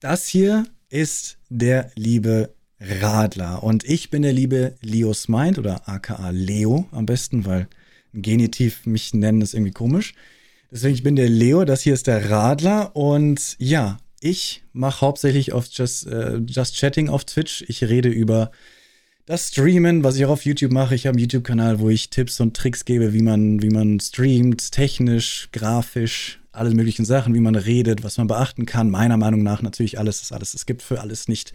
Das hier ist der liebe Radler und ich bin der liebe Leos Mind oder aka Leo am besten, weil ein Genitiv mich nennen ist irgendwie komisch. Deswegen ich bin der Leo, das hier ist der Radler und ja, ich mache hauptsächlich auf Just, äh, Just Chatting auf Twitch. Ich rede über das Streamen, was ich auch auf YouTube mache. Ich habe einen YouTube-Kanal, wo ich Tipps und Tricks gebe, wie man, wie man streamt, technisch, grafisch, alle möglichen Sachen, wie man redet, was man beachten kann. Meiner Meinung nach natürlich alles ist alles. Es gibt für alles nicht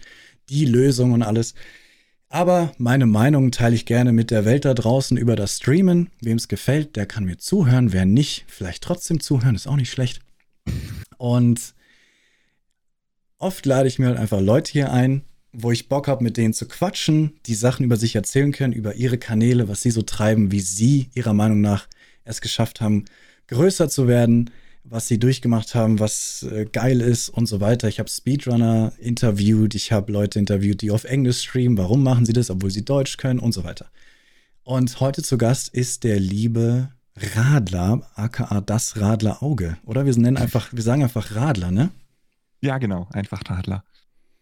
die Lösung und alles. Aber meine Meinung teile ich gerne mit der Welt da draußen über das Streamen. Wem es gefällt, der kann mir zuhören. Wer nicht, vielleicht trotzdem zuhören, ist auch nicht schlecht. Und oft lade ich mir halt einfach Leute hier ein, wo ich Bock habe, mit denen zu quatschen, die Sachen über sich erzählen können, über ihre Kanäle, was sie so treiben, wie sie ihrer Meinung nach es geschafft haben, größer zu werden, was sie durchgemacht haben, was äh, geil ist und so weiter. Ich habe Speedrunner interviewt, ich habe Leute interviewt, die auf Englisch streamen, warum machen sie das, obwohl sie Deutsch können und so weiter. Und heute zu Gast ist der liebe Radler, aka das Radlerauge. Oder wir nennen einfach, wir sagen einfach Radler, ne? Ja, genau, einfach Radler.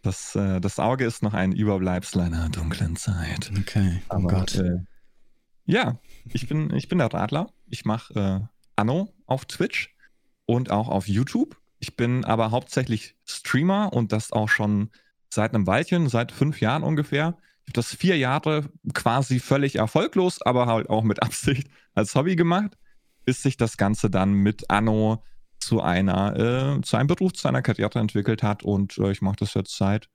Das, äh, das Auge ist noch ein Überbleibsel einer dunklen Zeit. Okay, oh Aber, Gott. Äh, ja, ich bin, ich bin der Radler. Ich mache äh, Anno auf Twitch und auch auf YouTube. Ich bin aber hauptsächlich Streamer und das auch schon seit einem Weilchen, seit fünf Jahren ungefähr. Ich habe das vier Jahre quasi völlig erfolglos, aber halt auch mit Absicht als Hobby gemacht, bis sich das Ganze dann mit Anno zu einer, äh, zu einem Beruf, zu einer Karriere entwickelt hat und äh, ich mache das jetzt seit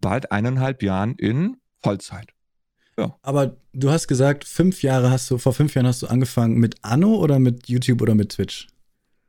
bald eineinhalb Jahren in Vollzeit. Ja. Aber du hast gesagt, fünf Jahre hast du, vor fünf Jahren hast du angefangen mit Anno oder mit YouTube oder mit Twitch?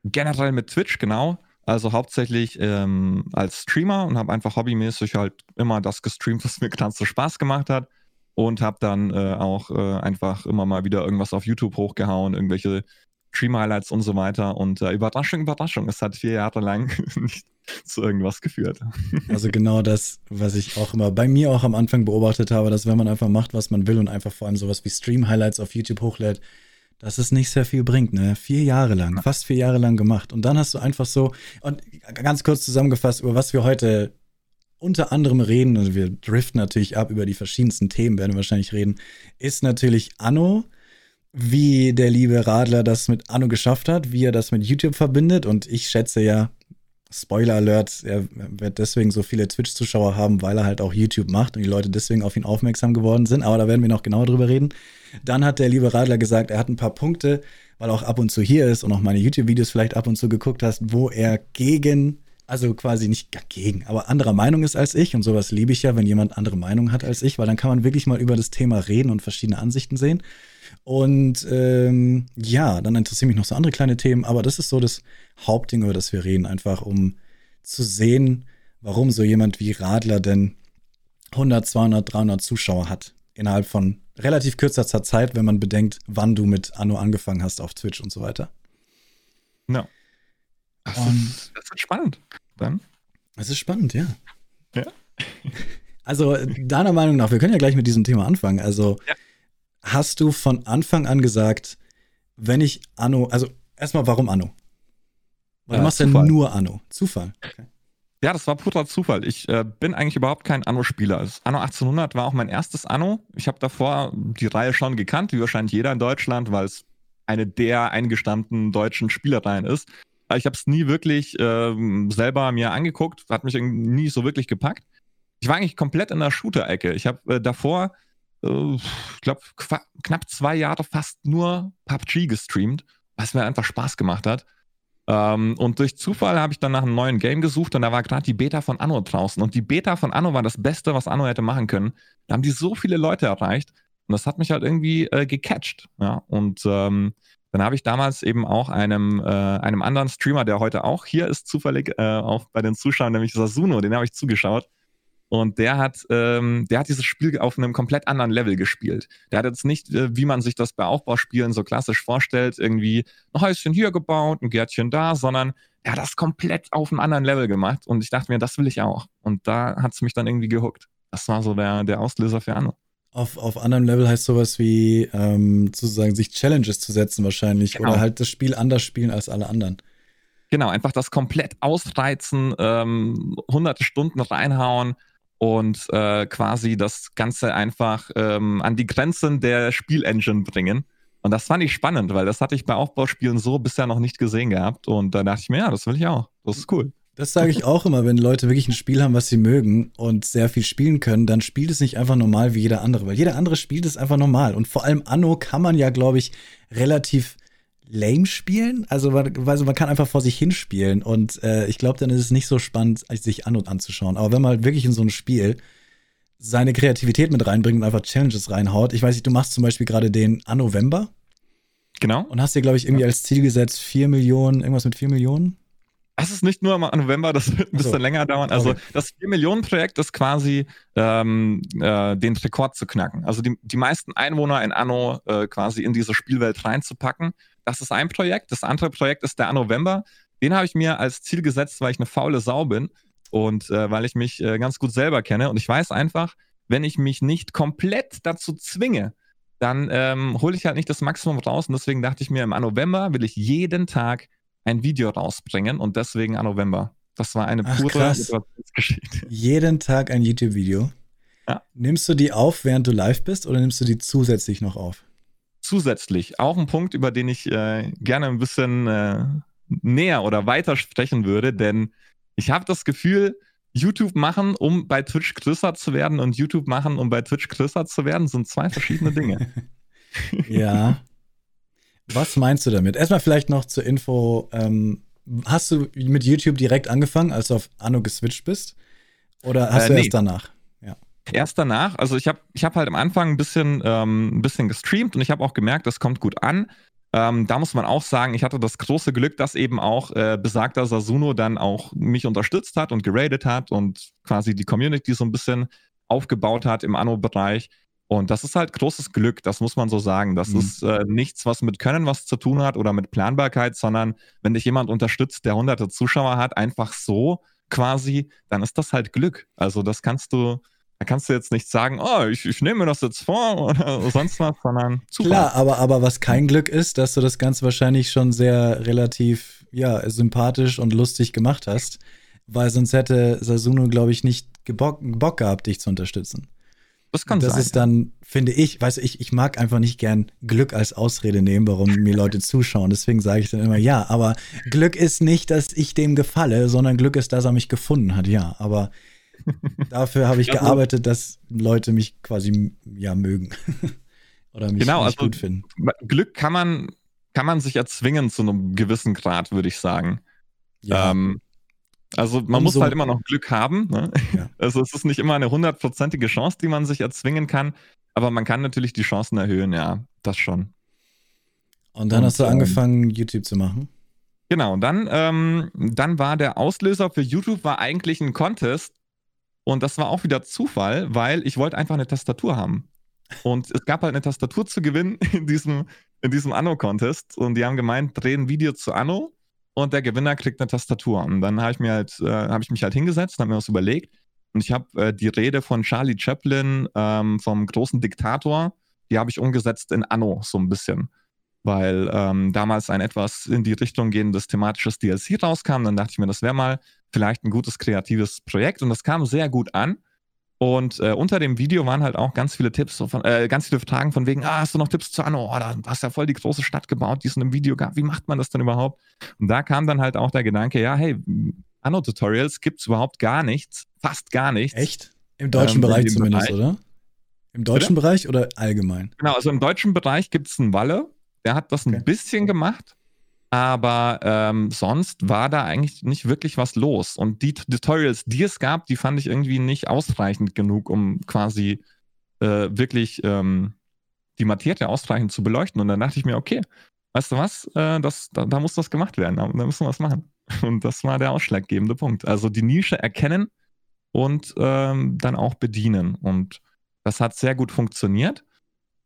Generell mit Twitch, genau. Also hauptsächlich ähm, als Streamer und habe einfach hobbymäßig halt immer das gestreamt, was mir ganz so Spaß gemacht hat. Und habe dann äh, auch äh, einfach immer mal wieder irgendwas auf YouTube hochgehauen, irgendwelche Stream-Highlights und so weiter. Und äh, Überraschung, Überraschung, es hat vier Jahre lang nicht zu irgendwas geführt. Also genau das, was ich auch immer bei mir auch am Anfang beobachtet habe, dass wenn man einfach macht, was man will und einfach vor allem sowas wie Stream-Highlights auf YouTube hochlädt, dass es nicht sehr viel bringt, ne? Vier Jahre lang, fast vier Jahre lang gemacht. Und dann hast du einfach so, und ganz kurz zusammengefasst, über was wir heute unter anderem reden, also wir driften natürlich ab über die verschiedensten Themen, werden wir wahrscheinlich reden, ist natürlich Anno, wie der liebe Radler das mit Anno geschafft hat, wie er das mit YouTube verbindet. Und ich schätze ja, Spoiler Alert, er wird deswegen so viele Twitch-Zuschauer haben, weil er halt auch YouTube macht und die Leute deswegen auf ihn aufmerksam geworden sind. Aber da werden wir noch genauer drüber reden. Dann hat der liebe Radler gesagt, er hat ein paar Punkte, weil er auch ab und zu hier ist und auch meine YouTube-Videos vielleicht ab und zu geguckt hast, wo er gegen, also quasi nicht gegen, aber anderer Meinung ist als ich. Und sowas liebe ich ja, wenn jemand andere Meinung hat als ich, weil dann kann man wirklich mal über das Thema reden und verschiedene Ansichten sehen. Und ähm, ja, dann interessieren mich noch so andere kleine Themen, aber das ist so das Hauptding, über das wir reden, einfach um zu sehen, warum so jemand wie Radler denn 100, 200, 300 Zuschauer hat innerhalb von relativ kürzester Zeit, wenn man bedenkt, wann du mit Anno angefangen hast auf Twitch und so weiter. Ja. Das, und ist, das ist spannend. Dann. Es ist spannend, ja. Ja. Also, deiner Meinung nach, wir können ja gleich mit diesem Thema anfangen. Also, ja hast du von Anfang an gesagt, wenn ich Anno, also erstmal, warum Anno? Weil du machst Zufall. ja nur Anno. Zufall. Okay. Ja, das war purer Zufall. Ich äh, bin eigentlich überhaupt kein Anno-Spieler. Also Anno 1800 war auch mein erstes Anno. Ich habe davor die Reihe schon gekannt, wie wahrscheinlich jeder in Deutschland, weil es eine der eingestammten deutschen Spielereien ist. Aber ich habe es nie wirklich äh, selber mir angeguckt, hat mich nie so wirklich gepackt. Ich war eigentlich komplett in der Shooter-Ecke. Ich habe äh, davor äh, ich glaube, knapp zwei Jahre fast nur PUBG gestreamt, was mir einfach Spaß gemacht hat. Ähm, und durch Zufall habe ich dann nach einem neuen Game gesucht und da war gerade die Beta von Anno draußen. Und die Beta von Anno war das Beste, was Anno hätte machen können. Da haben die so viele Leute erreicht und das hat mich halt irgendwie äh, gecatcht. Ja? Und ähm, dann habe ich damals eben auch einem, äh, einem anderen Streamer, der heute auch hier ist, zufällig äh, auch bei den Zuschauern, nämlich Sasuno, den habe ich zugeschaut. Und der hat, ähm, der hat dieses Spiel auf einem komplett anderen Level gespielt. Der hat jetzt nicht, äh, wie man sich das bei Aufbauspielen so klassisch vorstellt, irgendwie ein Häuschen hier gebaut, ein Gärtchen da, sondern er hat das komplett auf einem anderen Level gemacht. Und ich dachte mir, das will ich auch. Und da hat es mich dann irgendwie gehuckt. Das war so der, der Auslöser für Anno. Auf, auf anderem Level heißt sowas wie ähm, sozusagen sich Challenges zu setzen wahrscheinlich genau. oder halt das Spiel anders spielen als alle anderen. Genau, einfach das komplett ausreizen, ähm, hunderte Stunden reinhauen und äh, quasi das Ganze einfach ähm, an die Grenzen der Spielengine bringen. Und das fand ich spannend, weil das hatte ich bei Aufbauspielen so bisher noch nicht gesehen gehabt. Und da dachte ich mir, ja, das will ich auch. Das ist cool. Das sage ich auch immer, wenn Leute wirklich ein Spiel haben, was sie mögen und sehr viel spielen können, dann spielt es nicht einfach normal wie jeder andere, weil jeder andere spielt es einfach normal. Und vor allem Anno kann man ja, glaube ich, relativ lame spielen. Also, also man kann einfach vor sich hinspielen und äh, ich glaube, dann ist es nicht so spannend, sich Anno anzuschauen. Aber wenn man halt wirklich in so ein Spiel seine Kreativität mit reinbringt und einfach Challenges reinhaut. Ich weiß nicht, du machst zum Beispiel gerade den Annovember. Genau. Und hast dir, glaube ich, irgendwie als Ziel gesetzt, 4 Millionen, irgendwas mit 4 Millionen? Das ist nicht nur im November, das wird ein bisschen so. länger dauern. Also okay. das 4-Millionen-Projekt ist quasi ähm, äh, den Rekord zu knacken. Also die, die meisten Einwohner in Anno äh, quasi in diese Spielwelt reinzupacken. Das ist ein Projekt. Das andere Projekt ist der Annovember. Den habe ich mir als Ziel gesetzt, weil ich eine faule Sau bin und äh, weil ich mich äh, ganz gut selber kenne. Und ich weiß einfach, wenn ich mich nicht komplett dazu zwinge, dann ähm, hole ich halt nicht das Maximum raus. Und deswegen dachte ich mir, im November will ich jeden Tag ein Video rausbringen und deswegen November. Das war eine Ach, pure Geschichte. Jeden Tag ein YouTube-Video. Ja. Nimmst du die auf, während du live bist, oder nimmst du die zusätzlich noch auf? Zusätzlich. Auch ein Punkt, über den ich äh, gerne ein bisschen äh, näher oder weiter sprechen würde, denn ich habe das Gefühl, YouTube machen, um bei Twitch größer zu werden und YouTube machen, um bei Twitch größer zu werden, sind zwei verschiedene Dinge. ja. Was meinst du damit? Erstmal vielleicht noch zur Info. Ähm, hast du mit YouTube direkt angefangen, als du auf Anno geswitcht bist? Oder hast äh, du nee. erst danach? Erst danach. Also ich habe ich hab halt am Anfang ein bisschen, ähm, ein bisschen gestreamt und ich habe auch gemerkt, das kommt gut an. Ähm, da muss man auch sagen, ich hatte das große Glück, dass eben auch äh, besagter Sasuno dann auch mich unterstützt hat und geradet hat und quasi die Community so ein bisschen aufgebaut hat im Anno-Bereich. Und das ist halt großes Glück, das muss man so sagen. Das mhm. ist äh, nichts, was mit Können was zu tun hat oder mit Planbarkeit, sondern wenn dich jemand unterstützt, der hunderte Zuschauer hat, einfach so quasi, dann ist das halt Glück. Also das kannst du, da kannst du jetzt nicht sagen, oh, ich, ich nehme mir das jetzt vor oder sonst was, sondern super. Klar, aber, aber was kein Glück ist, dass du das Ganze wahrscheinlich schon sehr relativ, ja, sympathisch und lustig gemacht hast, weil sonst hätte Sasuno, glaube ich, nicht Bock, Bock gehabt, dich zu unterstützen. Das kann das sein. Das ist dann, finde ich, weißt du, ich, ich mag einfach nicht gern Glück als Ausrede nehmen, warum mir Leute zuschauen. Deswegen sage ich dann immer, ja, aber Glück ist nicht, dass ich dem gefalle, sondern Glück ist, dass er mich gefunden hat, ja. Aber dafür habe ich gearbeitet, dass Leute mich quasi, ja, mögen. Oder mich, genau, mich also, gut finden. Glück kann man, kann man sich erzwingen zu einem gewissen Grad, würde ich sagen. Ja. Ähm, also man Umso muss halt immer noch Glück haben. Ne? Ja. Also es ist nicht immer eine hundertprozentige Chance, die man sich erzwingen kann, aber man kann natürlich die Chancen erhöhen, ja, das schon. Und dann und, hast du ähm, angefangen, YouTube zu machen? Genau, dann, ähm, dann war der Auslöser für YouTube war eigentlich ein Contest und das war auch wieder Zufall, weil ich wollte einfach eine Tastatur haben. Und es gab halt eine Tastatur zu gewinnen in diesem, in diesem Anno-Contest und die haben gemeint, drehen Video zu Anno und der Gewinner kriegt eine Tastatur. Und dann habe ich mir halt, äh, habe ich mich halt hingesetzt und habe mir was überlegt. Und ich habe äh, die Rede von Charlie Chaplin ähm, vom großen Diktator, die habe ich umgesetzt in Anno so ein bisschen. Weil ähm, damals ein etwas in die Richtung gehendes thematisches DLC rauskam. Dann dachte ich mir, das wäre mal vielleicht ein gutes kreatives Projekt. Und das kam sehr gut an. Und äh, unter dem Video waren halt auch ganz viele Tipps, so von, äh, ganz viele Fragen von wegen, ah, hast du noch Tipps zu Anno? Oh, da hast du ja voll die große Stadt gebaut, die es in einem Video gab. Wie macht man das denn überhaupt? Und da kam dann halt auch der Gedanke, ja, hey, Anno-Tutorials gibt es überhaupt gar nichts, fast gar nichts. Echt? Im deutschen ähm, Bereich zumindest, Bereich. oder? Im deutschen Bitte? Bereich oder allgemein? Genau, also im deutschen Bereich gibt es einen Walle, der hat das okay. ein bisschen gemacht. Aber ähm, sonst war da eigentlich nicht wirklich was los. Und die Tutorials, die es gab, die fand ich irgendwie nicht ausreichend genug, um quasi äh, wirklich ähm, die Materie ausreichend zu beleuchten. Und dann dachte ich mir, okay, weißt du was, äh, das, da, da, muss das gemacht werden, da, da müssen wir was machen. Und das war der ausschlaggebende Punkt. Also die Nische erkennen und ähm, dann auch bedienen. Und das hat sehr gut funktioniert.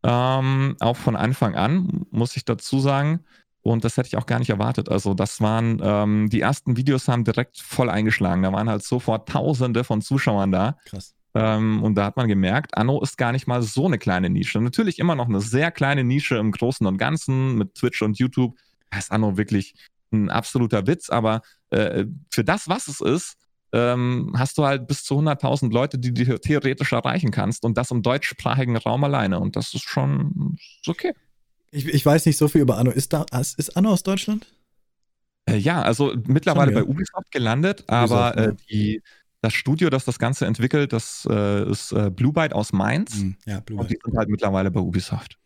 Ähm, auch von Anfang an, muss ich dazu sagen. Und das hätte ich auch gar nicht erwartet. Also, das waren, ähm, die ersten Videos haben direkt voll eingeschlagen. Da waren halt sofort Tausende von Zuschauern da. Krass. Ähm, und da hat man gemerkt, Anno ist gar nicht mal so eine kleine Nische. Natürlich immer noch eine sehr kleine Nische im Großen und Ganzen mit Twitch und YouTube. Da ist Anno wirklich ein absoluter Witz, aber äh, für das, was es ist, ähm, hast du halt bis zu 100.000 Leute, die du theoretisch erreichen kannst und das im deutschsprachigen Raum alleine und das ist schon ist okay. Ich, ich weiß nicht so viel über Anno. Ist, da, ist Anno aus Deutschland? Äh, ja, also mittlerweile schon, ja. bei Ubisoft gelandet, aber Ubisoft, äh, die, das Studio, das das Ganze entwickelt, das äh, ist äh, Blue Byte aus Mainz. Mhm, ja, Blue Byte. Und die sind halt mittlerweile bei Ubisoft.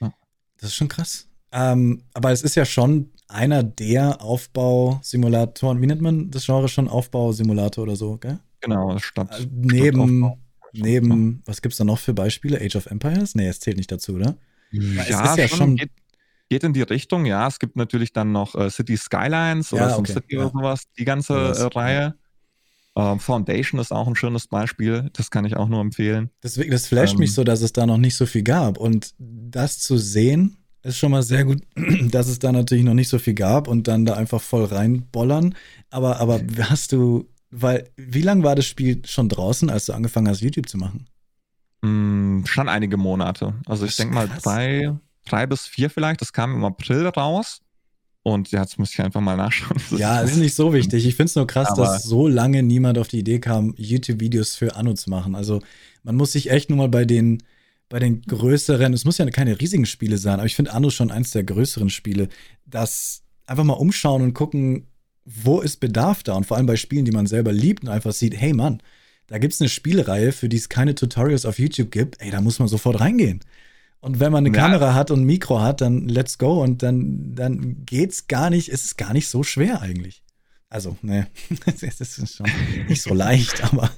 Ja. Das ist schon krass. Ähm, aber es ist ja schon einer der Aufbausimulatoren. Wie nennt man das Genre schon? Aufbausimulator oder so, gell? Genau, Stadt. Äh, neben, neben, was gibt es da noch für Beispiele? Age of Empires? Nee, es zählt nicht dazu, oder? Ja, es ist ja schon, geht, geht, in die Richtung, ja. Es gibt natürlich dann noch äh, City Skylines oder ja, okay, City ja. oder sowas, die ganze äh, Reihe. Ähm, Foundation ist auch ein schönes Beispiel, das kann ich auch nur empfehlen. Deswegen, das flasht ähm, mich so, dass es da noch nicht so viel gab. Und das zu sehen, ist schon mal sehr gut, dass es da natürlich noch nicht so viel gab und dann da einfach voll reinbollern. Aber, aber hast du, weil, wie lange war das Spiel schon draußen, als du angefangen hast, YouTube zu machen? Mm, schon einige Monate. Also ich denke mal drei, drei bis vier vielleicht. Das kam im April raus. Und jetzt muss ich einfach mal nachschauen. Ja, ist nicht so wichtig. Ich finde es nur krass, Aber dass so lange niemand auf die Idee kam, YouTube-Videos für Anno zu machen. Also man muss sich echt nur mal bei den, bei den größeren, es muss ja keine riesigen Spiele sein, aber ich finde Anno schon eins der größeren Spiele, das einfach mal umschauen und gucken, wo ist Bedarf da? Und vor allem bei Spielen, die man selber liebt und einfach sieht, hey Mann, da gibt es eine Spielreihe, für die es keine Tutorials auf YouTube gibt, ey, da muss man sofort reingehen. Und wenn man eine ja. Kamera hat und ein Mikro hat, dann let's go und dann, dann geht's gar nicht, ist es gar nicht so schwer eigentlich. Also, ne, es ist schon nicht so leicht, aber.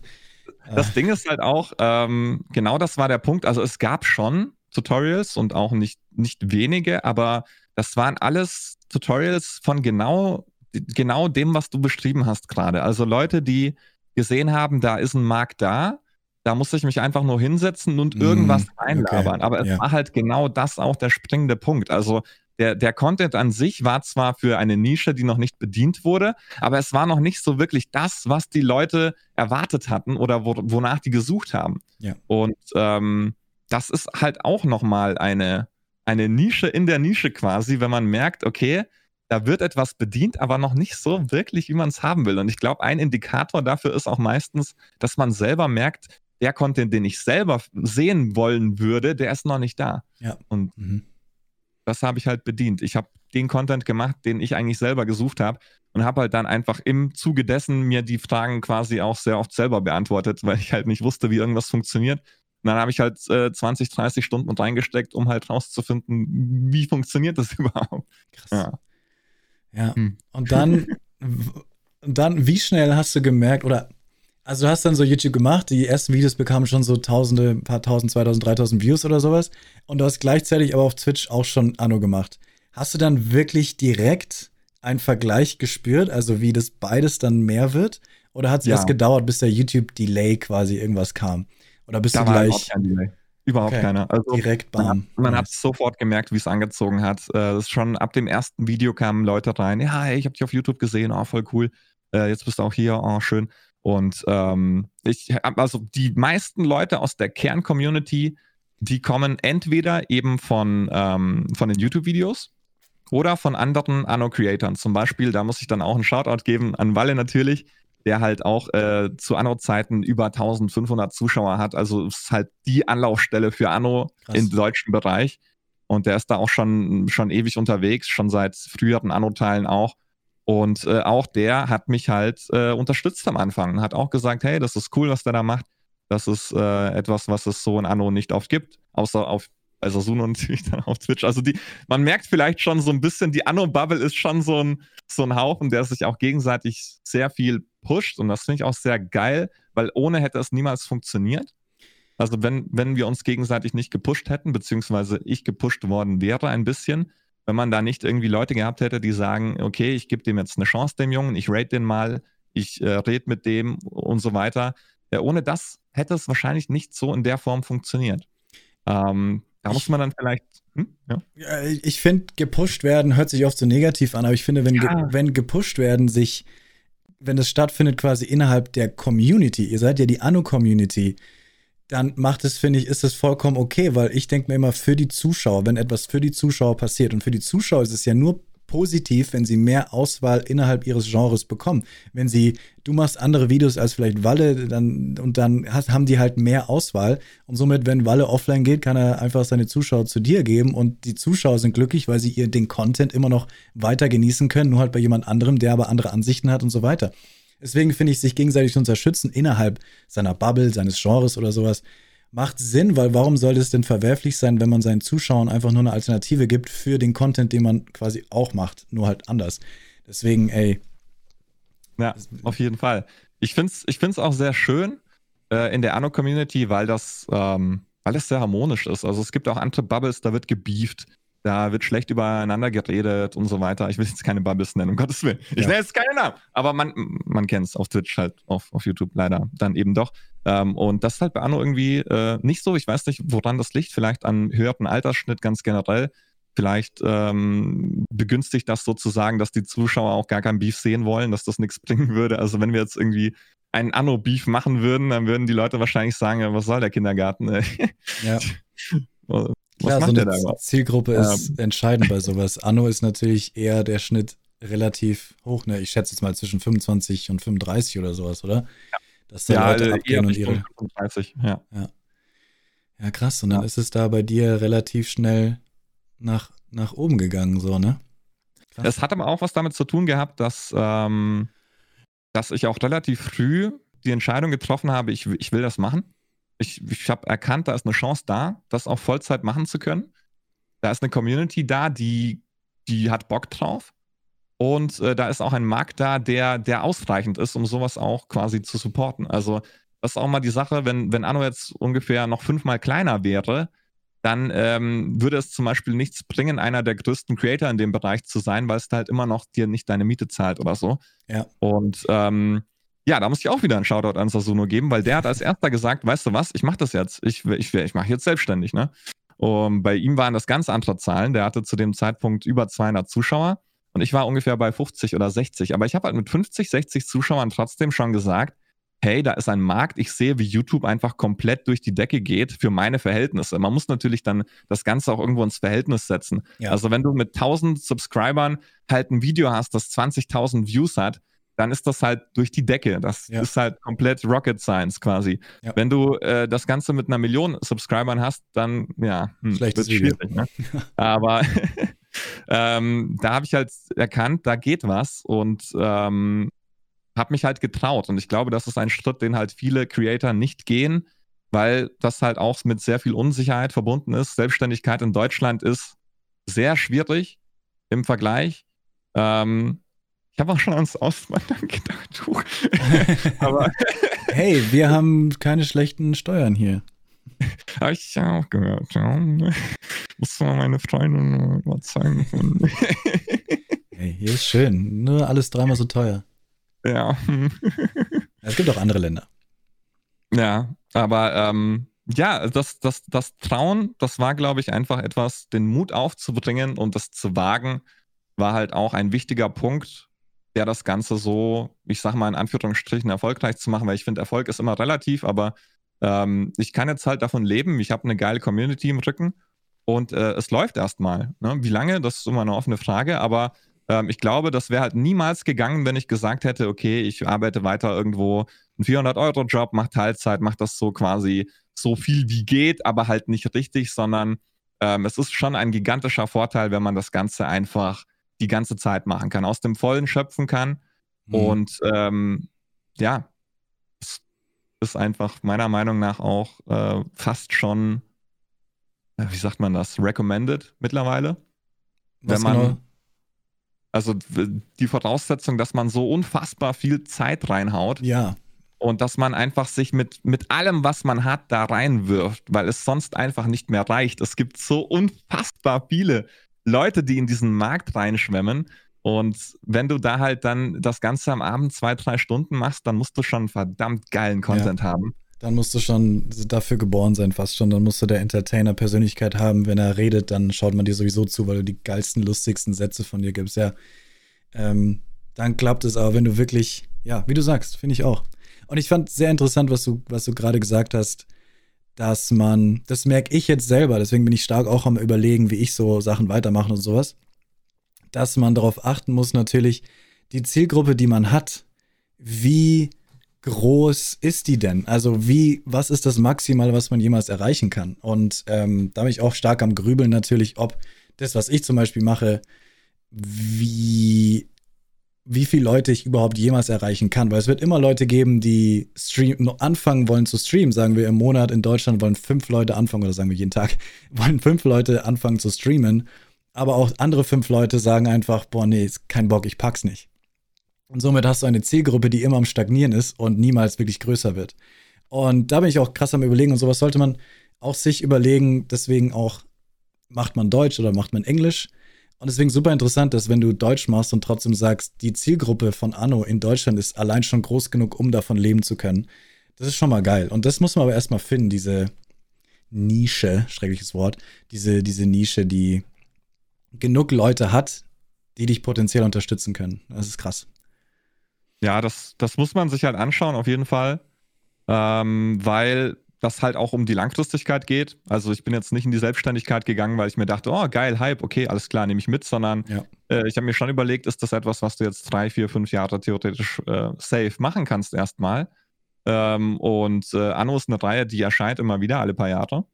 Äh. Das Ding ist halt auch, ähm, genau das war der Punkt. Also es gab schon Tutorials und auch nicht, nicht wenige, aber das waren alles Tutorials von genau, genau dem, was du beschrieben hast gerade. Also Leute, die gesehen haben, da ist ein Markt da, da musste ich mich einfach nur hinsetzen und irgendwas mm, einlabern. Okay. Aber es ja. war halt genau das auch der springende Punkt. Also der, der Content an sich war zwar für eine Nische, die noch nicht bedient wurde, aber es war noch nicht so wirklich das, was die Leute erwartet hatten oder wo, wonach die gesucht haben. Ja. Und ähm, das ist halt auch nochmal eine, eine Nische in der Nische quasi, wenn man merkt, okay, da wird etwas bedient, aber noch nicht so wirklich, wie man es haben will. Und ich glaube, ein Indikator dafür ist auch meistens, dass man selber merkt, der Content, den ich selber sehen wollen würde, der ist noch nicht da. Ja. Und mhm. das habe ich halt bedient. Ich habe den Content gemacht, den ich eigentlich selber gesucht habe und habe halt dann einfach im Zuge dessen mir die Fragen quasi auch sehr oft selber beantwortet, weil ich halt nicht wusste, wie irgendwas funktioniert. Und dann habe ich halt äh, 20, 30 Stunden reingesteckt, um halt rauszufinden, wie funktioniert das überhaupt. Krass. Ja. Ja. Hm. Und dann, dann, wie schnell hast du gemerkt, oder also du hast dann so YouTube gemacht, die ersten Videos bekamen schon so tausende, ein paar tausend, 2000, 3000 Views oder sowas. Und du hast gleichzeitig aber auf Twitch auch schon Anno gemacht. Hast du dann wirklich direkt einen Vergleich gespürt, also wie das beides dann mehr wird? Oder hat es ja. erst gedauert, bis der YouTube-Delay quasi irgendwas kam? Oder bist da du gleich. Überhaupt okay. keiner. Also Direkt bam. Man, man hat sofort gemerkt, wie es angezogen hat. Äh, schon ab dem ersten Video kamen Leute rein. Ja, hey, ich habe dich auf YouTube gesehen, oh, voll cool. Äh, jetzt bist du auch hier, oh, schön. Und ähm, ich also die meisten Leute aus der Kern-Community, die kommen entweder eben von, ähm, von den YouTube-Videos oder von anderen Anno-Creatoren. Zum Beispiel, da muss ich dann auch einen Shoutout geben an Walle natürlich, der halt auch äh, zu Anno-Zeiten über 1500 Zuschauer hat. Also ist halt die Anlaufstelle für Anno Krass. im deutschen Bereich. Und der ist da auch schon, schon ewig unterwegs, schon seit früheren Anno-Teilen auch. Und äh, auch der hat mich halt äh, unterstützt am Anfang. Hat auch gesagt, hey, das ist cool, was der da macht. Das ist äh, etwas, was es so in Anno nicht oft gibt, außer auf also Suno natürlich dann auf Twitch. Also die, man merkt vielleicht schon so ein bisschen, die Anno-Bubble ist schon so ein, so ein Haufen, der sich auch gegenseitig sehr viel pusht. Und das finde ich auch sehr geil, weil ohne hätte es niemals funktioniert. Also wenn, wenn wir uns gegenseitig nicht gepusht hätten, beziehungsweise ich gepusht worden wäre ein bisschen, wenn man da nicht irgendwie Leute gehabt hätte, die sagen, okay, ich gebe dem jetzt eine Chance, dem Jungen, ich rate den mal, ich äh, rede mit dem und so weiter. Ja, ohne das hätte es wahrscheinlich nicht so in der Form funktioniert. Ähm, da muss man dann vielleicht. Hm? Ja. Ich finde, gepusht werden hört sich oft so negativ an, aber ich finde, wenn, ja. ge wenn gepusht werden sich, wenn das stattfindet quasi innerhalb der Community, ihr seid ja die Anno-Community, dann macht es, finde ich, ist es vollkommen okay, weil ich denke mir immer für die Zuschauer, wenn etwas für die Zuschauer passiert und für die Zuschauer ist es ja nur positiv, wenn sie mehr Auswahl innerhalb ihres Genres bekommen. Wenn sie, du machst andere Videos als vielleicht Walle, dann und dann hast, haben die halt mehr Auswahl und somit, wenn Walle offline geht, kann er einfach seine Zuschauer zu dir geben und die Zuschauer sind glücklich, weil sie ihr den Content immer noch weiter genießen können, nur halt bei jemand anderem, der aber andere Ansichten hat und so weiter. Deswegen finde ich, sich gegenseitig zu unterstützen innerhalb seiner Bubble, seines Genres oder sowas, macht Sinn, weil warum sollte es denn verwerflich sein, wenn man seinen Zuschauern einfach nur eine Alternative gibt für den Content, den man quasi auch macht, nur halt anders. Deswegen, ey. Ja, auf jeden Fall. Ich finde es ich find's auch sehr schön äh, in der Anno-Community, weil das, ähm, weil das sehr harmonisch ist. Also es gibt auch andere Bubbles, da wird gebieft. Da wird schlecht übereinander geredet und so weiter. Ich will jetzt keine Bubbles nennen, um Gottes Willen. Ich ja. nenne jetzt keine Namen. Aber man, man kennt es auf Twitch halt, auf, auf YouTube leider dann eben doch. Ähm, und das ist halt bei Anno irgendwie äh, nicht so. Ich weiß nicht, woran das liegt. Vielleicht an höheren Altersschnitt ganz generell. Vielleicht ähm, begünstigt das sozusagen, dass die Zuschauer auch gar kein Beef sehen wollen, dass das nichts bringen würde. Also wenn wir jetzt irgendwie einen Anno-Beef machen würden, dann würden die Leute wahrscheinlich sagen, was soll der Kindergarten? ja. Was Klar, so eine da Zielgruppe ist ähm. entscheidend bei sowas. Anno ist natürlich eher der Schnitt relativ hoch. Ne? Ich schätze jetzt mal zwischen 25 und 35 oder sowas, oder? Ja. Dass da ja, Leute also abgehen und ihre. 35, ja. ja. Ja, krass. Und dann ja. ist es da bei dir relativ schnell nach, nach oben gegangen, so, ne? Krass. Es hat aber auch was damit zu tun gehabt, dass, ähm, dass ich auch relativ früh die Entscheidung getroffen habe, ich, ich will das machen ich, ich habe erkannt, da ist eine Chance da, das auch Vollzeit machen zu können. Da ist eine Community da, die, die hat Bock drauf. Und äh, da ist auch ein Markt da, der, der ausreichend ist, um sowas auch quasi zu supporten. Also, das ist auch mal die Sache, wenn, wenn Anno jetzt ungefähr noch fünfmal kleiner wäre, dann ähm, würde es zum Beispiel nichts bringen, einer der größten Creator in dem Bereich zu sein, weil es halt immer noch dir nicht deine Miete zahlt oder so. Ja. Und ähm, ja, da muss ich auch wieder einen Shoutout an Sasuno geben, weil der hat als erster gesagt, weißt du was, ich mache das jetzt. Ich, ich, ich mache jetzt selbstständig, ne? Und bei ihm waren das ganz andere Zahlen. Der hatte zu dem Zeitpunkt über 200 Zuschauer und ich war ungefähr bei 50 oder 60. Aber ich habe halt mit 50, 60 Zuschauern trotzdem schon gesagt, hey, da ist ein Markt. Ich sehe, wie YouTube einfach komplett durch die Decke geht für meine Verhältnisse. Man muss natürlich dann das Ganze auch irgendwo ins Verhältnis setzen. Ja. Also wenn du mit 1000 Subscribern halt ein Video hast, das 20.000 Views hat, dann ist das halt durch die Decke. Das ja. ist halt komplett Rocket Science quasi. Ja. Wenn du äh, das Ganze mit einer Million Subscribern hast, dann ja, hm, wird schwierig. Ne? Aber ähm, da habe ich halt erkannt, da geht was und ähm, habe mich halt getraut. Und ich glaube, das ist ein Schritt, den halt viele Creator nicht gehen, weil das halt auch mit sehr viel Unsicherheit verbunden ist. Selbstständigkeit in Deutschland ist sehr schwierig im Vergleich. Ähm, ich habe auch schon ans Auswandern gedacht. Aber hey, wir haben keine schlechten Steuern hier. Habe ich ja auch gehört, ja. Muss mal meine Freundin überzeugen. hey, hier ist schön. Nur alles dreimal so teuer. Ja. Es gibt auch andere Länder. Ja, aber ähm, ja, das, das, das Trauen, das war, glaube ich, einfach etwas, den Mut aufzubringen und das zu wagen, war halt auch ein wichtiger Punkt, der das Ganze so, ich sag mal in Anführungsstrichen, erfolgreich zu machen, weil ich finde, Erfolg ist immer relativ, aber ähm, ich kann jetzt halt davon leben, ich habe eine geile Community im Rücken und äh, es läuft erstmal. Ne? Wie lange, das ist immer eine offene Frage, aber ähm, ich glaube, das wäre halt niemals gegangen, wenn ich gesagt hätte, okay, ich arbeite weiter irgendwo einen 400-Euro-Job, mache Teilzeit, mache das so quasi so viel wie geht, aber halt nicht richtig, sondern ähm, es ist schon ein gigantischer Vorteil, wenn man das Ganze einfach die ganze Zeit machen kann, aus dem Vollen schöpfen kann. Mhm. Und ähm, ja, es ist einfach meiner Meinung nach auch äh, fast schon, äh, wie sagt man das, recommended mittlerweile. Was Wenn man, genau? also die Voraussetzung, dass man so unfassbar viel Zeit reinhaut. Ja. Und dass man einfach sich mit, mit allem, was man hat, da reinwirft, weil es sonst einfach nicht mehr reicht. Es gibt so unfassbar viele Leute, die in diesen Markt reinschwemmen. Und wenn du da halt dann das Ganze am Abend zwei, drei Stunden machst, dann musst du schon verdammt geilen Content ja. haben. Dann musst du schon dafür geboren sein, fast schon. Dann musst du der Entertainer-Persönlichkeit haben. Wenn er redet, dann schaut man dir sowieso zu, weil du die geilsten, lustigsten Sätze von dir gibst. Ja, ähm, dann klappt es aber, wenn du wirklich, ja, wie du sagst, finde ich auch. Und ich fand sehr interessant, was du, was du gerade gesagt hast, dass man, das merke ich jetzt selber, deswegen bin ich stark auch am Überlegen, wie ich so Sachen weitermache und sowas, dass man darauf achten muss, natürlich, die Zielgruppe, die man hat, wie groß ist die denn? Also wie, was ist das Maximal, was man jemals erreichen kann? Und ähm, da bin ich auch stark am Grübeln natürlich, ob das, was ich zum Beispiel mache, wie, wie viele Leute ich überhaupt jemals erreichen kann. Weil es wird immer Leute geben, die stream, anfangen wollen zu streamen. Sagen wir im Monat in Deutschland wollen fünf Leute anfangen, oder sagen wir jeden Tag, wollen fünf Leute anfangen zu streamen. Aber auch andere fünf Leute sagen einfach, boah, nee, ist kein Bock, ich pack's nicht. Und somit hast du eine Zielgruppe, die immer am Stagnieren ist und niemals wirklich größer wird. Und da bin ich auch krass am Überlegen und sowas sollte man auch sich überlegen. Deswegen auch, macht man Deutsch oder macht man Englisch? Und deswegen super interessant, dass wenn du Deutsch machst und trotzdem sagst, die Zielgruppe von Anno in Deutschland ist allein schon groß genug, um davon leben zu können. Das ist schon mal geil. Und das muss man aber erstmal finden, diese Nische, schreckliches Wort, diese, diese Nische, die genug Leute hat, die dich potenziell unterstützen können. Das ist krass. Ja, das, das muss man sich halt anschauen, auf jeden Fall. Ähm, weil das halt auch um die Langfristigkeit geht. Also ich bin jetzt nicht in die Selbstständigkeit gegangen, weil ich mir dachte, oh geil, Hype, okay, alles klar, nehme ich mit, sondern ja. äh, ich habe mir schon überlegt, ist das etwas, was du jetzt drei, vier, fünf Jahre theoretisch äh, safe machen kannst erstmal. Ähm, und äh, Anno ist eine Reihe, die erscheint immer wieder alle paar Jahre.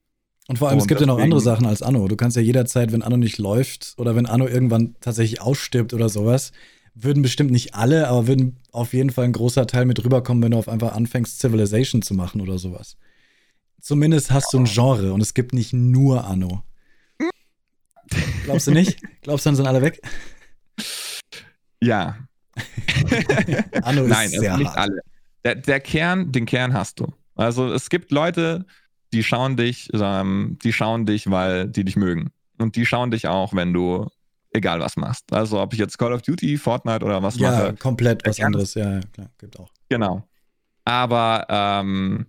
Und vor allem, und es gibt ja noch andere Sachen als Anno. Du kannst ja jederzeit, wenn Anno nicht läuft oder wenn Anno irgendwann tatsächlich ausstirbt oder sowas, würden bestimmt nicht alle, aber würden auf jeden Fall ein großer Teil mit rüberkommen, wenn du auf einfach anfängst, Civilization zu machen oder sowas. Zumindest hast du ein Genre und es gibt nicht nur Anno. Glaubst du nicht? Glaubst du, dann sind alle weg? Ja. Anno ist Nein, sehr nicht hart. alle. Der, der, Kern, den Kern hast du. Also es gibt Leute, die schauen dich, ähm, die schauen dich, weil die dich mögen. Und die schauen dich auch, wenn du egal was machst. Also ob ich jetzt Call of Duty, Fortnite oder was ja, mache. Ja, komplett was anderes, ja, klar, gibt auch. Genau. Aber ähm,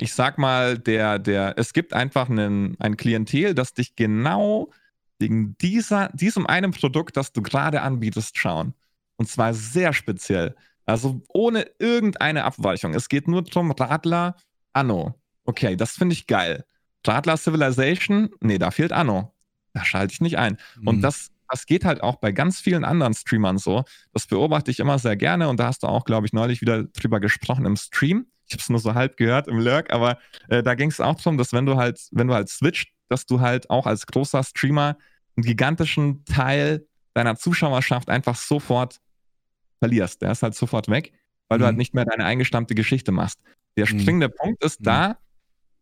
ich sag mal, der, der, es gibt einfach einen, ein Klientel, das dich genau wegen dieser, diesem einen Produkt, das du gerade anbietest, schauen. Und zwar sehr speziell. Also ohne irgendeine Abweichung. Es geht nur darum, Radler, Anno. Okay, das finde ich geil. Radler Civilization, nee, da fehlt Anno da schalte ich nicht ein. Mhm. Und das, das geht halt auch bei ganz vielen anderen Streamern so. Das beobachte ich immer sehr gerne und da hast du auch, glaube ich, neulich wieder drüber gesprochen im Stream. Ich habe es nur so halb gehört im Lurk, aber äh, da ging es auch darum, dass wenn du halt, wenn du halt switcht, dass du halt auch als großer Streamer einen gigantischen Teil deiner Zuschauerschaft einfach sofort verlierst. Der ist halt sofort weg, weil mhm. du halt nicht mehr deine eingestammte Geschichte machst. Der mhm. springende mhm. Punkt ist mhm. da,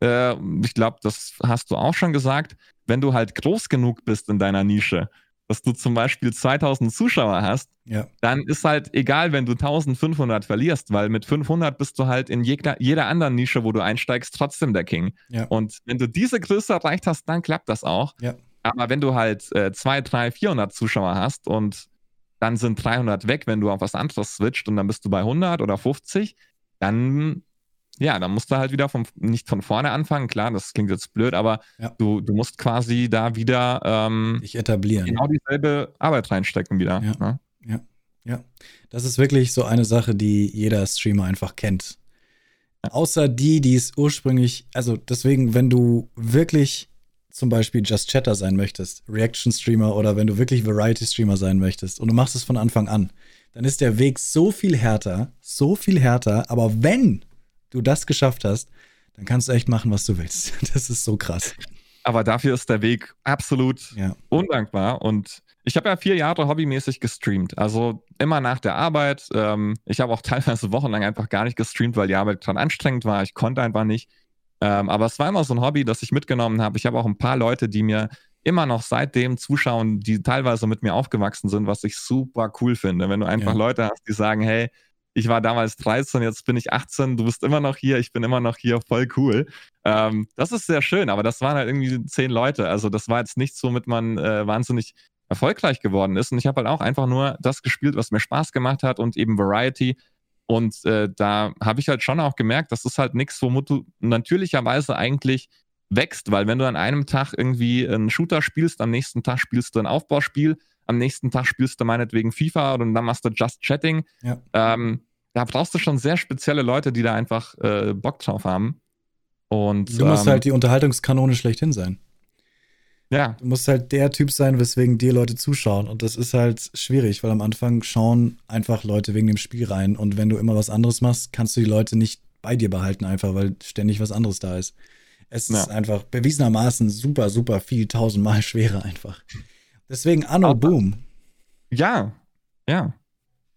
äh, ich glaube, das hast du auch schon gesagt, wenn du halt groß genug bist in deiner Nische, dass du zum Beispiel 2000 Zuschauer hast, ja. dann ist halt egal, wenn du 1500 verlierst, weil mit 500 bist du halt in jeder, jeder anderen Nische, wo du einsteigst, trotzdem der King. Ja. Und wenn du diese Größe erreicht hast, dann klappt das auch. Ja. Aber wenn du halt äh, 2, 3, 400 Zuschauer hast und dann sind 300 weg, wenn du auf was anderes switcht und dann bist du bei 100 oder 50, dann ja, dann musst du halt wieder vom, nicht von vorne anfangen. Klar, das klingt jetzt blöd, aber ja. du, du musst quasi da wieder ähm, dich etablieren. Genau dieselbe Arbeit reinstecken wieder. Ja. Ne? ja, ja. Das ist wirklich so eine Sache, die jeder Streamer einfach kennt. Außer die, die es ursprünglich, also deswegen, wenn du wirklich zum Beispiel Just Chatter sein möchtest, Reaction-Streamer oder wenn du wirklich Variety-Streamer sein möchtest und du machst es von Anfang an, dann ist der Weg so viel härter, so viel härter, aber wenn du das geschafft hast, dann kannst du echt machen, was du willst. Das ist so krass. Aber dafür ist der Weg absolut ja. undankbar. Und ich habe ja vier Jahre hobbymäßig gestreamt. Also immer nach der Arbeit. Ähm, ich habe auch teilweise wochenlang einfach gar nicht gestreamt, weil die Arbeit dann anstrengend war. Ich konnte einfach nicht. Ähm, aber es war immer so ein Hobby, das ich mitgenommen habe. Ich habe auch ein paar Leute, die mir immer noch seitdem zuschauen, die teilweise mit mir aufgewachsen sind, was ich super cool finde. Wenn du einfach ja. Leute hast, die sagen, hey, ich war damals 13, jetzt bin ich 18, du bist immer noch hier, ich bin immer noch hier, voll cool. Ähm, das ist sehr schön, aber das waren halt irgendwie zehn Leute. Also das war jetzt nichts, womit man äh, wahnsinnig erfolgreich geworden ist. Und ich habe halt auch einfach nur das gespielt, was mir Spaß gemacht hat und eben Variety. Und äh, da habe ich halt schon auch gemerkt, das ist halt nichts, womit du natürlicherweise eigentlich wächst, weil wenn du an einem Tag irgendwie einen Shooter spielst, am nächsten Tag spielst du ein Aufbauspiel, am nächsten Tag spielst du meinetwegen FIFA und dann machst du Just Chatting. Ja. Ähm, da brauchst du schon sehr spezielle Leute, die da einfach äh, Bock drauf haben. Und, du musst ähm, halt die Unterhaltungskanone schlechthin sein. Ja. Du musst halt der Typ sein, weswegen dir Leute zuschauen. Und das ist halt schwierig, weil am Anfang schauen einfach Leute wegen dem Spiel rein. Und wenn du immer was anderes machst, kannst du die Leute nicht bei dir behalten, einfach weil ständig was anderes da ist. Es ja. ist einfach bewiesenermaßen super, super viel, tausendmal schwerer einfach. Deswegen Anno Boom. Ja, ja.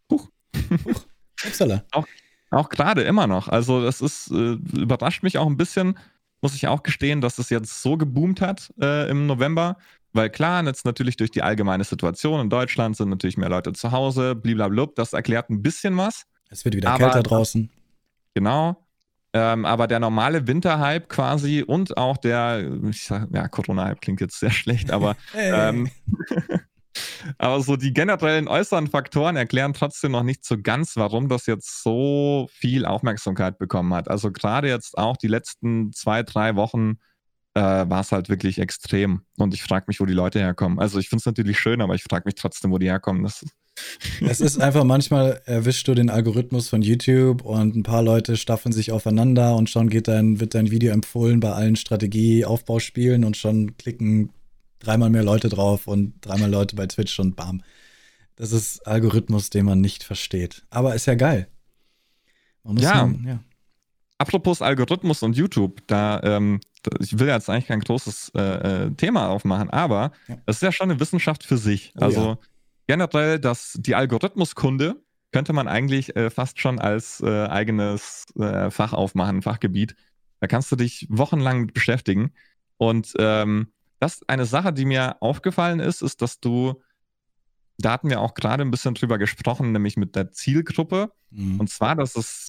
Huch. Huch. Upsala. Auch, auch gerade immer noch. Also, das ist, äh, überrascht mich auch ein bisschen, muss ich auch gestehen, dass es jetzt so geboomt hat äh, im November. Weil klar, jetzt natürlich durch die allgemeine Situation in Deutschland sind natürlich mehr Leute zu Hause, blablabla. Das erklärt ein bisschen was. Es wird wieder aber, kälter draußen. Genau. Ähm, aber der normale Winterhype quasi und auch der, ich sag, ja, Corona-Hype klingt jetzt sehr schlecht, aber ähm, Aber so die generellen äußeren Faktoren erklären trotzdem noch nicht so ganz, warum das jetzt so viel Aufmerksamkeit bekommen hat. Also gerade jetzt auch die letzten zwei, drei Wochen äh, war es halt wirklich extrem. Und ich frage mich, wo die Leute herkommen. Also ich finde es natürlich schön, aber ich frage mich trotzdem, wo die herkommen. Das es ist einfach manchmal erwischst du den Algorithmus von YouTube und ein paar Leute staffeln sich aufeinander und schon geht dein, wird dein Video empfohlen bei allen Strategie-Aufbauspielen und schon klicken dreimal mehr Leute drauf und dreimal Leute bei Twitch und bam. Das ist Algorithmus, den man nicht versteht. Aber ist ja geil. ja. Man, ja. Apropos Algorithmus und YouTube, da, ähm, ich will jetzt eigentlich kein großes äh, äh Thema aufmachen, aber es ja. ist ja schon eine Wissenschaft für sich. Oh, also ja. generell, dass die Algorithmuskunde könnte man eigentlich äh, fast schon als äh, eigenes äh, Fach aufmachen, Fachgebiet. Da kannst du dich wochenlang beschäftigen. Und ähm, das eine Sache, die mir aufgefallen ist, ist, dass du, da hatten wir auch gerade ein bisschen drüber gesprochen, nämlich mit der Zielgruppe. Mhm. Und zwar, dass es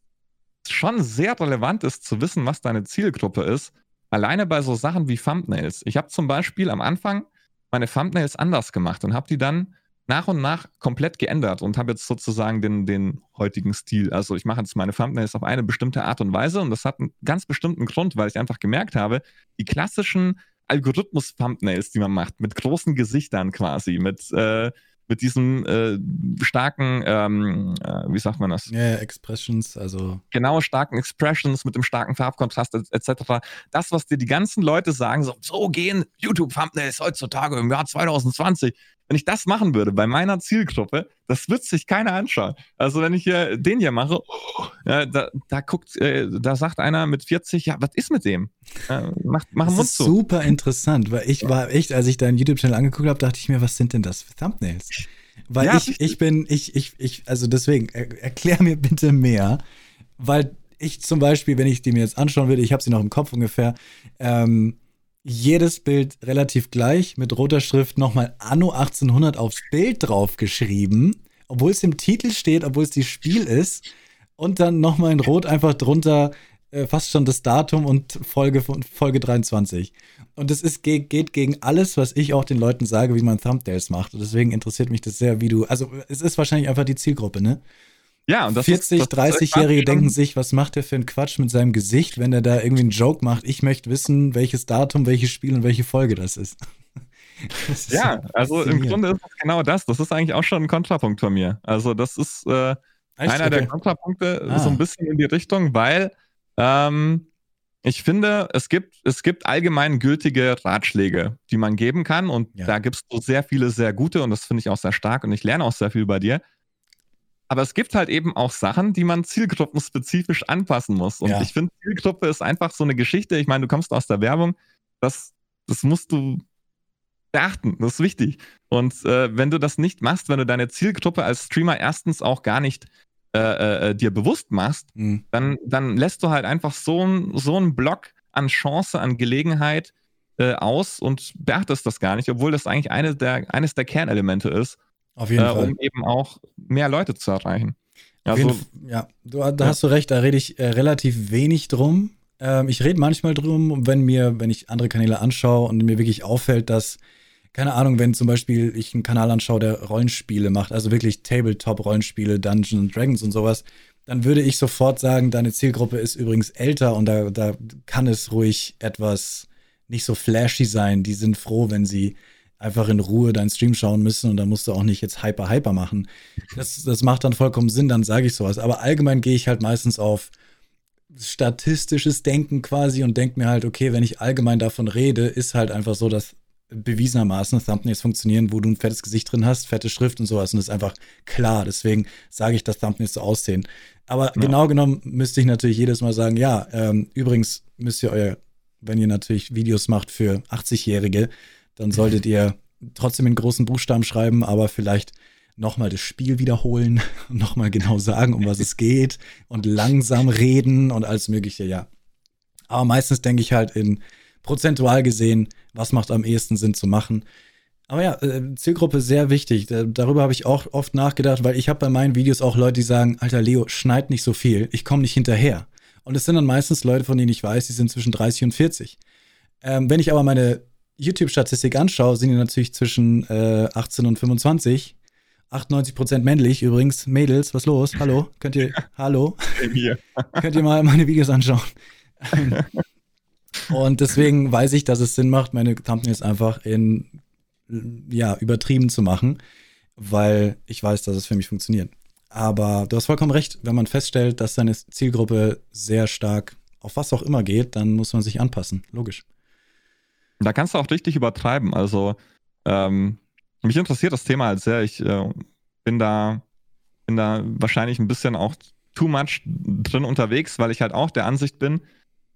schon sehr relevant ist zu wissen, was deine Zielgruppe ist. Alleine bei so Sachen wie Thumbnails. Ich habe zum Beispiel am Anfang meine Thumbnails anders gemacht und habe die dann nach und nach komplett geändert und habe jetzt sozusagen den, den heutigen Stil. Also ich mache jetzt meine Thumbnails auf eine bestimmte Art und Weise und das hat einen ganz bestimmten Grund, weil ich einfach gemerkt habe, die klassischen Algorithmus-Thumbnails, die man macht, mit großen Gesichtern quasi, mit, äh, mit diesen äh, starken, ähm, äh, wie sagt man das? Ja, yeah, Expressions, also. Genau, starken Expressions mit dem starken Farbkontrast etc. Das, was dir die ganzen Leute sagen, so, so gehen YouTube-Thumbnails heutzutage im Jahr 2020. Wenn ich das machen würde bei meiner Zielgruppe, das wird sich keiner anschauen. Also wenn ich hier den hier mache, oh, ja, da, da, guckt, äh, da sagt einer mit 40, ja, was ist mit dem? Ja, mach, mach das Mund ist zu. super interessant, weil ich war echt, als ich deinen YouTube-Channel angeguckt habe, dachte ich mir, was sind denn das für Thumbnails? Weil ja, ich, ich bin, ich, ich, ich, also deswegen, er, erklär mir bitte mehr, weil ich zum Beispiel, wenn ich die mir jetzt anschauen würde, ich habe sie noch im Kopf ungefähr, ähm, jedes Bild relativ gleich, mit roter Schrift nochmal Anno 1800 aufs Bild draufgeschrieben, obwohl es im Titel steht, obwohl es die Spiel ist. Und dann nochmal in Rot einfach drunter äh, fast schon das Datum und Folge, Folge 23. Und das ist, geht, geht gegen alles, was ich auch den Leuten sage, wie man Thumbnails macht. Und deswegen interessiert mich das sehr, wie du. Also, es ist wahrscheinlich einfach die Zielgruppe, ne? Ja, und das 40, 30-Jährige denken sich, was macht der für einen Quatsch mit seinem Gesicht, wenn er da irgendwie einen Joke macht? Ich möchte wissen, welches Datum, welches Spiel und welche Folge das ist. Das ist ja, also im Grunde ist es genau das. Das ist eigentlich auch schon ein Kontrapunkt von mir. Also, das ist äh, einer okay. der Kontrapunkte ah. so ein bisschen in die Richtung, weil ähm, ich finde, es gibt, es gibt allgemein gültige Ratschläge, die man geben kann. Und ja. da gibst du sehr viele sehr gute und das finde ich auch sehr stark und ich lerne auch sehr viel bei dir. Aber es gibt halt eben auch Sachen, die man zielgruppenspezifisch anpassen muss. Und ja. ich finde, Zielgruppe ist einfach so eine Geschichte. Ich meine, du kommst aus der Werbung. Das, das musst du beachten. Das ist wichtig. Und äh, wenn du das nicht machst, wenn du deine Zielgruppe als Streamer erstens auch gar nicht äh, äh, äh dir bewusst machst, mhm. dann, dann lässt du halt einfach so, ein, so einen Block an Chance, an Gelegenheit äh, aus und beachtest das gar nicht, obwohl das eigentlich eine der, eines der Kernelemente ist, auf jeden äh, Fall. Um eben auch mehr Leute zu erreichen. Also, ja, du, da ja. hast du recht, da rede ich äh, relativ wenig drum. Ähm, ich rede manchmal drum, wenn mir, wenn ich andere Kanäle anschaue und mir wirklich auffällt, dass, keine Ahnung, wenn zum Beispiel ich einen Kanal anschaue, der Rollenspiele macht, also wirklich Tabletop-Rollenspiele, Dungeons Dragons und sowas, dann würde ich sofort sagen, deine Zielgruppe ist übrigens älter und da, da kann es ruhig etwas nicht so flashy sein. Die sind froh, wenn sie einfach in Ruhe deinen Stream schauen müssen und da musst du auch nicht jetzt hyper hyper machen. Das, das macht dann vollkommen Sinn, dann sage ich sowas. Aber allgemein gehe ich halt meistens auf statistisches Denken quasi und denke mir halt, okay, wenn ich allgemein davon rede, ist halt einfach so, dass bewiesenermaßen Thumbnails funktionieren, wo du ein fettes Gesicht drin hast, fette Schrift und sowas. Und das ist einfach klar. Deswegen sage ich, dass Thumbnails so aussehen. Aber ja. genau genommen müsste ich natürlich jedes Mal sagen, ja, ähm, übrigens müsst ihr euer, wenn ihr natürlich Videos macht für 80-Jährige, dann solltet ihr trotzdem in großen Buchstaben schreiben, aber vielleicht nochmal das Spiel wiederholen und nochmal genau sagen, um was es geht und langsam reden und alles Mögliche, ja. Aber meistens denke ich halt in prozentual gesehen, was macht am ehesten Sinn zu machen. Aber ja, äh, Zielgruppe sehr wichtig. Darüber habe ich auch oft nachgedacht, weil ich habe bei meinen Videos auch Leute, die sagen, Alter Leo, schneid nicht so viel, ich komme nicht hinterher. Und es sind dann meistens Leute, von denen ich weiß, die sind zwischen 30 und 40. Ähm, wenn ich aber meine YouTube-Statistik anschaue, sind die natürlich zwischen äh, 18 und 25. 98% männlich übrigens. Mädels, was los? Hallo? Könnt ihr, hallo? Könnt ihr mal meine Videos anschauen? Und deswegen weiß ich, dass es Sinn macht, meine Thumbnails einfach in, ja, übertrieben zu machen, weil ich weiß, dass es für mich funktioniert. Aber du hast vollkommen recht, wenn man feststellt, dass deine Zielgruppe sehr stark auf was auch immer geht, dann muss man sich anpassen. Logisch. Da kannst du auch richtig übertreiben. Also, ähm, mich interessiert das Thema halt sehr. Ich äh, bin da, bin da wahrscheinlich ein bisschen auch too much drin unterwegs, weil ich halt auch der Ansicht bin,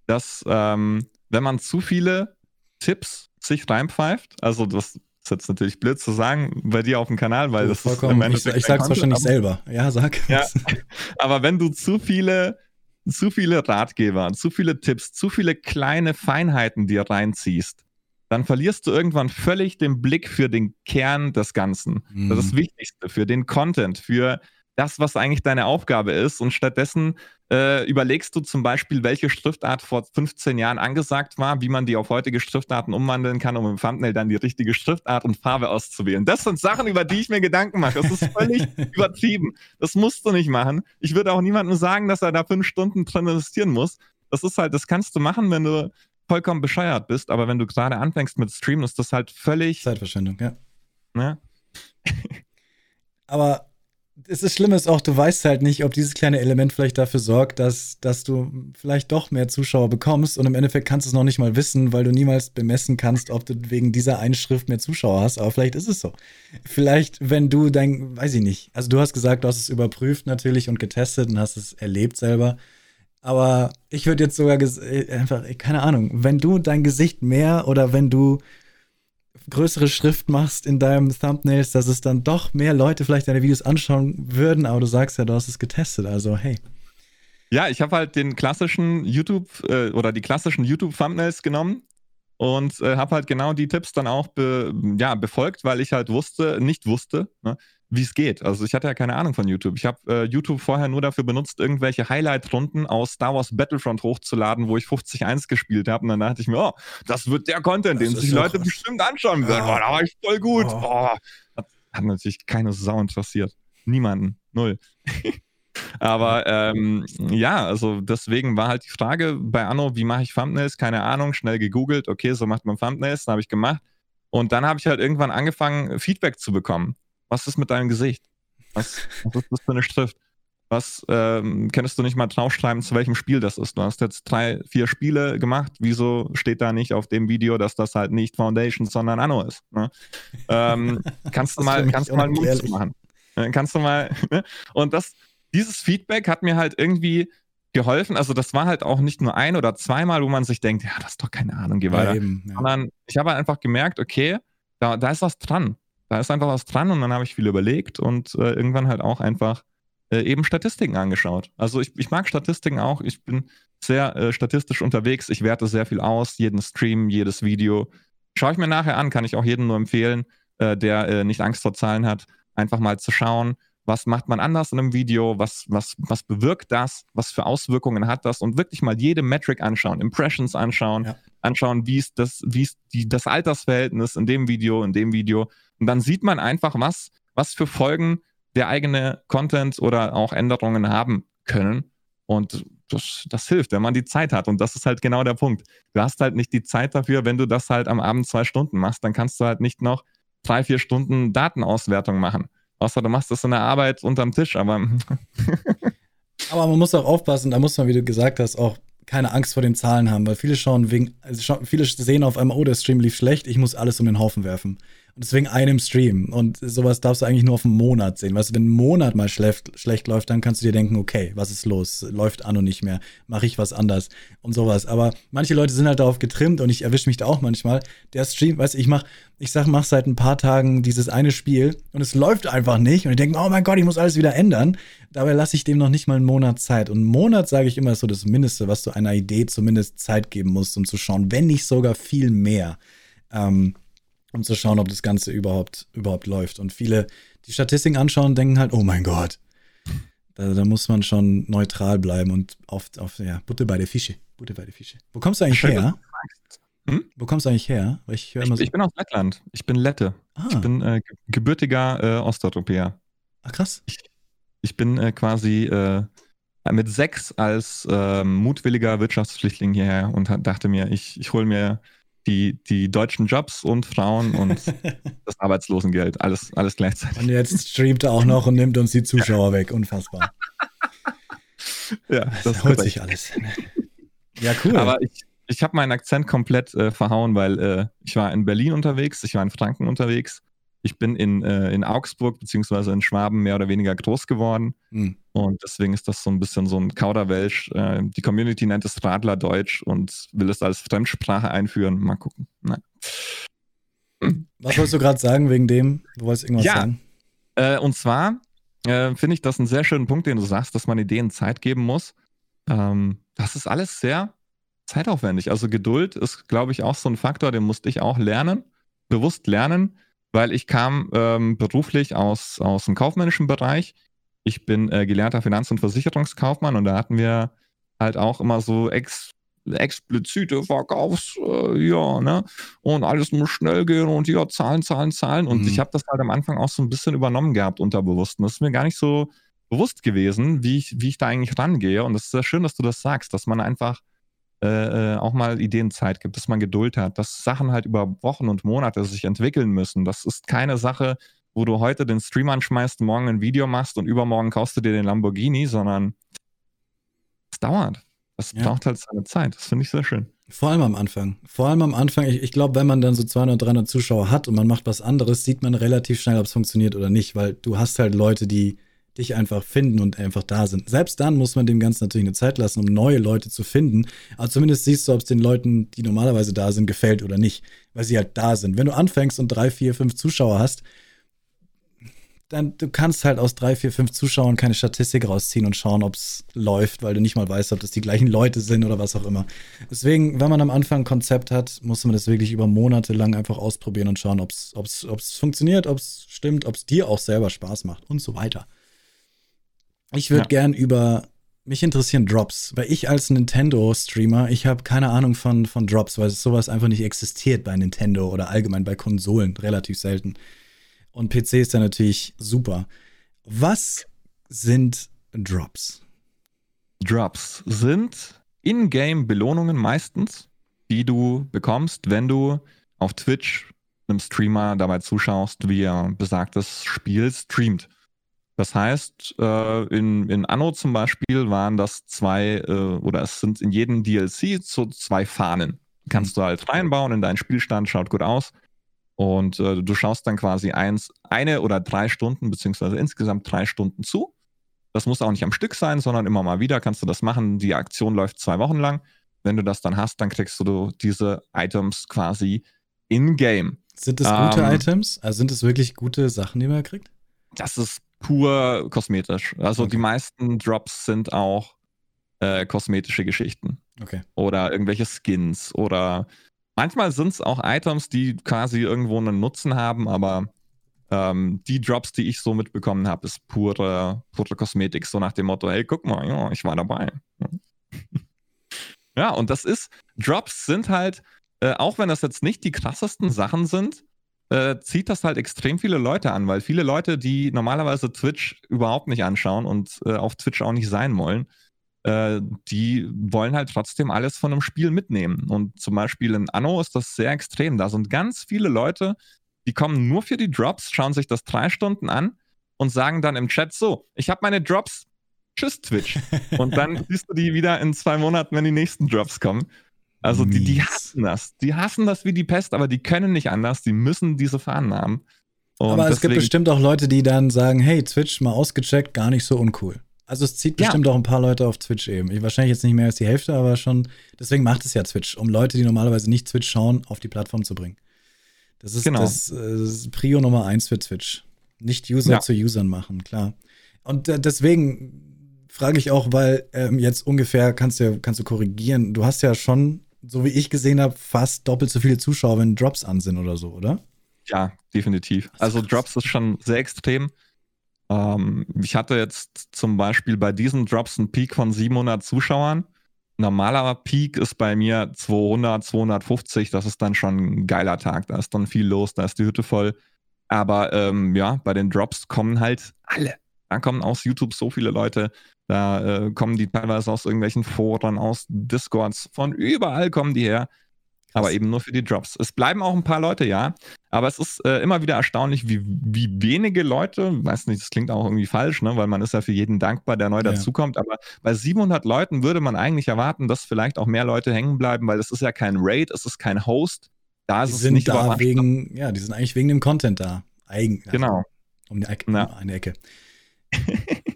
dass ähm, wenn man zu viele Tipps sich reinpfeift, also das ist jetzt natürlich blöd zu sagen bei dir auf dem Kanal, weil du, das vollkommen, ist Ich, ich sag's wahrscheinlich selber. Ja, sag. Ja, aber wenn du zu viele, zu viele Ratgeber, zu viele Tipps, zu viele kleine Feinheiten dir reinziehst, dann verlierst du irgendwann völlig den Blick für den Kern des Ganzen. Mhm. Das ist das mhm. Wichtigste, für den Content, für das, was eigentlich deine Aufgabe ist. Und stattdessen äh, überlegst du zum Beispiel, welche Schriftart vor 15 Jahren angesagt war, wie man die auf heutige Schriftarten umwandeln kann, um im Thumbnail dann die richtige Schriftart und Farbe auszuwählen. Das sind Sachen, über die ich mir Gedanken mache. Das ist völlig übertrieben. Das musst du nicht machen. Ich würde auch niemandem sagen, dass er da fünf Stunden drin investieren muss. Das ist halt, das kannst du machen, wenn du vollkommen bescheuert bist, aber wenn du gerade anfängst mit Streamen, ist das halt völlig. Zeitverschwendung, ja. Ne? aber es ist schlimm ist auch, du weißt halt nicht, ob dieses kleine Element vielleicht dafür sorgt, dass, dass du vielleicht doch mehr Zuschauer bekommst und im Endeffekt kannst du es noch nicht mal wissen, weil du niemals bemessen kannst, ob du wegen dieser Einschrift mehr Zuschauer hast, aber vielleicht ist es so. Vielleicht, wenn du dein, weiß ich nicht, also du hast gesagt, du hast es überprüft natürlich und getestet und hast es erlebt selber, aber ich würde jetzt sogar äh, einfach, keine Ahnung, wenn du dein Gesicht mehr oder wenn du größere Schrift machst in deinem Thumbnails, dass es dann doch mehr Leute vielleicht deine Videos anschauen würden, aber du sagst ja, du hast es getestet, also hey. Ja, ich habe halt den klassischen YouTube äh, oder die klassischen YouTube-Thumbnails genommen und äh, habe halt genau die Tipps dann auch be, ja, befolgt, weil ich halt wusste, nicht wusste, ne, wie es geht. Also ich hatte ja keine Ahnung von YouTube. Ich habe äh, YouTube vorher nur dafür benutzt, irgendwelche Highlight-Runden aus Star Wars Battlefront hochzuladen, wo ich 50-1 gespielt habe. Und dann dachte ich mir, oh, das wird der Content, das den sich Leute krass. bestimmt anschauen werden. Oh, da war ich voll gut. Oh. Oh. Hat, hat natürlich keine Sau interessiert. Niemanden. Null. Aber ähm, ja, also deswegen war halt die Frage bei Anno, wie mache ich Thumbnails? Keine Ahnung, schnell gegoogelt, okay, so macht man Thumbnails, dann habe ich gemacht. Und dann habe ich halt irgendwann angefangen, Feedback zu bekommen. Was ist mit deinem Gesicht? Was, was ist das für eine Schrift? Was ähm, könntest du nicht mal draufschreiben, zu welchem Spiel das ist? Du hast jetzt drei, vier Spiele gemacht. Wieso steht da nicht auf dem Video, dass das halt nicht Foundation, sondern Anno ist? Ne? Ähm, kannst du mal, kannst du mal Mut machen? Kannst du mal. Ne? Und das, dieses Feedback hat mir halt irgendwie geholfen. Also das war halt auch nicht nur ein oder zweimal, wo man sich denkt, ja, das ist doch keine Ahnung, geh weiter. Ja, eben, ja. Sondern ich habe halt einfach gemerkt, okay, da, da ist was dran da ist einfach was dran und dann habe ich viel überlegt und äh, irgendwann halt auch einfach äh, eben Statistiken angeschaut. Also ich, ich mag Statistiken auch. Ich bin sehr äh, statistisch unterwegs. Ich werte sehr viel aus, jeden Stream, jedes Video. Schaue ich mir nachher an, kann ich auch jedem nur empfehlen, äh, der äh, nicht Angst vor Zahlen hat, einfach mal zu schauen, was macht man anders in einem Video, was, was, was bewirkt das, was für Auswirkungen hat das und wirklich mal jede Metric anschauen, Impressions anschauen, ja. anschauen, wie ist das, wie ist die, das Altersverhältnis in dem Video, in dem Video und dann sieht man einfach, was, was für Folgen der eigene Content oder auch Änderungen haben können. Und das, das, hilft, wenn man die Zeit hat. Und das ist halt genau der Punkt. Du hast halt nicht die Zeit dafür, wenn du das halt am Abend zwei Stunden machst, dann kannst du halt nicht noch drei, vier Stunden Datenauswertung machen. Außer du machst das in der Arbeit unterm Tisch, aber. aber man muss auch aufpassen, da muss man, wie du gesagt hast, auch keine Angst vor den Zahlen haben, weil viele schauen wegen, also viele sehen auf einmal, oh, der Stream lief schlecht, ich muss alles um den Haufen werfen. Und deswegen einem Stream. Und sowas darfst du eigentlich nur auf einen Monat sehen. Weißt du, wenn ein Monat mal schlecht, schlecht läuft, dann kannst du dir denken, okay, was ist los? Läuft an und nicht mehr. Mache ich was anders und sowas. Aber manche Leute sind halt darauf getrimmt und ich erwische mich da auch manchmal. Der Stream, weißt du, ich mach, ich sag, mach seit ein paar Tagen dieses eine Spiel und es läuft einfach nicht. Und ich denke, oh mein Gott, ich muss alles wieder ändern. Dabei lasse ich dem noch nicht mal einen Monat Zeit. Und einen Monat, sage ich immer, ist so das Mindeste, was du einer Idee zumindest Zeit geben musst, um zu schauen, wenn nicht sogar viel mehr. Ähm, um zu schauen, ob das Ganze überhaupt, überhaupt läuft. Und viele, die Statistiken anschauen, denken halt, oh mein Gott. Da, da muss man schon neutral bleiben und auf, auf ja, Butte bei der Fische. Butte bei der Fische. Wo kommst du eigentlich Schön, her? Hm? Wo kommst du eigentlich her? ich, ich, so ich, bin aus Lettland. Ich bin Lette. Ah. Ich bin äh, gebürtiger äh, Osteuropäer. Ach krass. Ich, ich bin äh, quasi äh, mit sechs als ähm, mutwilliger Wirtschaftsflüchtling hierher und dachte mir, ich, ich hole mir die, die deutschen Jobs und Frauen und das Arbeitslosengeld, alles, alles gleichzeitig. Und jetzt streamt er auch noch und nimmt uns die Zuschauer weg, unfassbar. Ja, das, das holt sich alles. Ja, cool. Aber ich, ich habe meinen Akzent komplett äh, verhauen, weil äh, ich war in Berlin unterwegs, ich war in Franken unterwegs ich bin in, äh, in Augsburg beziehungsweise in Schwaben mehr oder weniger groß geworden. Mhm. Und deswegen ist das so ein bisschen so ein Kauderwelsch. Äh, die Community nennt es Radlerdeutsch und will es als Fremdsprache einführen. Mal gucken. Nein. Was wolltest du gerade sagen wegen dem? Du wolltest irgendwas ja, sagen? Äh, und zwar äh, finde ich das einen sehr schönen Punkt, den du sagst, dass man Ideen Zeit geben muss. Ähm, das ist alles sehr zeitaufwendig. Also Geduld ist, glaube ich, auch so ein Faktor, den musste ich auch lernen, bewusst lernen weil ich kam ähm, beruflich aus, aus dem kaufmännischen Bereich. Ich bin äh, gelernter Finanz- und Versicherungskaufmann und da hatten wir halt auch immer so ex explizite Verkaufs, äh, ja, ne? Und alles muss schnell gehen und ja, Zahlen, Zahlen, Zahlen. Und mhm. ich habe das halt am Anfang auch so ein bisschen übernommen gehabt, unterbewusst. Und das ist mir gar nicht so bewusst gewesen, wie ich, wie ich da eigentlich rangehe. Und es ist sehr schön, dass du das sagst, dass man einfach äh, äh, auch mal Ideenzeit gibt, dass man Geduld hat, dass Sachen halt über Wochen und Monate sich entwickeln müssen. Das ist keine Sache, wo du heute den Stream anschmeißt, morgen ein Video machst und übermorgen kaufst du dir den Lamborghini, sondern es dauert. Das ja. braucht halt seine Zeit. Das finde ich sehr schön. Vor allem am Anfang. Vor allem am Anfang. Ich, ich glaube, wenn man dann so 200, 300 Zuschauer hat und man macht was anderes, sieht man relativ schnell, ob es funktioniert oder nicht, weil du hast halt Leute, die dich einfach finden und einfach da sind. Selbst dann muss man dem Ganzen natürlich eine Zeit lassen, um neue Leute zu finden. Aber zumindest siehst du, ob es den Leuten, die normalerweise da sind, gefällt oder nicht, weil sie halt da sind. Wenn du anfängst und drei, vier, fünf Zuschauer hast, dann du kannst halt aus drei, vier, fünf Zuschauern keine Statistik rausziehen und schauen, ob es läuft, weil du nicht mal weißt, ob das die gleichen Leute sind oder was auch immer. Deswegen, wenn man am Anfang ein Konzept hat, muss man das wirklich über Monate lang einfach ausprobieren und schauen, ob es funktioniert, ob es stimmt, ob es dir auch selber Spaß macht und so weiter. Ich würde ja. gern über mich interessieren Drops, weil ich als Nintendo-Streamer, ich habe keine Ahnung von, von Drops, weil sowas einfach nicht existiert bei Nintendo oder allgemein bei Konsolen, relativ selten. Und PC ist da natürlich super. Was sind Drops? Drops sind In-Game-Belohnungen meistens, die du bekommst, wenn du auf Twitch einem Streamer dabei zuschaust, wie er besagtes Spiel streamt. Das heißt, äh, in, in Anno zum Beispiel waren das zwei, äh, oder es sind in jedem DLC so zwei Fahnen. Kannst du halt reinbauen in deinen Spielstand, schaut gut aus. Und äh, du schaust dann quasi eins, eine oder drei Stunden, beziehungsweise insgesamt drei Stunden zu. Das muss auch nicht am Stück sein, sondern immer mal wieder kannst du das machen. Die Aktion läuft zwei Wochen lang. Wenn du das dann hast, dann kriegst du diese Items quasi in-game. Sind es gute ähm, Items? Also sind es wirklich gute Sachen, die man kriegt? Das ist pur kosmetisch. Also okay. die meisten Drops sind auch äh, kosmetische Geschichten. Okay. Oder irgendwelche Skins oder manchmal sind es auch Items, die quasi irgendwo einen Nutzen haben, aber ähm, die Drops, die ich so mitbekommen habe, ist pure, pure Kosmetik, so nach dem Motto, hey, guck mal, ja, ich war dabei. ja, und das ist, Drops sind halt, äh, auch wenn das jetzt nicht die krassesten Sachen sind, äh, zieht das halt extrem viele Leute an, weil viele Leute, die normalerweise Twitch überhaupt nicht anschauen und äh, auf Twitch auch nicht sein wollen, äh, die wollen halt trotzdem alles von einem Spiel mitnehmen. Und zum Beispiel in Anno ist das sehr extrem. Da sind ganz viele Leute, die kommen nur für die Drops, schauen sich das drei Stunden an und sagen dann im Chat so, ich habe meine Drops, tschüss Twitch. Und dann siehst du die wieder in zwei Monaten, wenn die nächsten Drops kommen. Also die, die hassen das. Die hassen das wie die Pest, aber die können nicht anders. Die müssen diese Fahnen haben. Und aber es gibt bestimmt auch Leute, die dann sagen, hey, Twitch mal ausgecheckt, gar nicht so uncool. Also es zieht bestimmt ja. auch ein paar Leute auf Twitch eben. Ich, wahrscheinlich jetzt nicht mehr als die Hälfte, aber schon. Deswegen macht es ja Twitch, um Leute, die normalerweise nicht Twitch schauen, auf die Plattform zu bringen. Das ist genau. das, äh, Prio Nummer eins für Twitch. Nicht User ja. zu Usern machen, klar. Und äh, deswegen frage ich auch, weil ähm, jetzt ungefähr kannst du, kannst du korrigieren. Du hast ja schon, so wie ich gesehen habe, fast doppelt so viele Zuschauer, wenn Drops an sind oder so, oder? Ja, definitiv. Also Drops ist schon sehr extrem. Ähm, ich hatte jetzt zum Beispiel bei diesen Drops einen Peak von 700 Zuschauern. Normaler Peak ist bei mir 200, 250. Das ist dann schon ein geiler Tag. Da ist dann viel los, da ist die Hütte voll. Aber ähm, ja, bei den Drops kommen halt alle. Da kommen aus YouTube so viele Leute. Da äh, kommen die teilweise aus irgendwelchen Foren, aus Discords. Von überall kommen die her aber eben nur für die Drops. Es bleiben auch ein paar Leute, ja, aber es ist äh, immer wieder erstaunlich, wie, wie wenige Leute, weiß nicht, das klingt auch irgendwie falsch, ne, weil man ist ja für jeden dankbar, der neu ja. dazukommt, aber bei 700 Leuten würde man eigentlich erwarten, dass vielleicht auch mehr Leute hängen bleiben, weil es ist ja kein Raid, es ist kein Host. Da ist die es sind nicht da wegen, ja, die sind eigentlich wegen dem Content da. Eigen, also genau. Um, die Ecke, um eine Ecke.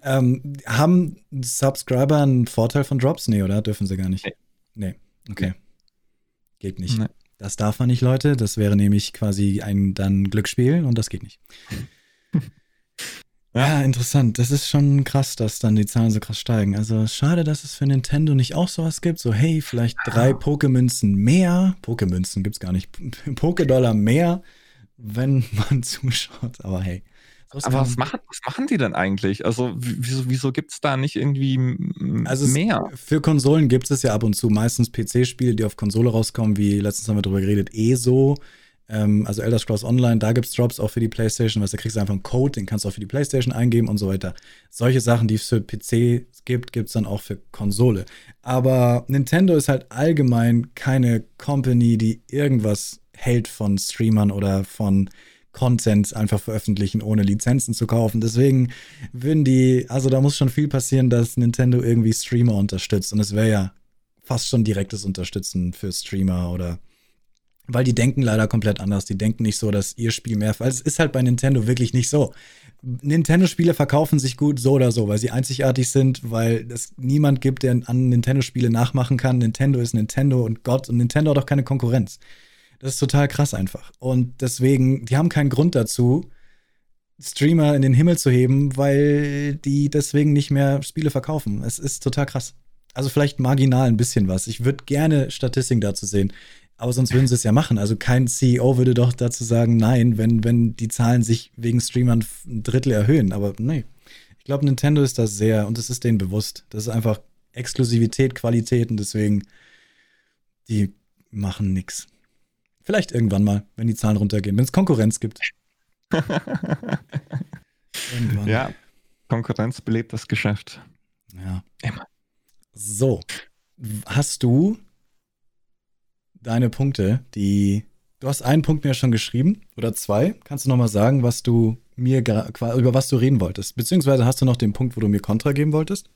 Ähm, haben Subscriber einen Vorteil von Drops? Nee, oder? Dürfen sie gar nicht? Nee. nee. Okay. Nee. Geht nicht. Nee. Das darf man nicht, Leute. Das wäre nämlich quasi ein dann Glücksspiel und das geht nicht. ja. interessant. Das ist schon krass, dass dann die Zahlen so krass steigen. Also schade, dass es für Nintendo nicht auch sowas gibt. So, hey, vielleicht drei Pokemünzen mehr. Pokemünzen gibt es gar nicht. Pokédollar mehr, wenn man zuschaut. Aber hey. Aber was machen, was machen die denn eigentlich? Also wieso, wieso gibt es da nicht irgendwie also mehr? Es, für Konsolen gibt es ja ab und zu meistens PC-Spiele, die auf Konsole rauskommen, wie letztens haben wir darüber geredet, ESO. Ähm, also Elder Scrolls Online, da gibt es Drops auch für die Playstation, was da kriegst du einfach einen Code, den kannst du auch für die Playstation eingeben und so weiter. Solche Sachen, die es für PC gibt, gibt es dann auch für Konsole. Aber Nintendo ist halt allgemein keine Company, die irgendwas hält von Streamern oder von Content einfach veröffentlichen, ohne Lizenzen zu kaufen. Deswegen würden die, also da muss schon viel passieren, dass Nintendo irgendwie Streamer unterstützt. Und es wäre ja fast schon direktes Unterstützen für Streamer oder weil die denken leider komplett anders. Die denken nicht so, dass ihr Spiel mehr, weil es ist halt bei Nintendo wirklich nicht so. Nintendo-Spiele verkaufen sich gut so oder so, weil sie einzigartig sind, weil es niemand gibt, der an Nintendo-Spiele nachmachen kann. Nintendo ist Nintendo und Gott und Nintendo hat auch keine Konkurrenz. Das ist total krass einfach. Und deswegen, die haben keinen Grund dazu, Streamer in den Himmel zu heben, weil die deswegen nicht mehr Spiele verkaufen. Es ist total krass. Also vielleicht marginal ein bisschen was. Ich würde gerne Statistiken dazu sehen. Aber sonst würden sie es ja machen. Also kein CEO würde doch dazu sagen, nein, wenn, wenn die Zahlen sich wegen Streamern ein Drittel erhöhen. Aber nee. Ich glaube, Nintendo ist das sehr und es ist denen bewusst. Das ist einfach Exklusivität, Qualität und deswegen, die machen nichts. Vielleicht irgendwann mal, wenn die Zahlen runtergehen, wenn es Konkurrenz gibt. irgendwann. Ja, Konkurrenz belebt das Geschäft. Ja. Immer. So, hast du deine Punkte, die du hast einen Punkt mir schon geschrieben oder zwei. Kannst du noch mal sagen, was du mir über was du reden wolltest? Beziehungsweise hast du noch den Punkt, wo du mir Kontra geben wolltest?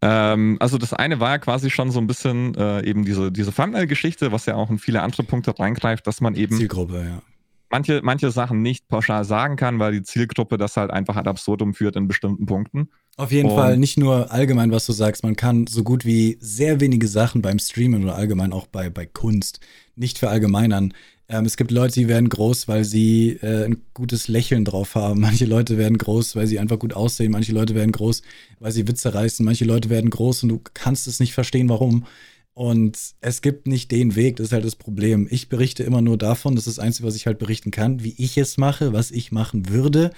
Ähm, also das eine war ja quasi schon so ein bisschen äh, eben diese, diese Thumbnail-Geschichte, was ja auch in viele andere Punkte reingreift, dass man eben Zielgruppe, ja. manche, manche Sachen nicht pauschal sagen kann, weil die Zielgruppe das halt einfach ad absurdum führt in bestimmten Punkten. Auf jeden Und Fall nicht nur allgemein, was du sagst, man kann so gut wie sehr wenige Sachen beim Streamen oder allgemein auch bei, bei Kunst nicht verallgemeinern. Ähm, es gibt Leute, die werden groß, weil sie äh, ein gutes Lächeln drauf haben. Manche Leute werden groß, weil sie einfach gut aussehen. Manche Leute werden groß, weil sie Witze reißen. Manche Leute werden groß und du kannst es nicht verstehen, warum. Und es gibt nicht den Weg, das ist halt das Problem. Ich berichte immer nur davon, das ist das Einzige, was ich halt berichten kann, wie ich es mache, was ich machen würde.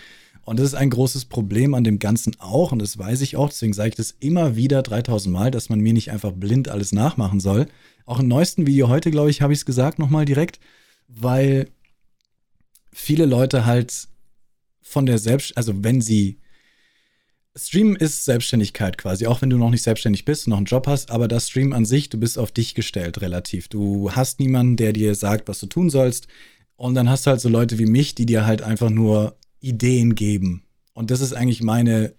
Und das ist ein großes Problem an dem Ganzen auch, und das weiß ich auch, deswegen sage ich das immer wieder 3000 Mal, dass man mir nicht einfach blind alles nachmachen soll. Auch im neuesten Video heute, glaube ich, habe ich es gesagt, nochmal direkt weil viele Leute halt von der Selbst, also wenn sie Streamen ist Selbstständigkeit quasi, auch wenn du noch nicht selbstständig bist, noch einen Job hast, aber das Stream an sich, du bist auf dich gestellt relativ. Du hast niemanden, der dir sagt, was du tun sollst. Und dann hast du halt so Leute wie mich, die dir halt einfach nur Ideen geben. Und das ist eigentlich meine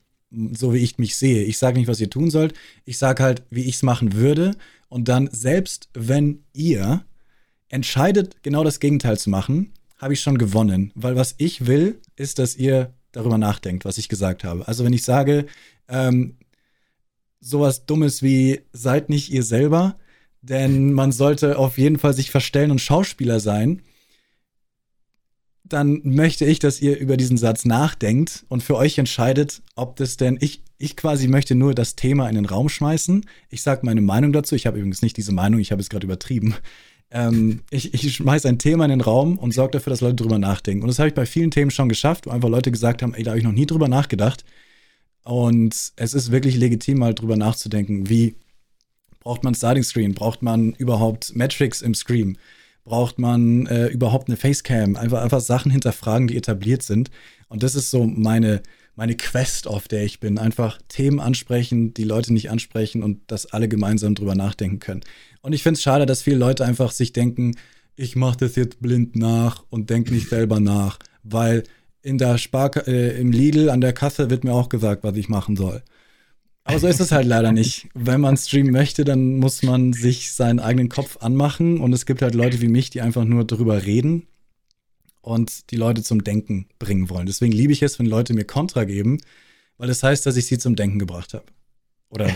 so wie ich mich sehe. Ich sage nicht, was ihr tun sollt. Ich sage halt, wie ich es machen würde. Und dann, selbst wenn ihr entscheidet, genau das Gegenteil zu machen, habe ich schon gewonnen. Weil was ich will, ist, dass ihr darüber nachdenkt, was ich gesagt habe. Also wenn ich sage, ähm, sowas Dummes wie seid nicht ihr selber, denn man sollte auf jeden Fall sich verstellen und Schauspieler sein, dann möchte ich, dass ihr über diesen Satz nachdenkt und für euch entscheidet, ob das denn ich ich quasi möchte nur das Thema in den Raum schmeißen. Ich sage meine Meinung dazu. Ich habe übrigens nicht diese Meinung, ich habe es gerade übertrieben. Ähm, ich, ich schmeiße ein Thema in den Raum und sorge dafür, dass Leute drüber nachdenken. Und das habe ich bei vielen Themen schon geschafft, wo einfach Leute gesagt haben, ey, da habe ich noch nie drüber nachgedacht. Und es ist wirklich legitim, mal drüber nachzudenken, wie braucht man Starting Screen, braucht man überhaupt Metrics im Screen, braucht man äh, überhaupt eine Facecam, einfach, einfach Sachen hinterfragen, die etabliert sind. Und das ist so meine, meine Quest, auf der ich bin. Einfach Themen ansprechen, die Leute nicht ansprechen und dass alle gemeinsam drüber nachdenken können. Und ich finde es schade, dass viele Leute einfach sich denken, ich mache das jetzt blind nach und denke nicht selber nach, weil in der Spar äh, im Lidl an der Kasse wird mir auch gesagt, was ich machen soll. Aber so ist es halt leider nicht. Wenn man streamen möchte, dann muss man sich seinen eigenen Kopf anmachen und es gibt halt Leute wie mich, die einfach nur darüber reden und die Leute zum Denken bringen wollen. Deswegen liebe ich es, wenn Leute mir Kontra geben, weil das heißt, dass ich sie zum Denken gebracht habe. Oder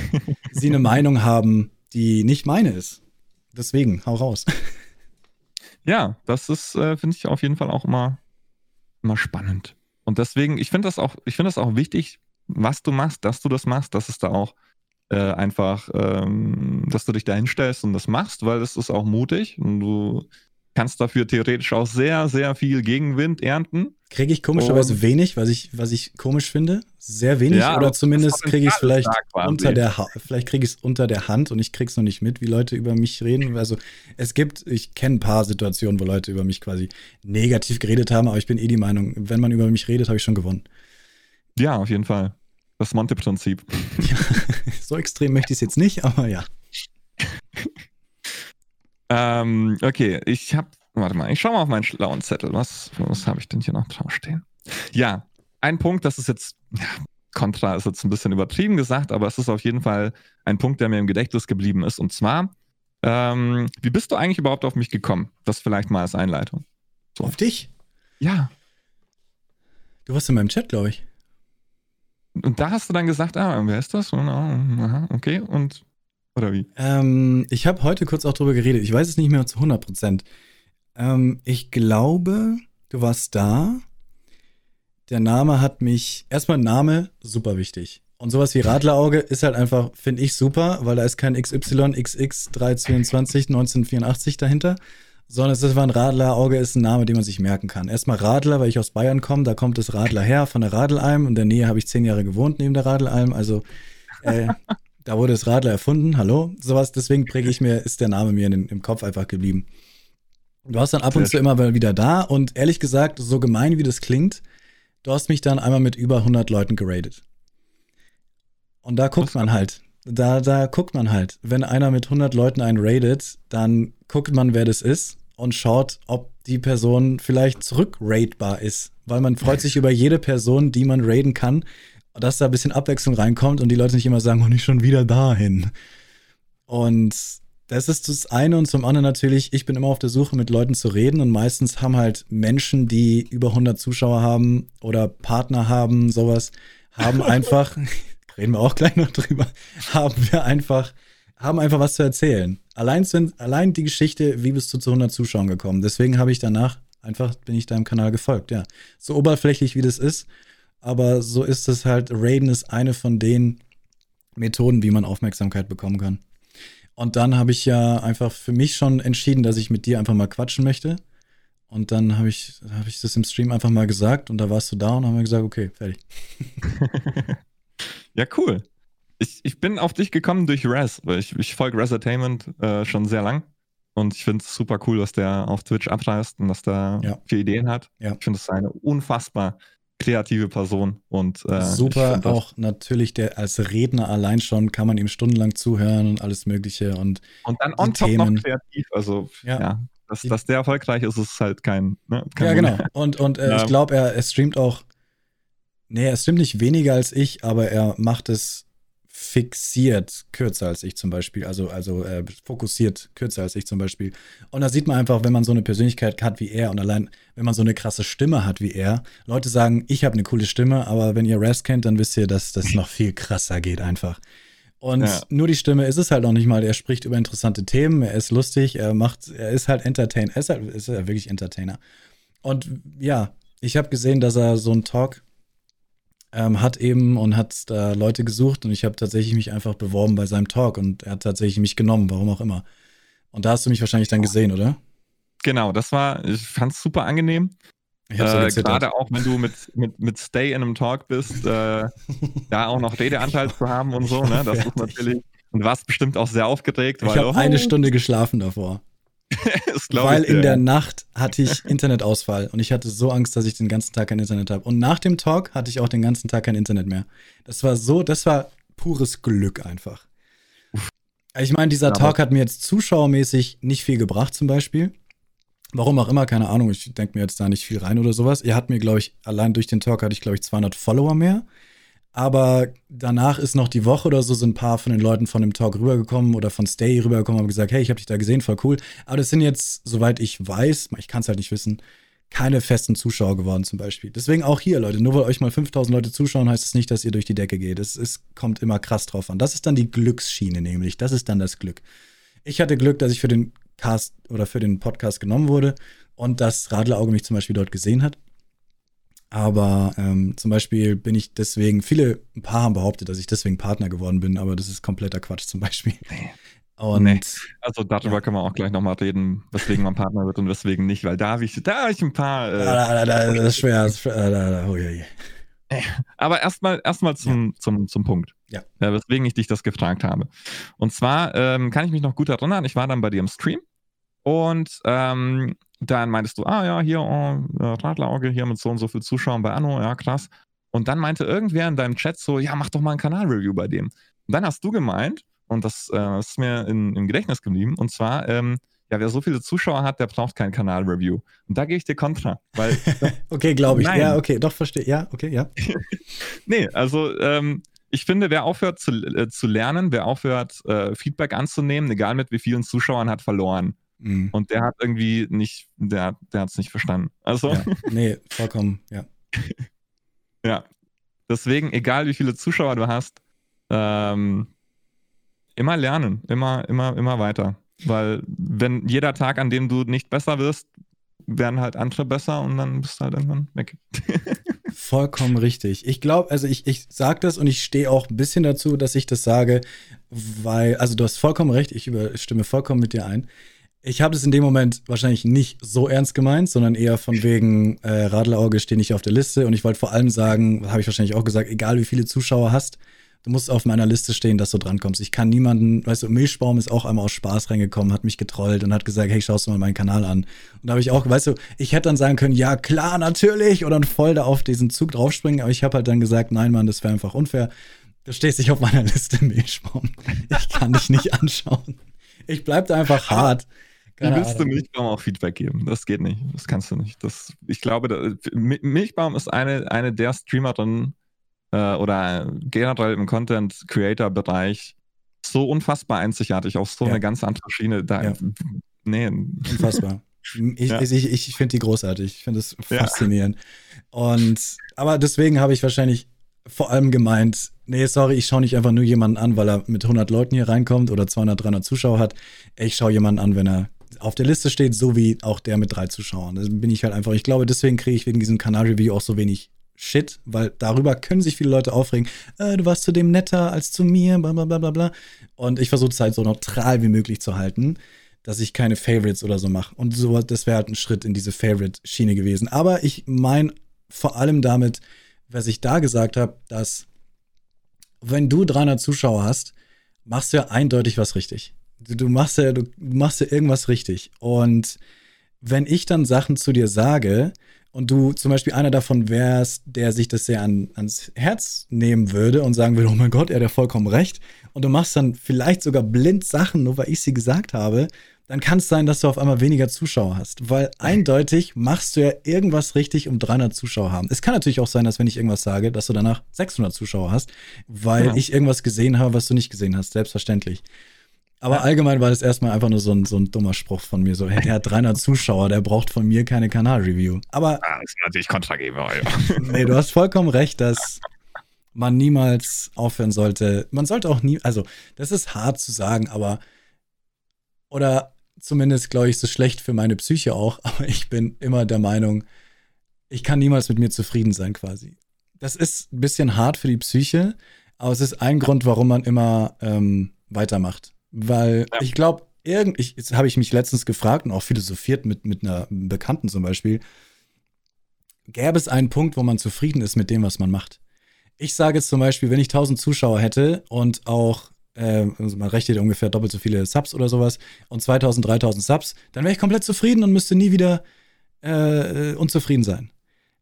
sie eine Meinung haben, die nicht meine ist. Deswegen, hau raus. Ja, das ist, äh, finde ich auf jeden Fall auch immer, immer spannend. Und deswegen, ich finde das auch, ich finde das auch wichtig, was du machst, dass du das machst, dass es da auch äh, einfach, ähm, dass du dich da hinstellst und das machst, weil es ist auch mutig und du kannst dafür theoretisch auch sehr, sehr viel Gegenwind ernten. Kriege ich komischerweise wenig, was ich, was ich komisch finde. Sehr wenig ja, oder zumindest kriege ich es vielleicht unter der ha vielleicht kriege ich es unter der Hand und ich kriege es noch nicht mit, wie Leute über mich reden. Also es gibt, ich kenne ein paar Situationen, wo Leute über mich quasi negativ geredet haben, aber ich bin eh die Meinung, wenn man über mich redet, habe ich schon gewonnen. Ja, auf jeden Fall. Das Monte-Prinzip. Ja, so extrem möchte ich es jetzt nicht, aber ja. Ähm, okay, ich habe, warte mal, ich schaue mal auf meinen schlauen Zettel. Was, was habe ich denn hier noch draufstehen? Ja, ein Punkt, das ist jetzt, ja, Kontra ist jetzt ein bisschen übertrieben gesagt, aber es ist auf jeden Fall ein Punkt, der mir im Gedächtnis geblieben ist. Und zwar, ähm, wie bist du eigentlich überhaupt auf mich gekommen? Das vielleicht mal als Einleitung. So. Auf dich? Ja. Du warst in meinem Chat, glaube ich. Und da hast du dann gesagt, ah, wer ist das? Aha, okay, und oder wie? Ähm, ich habe heute kurz auch drüber geredet. Ich weiß es nicht mehr zu 100 Prozent. Ähm, ich glaube, du warst da. Der Name hat mich. Erstmal Name, super wichtig. Und sowas wie Radlerauge ist halt einfach, finde ich, super, weil da ist kein XY, XX 322 1984 dahinter, sondern es ist ein Radlerauge, ist ein Name, den man sich merken kann. Erstmal Radler, weil ich aus Bayern komme, da kommt das Radler her von der Radelalm. In der Nähe habe ich zehn Jahre gewohnt neben der Radelalm. Also äh, da wurde das Radler erfunden, hallo, sowas, deswegen präge ich mir, ist der Name mir in, im Kopf einfach geblieben. Du hast dann ab und zu immer mal wieder da und ehrlich gesagt, so gemein wie das klingt, du hast mich dann einmal mit über 100 Leuten geradet. Und da guckt man halt, da, da guckt man halt, wenn einer mit 100 Leuten einen raidet, dann guckt man, wer das ist und schaut, ob die Person vielleicht zurückraidbar ist. Weil man freut sich über jede Person, die man raiden kann dass da ein bisschen Abwechslung reinkommt und die Leute nicht immer sagen, oh, nicht schon wieder dahin. Und das ist das eine und zum anderen natürlich, ich bin immer auf der Suche, mit Leuten zu reden und meistens haben halt Menschen, die über 100 Zuschauer haben oder Partner haben, sowas, haben einfach, reden wir auch gleich noch drüber, haben wir einfach, haben einfach was zu erzählen. Allein, sind, allein die Geschichte, wie bist du zu 100 Zuschauern gekommen? Deswegen habe ich danach einfach, bin ich deinem Kanal gefolgt, ja. So oberflächlich wie das ist, aber so ist es halt. Raiden ist eine von den Methoden, wie man Aufmerksamkeit bekommen kann. Und dann habe ich ja einfach für mich schon entschieden, dass ich mit dir einfach mal quatschen möchte. Und dann habe ich, hab ich das im Stream einfach mal gesagt und da warst du da und haben wir gesagt, okay, fertig. ja, cool. Ich, ich bin auf dich gekommen durch Res, weil ich, ich folge Resertainment äh, schon sehr lang. Und ich finde es super cool, was der auf Twitch abreißt und dass der ja. viele Ideen hat. Ja. Ich finde es eine unfassbar kreative Person und äh, super auch natürlich der als Redner allein schon kann man ihm stundenlang zuhören und alles mögliche und und dann on top Themen. noch kreativ also ja, ja dass, dass der erfolgreich ist ist halt kein, ne, kein ja genau und und äh, ja. ich glaube er, er streamt auch Nee, es stimmt nicht weniger als ich, aber er macht es fixiert kürzer als ich zum Beispiel, also, also äh, fokussiert kürzer als ich zum Beispiel. Und da sieht man einfach, wenn man so eine Persönlichkeit hat wie er und allein, wenn man so eine krasse Stimme hat wie er, Leute sagen, ich habe eine coole Stimme, aber wenn ihr Raz kennt, dann wisst ihr, dass das noch viel krasser geht einfach. Und ja. nur die Stimme ist es halt noch nicht mal. Er spricht über interessante Themen, er ist lustig, er macht, er ist halt Entertainer, er ist halt, ist halt wirklich Entertainer. Und ja, ich habe gesehen, dass er so einen Talk ähm, hat eben und hat da Leute gesucht und ich habe tatsächlich mich einfach beworben bei seinem Talk und er hat tatsächlich mich genommen, warum auch immer. Und da hast du mich wahrscheinlich dann gesehen, oder? Genau, das war, ich fand es super angenehm. Ich äh, Gerade auch, wenn du mit, mit, mit Stay in einem Talk bist, äh, da auch noch Redeanteil zu haben und so, ne? Das ist natürlich. Und warst bestimmt auch sehr aufgeregt. Ich habe oh, eine Stunde geschlafen davor. Weil in der Nacht hatte ich Internetausfall und ich hatte so Angst, dass ich den ganzen Tag kein Internet habe. Und nach dem Talk hatte ich auch den ganzen Tag kein Internet mehr. Das war so, das war pures Glück einfach. Ich meine, dieser Talk hat mir jetzt zuschauermäßig nicht viel gebracht, zum Beispiel. Warum auch immer, keine Ahnung. Ich denke mir jetzt da nicht viel rein oder sowas. Er hat mir, glaube ich, allein durch den Talk hatte ich, glaube ich, 200 Follower mehr. Aber danach ist noch die Woche oder so, sind ein paar von den Leuten von dem Talk rübergekommen oder von Stay rübergekommen und gesagt, hey, ich habe dich da gesehen, voll cool. Aber das sind jetzt, soweit ich weiß, ich kann es halt nicht wissen, keine festen Zuschauer geworden zum Beispiel. Deswegen auch hier, Leute, nur weil euch mal 5000 Leute zuschauen, heißt es das nicht, dass ihr durch die Decke geht. Es, es kommt immer krass drauf an. Das ist dann die Glücksschiene nämlich. Das ist dann das Glück. Ich hatte Glück, dass ich für den Cast oder für den Podcast genommen wurde und dass Radlerauge mich zum Beispiel dort gesehen hat. Aber ähm, zum Beispiel bin ich deswegen, viele, ein paar haben behauptet, dass ich deswegen Partner geworden bin, aber das ist kompletter Quatsch zum Beispiel. Nee. Und, nee. Also darüber ja. können wir auch gleich nochmal reden, weswegen man Partner wird und weswegen nicht, weil da habe ich, da habe ich ein paar. Äh, da, da, da, das ist schwer. Das ist, da, da, oh, ja, ja. Aber erstmal erstmal zum, ja. zum, zum Punkt. Ja. Äh, weswegen ich dich das gefragt habe. Und zwar ähm, kann ich mich noch gut erinnern, ich war dann bei dir im Stream und ähm, dann meintest du, ah ja, hier, oh, Radlerauge, hier mit so und so viel Zuschauern bei Anno, ja, krass. Und dann meinte irgendwer in deinem Chat so, ja, mach doch mal ein Kanalreview bei dem. Und dann hast du gemeint, und das äh, ist mir in, im Gedächtnis geblieben, und zwar, ähm, ja, wer so viele Zuschauer hat, der braucht kein Kanalreview. Und da gehe ich dir kontra, weil. okay, glaube ich. Nein. Ja, okay, doch, verstehe. Ja, okay, ja. nee, also, ähm, ich finde, wer aufhört zu, äh, zu lernen, wer aufhört, äh, Feedback anzunehmen, egal mit wie vielen Zuschauern, hat verloren. Mhm. Und der hat irgendwie nicht, der, der hat es nicht verstanden. Also. Ja, nee, vollkommen, ja. ja. Deswegen, egal wie viele Zuschauer du hast, ähm, immer lernen, immer, immer, immer weiter. Weil wenn jeder Tag, an dem du nicht besser wirst, werden halt andere besser und dann bist du halt irgendwann weg. Vollkommen richtig. Ich glaube, also ich, ich sage das und ich stehe auch ein bisschen dazu, dass ich das sage, weil, also du hast vollkommen recht, ich stimme vollkommen mit dir ein. Ich habe das in dem Moment wahrscheinlich nicht so ernst gemeint, sondern eher von wegen äh, Radlerauge stehe nicht auf der Liste. Und ich wollte vor allem sagen, habe ich wahrscheinlich auch gesagt, egal wie viele Zuschauer hast, du musst auf meiner Liste stehen, dass du drankommst. Ich kann niemanden, weißt du, Milchbaum ist auch einmal aus Spaß reingekommen, hat mich getrollt und hat gesagt, hey, schaust du mal meinen Kanal an. Und da habe ich auch, weißt du, ich hätte dann sagen können, ja klar, natürlich, oder voll da auf diesen Zug draufspringen, aber ich habe halt dann gesagt, nein, Mann, das wäre einfach unfair. Du stehst nicht auf meiner Liste, Milchbaum. Ich kann dich nicht anschauen. Ich bleib da einfach hart. Keine Wie willst Ahnung. du Milchbaum auch Feedback geben? Das geht nicht. Das kannst du nicht. Das, ich glaube, da, Milchbaum ist eine, eine der Streamerinnen äh, oder generell im Content-Creator-Bereich so unfassbar einzigartig, auf so ja. eine ganz andere Schiene. Da, ja. Nee. Unfassbar. Ich, ja. ich, ich finde die großartig. Ich finde es faszinierend. Und aber deswegen habe ich wahrscheinlich vor allem gemeint, nee, sorry, ich schaue nicht einfach nur jemanden an, weil er mit 100 Leuten hier reinkommt oder 200, 300 Zuschauer hat. Ich schaue jemanden an, wenn er auf der Liste steht, so wie auch der mit drei Zuschauern. Da bin ich halt einfach. Ich glaube, deswegen kriege ich wegen diesem Kanal-Review auch so wenig Shit, weil darüber können sich viele Leute aufregen. Äh, du warst zu dem netter als zu mir, bla bla bla bla bla. Und ich versuche es halt so neutral wie möglich zu halten, dass ich keine Favorites oder so mache. Und so, das wäre halt ein Schritt in diese Favorite-Schiene gewesen. Aber ich meine vor allem damit, was ich da gesagt habe, dass wenn du 300 Zuschauer hast, machst du ja eindeutig was richtig. Du, machst ja, du machst ja irgendwas richtig. Und wenn ich dann Sachen zu dir sage und du zum Beispiel einer davon wärst, der sich das sehr an, ans Herz nehmen würde und sagen würde, oh mein Gott, er hat ja vollkommen recht, und du machst dann vielleicht sogar blind Sachen, nur weil ich sie gesagt habe, dann kann es sein, dass du auf einmal weniger Zuschauer hast. Weil eindeutig machst du ja irgendwas richtig, um 300 Zuschauer haben. Es kann natürlich auch sein, dass wenn ich irgendwas sage, dass du danach 600 Zuschauer hast, weil ja. ich irgendwas gesehen habe, was du nicht gesehen hast. Selbstverständlich. Aber allgemein war das erstmal einfach nur so ein, so ein dummer Spruch von mir. So, hey, der hat 300 Zuschauer, der braucht von mir keine Kanal-Review. Aber. Ja, das ist natürlich Kontrageber. nee, du hast vollkommen recht, dass man niemals aufhören sollte. Man sollte auch nie, also, das ist hart zu sagen, aber. Oder zumindest, glaube ich, so schlecht für meine Psyche auch. Aber ich bin immer der Meinung, ich kann niemals mit mir zufrieden sein, quasi. Das ist ein bisschen hart für die Psyche, aber es ist ein Grund, warum man immer ähm, weitermacht. Weil ja. ich glaube, irgend, ich, jetzt habe ich mich letztens gefragt und auch philosophiert mit, mit einer Bekannten zum Beispiel, gäbe es einen Punkt, wo man zufrieden ist mit dem, was man macht? Ich sage jetzt zum Beispiel, wenn ich 1000 Zuschauer hätte und auch, äh, also man rechnet ungefähr doppelt so viele Subs oder sowas und 2000, 3000 Subs, dann wäre ich komplett zufrieden und müsste nie wieder äh, unzufrieden sein.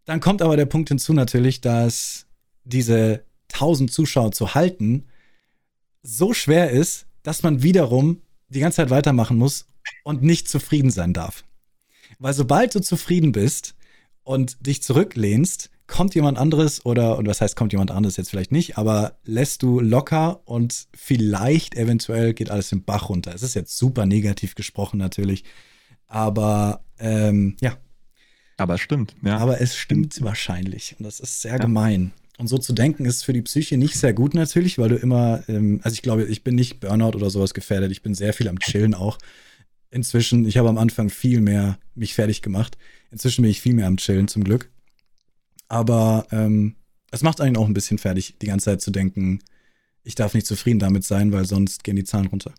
Dann kommt aber der Punkt hinzu natürlich, dass diese 1000 Zuschauer zu halten so schwer ist, dass man wiederum die ganze Zeit weitermachen muss und nicht zufrieden sein darf. Weil sobald du zufrieden bist und dich zurücklehnst, kommt jemand anderes oder, und was heißt kommt jemand anderes jetzt vielleicht nicht, aber lässt du locker und vielleicht eventuell geht alles im Bach runter. Es ist jetzt super negativ gesprochen natürlich, aber ähm, ja. Aber es stimmt, ja. Aber es stimmt wahrscheinlich und das ist sehr ja. gemein. Und so zu denken ist für die Psyche nicht sehr gut natürlich, weil du immer, ähm, also ich glaube, ich bin nicht Burnout oder sowas gefährdet. Ich bin sehr viel am Chillen auch. Inzwischen, ich habe am Anfang viel mehr mich fertig gemacht. Inzwischen bin ich viel mehr am Chillen, zum Glück. Aber ähm, es macht einen auch ein bisschen fertig, die ganze Zeit zu denken, ich darf nicht zufrieden damit sein, weil sonst gehen die Zahlen runter.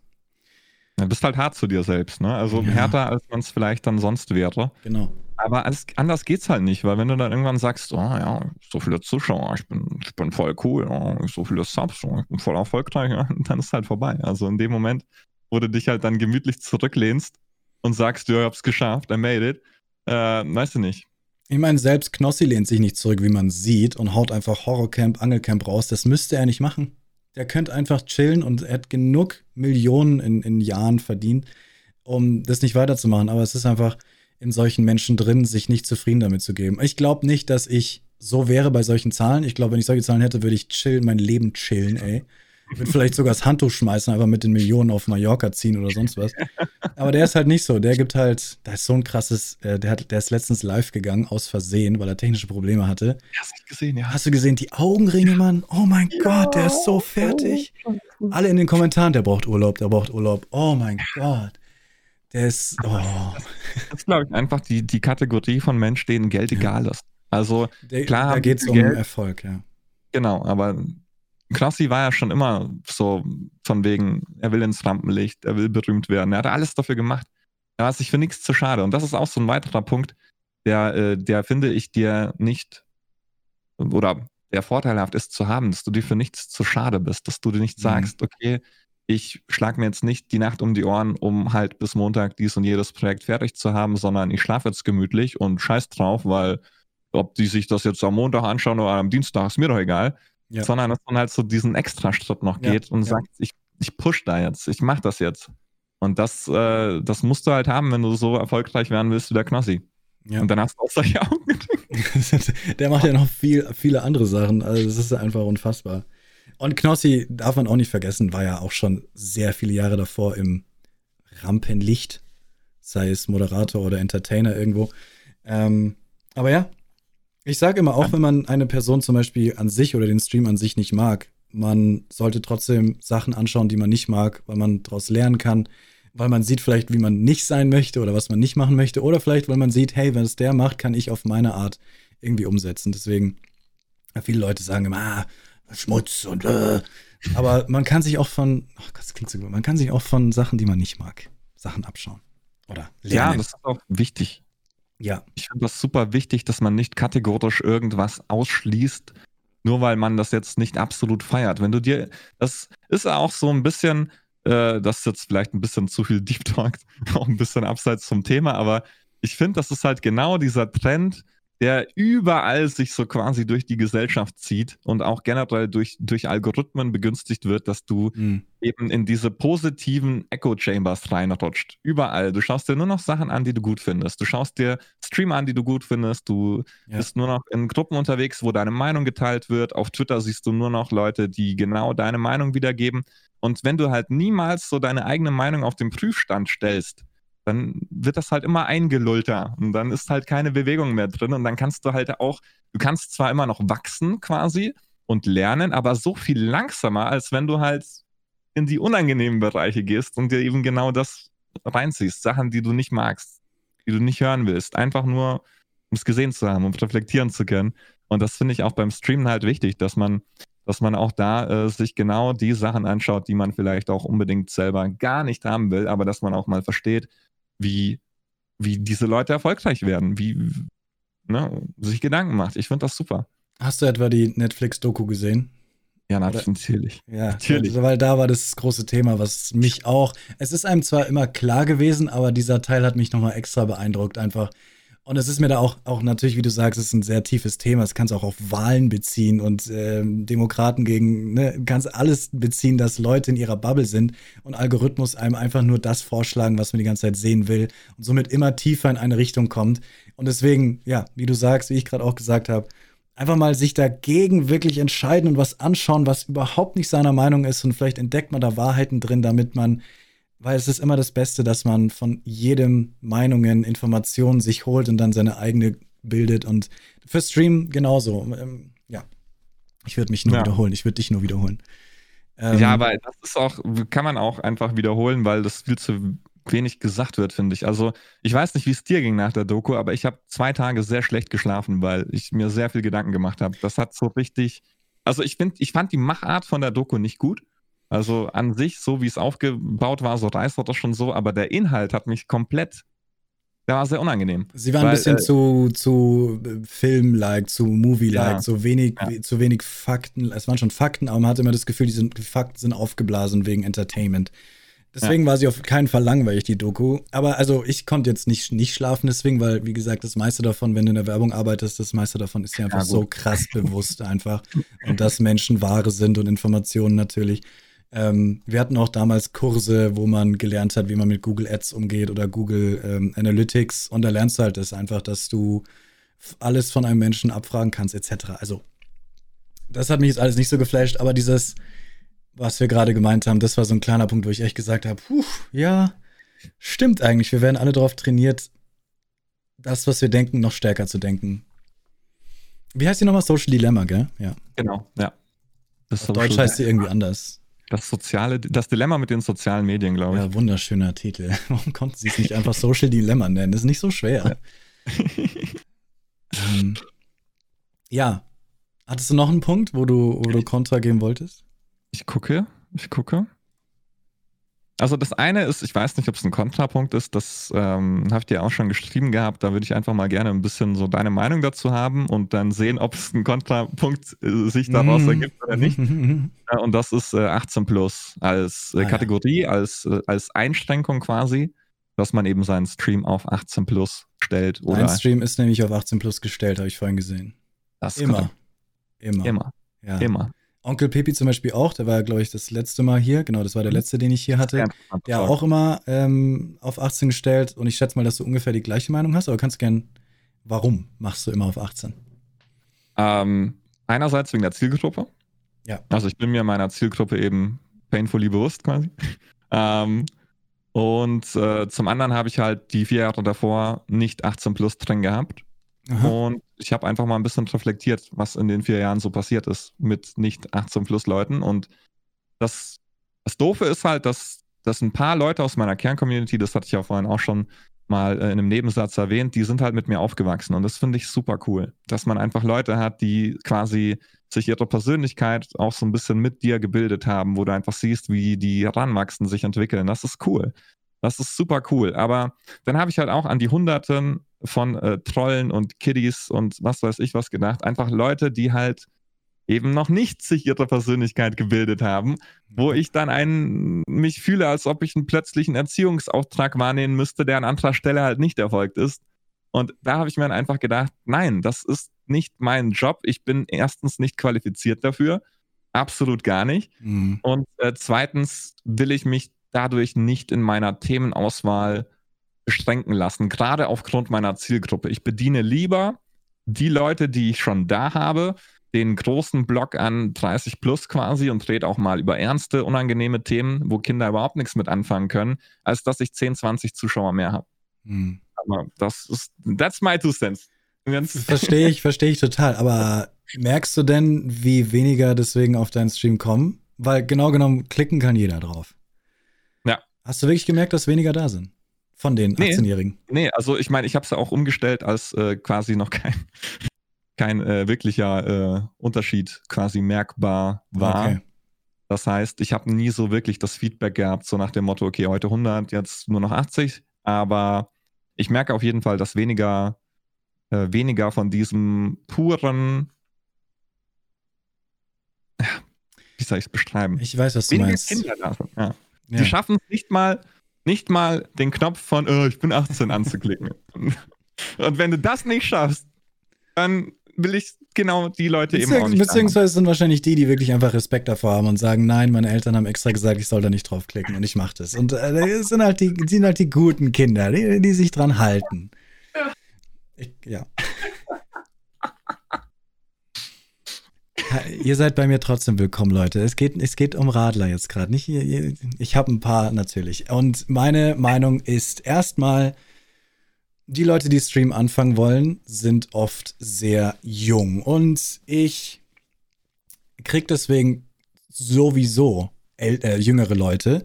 Du bist halt hart zu dir selbst, ne? Also ja. härter, als man es vielleicht dann sonst wäre. Genau. Aber alles, anders geht's halt nicht, weil wenn du dann irgendwann sagst, oh ja, so viele Zuschauer, ich bin, ich bin voll cool, oh, so viele Subs, oh, ich bin voll erfolgreich, ja, dann ist halt vorbei. Also in dem Moment, wo du dich halt dann gemütlich zurücklehnst und sagst, ja, ich hab's geschafft, I made it, äh, weißt du nicht. Ich meine, selbst Knossi lehnt sich nicht zurück, wie man sieht, und haut einfach Horrorcamp, Angelcamp raus. Das müsste er nicht machen. Der könnte einfach chillen und er hat genug Millionen in, in Jahren verdient, um das nicht weiterzumachen. Aber es ist einfach, in solchen Menschen drin, sich nicht zufrieden damit zu geben. Ich glaube nicht, dass ich so wäre bei solchen Zahlen. Ich glaube, wenn ich solche Zahlen hätte, würde ich chillen, mein Leben chillen, ey. Ich würde vielleicht sogar das Handtuch schmeißen, einfach mit den Millionen auf Mallorca ziehen oder sonst was. Aber der ist halt nicht so. Der gibt halt, da ist so ein krasses, äh, der, hat, der ist letztens live gegangen, aus Versehen, weil er technische Probleme hatte. Hast du gesehen, ja. Hast du gesehen, die Augenringe, Mann? Oh mein ja. Gott, der ist so fertig. Alle in den Kommentaren, der braucht Urlaub, der braucht Urlaub. Oh mein Gott. Der ist, oh. Das ist, glaube ich, einfach die, die Kategorie von Mensch, denen Geld egal ist. Also, Der, klar. Da geht es um Erfolg, ja. Genau, aber Knossi war ja schon immer so von wegen, er will ins Rampenlicht, er will berühmt werden. Er hat alles dafür gemacht. Er war sich für nichts zu schade. Und das ist auch so ein weiterer Punkt, der, äh, der finde ich dir nicht oder der vorteilhaft ist zu haben, dass du dir für nichts zu schade bist, dass du dir nicht mhm. sagst, okay, ich schlage mir jetzt nicht die Nacht um die Ohren, um halt bis Montag dies und jedes Projekt fertig zu haben, sondern ich schlafe jetzt gemütlich und scheiß drauf, weil ob die sich das jetzt am Montag anschauen oder am Dienstag, ist mir doch egal. Ja. Sondern dass man halt so diesen Extra-Schritt noch geht ja, und ja. sagt, ich, ich push da jetzt, ich mach das jetzt. Und das, äh, das musst du halt haben, wenn du so erfolgreich werden willst wie der Knossi. Ja. Und dann hast du auch solche Augen. der macht ja noch viel, viele andere Sachen. Also es ist einfach unfassbar. Und Knossi, darf man auch nicht vergessen, war ja auch schon sehr viele Jahre davor im Rampenlicht, sei es Moderator oder Entertainer irgendwo. Ähm, aber ja, ich sage immer, auch wenn man eine Person zum Beispiel an sich oder den Stream an sich nicht mag, man sollte trotzdem Sachen anschauen, die man nicht mag, weil man daraus lernen kann, weil man sieht vielleicht, wie man nicht sein möchte oder was man nicht machen möchte, oder vielleicht, weil man sieht, hey, wenn es der macht, kann ich auf meine Art irgendwie umsetzen. Deswegen, viele Leute sagen immer, ah, Schmutz und äh. aber man kann sich auch von, oh Gott, das klingt so gut, man kann sich auch von Sachen, die man nicht mag, Sachen abschauen. Oder lernen. Ja, das ist auch wichtig. Ja. Ich finde das super wichtig, dass man nicht kategorisch irgendwas ausschließt, nur weil man das jetzt nicht absolut feiert. Wenn du dir, das ist auch so ein bisschen, äh, das ist jetzt vielleicht ein bisschen zu viel Deep Talk, auch ein bisschen abseits vom Thema, aber ich finde, das ist halt genau dieser Trend, der überall sich so quasi durch die Gesellschaft zieht und auch generell durch, durch Algorithmen begünstigt wird, dass du mhm. eben in diese positiven Echo Chambers reinrutscht. Überall. Du schaust dir nur noch Sachen an, die du gut findest. Du schaust dir Streamer an, die du gut findest. Du ja. bist nur noch in Gruppen unterwegs, wo deine Meinung geteilt wird. Auf Twitter siehst du nur noch Leute, die genau deine Meinung wiedergeben. Und wenn du halt niemals so deine eigene Meinung auf den Prüfstand stellst, dann wird das halt immer eingelullter und dann ist halt keine Bewegung mehr drin und dann kannst du halt auch, du kannst zwar immer noch wachsen quasi und lernen, aber so viel langsamer, als wenn du halt in die unangenehmen Bereiche gehst und dir eben genau das reinziehst, Sachen, die du nicht magst, die du nicht hören willst, einfach nur um es gesehen zu haben, um reflektieren zu können. Und das finde ich auch beim Streamen halt wichtig, dass man, dass man auch da äh, sich genau die Sachen anschaut, die man vielleicht auch unbedingt selber gar nicht haben will, aber dass man auch mal versteht, wie, wie diese Leute erfolgreich werden, wie ne, sich Gedanken macht. Ich finde das super. Hast du etwa die Netflix-Doku gesehen? Ja, natürlich. Ja, natürlich. Also, weil da war das große Thema, was mich auch. Es ist einem zwar immer klar gewesen, aber dieser Teil hat mich nochmal extra beeindruckt, einfach und es ist mir da auch, auch natürlich, wie du sagst, es ist ein sehr tiefes Thema. Es kannst auch auf Wahlen beziehen und äh, Demokraten gegen, ne, kannst alles beziehen, dass Leute in ihrer Bubble sind und Algorithmus einem einfach nur das vorschlagen, was man die ganze Zeit sehen will und somit immer tiefer in eine Richtung kommt. Und deswegen, ja, wie du sagst, wie ich gerade auch gesagt habe, einfach mal sich dagegen wirklich entscheiden und was anschauen, was überhaupt nicht seiner Meinung ist und vielleicht entdeckt man da Wahrheiten drin, damit man weil es ist immer das Beste, dass man von jedem Meinungen, Informationen sich holt und dann seine eigene bildet. Und für Stream genauso. Ähm, ja. Ich würde mich nur ja. wiederholen. Ich würde dich nur wiederholen. Ähm, ja, aber das ist auch, kann man auch einfach wiederholen, weil das viel zu wenig gesagt wird, finde ich. Also, ich weiß nicht, wie es dir ging nach der Doku, aber ich habe zwei Tage sehr schlecht geschlafen, weil ich mir sehr viel Gedanken gemacht habe. Das hat so richtig. Also, ich finde, ich fand die Machart von der Doku nicht gut. Also an sich, so wie es aufgebaut war, so reißt das schon so, aber der Inhalt hat mich komplett, der war sehr unangenehm. Sie war ein bisschen äh, zu, zu Film-like, zu Movie-like, ja, so wenig, ja. zu wenig Fakten. Es waren schon Fakten, aber man hatte immer das Gefühl, die, sind, die Fakten sind aufgeblasen wegen Entertainment. Deswegen ja. war sie auf keinen Fall langweilig, die Doku. Aber also ich konnte jetzt nicht, nicht schlafen deswegen, weil, wie gesagt, das meiste davon, wenn du in der Werbung arbeitest, das meiste davon ist ja einfach so krass bewusst einfach. Und dass Menschen Ware sind und Informationen natürlich. Ähm, wir hatten auch damals Kurse, wo man gelernt hat, wie man mit Google Ads umgeht oder Google ähm, Analytics. Und da lernst du halt das einfach, dass du alles von einem Menschen abfragen kannst, etc. Also, das hat mich jetzt alles nicht so geflasht, aber dieses, was wir gerade gemeint haben, das war so ein kleiner Punkt, wo ich echt gesagt habe, puh, ja, stimmt eigentlich. Wir werden alle darauf trainiert, das, was wir denken, noch stärker zu denken. Wie heißt die nochmal? Social Dilemma, gell? Ja. Genau, ja. Das Auf Deutsch heißt sie irgendwie anders. Das soziale, das Dilemma mit den sozialen Medien, glaube ich. Ja, wunderschöner Titel. Warum konnten sie es nicht einfach Social Dilemma nennen? Das ist nicht so schwer. ähm, ja. Hattest du noch einen Punkt, wo du, wo du Kontra geben wolltest? Ich gucke, ich gucke. Also das eine ist, ich weiß nicht, ob es ein Kontrapunkt ist, das ähm, habe ich dir auch schon geschrieben gehabt, da würde ich einfach mal gerne ein bisschen so deine Meinung dazu haben und dann sehen, ob es ein Kontrapunkt äh, sich daraus mm. ergibt oder nicht. ja, und das ist äh, 18 plus als äh, ah, Kategorie, ja. als, äh, als Einschränkung quasi, dass man eben seinen Stream auf 18 plus stellt. Oder Mein Stream ist nämlich auf 18 plus gestellt, habe ich vorhin gesehen. Das Immer. Immer. Immer. Ja. Immer. Onkel Pepi zum Beispiel auch, der war, glaube ich, das letzte Mal hier. Genau, das war der mhm. letzte, den ich hier hatte. Ja, der auch immer ähm, auf 18 gestellt. Und ich schätze mal, dass du ungefähr die gleiche Meinung hast, aber kannst gern, warum machst du immer auf 18? Ähm, einerseits wegen der Zielgruppe. Ja. Also ich bin mir meiner Zielgruppe eben painfully bewusst quasi. ähm, und äh, zum anderen habe ich halt die vier Jahre davor nicht 18 plus drin gehabt. Aha. Und ich habe einfach mal ein bisschen reflektiert, was in den vier Jahren so passiert ist mit nicht 18 plus Leuten. Und das, das Doofe ist halt, dass, dass ein paar Leute aus meiner Kerncommunity, das hatte ich ja vorhin auch schon mal äh, in einem Nebensatz erwähnt, die sind halt mit mir aufgewachsen. Und das finde ich super cool, dass man einfach Leute hat, die quasi sich ihre Persönlichkeit auch so ein bisschen mit dir gebildet haben, wo du einfach siehst, wie die ranwachsen, sich entwickeln. Das ist cool. Das ist super cool. Aber dann habe ich halt auch an die Hunderten von äh, Trollen und Kiddies und was weiß ich was gedacht. Einfach Leute, die halt eben noch nicht sich ihre Persönlichkeit gebildet haben, wo mhm. ich dann einen, mich fühle, als ob ich einen plötzlichen Erziehungsauftrag wahrnehmen müsste, der an anderer Stelle halt nicht erfolgt ist. Und da habe ich mir dann einfach gedacht, nein, das ist nicht mein Job. Ich bin erstens nicht qualifiziert dafür. Absolut gar nicht. Mhm. Und äh, zweitens will ich mich dadurch nicht in meiner Themenauswahl beschränken lassen, gerade aufgrund meiner Zielgruppe. Ich bediene lieber die Leute, die ich schon da habe, den großen Block an 30 plus quasi und rede auch mal über ernste, unangenehme Themen, wo Kinder überhaupt nichts mit anfangen können, als dass ich 10, 20 Zuschauer mehr habe. Hm. Aber das ist, that's my two cents. Verstehe ich, verstehe ich total. Aber merkst du denn, wie weniger deswegen auf deinen Stream kommen? Weil genau genommen klicken kann jeder drauf. Ja. Hast du wirklich gemerkt, dass weniger da sind? Von den 18-Jährigen? Nee, nee, also ich meine, ich habe es ja auch umgestellt, als äh, quasi noch kein, kein äh, wirklicher äh, Unterschied quasi merkbar war. Okay. Das heißt, ich habe nie so wirklich das Feedback gehabt, so nach dem Motto, okay, heute 100, jetzt nur noch 80. Aber ich merke auf jeden Fall, dass weniger, äh, weniger von diesem puren, wie soll ich es beschreiben? Ich weiß, was du weniger meinst. Kinder da sind. Ja. Ja. Die schaffen es nicht mal, nicht mal den Knopf von, oh, ich bin 18 anzuklicken. Und wenn du das nicht schaffst, dann will ich genau die Leute Beziehungs eben auch nicht Beziehungsweise sind wahrscheinlich die, die wirklich einfach Respekt davor haben und sagen, nein, meine Eltern haben extra gesagt, ich soll da nicht draufklicken und ich mache das. Und äh, sind halt die, sind halt die guten Kinder, die, die sich dran halten. Ich, ja. Ihr seid bei mir trotzdem willkommen, Leute. Es geht, es geht um Radler jetzt gerade. Nicht, ich habe ein paar natürlich. Und meine Meinung ist erstmal, die Leute, die Stream anfangen wollen, sind oft sehr jung. Und ich krieg deswegen sowieso äh, jüngere Leute.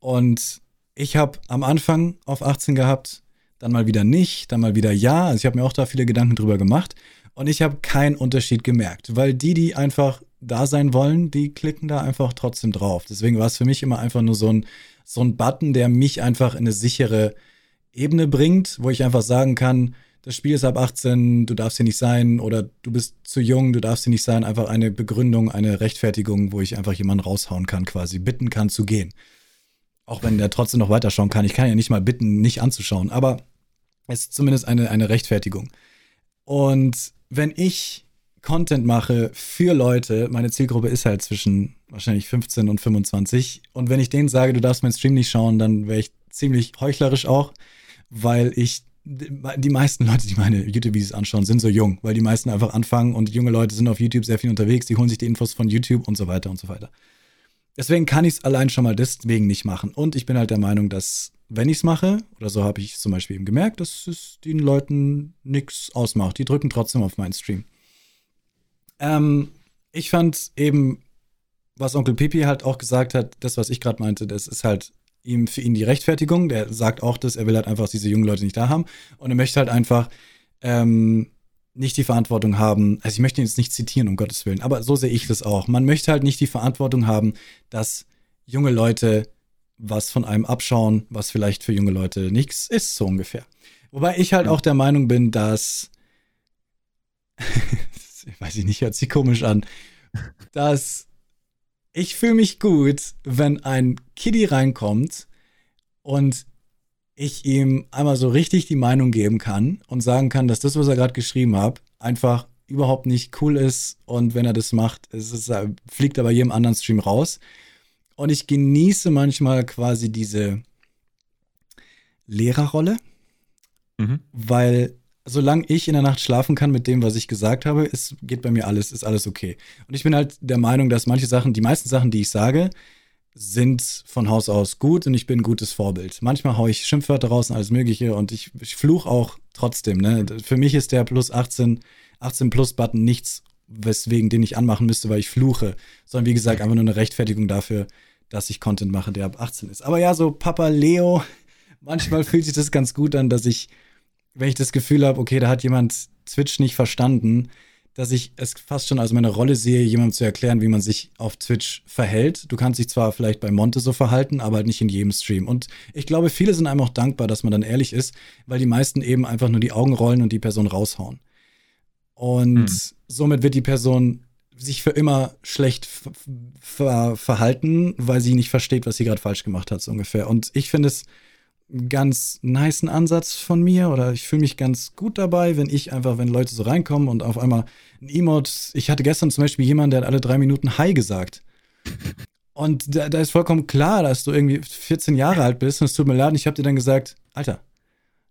Und ich habe am Anfang auf 18 gehabt, dann mal wieder nicht, dann mal wieder ja. Also ich habe mir auch da viele Gedanken drüber gemacht. Und ich habe keinen Unterschied gemerkt, weil die, die einfach da sein wollen, die klicken da einfach trotzdem drauf. Deswegen war es für mich immer einfach nur so ein, so ein Button, der mich einfach in eine sichere Ebene bringt, wo ich einfach sagen kann, das Spiel ist ab 18, du darfst hier nicht sein oder du bist zu jung, du darfst hier nicht sein. Einfach eine Begründung, eine Rechtfertigung, wo ich einfach jemanden raushauen kann, quasi bitten kann zu gehen. Auch wenn der trotzdem noch weiterschauen kann. Ich kann ja nicht mal bitten, nicht anzuschauen, aber es ist zumindest eine, eine Rechtfertigung. Und wenn ich Content mache für Leute, meine Zielgruppe ist halt zwischen wahrscheinlich 15 und 25. Und wenn ich denen sage, du darfst meinen Stream nicht schauen, dann wäre ich ziemlich heuchlerisch auch weil ich die meisten Leute, die meine YouTube-Videos anschauen, sind so jung, weil die meisten einfach anfangen und junge Leute sind auf YouTube sehr viel unterwegs, die holen sich die Infos von YouTube und so weiter und so weiter. Deswegen kann ich es allein schon mal deswegen nicht machen. Und ich bin halt der Meinung, dass wenn ich es mache, oder so habe ich zum Beispiel eben gemerkt, dass es den Leuten nichts ausmacht. Die drücken trotzdem auf meinen Stream. Ähm, ich fand eben, was Onkel Pipi halt auch gesagt hat, das, was ich gerade meinte, das ist halt ihm für ihn die Rechtfertigung. Der sagt auch dass er will halt einfach diese jungen Leute nicht da haben. Und er möchte halt einfach ähm, nicht die Verantwortung haben. Also ich möchte ihn jetzt nicht zitieren, um Gottes Willen, aber so sehe ich das auch. Man möchte halt nicht die Verantwortung haben, dass junge Leute was von einem abschauen, was vielleicht für junge Leute nichts ist, so ungefähr. Wobei ich halt auch der Meinung bin, dass, weiß ich nicht, hört sich komisch an, dass ich fühle mich gut, wenn ein Kiddie reinkommt und ich ihm einmal so richtig die Meinung geben kann und sagen kann, dass das, was er gerade geschrieben hat, einfach überhaupt nicht cool ist und wenn er das macht, es ist, fliegt er bei jedem anderen Stream raus. Und ich genieße manchmal quasi diese Lehrerrolle, mhm. weil solange ich in der Nacht schlafen kann mit dem, was ich gesagt habe, ist, geht bei mir alles, ist alles okay. Und ich bin halt der Meinung, dass manche Sachen, die meisten Sachen, die ich sage, sind von Haus aus gut und ich bin ein gutes Vorbild. Manchmal haue ich Schimpfwörter raus und alles Mögliche und ich, ich fluch auch trotzdem. Ne? Für mich ist der plus 18, 18 plus Button nichts, weswegen den ich anmachen müsste, weil ich fluche, sondern wie gesagt einfach nur eine Rechtfertigung dafür, dass ich Content mache, der ab 18 ist. Aber ja, so Papa Leo, manchmal fühlt sich das ganz gut an, dass ich wenn ich das Gefühl habe, okay, da hat jemand Twitch nicht verstanden, dass ich es fast schon als meine Rolle sehe, jemandem zu erklären, wie man sich auf Twitch verhält. Du kannst dich zwar vielleicht bei Monte so verhalten, aber halt nicht in jedem Stream. Und ich glaube, viele sind einem auch dankbar, dass man dann ehrlich ist, weil die meisten eben einfach nur die Augen rollen und die Person raushauen. Und hm. somit wird die Person sich für immer schlecht ver verhalten, weil sie nicht versteht, was sie gerade falsch gemacht hat, so ungefähr. Und ich finde es ganz niceen Ansatz von mir oder ich fühle mich ganz gut dabei, wenn ich einfach, wenn Leute so reinkommen und auf einmal ein Emote, ich hatte gestern zum Beispiel jemanden, der hat alle drei Minuten Hi gesagt. Und da, da ist vollkommen klar, dass du irgendwie 14 Jahre alt bist und es tut mir leid, und ich habe dir dann gesagt, Alter,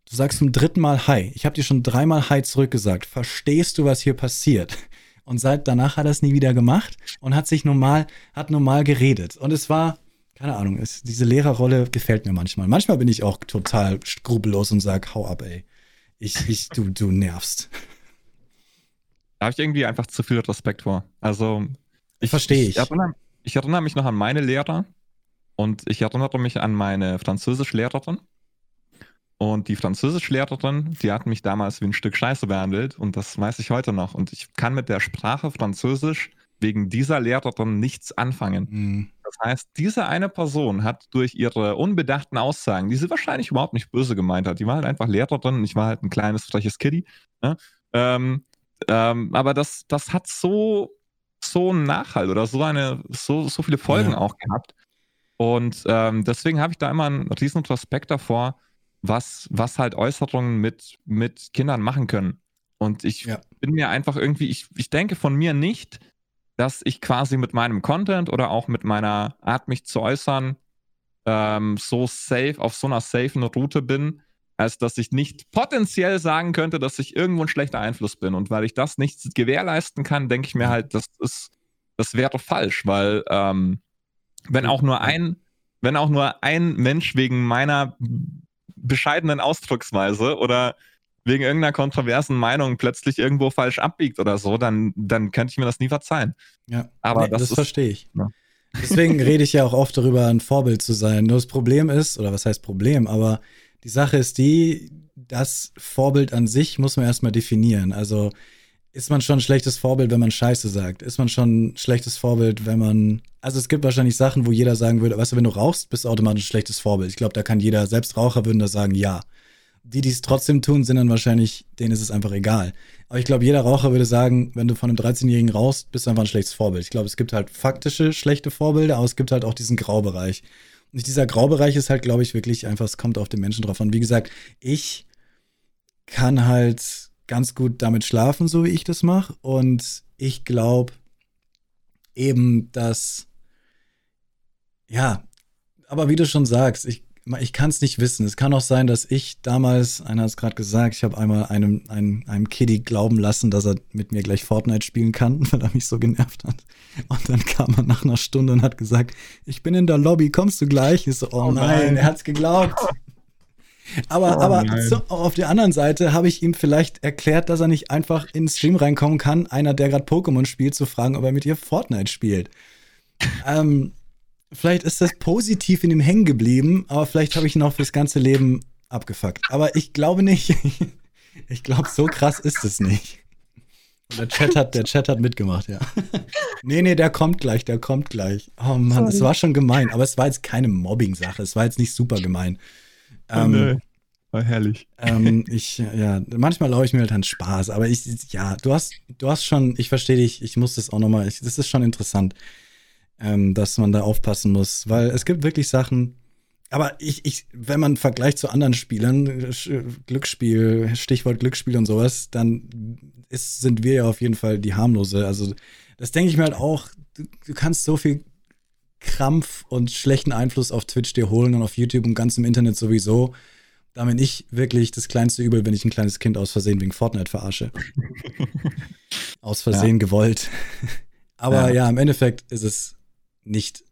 du sagst zum dritten Mal Hi. Ich habe dir schon dreimal Hi zurückgesagt. Verstehst du, was hier passiert? Und seit danach hat er es nie wieder gemacht und hat sich normal, hat normal geredet. Und es war, keine Ahnung, es, diese Lehrerrolle gefällt mir manchmal. Manchmal bin ich auch total skrupellos und sag, hau ab, ey. Ich, ich, du, du nervst. Da habe ich irgendwie einfach zu viel Respekt vor. Also, ich verstehe ich. Ich erinnere, ich erinnere mich noch an meine Lehrer und ich erinnere mich an meine Französischlehrerin. Und die Französischlehrerin, die hat mich damals wie ein Stück Scheiße behandelt und das weiß ich heute noch. Und ich kann mit der Sprache Französisch wegen dieser Lehrerin nichts anfangen. Mhm. Das heißt, diese eine Person hat durch ihre unbedachten Aussagen, die sie wahrscheinlich überhaupt nicht böse gemeint hat, die war halt einfach Lehrerin und ich war halt ein kleines, freches Kitty. Ne? Ähm, ähm, aber das, das hat so, so einen Nachhalt oder so eine, so, so viele Folgen ja. auch gehabt. Und ähm, deswegen habe ich da immer einen riesen Respekt davor, was, was halt Äußerungen mit, mit Kindern machen können. Und ich ja. bin mir einfach irgendwie, ich, ich denke von mir nicht, dass ich quasi mit meinem Content oder auch mit meiner Art, mich zu äußern, ähm, so safe, auf so einer safen Route bin, als dass ich nicht potenziell sagen könnte, dass ich irgendwo ein schlechter Einfluss bin. Und weil ich das nicht gewährleisten kann, denke ich mir halt, das ist, das wäre falsch, weil ähm, wenn auch nur ein, wenn auch nur ein Mensch wegen meiner bescheidenen Ausdrucksweise oder wegen irgendeiner kontroversen Meinung plötzlich irgendwo falsch abbiegt oder so, dann, dann könnte ich mir das nie verzeihen. Ja, aber nee, das, das verstehe ich. Ja. Deswegen rede ich ja auch oft darüber, ein Vorbild zu sein. Nur das Problem ist, oder was heißt Problem, aber die Sache ist die, das Vorbild an sich muss man erstmal definieren. Also ist man schon ein schlechtes Vorbild, wenn man Scheiße sagt? Ist man schon ein schlechtes Vorbild, wenn man. Also es gibt wahrscheinlich Sachen, wo jeder sagen würde, weißt du, wenn du rauchst, bist du automatisch ein schlechtes Vorbild. Ich glaube, da kann jeder, selbst Raucher würden da sagen, ja. Die, die es trotzdem tun, sind dann wahrscheinlich, denen ist es einfach egal. Aber ich glaube, jeder Raucher würde sagen, wenn du von einem 13-Jährigen rauchst, bist du einfach ein schlechtes Vorbild. Ich glaube, es gibt halt faktische schlechte Vorbilder, aber es gibt halt auch diesen Graubereich. Und dieser Graubereich ist halt, glaube ich, wirklich einfach, es kommt auf den Menschen drauf an. Wie gesagt, ich kann halt ganz gut damit schlafen, so wie ich das mache. Und ich glaube eben, dass, ja, aber wie du schon sagst, ich, ich kann es nicht wissen. Es kann auch sein, dass ich damals, einer hat es gerade gesagt, ich habe einmal einem, einem, einem Kiddie glauben lassen, dass er mit mir gleich Fortnite spielen kann, weil er mich so genervt hat. Und dann kam er nach einer Stunde und hat gesagt, ich bin in der Lobby, kommst du gleich? Ich so, oh, oh nein, nein, er hat's geglaubt. Aber, oh, aber so, auf der anderen Seite habe ich ihm vielleicht erklärt, dass er nicht einfach in den Stream reinkommen kann, einer, der gerade Pokémon spielt, zu fragen, ob er mit ihr Fortnite spielt. ähm, vielleicht ist das positiv in ihm hängen geblieben, aber vielleicht habe ich ihn auch fürs ganze Leben abgefuckt. Aber ich glaube nicht. ich glaube, so krass ist es nicht. Der Chat hat, der Chat hat mitgemacht, ja. nee, nee, der kommt gleich, der kommt gleich. Oh Mann, es war schon gemein, aber es war jetzt keine Mobbing-Sache, es war jetzt nicht super gemein. Oh, ähm, nee. War herrlich. Ähm, ich, ja, manchmal laufe ich mir halt an Spaß, aber ich, ja, du hast, du hast schon, ich verstehe dich, ich muss das auch nochmal, das ist schon interessant, ähm, dass man da aufpassen muss, weil es gibt wirklich Sachen, aber ich, ich, wenn man vergleicht zu anderen Spielern, Glücksspiel, Stichwort Glücksspiel und sowas, dann ist, sind wir ja auf jeden Fall die harmlose. Also, das denke ich mir halt auch, du, du kannst so viel Krampf und schlechten Einfluss auf Twitch dir holen und auf YouTube und ganz im Internet sowieso. Da bin ich wirklich das kleinste Übel, wenn ich ein kleines Kind aus Versehen wegen Fortnite verarsche. aus Versehen ja. gewollt. Aber ja. ja, im Endeffekt ist es nicht,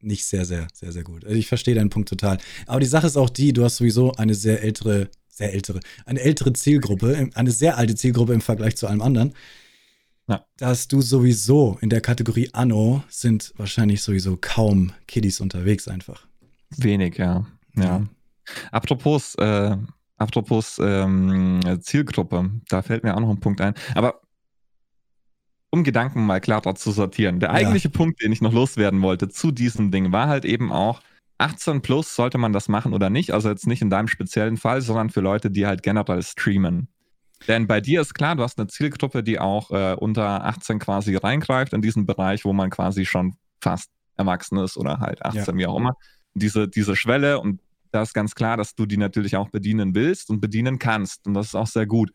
nicht sehr, sehr, sehr, sehr gut. Also ich verstehe deinen Punkt total. Aber die Sache ist auch die, du hast sowieso eine sehr ältere, sehr ältere, eine ältere Zielgruppe, eine sehr alte Zielgruppe im Vergleich zu allem anderen. Ja. Dass du sowieso in der Kategorie Anno sind wahrscheinlich sowieso kaum Kiddies unterwegs einfach. Wenig, ja. Ja. Apropos, äh, apropos ähm, Zielgruppe, da fällt mir auch noch ein Punkt ein. Aber um Gedanken mal klarer zu sortieren, der eigentliche ja. Punkt, den ich noch loswerden wollte zu diesem Ding, war halt eben auch, 18 plus sollte man das machen oder nicht. Also jetzt nicht in deinem speziellen Fall, sondern für Leute, die halt generell streamen. Denn bei dir ist klar, du hast eine Zielgruppe, die auch äh, unter 18 quasi reingreift in diesen Bereich, wo man quasi schon fast erwachsen ist oder halt 18, ja. wie auch immer. Diese, diese Schwelle und da ist ganz klar, dass du die natürlich auch bedienen willst und bedienen kannst. Und das ist auch sehr gut.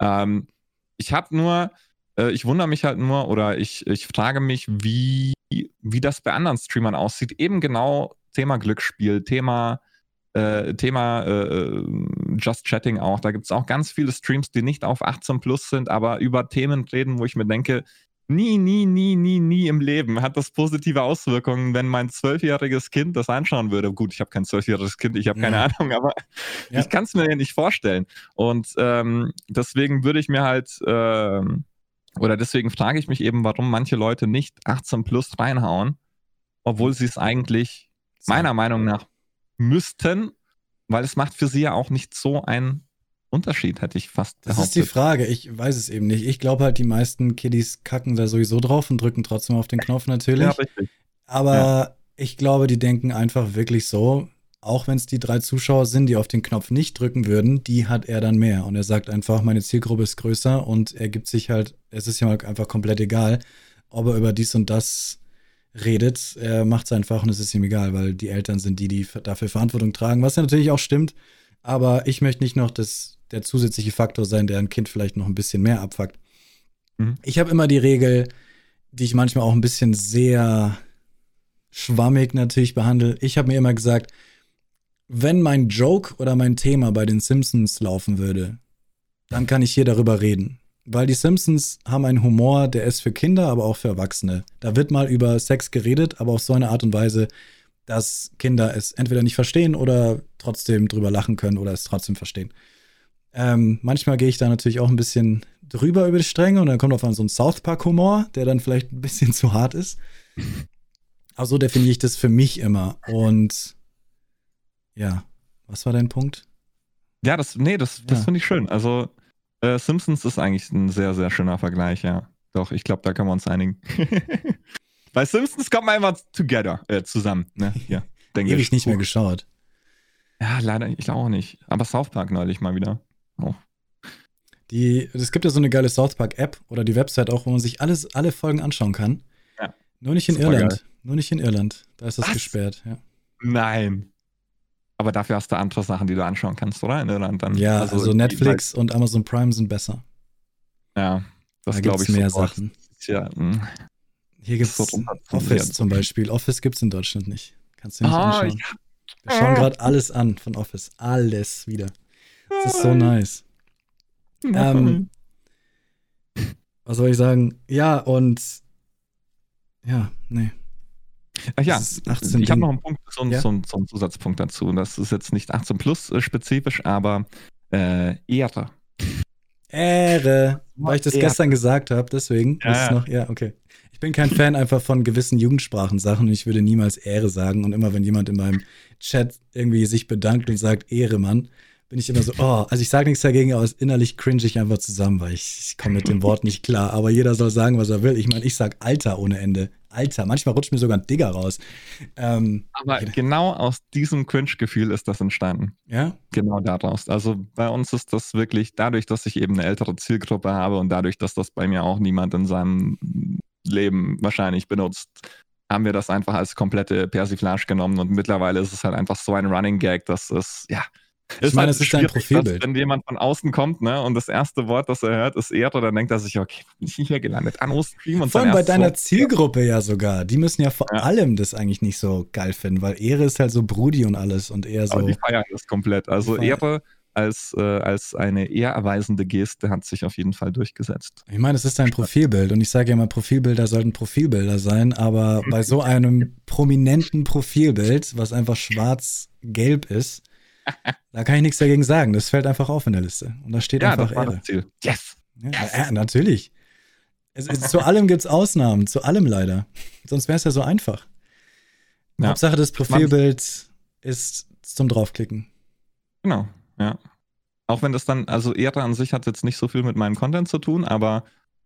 Ähm, ich habe nur, ich wundere mich halt nur oder ich, ich frage mich, wie, wie das bei anderen Streamern aussieht. Eben genau Thema Glücksspiel, Thema, äh, Thema äh, Just Chatting auch. Da gibt es auch ganz viele Streams, die nicht auf 18 plus sind, aber über Themen reden, wo ich mir denke, nie, nie, nie, nie, nie im Leben hat das positive Auswirkungen, wenn mein zwölfjähriges Kind das anschauen würde. Gut, ich habe kein zwölfjähriges Kind, ich habe keine ja. Ahnung, aber ja. ich kann es mir ja nicht vorstellen. Und ähm, deswegen würde ich mir halt, äh, oder deswegen frage ich mich eben, warum manche Leute nicht 18 plus reinhauen, obwohl sie es eigentlich meiner Meinung nach müssten, weil es macht für sie ja auch nicht so einen Unterschied, hätte ich fast behauptet. Das ist die Frage, ich weiß es eben nicht. Ich glaube halt, die meisten Kiddies kacken da sowieso drauf und drücken trotzdem auf den Knopf natürlich. Ja, richtig. Aber ja. ich glaube, die denken einfach wirklich so, auch wenn es die drei Zuschauer sind, die auf den Knopf nicht drücken würden, die hat er dann mehr. Und er sagt einfach, meine Zielgruppe ist größer und er gibt sich halt, es ist ihm halt einfach komplett egal, ob er über dies und das redet. Er macht es einfach und es ist ihm egal, weil die Eltern sind die, die dafür Verantwortung tragen, was ja natürlich auch stimmt. Aber ich möchte nicht noch das der zusätzliche Faktor sein, der ein Kind vielleicht noch ein bisschen mehr abfuckt. Mhm. Ich habe immer die Regel, die ich manchmal auch ein bisschen sehr schwammig natürlich behandle. Ich habe mir immer gesagt, wenn mein Joke oder mein Thema bei den Simpsons laufen würde, dann kann ich hier darüber reden. Weil die Simpsons haben einen Humor, der ist für Kinder, aber auch für Erwachsene. Da wird mal über Sex geredet, aber auf so eine Art und Weise, dass Kinder es entweder nicht verstehen oder trotzdem drüber lachen können oder es trotzdem verstehen. Ähm, manchmal gehe ich da natürlich auch ein bisschen drüber über die Stränge und dann kommt auf einmal so ein South Park-Humor, der dann vielleicht ein bisschen zu hart ist. Aber so definiere ich das für mich immer. Und ja, was war dein Punkt? Ja, das, nee, das, das ja. finde ich schön. Also, äh, Simpsons ist eigentlich ein sehr, sehr schöner Vergleich, ja. Doch, ich glaube, da können wir uns einigen. Bei Simpsons kommt man immer together, äh, zusammen. Ne? Ja, denke Ewig ich. nicht mehr geschaut. Ja, leider, ich auch nicht. Aber South Park neulich mal wieder. Oh. Die, es gibt ja so eine geile South Park-App oder die Website auch, wo man sich alles, alle Folgen anschauen kann. Ja. Nur nicht in Irland. Geil. Nur nicht in Irland. Da ist das Was? gesperrt, ja. Nein. Aber dafür hast du andere Sachen, die du anschauen kannst, oder? Dann. Ja, also, also Netflix und Amazon Prime sind besser. Ja, das da glaube ich. mehr sofort. Sachen. Ja, hm. Hier gibt es so Office zum Beispiel. Office gibt es in Deutschland nicht. Kannst du nicht ah, anschauen. Ja. Wir schauen gerade alles an von Office. Alles wieder. Das ist so nice. Ähm, was soll ich sagen? Ja, und ja, nee. Ach ja, ich habe noch einen Punkt, so, ja? so, so, einen Zusatzpunkt dazu. Das ist jetzt nicht 18 plus äh, spezifisch, aber äh, Ehre. Ehre, weil ich das Ehre. gestern gesagt habe, deswegen ja, ist es noch, ja, okay. Ich bin kein Fan einfach von gewissen Jugendsprachensachen und ich würde niemals Ehre sagen. Und immer wenn jemand in meinem Chat irgendwie sich bedankt und sagt Ehre, Mann, bin ich immer so, oh, also ich sage nichts dagegen, aber innerlich cringe ich einfach zusammen, weil ich, ich komme mit dem Wort nicht klar. Aber jeder soll sagen, was er will. Ich meine, ich sag Alter ohne Ende. Alter, manchmal rutscht mir sogar ein Digger raus. Ähm, aber jeder. genau aus diesem Cringe-Gefühl ist das entstanden. Ja? Genau daraus. Also bei uns ist das wirklich dadurch, dass ich eben eine ältere Zielgruppe habe und dadurch, dass das bei mir auch niemand in seinem Leben wahrscheinlich benutzt, haben wir das einfach als komplette Persiflage genommen und mittlerweile ist es halt einfach so ein Running Gag, dass es, ja, ich meine, halt es ist ein Profilbild. wenn jemand von außen kommt, ne, und das erste Wort, das er hört, ist Ehre, dann denkt er sich, okay, bin ich hier gelandet? Anno-Stream und Vor allem bei deiner so, Zielgruppe ja sogar. Die müssen ja vor ja. allem das eigentlich nicht so geil finden, weil Ehre ist halt so Brudi und alles und eher so. Aber die feiern das komplett. Also Ehre als, äh, als eine ehrerweisende Geste hat sich auf jeden Fall durchgesetzt. Ich meine, es ist ein Profilbild und ich sage ja immer, Profilbilder sollten Profilbilder sein, aber bei so einem prominenten Profilbild, was einfach schwarz-gelb ist, da kann ich nichts dagegen sagen. Das fällt einfach auf in der Liste. Und da steht ja, einfach das war Ehre. Das Ziel. Yes. Ja, yes. Ja, natürlich. Es, es, zu allem gibt es Ausnahmen, zu allem leider. Sonst wäre es ja so einfach. Ja. Hauptsache, das Profilbild ist zum Draufklicken. Genau, ja. Auch wenn das dann, also Ehre an sich hat jetzt nicht so viel mit meinem Content zu tun, aber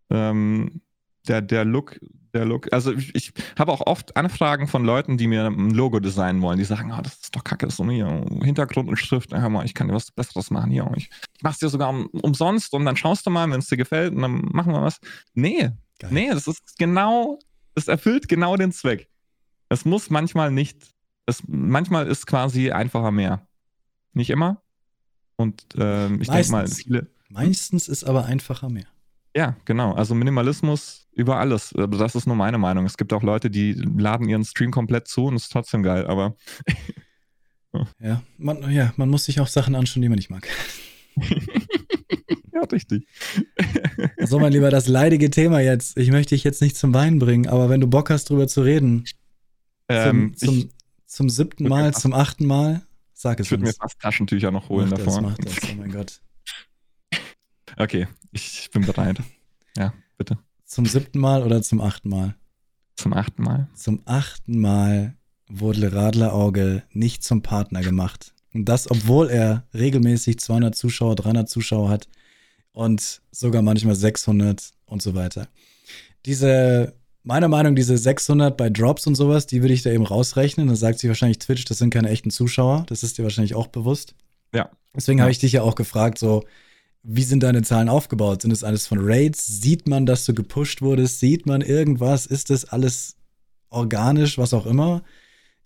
ähm, der, der Look, der Look, also ich, ich habe auch oft Anfragen von Leuten, die mir ein Logo designen wollen, die sagen, oh, das ist doch kacke, das ist so hier Hintergrund und Schrift, hör mal, ich kann dir was Besseres machen hier. Ich, ich mach's dir sogar um, umsonst und dann schaust du mal, wenn es dir gefällt und dann machen wir was. Nee, Geil. nee, das ist genau, das erfüllt genau den Zweck. Es muss manchmal nicht es, manchmal ist quasi einfacher mehr. Nicht immer. Und ähm, ich denke mal, viele. Meistens ist aber einfacher mehr. Ja, genau. Also Minimalismus über alles. Das ist nur meine Meinung. Es gibt auch Leute, die laden ihren Stream komplett zu und es ist trotzdem geil, aber. ja, man, ja, man muss sich auch Sachen anschauen, die man nicht mag. ja, richtig. so, mein Lieber, das leidige Thema jetzt. Ich möchte dich jetzt nicht zum Weinen bringen, aber wenn du Bock hast, drüber zu reden, ähm, zum, zum, zum, siebten Mal, zum achten Mal, sag es Ich würde mir fast Taschentücher noch holen mach davor. Das, mach das, oh mein Gott. Okay, ich bin bereit. Ja, bitte. Zum siebten Mal oder zum achten Mal? Zum achten Mal. Zum achten Mal wurde Radlerauge nicht zum Partner gemacht. Und das, obwohl er regelmäßig 200 Zuschauer, 300 Zuschauer hat und sogar manchmal 600 und so weiter. Diese, meiner Meinung, diese 600 bei Drops und sowas, die würde ich da eben rausrechnen. Dann sagt sich wahrscheinlich Twitch, das sind keine echten Zuschauer. Das ist dir wahrscheinlich auch bewusst. Ja. Deswegen ja. habe ich dich ja auch gefragt, so, wie sind deine Zahlen aufgebaut? Sind es alles von Raids? Sieht man, dass du gepusht wurdest? Sieht man irgendwas? Ist das alles organisch, was auch immer?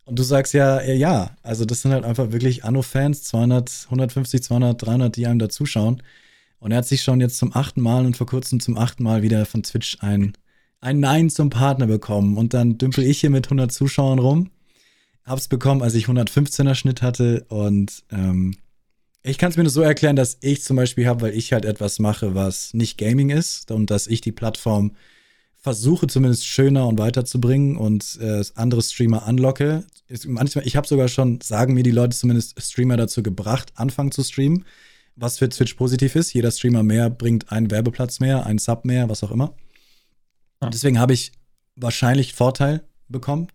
Und du sagst ja, ja, also das sind halt einfach wirklich Anno-Fans, 200, 150, 200, 300, die einem da zuschauen. Und er hat sich schon jetzt zum achten Mal und vor kurzem zum achten Mal wieder von Twitch ein, ein Nein zum Partner bekommen. Und dann dümpel ich hier mit 100 Zuschauern rum. Hab's bekommen, als ich 115er Schnitt hatte. Und ähm, ich kann es mir nur so erklären, dass ich zum Beispiel habe, weil ich halt etwas mache, was nicht Gaming ist und dass ich die Plattform versuche zumindest schöner und weiterzubringen und äh, andere Streamer anlocke. Manchmal, ich habe sogar schon, sagen mir die Leute zumindest, Streamer dazu gebracht, anfangen zu streamen, was für Twitch positiv ist. Jeder Streamer mehr bringt einen Werbeplatz mehr, einen Sub mehr, was auch immer. Ja. Deswegen habe ich wahrscheinlich Vorteil bekommen.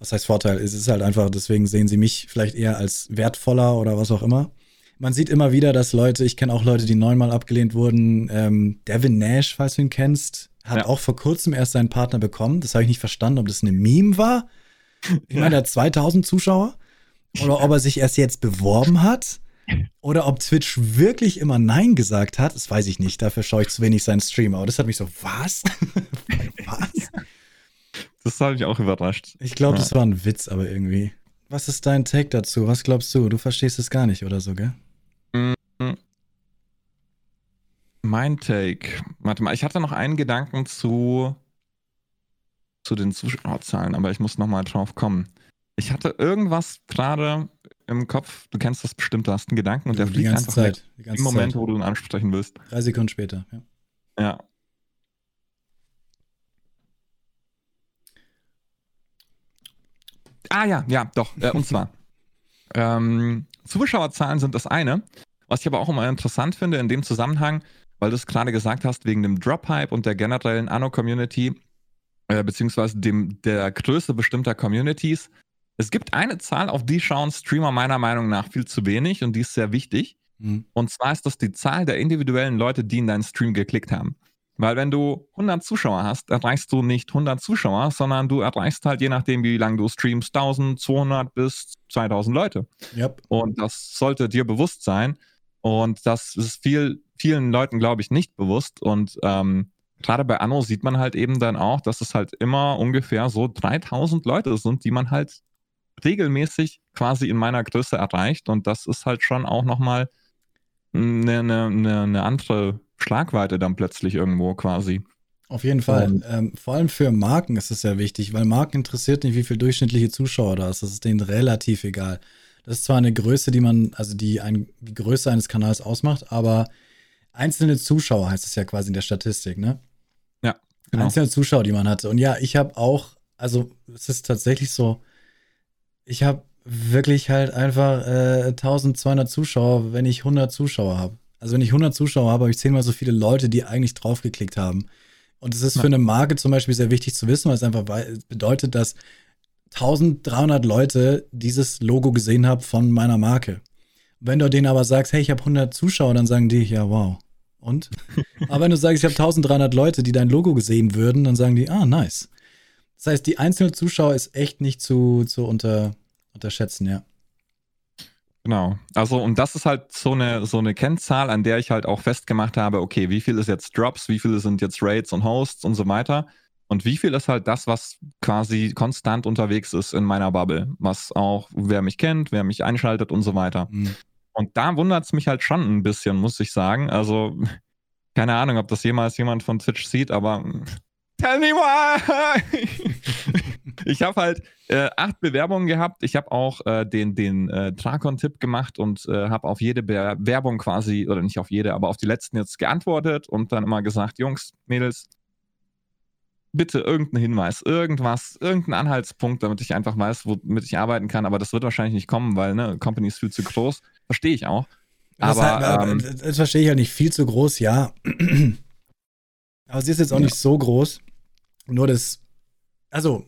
Was heißt Vorteil? Es ist halt einfach, deswegen sehen sie mich vielleicht eher als wertvoller oder was auch immer. Man sieht immer wieder, dass Leute, ich kenne auch Leute, die neunmal abgelehnt wurden. Ähm, Devin Nash, falls du ihn kennst, hat ja. auch vor kurzem erst seinen Partner bekommen. Das habe ich nicht verstanden, ob das eine Meme war. Ich meine, er hat 2000 Zuschauer. Oder ob er sich erst jetzt beworben hat. Oder ob Twitch wirklich immer Nein gesagt hat. Das weiß ich nicht. Dafür schaue ich zu wenig seinen Stream. Aber das hat mich so, was? was? Das habe ich auch überrascht. Ich glaube, ja. das war ein Witz, aber irgendwie. Was ist dein Take dazu? Was glaubst du? Du verstehst es gar nicht oder so, gell? Mein Take. Warte mal, ich hatte noch einen Gedanken zu, zu den Zuschauerzahlen, aber ich muss nochmal drauf kommen. Ich hatte irgendwas gerade im Kopf, du kennst das bestimmt, du hast einen Gedanken und der fliegt einfach Zeit, Im Moment, Zeit. wo du ihn ansprechen willst. Drei Sekunden später, ja. Ja. Ah ja, ja, doch. Äh, und zwar, ähm, Zuschauerzahlen sind das eine. Was ich aber auch immer interessant finde in dem Zusammenhang, weil du es gerade gesagt hast, wegen dem Drop-Hype und der generellen Anno-Community, äh, beziehungsweise dem, der Größe bestimmter Communities. Es gibt eine Zahl, auf die schauen Streamer meiner Meinung nach viel zu wenig und die ist sehr wichtig. Mhm. Und zwar ist das die Zahl der individuellen Leute, die in deinen Stream geklickt haben. Weil wenn du 100 Zuschauer hast, erreichst du nicht 100 Zuschauer, sondern du erreichst halt je nachdem, wie lange du streamst, 1200 bis 2000 Leute. Yep. Und das sollte dir bewusst sein. Und das ist viel, vielen Leuten, glaube ich, nicht bewusst. Und ähm, gerade bei Anno sieht man halt eben dann auch, dass es halt immer ungefähr so 3000 Leute sind, die man halt regelmäßig quasi in meiner Größe erreicht. Und das ist halt schon auch nochmal eine, eine, eine andere Schlagweite dann plötzlich irgendwo quasi. Auf jeden Fall. Ähm, vor allem für Marken ist es sehr wichtig, weil Marken interessiert nicht, wie viele durchschnittliche Zuschauer da ist. Das ist denen relativ egal. Das ist zwar eine Größe, die man, also die ein, die Größe eines Kanals ausmacht, aber einzelne Zuschauer heißt es ja quasi in der Statistik, ne? Ja. Genau. Einzelne Zuschauer, die man hatte. Und ja, ich habe auch, also es ist tatsächlich so, ich habe wirklich halt einfach äh, 1200 Zuschauer, wenn ich 100 Zuschauer habe. Also wenn ich 100 Zuschauer habe, habe ich zehnmal so viele Leute, die eigentlich draufgeklickt haben. Und es ist für eine Marke zum Beispiel sehr wichtig zu wissen, weil es einfach bedeutet, dass 1300 Leute dieses Logo gesehen haben von meiner Marke. Wenn du denen aber sagst, hey, ich habe 100 Zuschauer, dann sagen die, ja, wow. Und? aber wenn du sagst, ich habe 1300 Leute, die dein Logo gesehen würden, dann sagen die, ah, nice. Das heißt, die einzelne Zuschauer ist echt nicht zu, zu unter, unterschätzen, ja. Genau. Also, und das ist halt so eine, so eine Kennzahl, an der ich halt auch festgemacht habe, okay, wie viel ist jetzt Drops, wie viele sind jetzt Raids und Hosts und so weiter. Und wie viel ist halt das, was quasi konstant unterwegs ist in meiner Bubble, was auch, wer mich kennt, wer mich einschaltet und so weiter. Mhm. Und da wundert es mich halt schon ein bisschen, muss ich sagen. Also, keine Ahnung, ob das jemals jemand von Twitch sieht, aber tell me why! ich habe halt äh, acht Bewerbungen gehabt. Ich habe auch äh, den, den äh, Drakon-Tipp gemacht und äh, habe auf jede Bewerbung quasi, oder nicht auf jede, aber auf die letzten jetzt geantwortet und dann immer gesagt, Jungs, Mädels, bitte irgendeinen Hinweis, irgendwas, irgendeinen Anhaltspunkt, damit ich einfach weiß, womit ich arbeiten kann. Aber das wird wahrscheinlich nicht kommen, weil ne, Company ist viel zu groß. Verstehe ich auch. Das aber halt, ähm, das verstehe ich halt nicht. Viel zu groß, ja. aber sie ist jetzt auch ja. nicht so groß. Nur das, also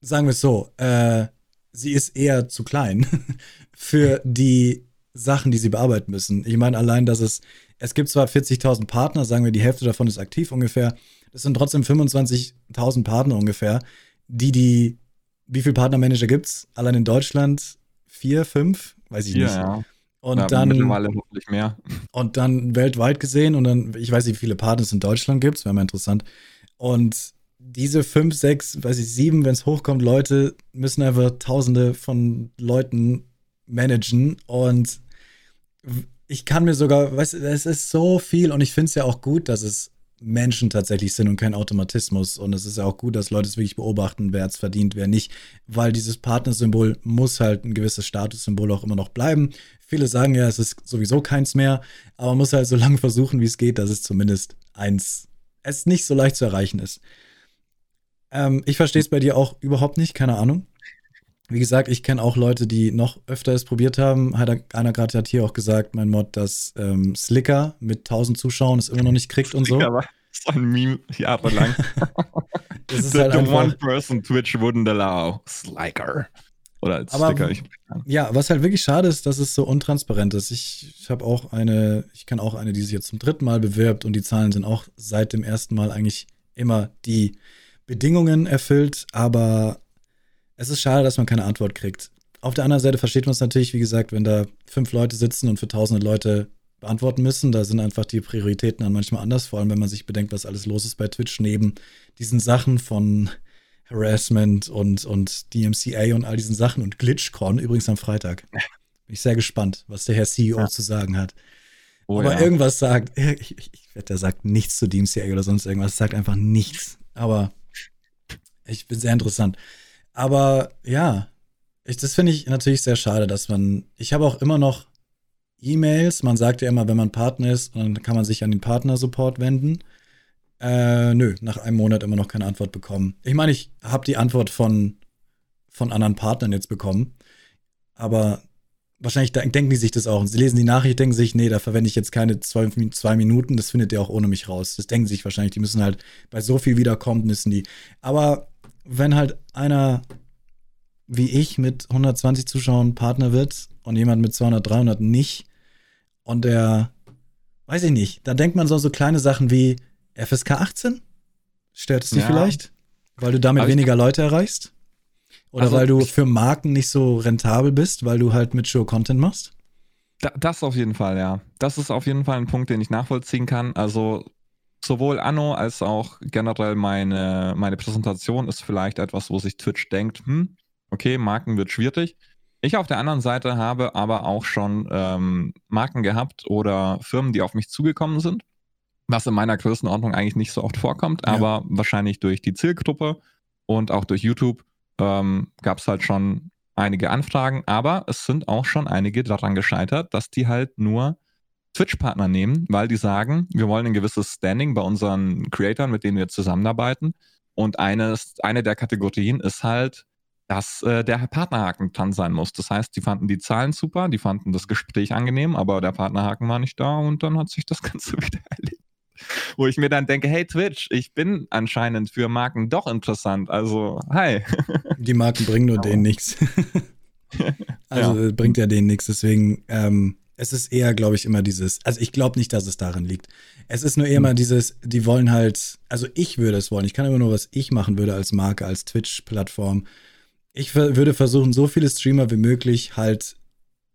sagen wir es so, äh, sie ist eher zu klein für die Sachen, die sie bearbeiten müssen. Ich meine allein, dass es, es gibt zwar 40.000 Partner, sagen wir, die Hälfte davon ist aktiv ungefähr. Das sind trotzdem 25.000 Partner ungefähr, die die, wie viele Partnermanager gibt es? Allein in Deutschland? Vier, fünf? Weiß ich ja, nicht. Ja. Und ja, dann hoffentlich mehr. Und dann weltweit gesehen und dann, ich weiß nicht, wie viele Partner es in Deutschland gibt, wäre mal interessant. Und diese fünf, sechs, weiß ich, sieben, wenn es hochkommt, Leute müssen einfach tausende von Leuten managen. Und ich kann mir sogar, weißt du, es ist so viel und ich finde es ja auch gut, dass es Menschen tatsächlich sind und kein Automatismus. Und es ist ja auch gut, dass Leute es wirklich beobachten, wer es verdient, wer nicht. Weil dieses Partnersymbol muss halt ein gewisses Statussymbol auch immer noch bleiben. Viele sagen ja, es ist sowieso keins mehr, aber man muss halt so lange versuchen, wie es geht, dass es zumindest eins, es nicht so leicht zu erreichen ist. Ähm, ich verstehe es bei dir auch überhaupt nicht, keine Ahnung. Wie gesagt, ich kenne auch Leute, die noch öfter es probiert haben. Hat einer gerade hat hier auch gesagt, mein Mod, dass ähm, Slicker mit 1000 Zuschauern es immer noch nicht kriegt und so. War so ein Meme jahrelang. das ist the, halt the one person Twitch wouldn't allow. Slicker. Oder als Aber, Sticker. Ich, ja, was halt wirklich schade ist, dass es so untransparent ist. Ich, ich habe auch eine, ich kann auch eine, die sich jetzt zum dritten Mal bewirbt und die Zahlen sind auch seit dem ersten Mal eigentlich immer die Bedingungen erfüllt, aber es ist schade, dass man keine Antwort kriegt. Auf der anderen Seite versteht man es natürlich, wie gesagt, wenn da fünf Leute sitzen und für tausende Leute beantworten müssen, da sind einfach die Prioritäten dann manchmal anders, vor allem wenn man sich bedenkt, was alles los ist bei Twitch, neben diesen Sachen von Harassment und, und DMCA und all diesen Sachen und GlitchCon, übrigens am Freitag. Bin ich sehr gespannt, was der Herr CEO ja. zu sagen hat. Oh, Aber ja. irgendwas sagt, ich, ich, ich wette, der sagt nichts zu DMCA oder sonst irgendwas, sagt einfach nichts. Aber ich bin sehr interessant. Aber ja, ich, das finde ich natürlich sehr schade, dass man. Ich habe auch immer noch E-Mails. Man sagt ja immer, wenn man Partner ist, dann kann man sich an den Partner-Support wenden. Äh, nö, nach einem Monat immer noch keine Antwort bekommen. Ich meine, ich habe die Antwort von, von anderen Partnern jetzt bekommen. Aber wahrscheinlich denken die sich das auch. Und sie lesen die Nachricht, denken sich, nee, da verwende ich jetzt keine zwei, zwei Minuten, das findet ihr auch ohne mich raus. Das denken sie sich wahrscheinlich, die müssen halt, bei so viel wiederkommt, müssen die. Aber wenn halt einer wie ich mit 120 Zuschauern Partner wird und jemand mit 200, 300 nicht und der, weiß ich nicht, da denkt man so, so kleine Sachen wie FSK 18? Stört es dich ja. vielleicht? Weil du damit weniger Leute erreichst? Oder also weil du für Marken nicht so rentabel bist, weil du halt mit Show Content machst? Das auf jeden Fall, ja. Das ist auf jeden Fall ein Punkt, den ich nachvollziehen kann. Also sowohl Anno als auch generell meine, meine Präsentation ist vielleicht etwas, wo sich Twitch denkt, hm, okay, Marken wird schwierig. Ich auf der anderen Seite habe aber auch schon ähm, Marken gehabt oder Firmen, die auf mich zugekommen sind, was in meiner Größenordnung eigentlich nicht so oft vorkommt, ja. aber wahrscheinlich durch die Zielgruppe und auch durch YouTube ähm, gab es halt schon einige Anfragen, aber es sind auch schon einige daran gescheitert, dass die halt nur Twitch-Partner nehmen, weil die sagen, wir wollen ein gewisses Standing bei unseren Creatoren, mit denen wir zusammenarbeiten. Und eines, eine der Kategorien ist halt, dass äh, der Partnerhaken dran sein muss. Das heißt, die fanden die Zahlen super, die fanden das Gespräch angenehm, aber der Partnerhaken war nicht da und dann hat sich das Ganze wieder erledigt. Wo ich mir dann denke, hey Twitch, ich bin anscheinend für Marken doch interessant. Also, hi. Die Marken bringen nur denen nichts. Also ja. bringt ja denen nichts. Deswegen, ähm, es ist eher, glaube ich, immer dieses, also ich glaube nicht, dass es darin liegt. Es ist nur eher immer dieses, die wollen halt, also ich würde es wollen. Ich kann immer nur, was ich machen würde als Marke, als Twitch-Plattform. Ich würde versuchen, so viele Streamer wie möglich halt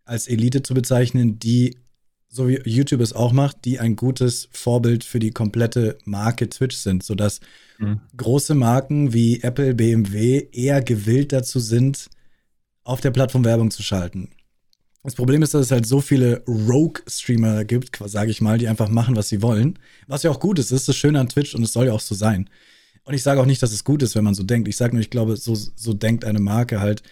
als Elite zu bezeichnen, die so wie YouTube es auch macht, die ein gutes Vorbild für die komplette Marke Twitch sind, sodass mhm. große Marken wie Apple, BMW eher gewillt dazu sind, auf der Plattform Werbung zu schalten. Das Problem ist, dass es halt so viele Rogue-Streamer gibt, sage ich mal, die einfach machen, was sie wollen. Was ja auch gut ist, das ist das Schöne an Twitch und es soll ja auch so sein. Und ich sage auch nicht, dass es gut ist, wenn man so denkt. Ich sage nur, ich glaube, so, so denkt eine Marke halt,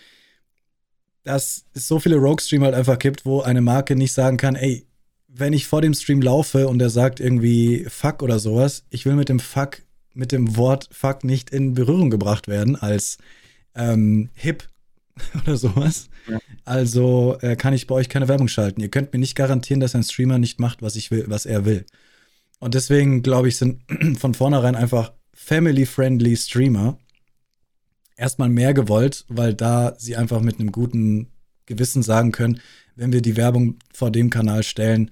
dass es so viele Rogue-Streamer halt einfach gibt, wo eine Marke nicht sagen kann, ey, wenn ich vor dem Stream laufe und er sagt irgendwie Fuck oder sowas, ich will mit dem Fuck, mit dem Wort Fuck nicht in Berührung gebracht werden als ähm, hip oder sowas. Ja. Also äh, kann ich bei euch keine Werbung schalten. Ihr könnt mir nicht garantieren, dass ein Streamer nicht macht, was ich will, was er will. Und deswegen glaube ich, sind von vornherein einfach family-friendly Streamer erstmal mehr gewollt, weil da sie einfach mit einem guten Gewissen sagen können, wenn wir die Werbung vor dem Kanal stellen,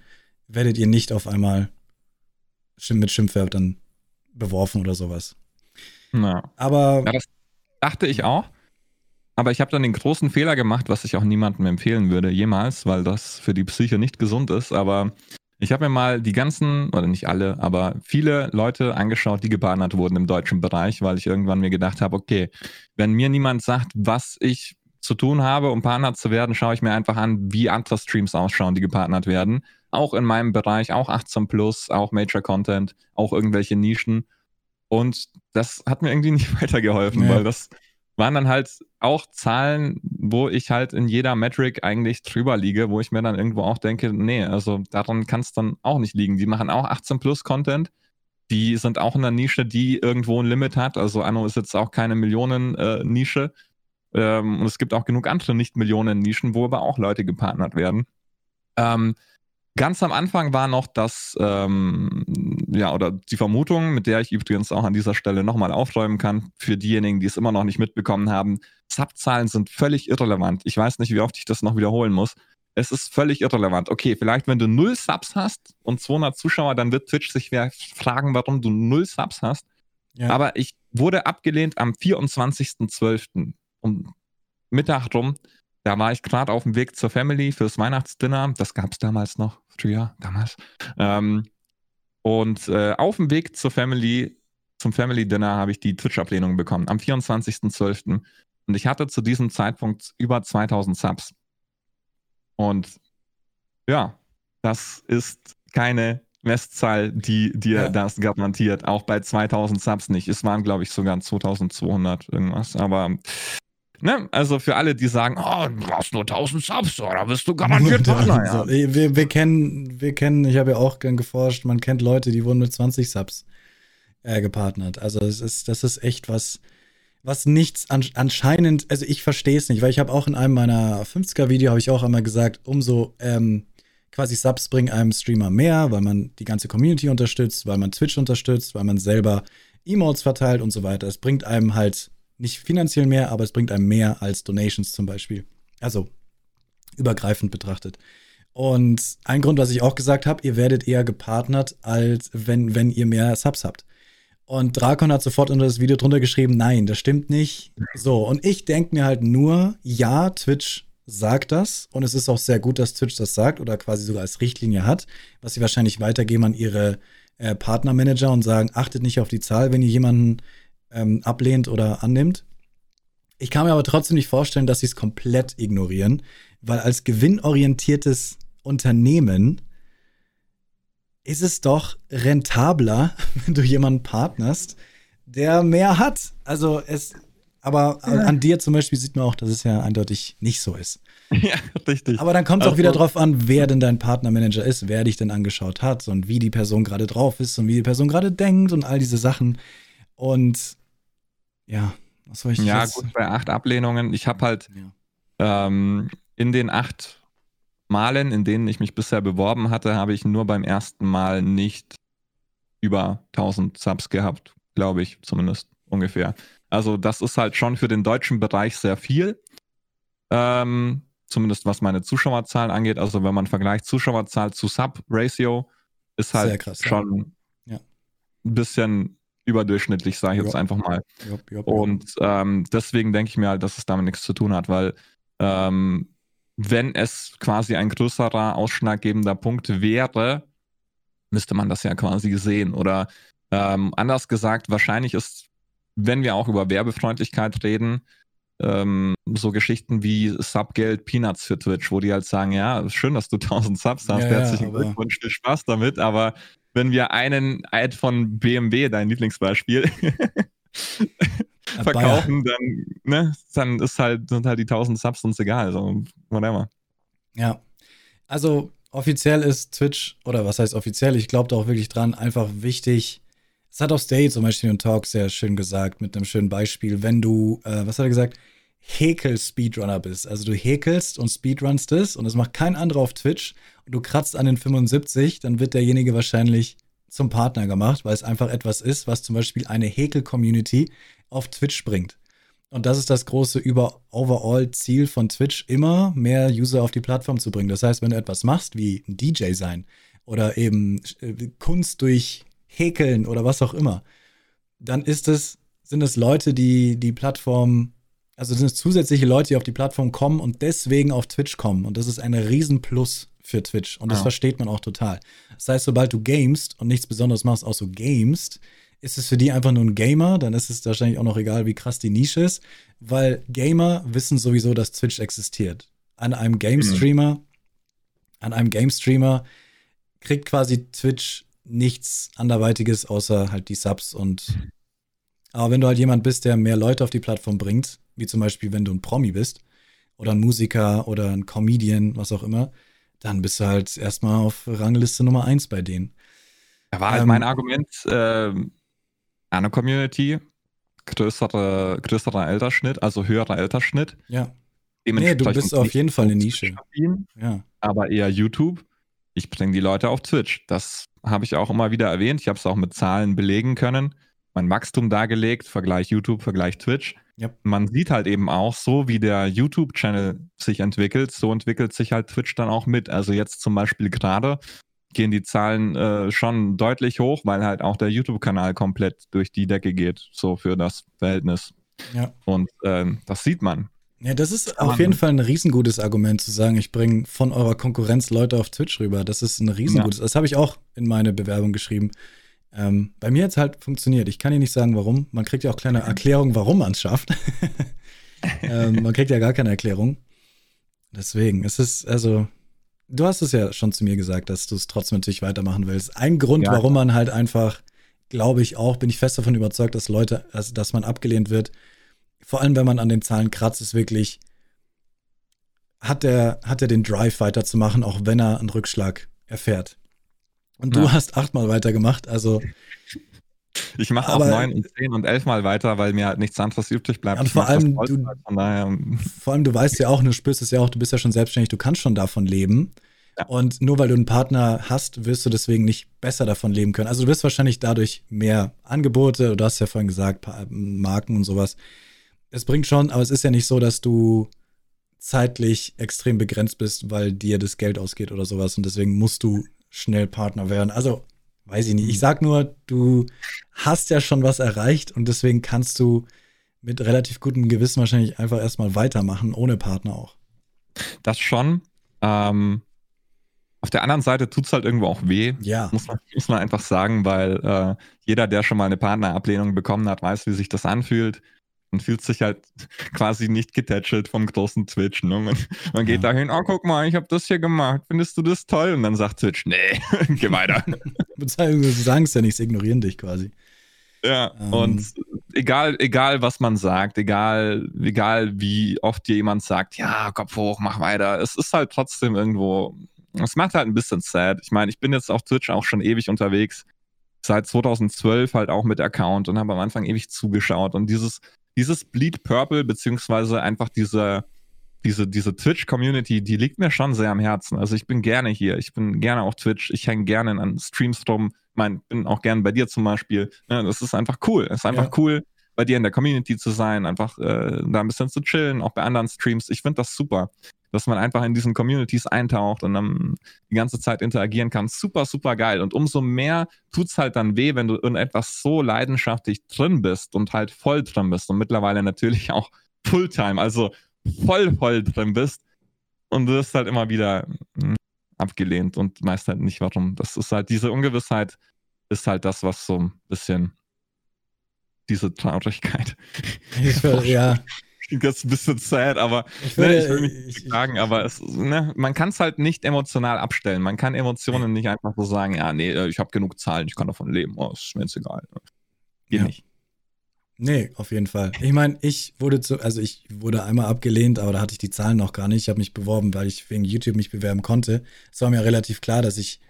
werdet ihr nicht auf einmal mit Schimpfwörtern beworfen oder sowas. Na. Aber ja, das dachte ich auch. Aber ich habe dann den großen Fehler gemacht, was ich auch niemandem empfehlen würde, jemals, weil das für die Psyche nicht gesund ist. Aber ich habe mir mal die ganzen, oder nicht alle, aber viele Leute angeschaut, die gebannt wurden im deutschen Bereich, weil ich irgendwann mir gedacht habe, okay, wenn mir niemand sagt, was ich zu tun habe, um Partner zu werden, schaue ich mir einfach an, wie andere Streams ausschauen, die gepartnert werden. Auch in meinem Bereich, auch 18 Plus, auch Major Content, auch irgendwelche Nischen. Und das hat mir irgendwie nicht weitergeholfen, ja. weil das waren dann halt auch Zahlen, wo ich halt in jeder Metric eigentlich drüber liege, wo ich mir dann irgendwo auch denke, nee, also daran kann es dann auch nicht liegen. Die machen auch 18 plus Content. Die sind auch in einer Nische, die irgendwo ein Limit hat. Also Anno ist jetzt auch keine Millionen-Nische. Äh, ähm, und es gibt auch genug andere Nicht-Millionen-Nischen, wo aber auch Leute gepartnert werden. Ähm, Ganz am Anfang war noch das, ähm, ja, oder die Vermutung, mit der ich übrigens auch an dieser Stelle nochmal aufräumen kann, für diejenigen, die es immer noch nicht mitbekommen haben, Subzahlen sind völlig irrelevant. Ich weiß nicht, wie oft ich das noch wiederholen muss. Es ist völlig irrelevant. Okay, vielleicht wenn du null Subs hast und 200 Zuschauer, dann wird Twitch sich fragen, warum du null Subs hast. Ja. Aber ich wurde abgelehnt am 24.12. um Mittag rum. Da war ich gerade auf dem Weg zur Family fürs Weihnachtsdinner. Das gab es damals noch früher, damals. Ähm, und äh, auf dem Weg zur Family, zum Family Dinner habe ich die Twitch-Ablehnung bekommen, am 24.12. Und ich hatte zu diesem Zeitpunkt über 2000 Subs. Und ja, das ist keine Messzahl, die dir ja. das garantiert. Auch bei 2000 Subs nicht. Es waren, glaube ich, sogar 2200 irgendwas. Aber Ne? Also für alle, die sagen, oh, du brauchst nur 1000 Subs, oder bist du garantiert Partner. Ja. wir, wir, kennen, wir kennen, ich habe ja auch gern geforscht, man kennt Leute, die wurden mit 20 Subs äh, gepartnert. Also es ist, das ist echt was, was nichts an, anscheinend, also ich verstehe es nicht, weil ich habe auch in einem meiner 50er-Video habe ich auch einmal gesagt, umso ähm, quasi Subs bringen einem Streamer mehr, weil man die ganze Community unterstützt, weil man Twitch unterstützt, weil man selber Emotes verteilt und so weiter. Es bringt einem halt nicht finanziell mehr, aber es bringt einem mehr als Donations zum Beispiel. Also übergreifend betrachtet. Und ein Grund, was ich auch gesagt habe, ihr werdet eher gepartnert, als wenn, wenn ihr mehr Subs habt. Und Drakon hat sofort unter das Video drunter geschrieben, nein, das stimmt nicht. So, und ich denke mir halt nur, ja, Twitch sagt das. Und es ist auch sehr gut, dass Twitch das sagt oder quasi sogar als Richtlinie hat, was sie wahrscheinlich weitergeben an ihre äh, Partnermanager und sagen, achtet nicht auf die Zahl, wenn ihr jemanden ähm, ablehnt oder annimmt. Ich kann mir aber trotzdem nicht vorstellen, dass sie es komplett ignorieren, weil als gewinnorientiertes Unternehmen ist es doch rentabler, wenn du jemanden partnerst, der mehr hat. Also es, aber ja. an dir zum Beispiel sieht man auch, dass es ja eindeutig nicht so ist. Ja, richtig. Aber dann kommt es auch wieder drauf an, wer denn dein Partnermanager ist, wer dich denn angeschaut hat und wie die Person gerade drauf ist und wie die Person gerade denkt und all diese Sachen. Und ja, was soll ich Ja, jetzt? gut, bei acht Ablehnungen. Ich habe halt ja. ähm, in den acht Malen, in denen ich mich bisher beworben hatte, habe ich nur beim ersten Mal nicht über 1000 Subs gehabt, glaube ich zumindest ungefähr. Also das ist halt schon für den deutschen Bereich sehr viel. Ähm, zumindest was meine Zuschauerzahlen angeht. Also wenn man vergleicht Zuschauerzahl zu Sub-Ratio, ist halt krass, schon ja. ein bisschen überdurchschnittlich, sage ich jetzt einfach mal. Jop, jop, Und ähm, deswegen denke ich mir halt, dass es damit nichts zu tun hat, weil ähm, wenn es quasi ein größerer ausschlaggebender Punkt wäre, müsste man das ja quasi sehen. Oder ähm, anders gesagt, wahrscheinlich ist, wenn wir auch über Werbefreundlichkeit reden, ähm, so Geschichten wie Subgeld Peanuts für Twitch, wo die halt sagen, ja, schön, dass du 1000 Subs hast, ja, herzlichen ja, Glückwunsch, viel Spaß damit, aber wenn wir einen Ad von BMW, dein Lieblingsbeispiel, verkaufen, dann, ne, dann ist halt, sind halt die 1000 Subs uns egal, so whatever. Ja, also offiziell ist Twitch, oder was heißt offiziell, ich glaube da auch wirklich dran, einfach wichtig, das hat auch Stay zum Beispiel in Talk sehr schön gesagt, mit einem schönen Beispiel. Wenn du, äh, was hat er gesagt? Häkel-Speedrunner bist. Also du häkelst und speedrunst es und das macht kein anderer auf Twitch und du kratzt an den 75, dann wird derjenige wahrscheinlich zum Partner gemacht, weil es einfach etwas ist, was zum Beispiel eine Häkel-Community auf Twitch bringt. Und das ist das große über overall Ziel von Twitch, immer mehr User auf die Plattform zu bringen. Das heißt, wenn du etwas machst, wie ein DJ sein oder eben äh, Kunst durch häkeln oder was auch immer, dann ist es, sind es Leute, die die Plattform, also sind es zusätzliche Leute, die auf die Plattform kommen und deswegen auf Twitch kommen. Und das ist ein Riesenplus für Twitch. Und das ja. versteht man auch total. Das heißt, sobald du gamest und nichts Besonderes machst, auch so gamest, ist es für die einfach nur ein Gamer, dann ist es wahrscheinlich auch noch egal, wie krass die Nische ist, weil Gamer wissen sowieso, dass Twitch existiert. An einem Game-Streamer, mhm. an einem Game-Streamer kriegt quasi Twitch nichts anderweitiges außer halt die Subs und aber wenn du halt jemand bist, der mehr Leute auf die Plattform bringt, wie zum Beispiel wenn du ein Promi bist oder ein Musiker oder ein Comedian, was auch immer, dann bist du halt erstmal auf Rangliste Nummer eins bei denen. Da war halt ähm, mein Argument, äh, eine Community, größere, größerer Altersschnitt, also höherer Altersschnitt. Ja. Nee, du bist auf jeden Fall eine Nische. Ja. Aber eher YouTube. Ich bringe die Leute auf Twitch. Das habe ich auch immer wieder erwähnt. Ich habe es auch mit Zahlen belegen können. Mein Wachstum dargelegt, Vergleich YouTube, Vergleich Twitch. Yep. Man sieht halt eben auch, so wie der YouTube-Channel sich entwickelt, so entwickelt sich halt Twitch dann auch mit. Also jetzt zum Beispiel gerade gehen die Zahlen äh, schon deutlich hoch, weil halt auch der YouTube-Kanal komplett durch die Decke geht, so für das Verhältnis. Ja. Und äh, das sieht man. Ja, das ist auf jeden Fall ein riesengutes Argument zu sagen, ich bringe von eurer Konkurrenz Leute auf Twitch rüber. Das ist ein riesengutes. Ja. Das habe ich auch in meine Bewerbung geschrieben. Ähm, bei mir hat es halt funktioniert. Ich kann dir nicht sagen, warum. Man kriegt ja auch kleine Erklärungen, warum man es schafft. ähm, man kriegt ja gar keine Erklärung. Deswegen, es ist, also, du hast es ja schon zu mir gesagt, dass du es trotzdem natürlich weitermachen willst. Ein Grund, ja, warum man halt einfach, glaube ich auch, bin ich fest davon überzeugt, dass Leute, also, dass man abgelehnt wird, vor allem wenn man an den Zahlen kratzt, ist wirklich, hat er, hat er den Drive weiterzumachen, auch wenn er einen Rückschlag erfährt. Und ja. du hast achtmal weitergemacht, also. Ich mache auch neun und zehn und elfmal weiter, weil mir halt nichts anderes übrig bleibt. Und vor allem, du, vor allem, du weißt ja auch, du spürst es ja auch, du bist ja schon selbstständig, du kannst schon davon leben. Ja. Und nur weil du einen Partner hast, wirst du deswegen nicht besser davon leben können. Also du wirst wahrscheinlich dadurch mehr Angebote, du hast ja vorhin gesagt, Marken und sowas, es bringt schon, aber es ist ja nicht so, dass du zeitlich extrem begrenzt bist, weil dir das Geld ausgeht oder sowas und deswegen musst du schnell Partner werden. Also, weiß ich nicht. Ich sag nur, du hast ja schon was erreicht und deswegen kannst du mit relativ gutem Gewissen wahrscheinlich einfach erstmal weitermachen, ohne Partner auch. Das schon. Ähm, auf der anderen Seite tut es halt irgendwo auch weh. Ja. Muss man, muss man einfach sagen, weil äh, jeder, der schon mal eine Partnerablehnung bekommen hat, weiß, wie sich das anfühlt man fühlt sich halt quasi nicht getätschelt vom großen Twitch. Ne? Man, man geht ja. dahin, oh, guck mal, ich habe das hier gemacht, findest du das toll? Und dann sagt Twitch, nee, geh weiter. Sie sagen es ja nicht, sie ignorieren dich quasi. Ja, ähm. und egal, egal was man sagt, egal, egal wie oft dir jemand sagt, ja, Kopf hoch, mach weiter, es ist halt trotzdem irgendwo, es macht halt ein bisschen sad. Ich meine, ich bin jetzt auf Twitch auch schon ewig unterwegs, seit 2012 halt auch mit Account und habe am Anfang ewig zugeschaut und dieses dieses Bleed Purple, beziehungsweise einfach diese, diese, diese Twitch-Community, die liegt mir schon sehr am Herzen. Also ich bin gerne hier, ich bin gerne auf Twitch, ich hänge gerne an Streams rum, ich mein, bin auch gerne bei dir zum Beispiel. Ja, das ist einfach cool. Es ist einfach ja. cool, bei dir in der Community zu sein, einfach äh, da ein bisschen zu chillen, auch bei anderen Streams. Ich finde das super dass man einfach in diesen Communities eintaucht und dann die ganze Zeit interagieren kann. Super, super geil. Und umso mehr tut es halt dann weh, wenn du in etwas so leidenschaftlich drin bist und halt voll drin bist und mittlerweile natürlich auch Fulltime, also voll, voll drin bist, und du wirst halt immer wieder hm, abgelehnt und meist halt nicht warum. Das ist halt, diese Ungewissheit ist halt das, was so ein bisschen diese Traurigkeit. Ich ja. Das ein bisschen sad, aber ich, will, ne, ich will mich nicht sagen, aber es, ne, man kann es halt nicht emotional abstellen. Man kann Emotionen nicht einfach so sagen, ja, nee, äh, ich habe genug Zahlen, ich kann davon leben. Oh, ist mir jetzt egal. Geht ja. nicht. Nee, auf jeden Fall. Ich meine, ich wurde zu, also ich wurde einmal abgelehnt, aber da hatte ich die Zahlen noch gar nicht. Ich habe mich beworben, weil ich wegen YouTube mich bewerben konnte. Es war mir relativ klar, dass ich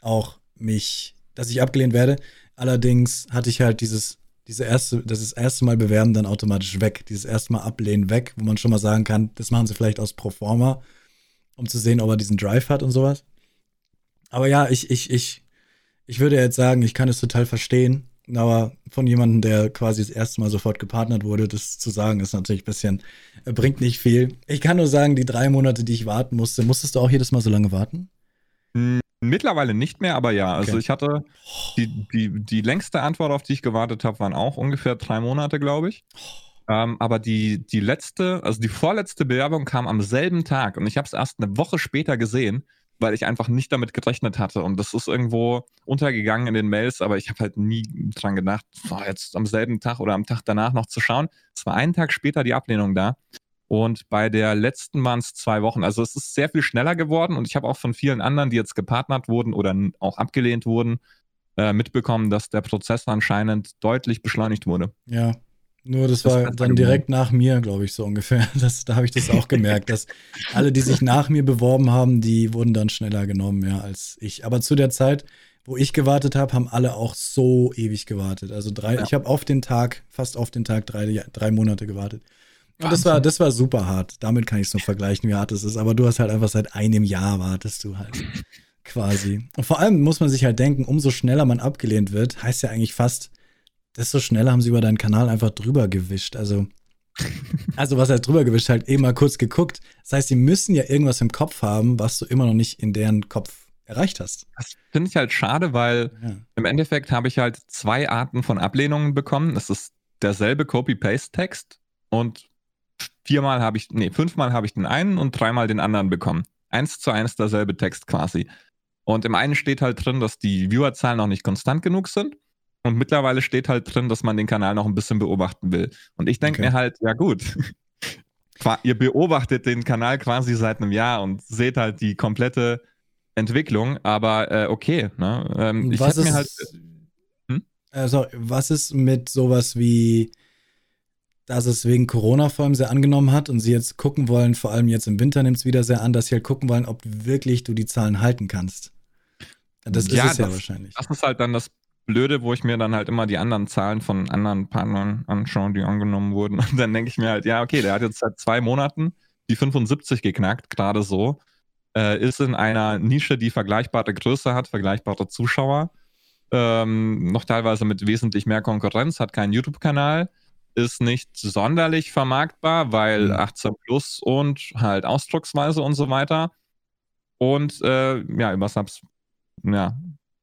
auch mich, dass ich abgelehnt werde. Allerdings hatte ich halt dieses, diese erste, das, das erste Mal bewerben dann automatisch weg. Dieses erste Mal ablehnen weg, wo man schon mal sagen kann, das machen sie vielleicht aus Proforma, um zu sehen, ob er diesen Drive hat und sowas. Aber ja, ich, ich, ich, ich würde jetzt sagen, ich kann es total verstehen aber von jemandem, der quasi das erste Mal sofort gepartnert wurde, das zu sagen, ist natürlich ein bisschen, äh, bringt nicht viel. Ich kann nur sagen, die drei Monate, die ich warten musste, musstest du auch jedes Mal so lange warten? Mittlerweile nicht mehr, aber ja. Also okay. ich hatte die, die, die längste Antwort, auf die ich gewartet habe, waren auch ungefähr drei Monate, glaube ich. Ähm, aber die, die letzte, also die vorletzte Bewerbung kam am selben Tag und ich habe es erst eine Woche später gesehen weil ich einfach nicht damit gerechnet hatte. Und das ist irgendwo untergegangen in den Mails, aber ich habe halt nie dran gedacht, boah, jetzt am selben Tag oder am Tag danach noch zu schauen. Es war einen Tag später die Ablehnung da. Und bei der letzten waren es zwei Wochen. Also es ist sehr viel schneller geworden und ich habe auch von vielen anderen, die jetzt gepartnert wurden oder auch abgelehnt wurden, äh, mitbekommen, dass der Prozess anscheinend deutlich beschleunigt wurde. Ja, nur das, das war dann direkt nach mir, glaube ich, so ungefähr. Das, da habe ich das auch gemerkt, dass alle, die sich nach mir beworben haben, die wurden dann schneller genommen, ja, als ich. Aber zu der Zeit, wo ich gewartet habe, haben alle auch so ewig gewartet. Also drei, ja. ich habe auf den Tag, fast auf den Tag drei, drei Monate gewartet. Und das war, das war super hart. Damit kann ich es nur vergleichen, wie hart es ist. Aber du hast halt einfach seit einem Jahr wartest du halt. quasi. Und vor allem muss man sich halt denken, umso schneller man abgelehnt wird, heißt ja eigentlich fast, desto schneller haben sie über deinen Kanal einfach drüber gewischt. Also, also was heißt drüber gewischt? Halt eben mal kurz geguckt. Das heißt, sie müssen ja irgendwas im Kopf haben, was du immer noch nicht in deren Kopf erreicht hast. Das finde ich halt schade, weil ja. im Endeffekt habe ich halt zwei Arten von Ablehnungen bekommen. Es ist derselbe Copy-Paste-Text und viermal habe ich, nee, fünfmal habe ich den einen und dreimal den anderen bekommen. Eins zu eins derselbe Text quasi. Und im einen steht halt drin, dass die Viewerzahlen noch nicht konstant genug sind. Und mittlerweile steht halt drin, dass man den Kanal noch ein bisschen beobachten will. Und ich denke okay. mir halt, ja gut, ihr beobachtet den Kanal quasi seit einem Jahr und seht halt die komplette Entwicklung, aber äh, okay. Ne? Ähm, ich was ist, mir halt. Hm? Also, was ist mit sowas wie, dass es wegen Corona vor allem sehr angenommen hat und sie jetzt gucken wollen, vor allem jetzt im Winter nimmt es wieder sehr an, dass sie halt gucken wollen, ob wirklich du die Zahlen halten kannst. Das ja, ist es ja das, wahrscheinlich. Das ist halt dann das Blöde, wo ich mir dann halt immer die anderen Zahlen von anderen Partnern anschaue, die angenommen wurden. Und dann denke ich mir halt, ja, okay, der hat jetzt seit zwei Monaten die 75 geknackt, gerade so. Äh, ist in einer Nische, die vergleichbare Größe hat, vergleichbare Zuschauer. Ähm, noch teilweise mit wesentlich mehr Konkurrenz, hat keinen YouTube-Kanal, ist nicht sonderlich vermarktbar, weil 18 mhm. plus und halt Ausdrucksweise und so weiter. Und äh, ja, über Subs ja,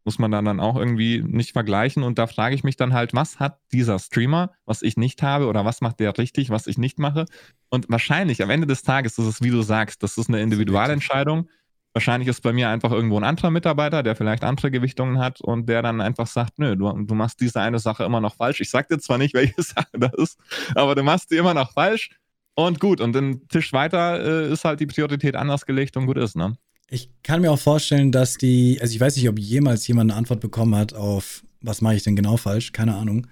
muss man dann, dann auch irgendwie nicht vergleichen. Und da frage ich mich dann halt, was hat dieser Streamer, was ich nicht habe, oder was macht der richtig, was ich nicht mache? Und wahrscheinlich am Ende des Tages ist es, wie du sagst, das ist eine Individualentscheidung. Wahrscheinlich ist bei mir einfach irgendwo ein anderer Mitarbeiter, der vielleicht andere Gewichtungen hat und der dann einfach sagt, nö, du, du machst diese eine Sache immer noch falsch. Ich sag dir zwar nicht, welche Sache das ist, aber du machst die immer noch falsch. Und gut, und den Tisch weiter äh, ist halt die Priorität anders gelegt und gut ist, ne? Ich kann mir auch vorstellen, dass die, also ich weiß nicht, ob jemals jemand eine Antwort bekommen hat auf, was mache ich denn genau falsch, keine Ahnung.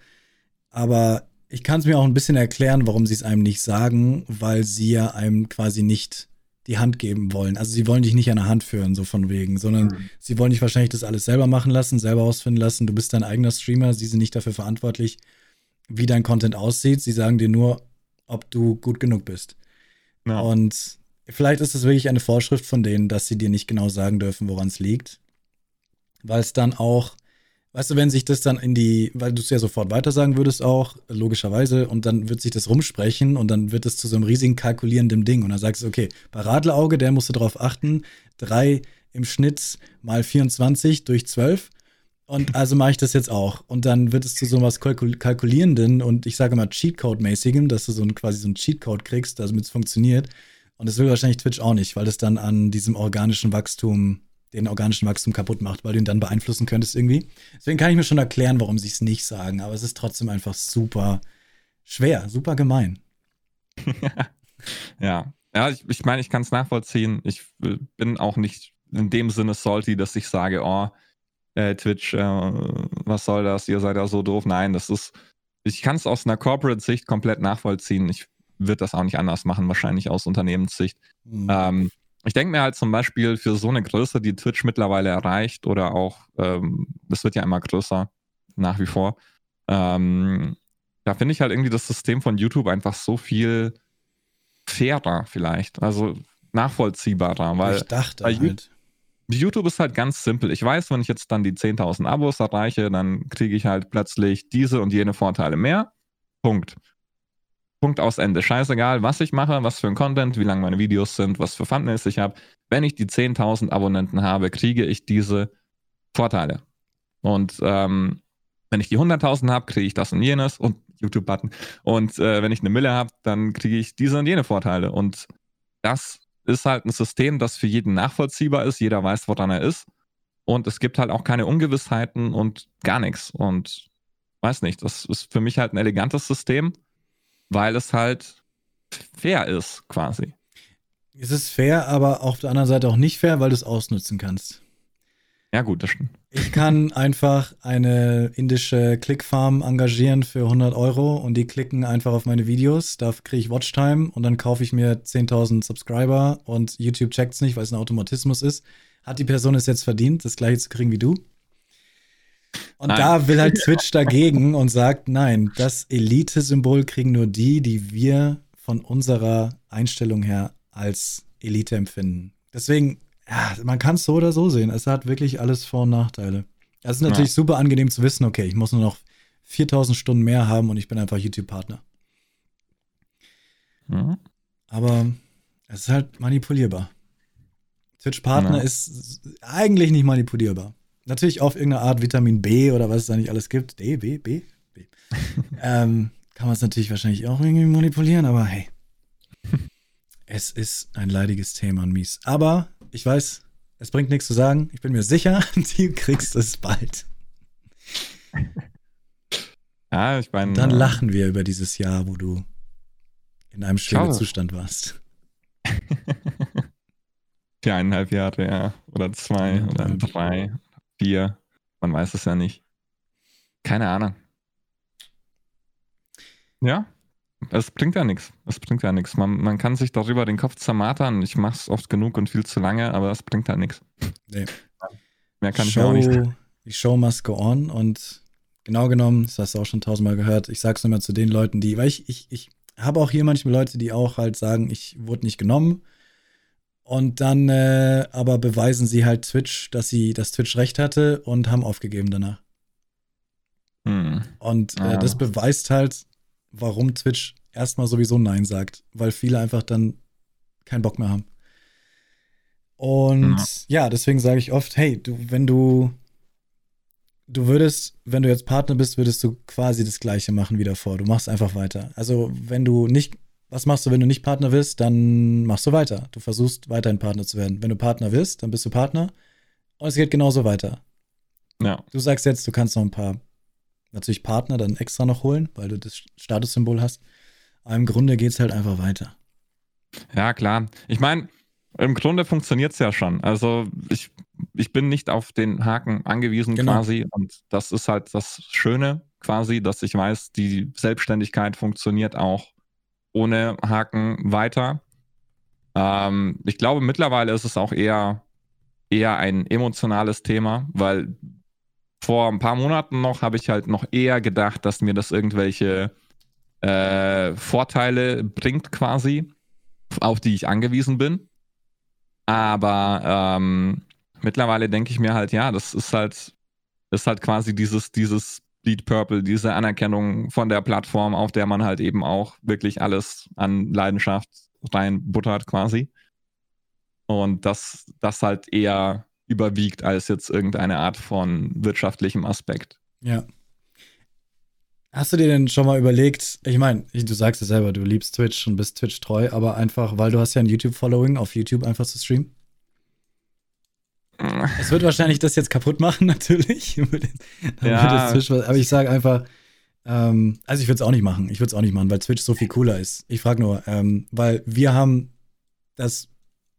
Aber ich kann es mir auch ein bisschen erklären, warum sie es einem nicht sagen, weil sie ja einem quasi nicht die Hand geben wollen. Also sie wollen dich nicht an der Hand führen, so von wegen, sondern mhm. sie wollen dich wahrscheinlich das alles selber machen lassen, selber ausfinden lassen. Du bist dein eigener Streamer, sie sind nicht dafür verantwortlich, wie dein Content aussieht. Sie sagen dir nur, ob du gut genug bist. Ja. Und Vielleicht ist es wirklich eine Vorschrift von denen, dass sie dir nicht genau sagen dürfen, woran es liegt. Weil es dann auch, weißt du, wenn sich das dann in die, weil du es ja sofort weitersagen würdest auch, logischerweise, und dann wird sich das rumsprechen und dann wird es zu so einem riesigen kalkulierenden Ding. Und dann sagst du, okay, bei Radlerauge, der musste darauf achten, drei im Schnitt mal 24 durch 12. Und also mache ich das jetzt auch. Und dann wird es zu so was Kalkul Kalkulierenden und ich sage mal Cheatcode-mäßigem, dass du so ein, quasi so einen Cheatcode kriegst, damit es funktioniert. Und das will wahrscheinlich Twitch auch nicht, weil das dann an diesem organischen Wachstum, den organischen Wachstum kaputt macht, weil du ihn dann beeinflussen könntest irgendwie. Deswegen kann ich mir schon erklären, warum sie es nicht sagen, aber es ist trotzdem einfach super schwer, super gemein. ja. Ja, ich, ich meine, ich kann es nachvollziehen. Ich bin auch nicht in dem Sinne salty, dass ich sage, oh, äh, Twitch, äh, was soll das? Ihr seid ja so doof. Nein, das ist, ich kann es aus einer Corporate-Sicht komplett nachvollziehen. Ich würde das auch nicht anders machen, wahrscheinlich aus Unternehmenssicht. Mhm. Ähm, ich denke mir halt zum Beispiel für so eine Größe, die Twitch mittlerweile erreicht, oder auch, ähm, das wird ja immer größer, nach wie vor. Ähm, da finde ich halt irgendwie das System von YouTube einfach so viel fairer vielleicht, also nachvollziehbarer, weil ich dachte halt. YouTube ist halt ganz simpel. Ich weiß, wenn ich jetzt dann die 10.000 Abos erreiche, dann kriege ich halt plötzlich diese und jene Vorteile mehr. Punkt. Punkt aus Ende. Scheißegal, was ich mache, was für ein Content, wie lang meine Videos sind, was für Thumbnails ich habe. Wenn ich die 10.000 Abonnenten habe, kriege ich diese Vorteile. Und ähm, wenn ich die 100.000 habe, kriege ich das und jenes und YouTube-Button. Und äh, wenn ich eine Mille habe, dann kriege ich diese und jene Vorteile. Und das ist halt ein System, das für jeden nachvollziehbar ist. Jeder weiß, woran er ist. Und es gibt halt auch keine Ungewissheiten und gar nichts. Und weiß nicht, das ist für mich halt ein elegantes System, weil es halt fair ist, quasi. Es ist fair, aber auf der anderen Seite auch nicht fair, weil du es ausnutzen kannst. Ja, gut, das stimmt. Ich kann einfach eine indische Clickfarm engagieren für 100 Euro und die klicken einfach auf meine Videos. Da kriege ich Watchtime und dann kaufe ich mir 10.000 Subscriber und YouTube checkt es nicht, weil es ein Automatismus ist. Hat die Person es jetzt verdient, das gleiche zu kriegen wie du? Und nein. da will halt Twitch dagegen und sagt, nein, das Elite-Symbol kriegen nur die, die wir von unserer Einstellung her als Elite empfinden. Deswegen ja, man kann es so oder so sehen. Es hat wirklich alles Vor- und Nachteile. Es ist natürlich ja. super angenehm zu wissen, okay, ich muss nur noch 4000 Stunden mehr haben und ich bin einfach YouTube-Partner. Mhm. Aber es ist halt manipulierbar. Twitch-Partner ja. ist eigentlich nicht manipulierbar. Natürlich auf irgendeine Art Vitamin B oder was es da nicht alles gibt. D, B, B, B. ähm, kann man es natürlich wahrscheinlich auch irgendwie manipulieren, aber hey. es ist ein leidiges Thema und mies. Aber ich weiß, es bringt nichts zu sagen. Ich bin mir sicher, du kriegst es bald. Ja, ich meine. Dann lachen wir über dieses Jahr, wo du in einem schönen Zustand warst. Viereinhalb Jahre, ja. Oder zwei, ja, oder drei, vier. Man weiß es ja nicht. Keine Ahnung. Ja, es bringt ja nichts. Es bringt ja nichts. Man, man kann sich darüber den Kopf zermatern. Ich mache es oft genug und viel zu lange, aber es bringt ja nichts. Nee. Mehr kann Show, ich auch nicht. Die Show must go on und genau genommen, das hast du auch schon tausendmal gehört, ich sag's immer zu den Leuten, die, weil ich, ich, ich habe auch hier manchmal Leute, die auch halt sagen, ich wurde nicht genommen. Und dann äh, aber beweisen sie halt Twitch, dass sie, dass Twitch recht hatte und haben aufgegeben danach. Hm. Und äh, ah. das beweist halt, warum Twitch erstmal sowieso Nein sagt, weil viele einfach dann keinen Bock mehr haben. Und ja, ja deswegen sage ich oft, hey, du, wenn du, du würdest, wenn du jetzt Partner bist, würdest du quasi das Gleiche machen wie davor. Du machst einfach weiter. Also, wenn du nicht, was machst du, wenn du nicht Partner bist, dann machst du weiter. Du versuchst weiterhin Partner zu werden. Wenn du Partner bist, dann bist du Partner. Und es geht genauso weiter. Ja. Du sagst jetzt, du kannst noch ein paar natürlich Partner dann extra noch holen, weil du das Statussymbol hast. Aber im Grunde geht es halt einfach weiter. Ja, klar. Ich meine, im Grunde funktioniert es ja schon. Also ich, ich bin nicht auf den Haken angewiesen genau. quasi. Und das ist halt das Schöne quasi, dass ich weiß, die Selbstständigkeit funktioniert auch ohne Haken weiter. Ähm, ich glaube, mittlerweile ist es auch eher, eher ein emotionales Thema, weil vor ein paar Monaten noch habe ich halt noch eher gedacht, dass mir das irgendwelche äh, Vorteile bringt quasi, auf die ich angewiesen bin. Aber ähm, mittlerweile denke ich mir halt, ja, das ist halt, ist halt quasi dieses, dieses Bleed Purple, diese Anerkennung von der Plattform, auf der man halt eben auch wirklich alles an Leidenschaft reinbuttert quasi. Und das, das halt eher überwiegt als jetzt irgendeine Art von wirtschaftlichem Aspekt. Ja. Hast du dir denn schon mal überlegt, ich meine, du sagst es selber, du liebst Twitch und bist Twitch treu, aber einfach, weil du hast ja ein YouTube-Following, auf YouTube einfach zu streamen? Es wird wahrscheinlich das jetzt kaputt machen, natürlich. ja. Twitch, aber ich sage einfach, ähm, also ich würde es auch nicht machen. Ich würde es auch nicht machen, weil Twitch so viel cooler ist. Ich frage nur, ähm, weil wir haben das,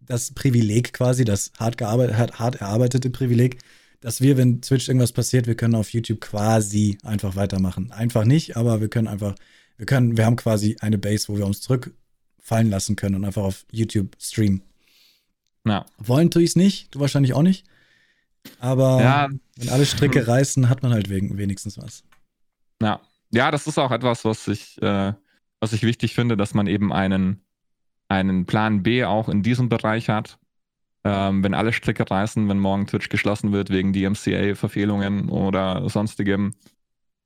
das Privileg quasi, das hart, gearbeitet, hart erarbeitete Privileg, dass wir, wenn Twitch irgendwas passiert, wir können auf YouTube quasi einfach weitermachen. Einfach nicht, aber wir können einfach, wir können, wir haben quasi eine Base, wo wir uns zurückfallen lassen können und einfach auf YouTube streamen. Ja. Wollen tue ich es nicht, du wahrscheinlich auch nicht. Aber ja. wenn alle Stricke reißen, hat man halt wenigstens was. Ja. Ja, das ist auch etwas, was ich, äh, was ich wichtig finde, dass man eben einen, einen Plan B auch in diesem Bereich hat ähm, wenn alle Stricke reißen, wenn morgen Twitch geschlossen wird wegen DMCA-Verfehlungen oder sonstigem,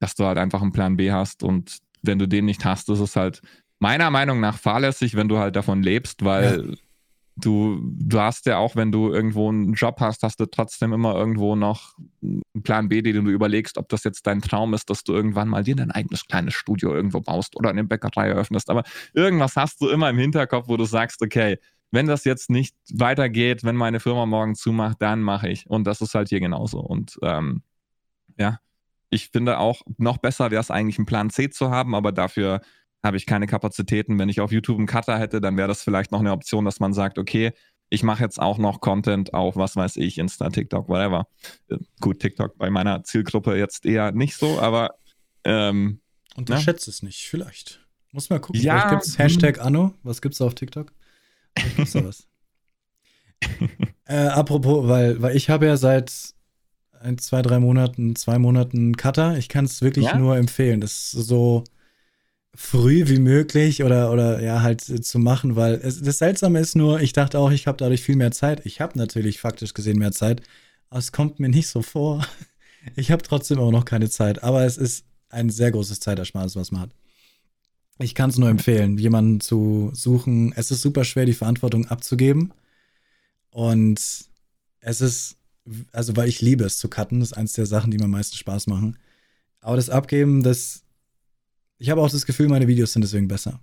dass du halt einfach einen Plan B hast und wenn du den nicht hast, ist es halt meiner Meinung nach fahrlässig, wenn du halt davon lebst, weil ja. Du, du hast ja auch, wenn du irgendwo einen Job hast, hast du trotzdem immer irgendwo noch einen Plan B, den du überlegst, ob das jetzt dein Traum ist, dass du irgendwann mal dir dein eigenes kleines Studio irgendwo baust oder eine Bäckerei eröffnest. Aber irgendwas hast du immer im Hinterkopf, wo du sagst, okay, wenn das jetzt nicht weitergeht, wenn meine Firma morgen zumacht, dann mache ich. Und das ist halt hier genauso. Und ähm, ja, ich finde auch noch besser wäre es eigentlich, einen Plan C zu haben, aber dafür habe ich keine Kapazitäten. Wenn ich auf YouTube einen Cutter hätte, dann wäre das vielleicht noch eine Option, dass man sagt, okay, ich mache jetzt auch noch Content auf, was weiß ich, Insta, TikTok, whatever. Äh, gut, TikTok bei meiner Zielgruppe jetzt eher nicht so, aber ähm, Unterschätze ja. es nicht, vielleicht. Muss mal gucken. Ja, vielleicht gibt es Hashtag Anno. Was gibt es auf TikTok? sowas. äh, apropos, weil, weil ich habe ja seit ein, zwei, drei Monaten, zwei Monaten Cutter. Ich kann es wirklich ja? nur empfehlen. Das ist so früh wie möglich oder, oder ja, halt zu machen, weil es, das Seltsame ist nur, ich dachte auch, ich habe dadurch viel mehr Zeit. Ich habe natürlich faktisch gesehen mehr Zeit, aber es kommt mir nicht so vor. Ich habe trotzdem auch noch keine Zeit, aber es ist ein sehr großes Zeitersparnis, was man hat. Ich kann es nur empfehlen, jemanden zu suchen. Es ist super schwer, die Verantwortung abzugeben. Und es ist, also weil ich liebe es zu cutten, das ist eins der Sachen, die mir am meisten Spaß machen. Aber das Abgeben, das, ich habe auch das Gefühl, meine Videos sind deswegen besser.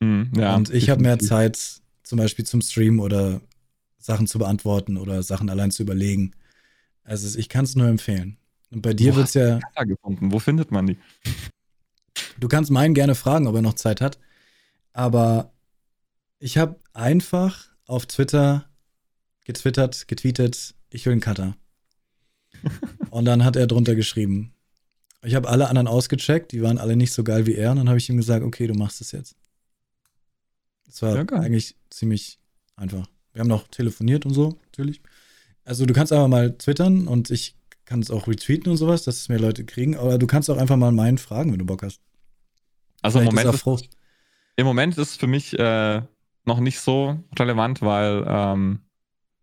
Mhm, ja, und ich habe mehr Zeit, zum Beispiel zum Stream oder Sachen zu beantworten oder Sachen allein zu überlegen. Also ich kann es nur empfehlen. Und bei dir wird es ja. Gefunden. Wo findet man die? Du kannst meinen gerne fragen, ob er noch Zeit hat. Aber ich habe einfach auf Twitter getwittert, getweetet, ich will einen Cutter. Und dann hat er drunter geschrieben. Ich habe alle anderen ausgecheckt, die waren alle nicht so geil wie er. Und dann habe ich ihm gesagt, okay, du machst es jetzt. Das war ja, eigentlich ziemlich einfach. Wir haben noch telefoniert und so, natürlich. Also du kannst einfach mal twittern und ich kann es auch retweeten und sowas, dass es mehr Leute kriegen. Aber du kannst auch einfach mal meinen fragen, wenn du Bock hast. Also im Moment, ist, im Moment ist für mich äh, noch nicht so relevant, weil ähm,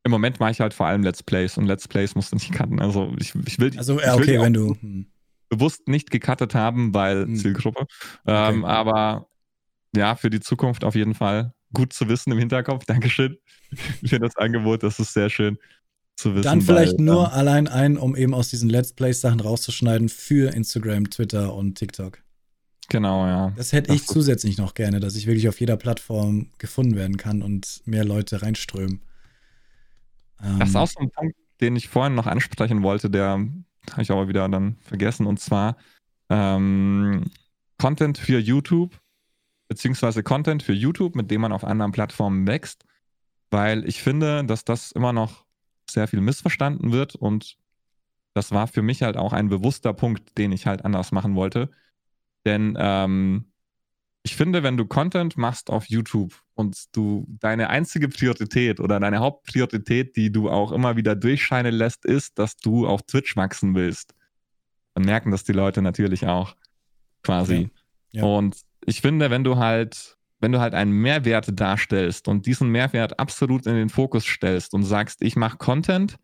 im Moment mache ich halt vor allem Let's Plays und Let's Plays musst du nicht cutten. Also ich, ich will, also, ja, okay, wenn du hm. Bewusst nicht gecuttet haben, weil hm. Zielgruppe. Ähm, okay. Aber ja, für die Zukunft auf jeden Fall gut zu wissen im Hinterkopf. Dankeschön für das Angebot. Das ist sehr schön zu wissen. Dann vielleicht weil, nur ähm, allein ein, um eben aus diesen Let's Plays Sachen rauszuschneiden für Instagram, Twitter und TikTok. Genau, ja. Das hätte ich zusätzlich noch gerne, dass ich wirklich auf jeder Plattform gefunden werden kann und mehr Leute reinströmen. Ähm, das ist auch so ein Punkt, den ich vorhin noch ansprechen wollte, der habe ich aber wieder dann vergessen, und zwar ähm, Content für YouTube, beziehungsweise Content für YouTube, mit dem man auf anderen Plattformen wächst, weil ich finde, dass das immer noch sehr viel missverstanden wird und das war für mich halt auch ein bewusster Punkt, den ich halt anders machen wollte. Denn ähm, ich finde, wenn du Content machst auf YouTube und du deine einzige Priorität oder deine Hauptpriorität, die du auch immer wieder durchscheinen lässt, ist, dass du auf Twitch wachsen willst, dann merken das die Leute natürlich auch quasi. Ja. Ja. Und ich finde, wenn du halt, wenn du halt einen Mehrwert darstellst und diesen Mehrwert absolut in den Fokus stellst und sagst, ich mache Content,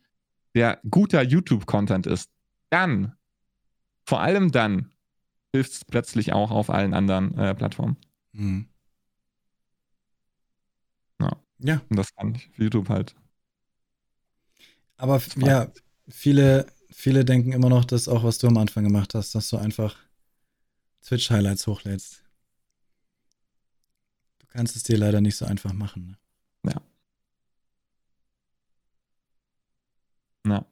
der guter YouTube-Content ist, dann, vor allem dann, hilft es plötzlich auch auf allen anderen äh, Plattformen. Mhm. Ja. ja. Und das kann ich für YouTube halt. Aber ja, viele, viele denken immer noch, dass auch, was du am Anfang gemacht hast, dass du einfach Twitch-Highlights hochlädst. Du kannst es dir leider nicht so einfach machen. Ne? Ja. Ja.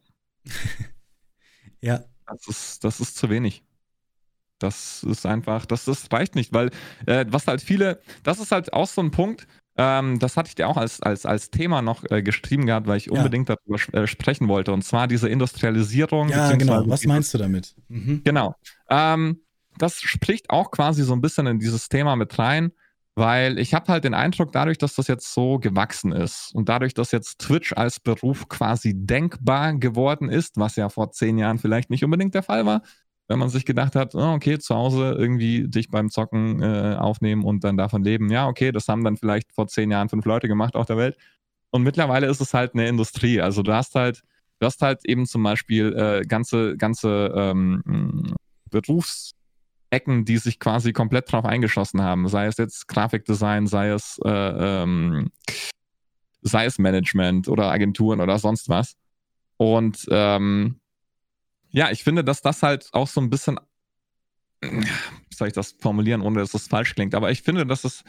ja. Das ist, das ist zu wenig. Das ist einfach, das, das reicht nicht, weil äh, was halt viele, das ist halt auch so ein Punkt, ähm, das hatte ich dir auch als, als, als Thema noch äh, geschrieben gehabt, weil ich unbedingt ja. darüber äh, sprechen wollte. Und zwar diese Industrialisierung. Ja, genau. Was meinst du damit? Mhm. Genau. Ähm, das spricht auch quasi so ein bisschen in dieses Thema mit rein, weil ich habe halt den Eindruck, dadurch, dass das jetzt so gewachsen ist und dadurch, dass jetzt Twitch als Beruf quasi denkbar geworden ist, was ja vor zehn Jahren vielleicht nicht unbedingt der Fall war, wenn man sich gedacht hat, oh, okay, zu Hause irgendwie dich beim Zocken äh, aufnehmen und dann davon leben. Ja, okay, das haben dann vielleicht vor zehn Jahren fünf Leute gemacht auf der Welt. Und mittlerweile ist es halt eine Industrie. Also du hast halt, du hast halt eben zum Beispiel äh, ganze, ganze ähm, Berufsecken, die sich quasi komplett drauf eingeschossen haben. Sei es jetzt Grafikdesign, sei es, äh, ähm, sei es Management oder Agenturen oder sonst was. Und ähm, ja, ich finde, dass das halt auch so ein bisschen, wie soll ich das formulieren, ohne dass es falsch klingt, aber ich finde, dass es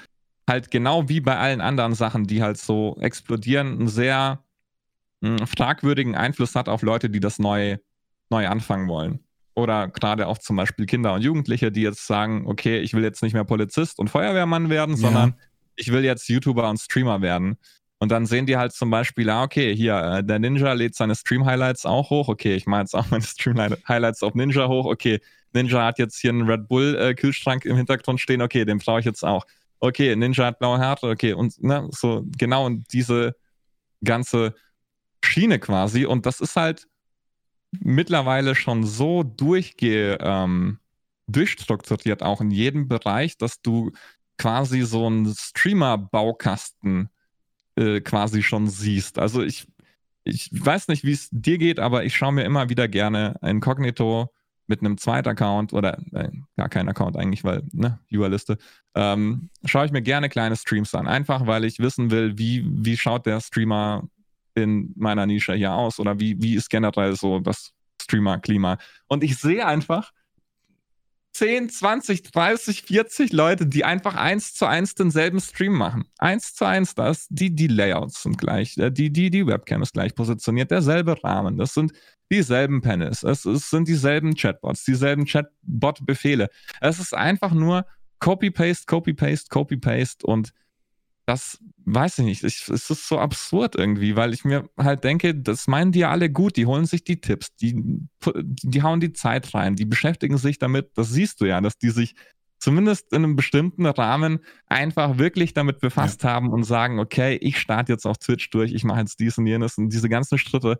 halt genau wie bei allen anderen Sachen, die halt so explodieren, einen sehr mh, hm, fragwürdigen Einfluss hat auf Leute, die das neu, neu anfangen wollen. Oder gerade auch zum Beispiel Kinder und Jugendliche, die jetzt sagen, okay, ich will jetzt nicht mehr Polizist und Feuerwehrmann werden, ja. sondern ich will jetzt YouTuber und Streamer werden. Und dann sehen die halt zum Beispiel, ah, okay, hier, äh, der Ninja lädt seine Stream-Highlights auch hoch. Okay, ich mache jetzt auch meine Stream-Highlights auf Ninja hoch. Okay, Ninja hat jetzt hier einen Red Bull-Kühlschrank äh, im Hintergrund stehen. Okay, den brauche ich jetzt auch. Okay, Ninja hat blaue Härte. Okay, und ne, so genau diese ganze Schiene quasi. Und das ist halt mittlerweile schon so durchge, ähm, durchstrukturiert, auch in jedem Bereich, dass du quasi so einen Streamer-Baukasten äh, quasi schon siehst. Also ich, ich weiß nicht, wie es dir geht, aber ich schaue mir immer wieder gerne Inkognito mit einem zweiten Account oder äh, gar keinen Account eigentlich, weil, ne, Viewerliste, ähm, schaue ich mir gerne kleine Streams an. Einfach, weil ich wissen will, wie, wie schaut der Streamer in meiner Nische hier aus oder wie, wie ist generell so das Streamer-Klima. Und ich sehe einfach, 10, 20, 30, 40 Leute, die einfach eins zu eins denselben Stream machen. Eins zu eins, das, die, die Layouts sind gleich, äh, die, die, die Webcam ist gleich positioniert, derselbe Rahmen, das sind dieselben Panels, es, es sind dieselben Chatbots, dieselben Chatbot-Befehle. Es ist einfach nur Copy-Paste, Copy-Paste, Copy-Paste und das weiß ich nicht. Ich, es ist so absurd irgendwie, weil ich mir halt denke, das meinen die ja alle gut. Die holen sich die Tipps, die, die hauen die Zeit rein, die beschäftigen sich damit. Das siehst du ja, dass die sich zumindest in einem bestimmten Rahmen einfach wirklich damit befasst ja. haben und sagen, okay, ich starte jetzt auf Twitch durch, ich mache jetzt dies und jenes und diese ganzen Schritte.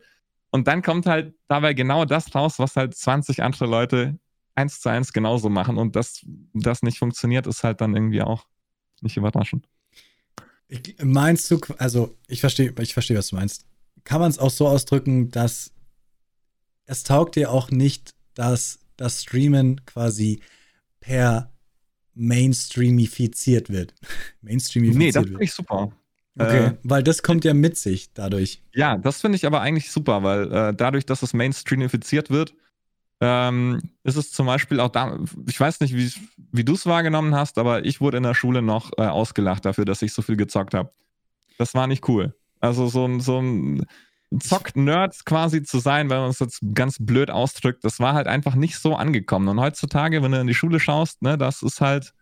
Und dann kommt halt dabei genau das raus, was halt 20 andere Leute eins zu eins genauso machen. Und dass das nicht funktioniert, ist halt dann irgendwie auch nicht überraschend. Ich, meinst du, also ich verstehe, ich verstehe, was du meinst. Kann man es auch so ausdrücken, dass es taugt dir auch nicht, dass das Streamen quasi per Mainstreamifiziert wird. Mainstreamifiziert nee, das finde ich super. Okay, äh, weil das kommt ja mit sich dadurch. Ja, das finde ich aber eigentlich super, weil äh, dadurch, dass es Mainstreamifiziert wird, ähm, ist es zum Beispiel auch da, ich weiß nicht, wie, wie du es wahrgenommen hast, aber ich wurde in der Schule noch äh, ausgelacht dafür, dass ich so viel gezockt habe. Das war nicht cool. Also so ein, so ein Zock-Nerd quasi zu sein, wenn man es jetzt ganz blöd ausdrückt, das war halt einfach nicht so angekommen. Und heutzutage, wenn du in die Schule schaust, ne, das ist halt.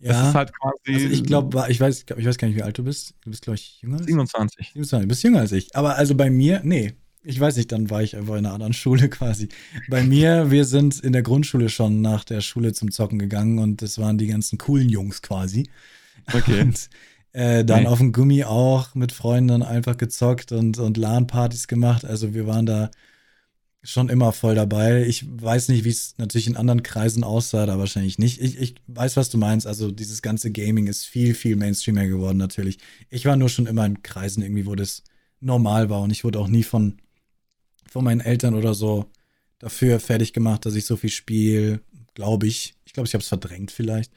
Ja, das ist halt quasi. Also ich glaube, ich weiß, ich weiß gar nicht, wie alt du bist. Du bist, glaube ich, jünger. 27. 27. Du bist jünger als ich. Aber also bei mir, nee, ich weiß nicht, dann war ich einfach in einer anderen Schule quasi. Bei mir, wir sind in der Grundschule schon nach der Schule zum Zocken gegangen und das waren die ganzen coolen Jungs quasi. Okay. Und äh, dann nee. auf dem Gummi auch mit Freunden einfach gezockt und, und LAN-Partys gemacht. Also wir waren da schon immer voll dabei. Ich weiß nicht, wie es natürlich in anderen Kreisen aussah, da wahrscheinlich nicht. Ich, ich weiß, was du meinst. Also dieses ganze Gaming ist viel, viel Mainstreamer geworden natürlich. Ich war nur schon immer in Kreisen irgendwie, wo das normal war und ich wurde auch nie von von meinen Eltern oder so dafür fertig gemacht, dass ich so viel spiele. Glaube ich. Ich glaube, ich habe es verdrängt vielleicht.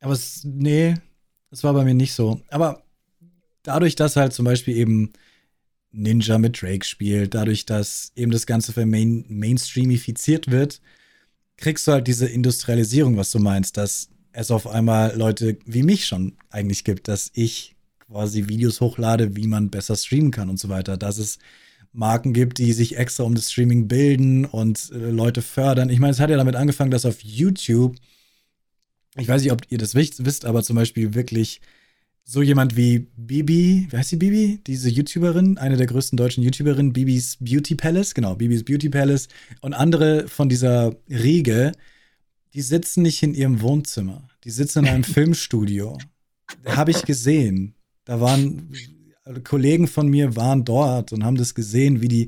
Aber es, nee, das war bei mir nicht so. Aber dadurch, dass halt zum Beispiel eben Ninja mit Drake spielt, dadurch, dass eben das Ganze für Main Mainstreamifiziert wird, kriegst du halt diese Industrialisierung, was du meinst, dass es auf einmal Leute wie mich schon eigentlich gibt, dass ich quasi Videos hochlade, wie man besser streamen kann und so weiter. Dass es Marken gibt, die sich extra um das Streaming bilden und äh, Leute fördern. Ich meine, es hat ja damit angefangen, dass auf YouTube, ich weiß nicht, ob ihr das wisst, aber zum Beispiel wirklich so jemand wie Bibi, wie heißt sie Bibi? Diese YouTuberin, eine der größten deutschen YouTuberinnen, Bibis Beauty Palace, genau, Bibis Beauty Palace und andere von dieser Riege, die sitzen nicht in ihrem Wohnzimmer. Die sitzen in einem Filmstudio. Habe ich gesehen. Da waren Kollegen von mir waren dort und haben das gesehen, wie die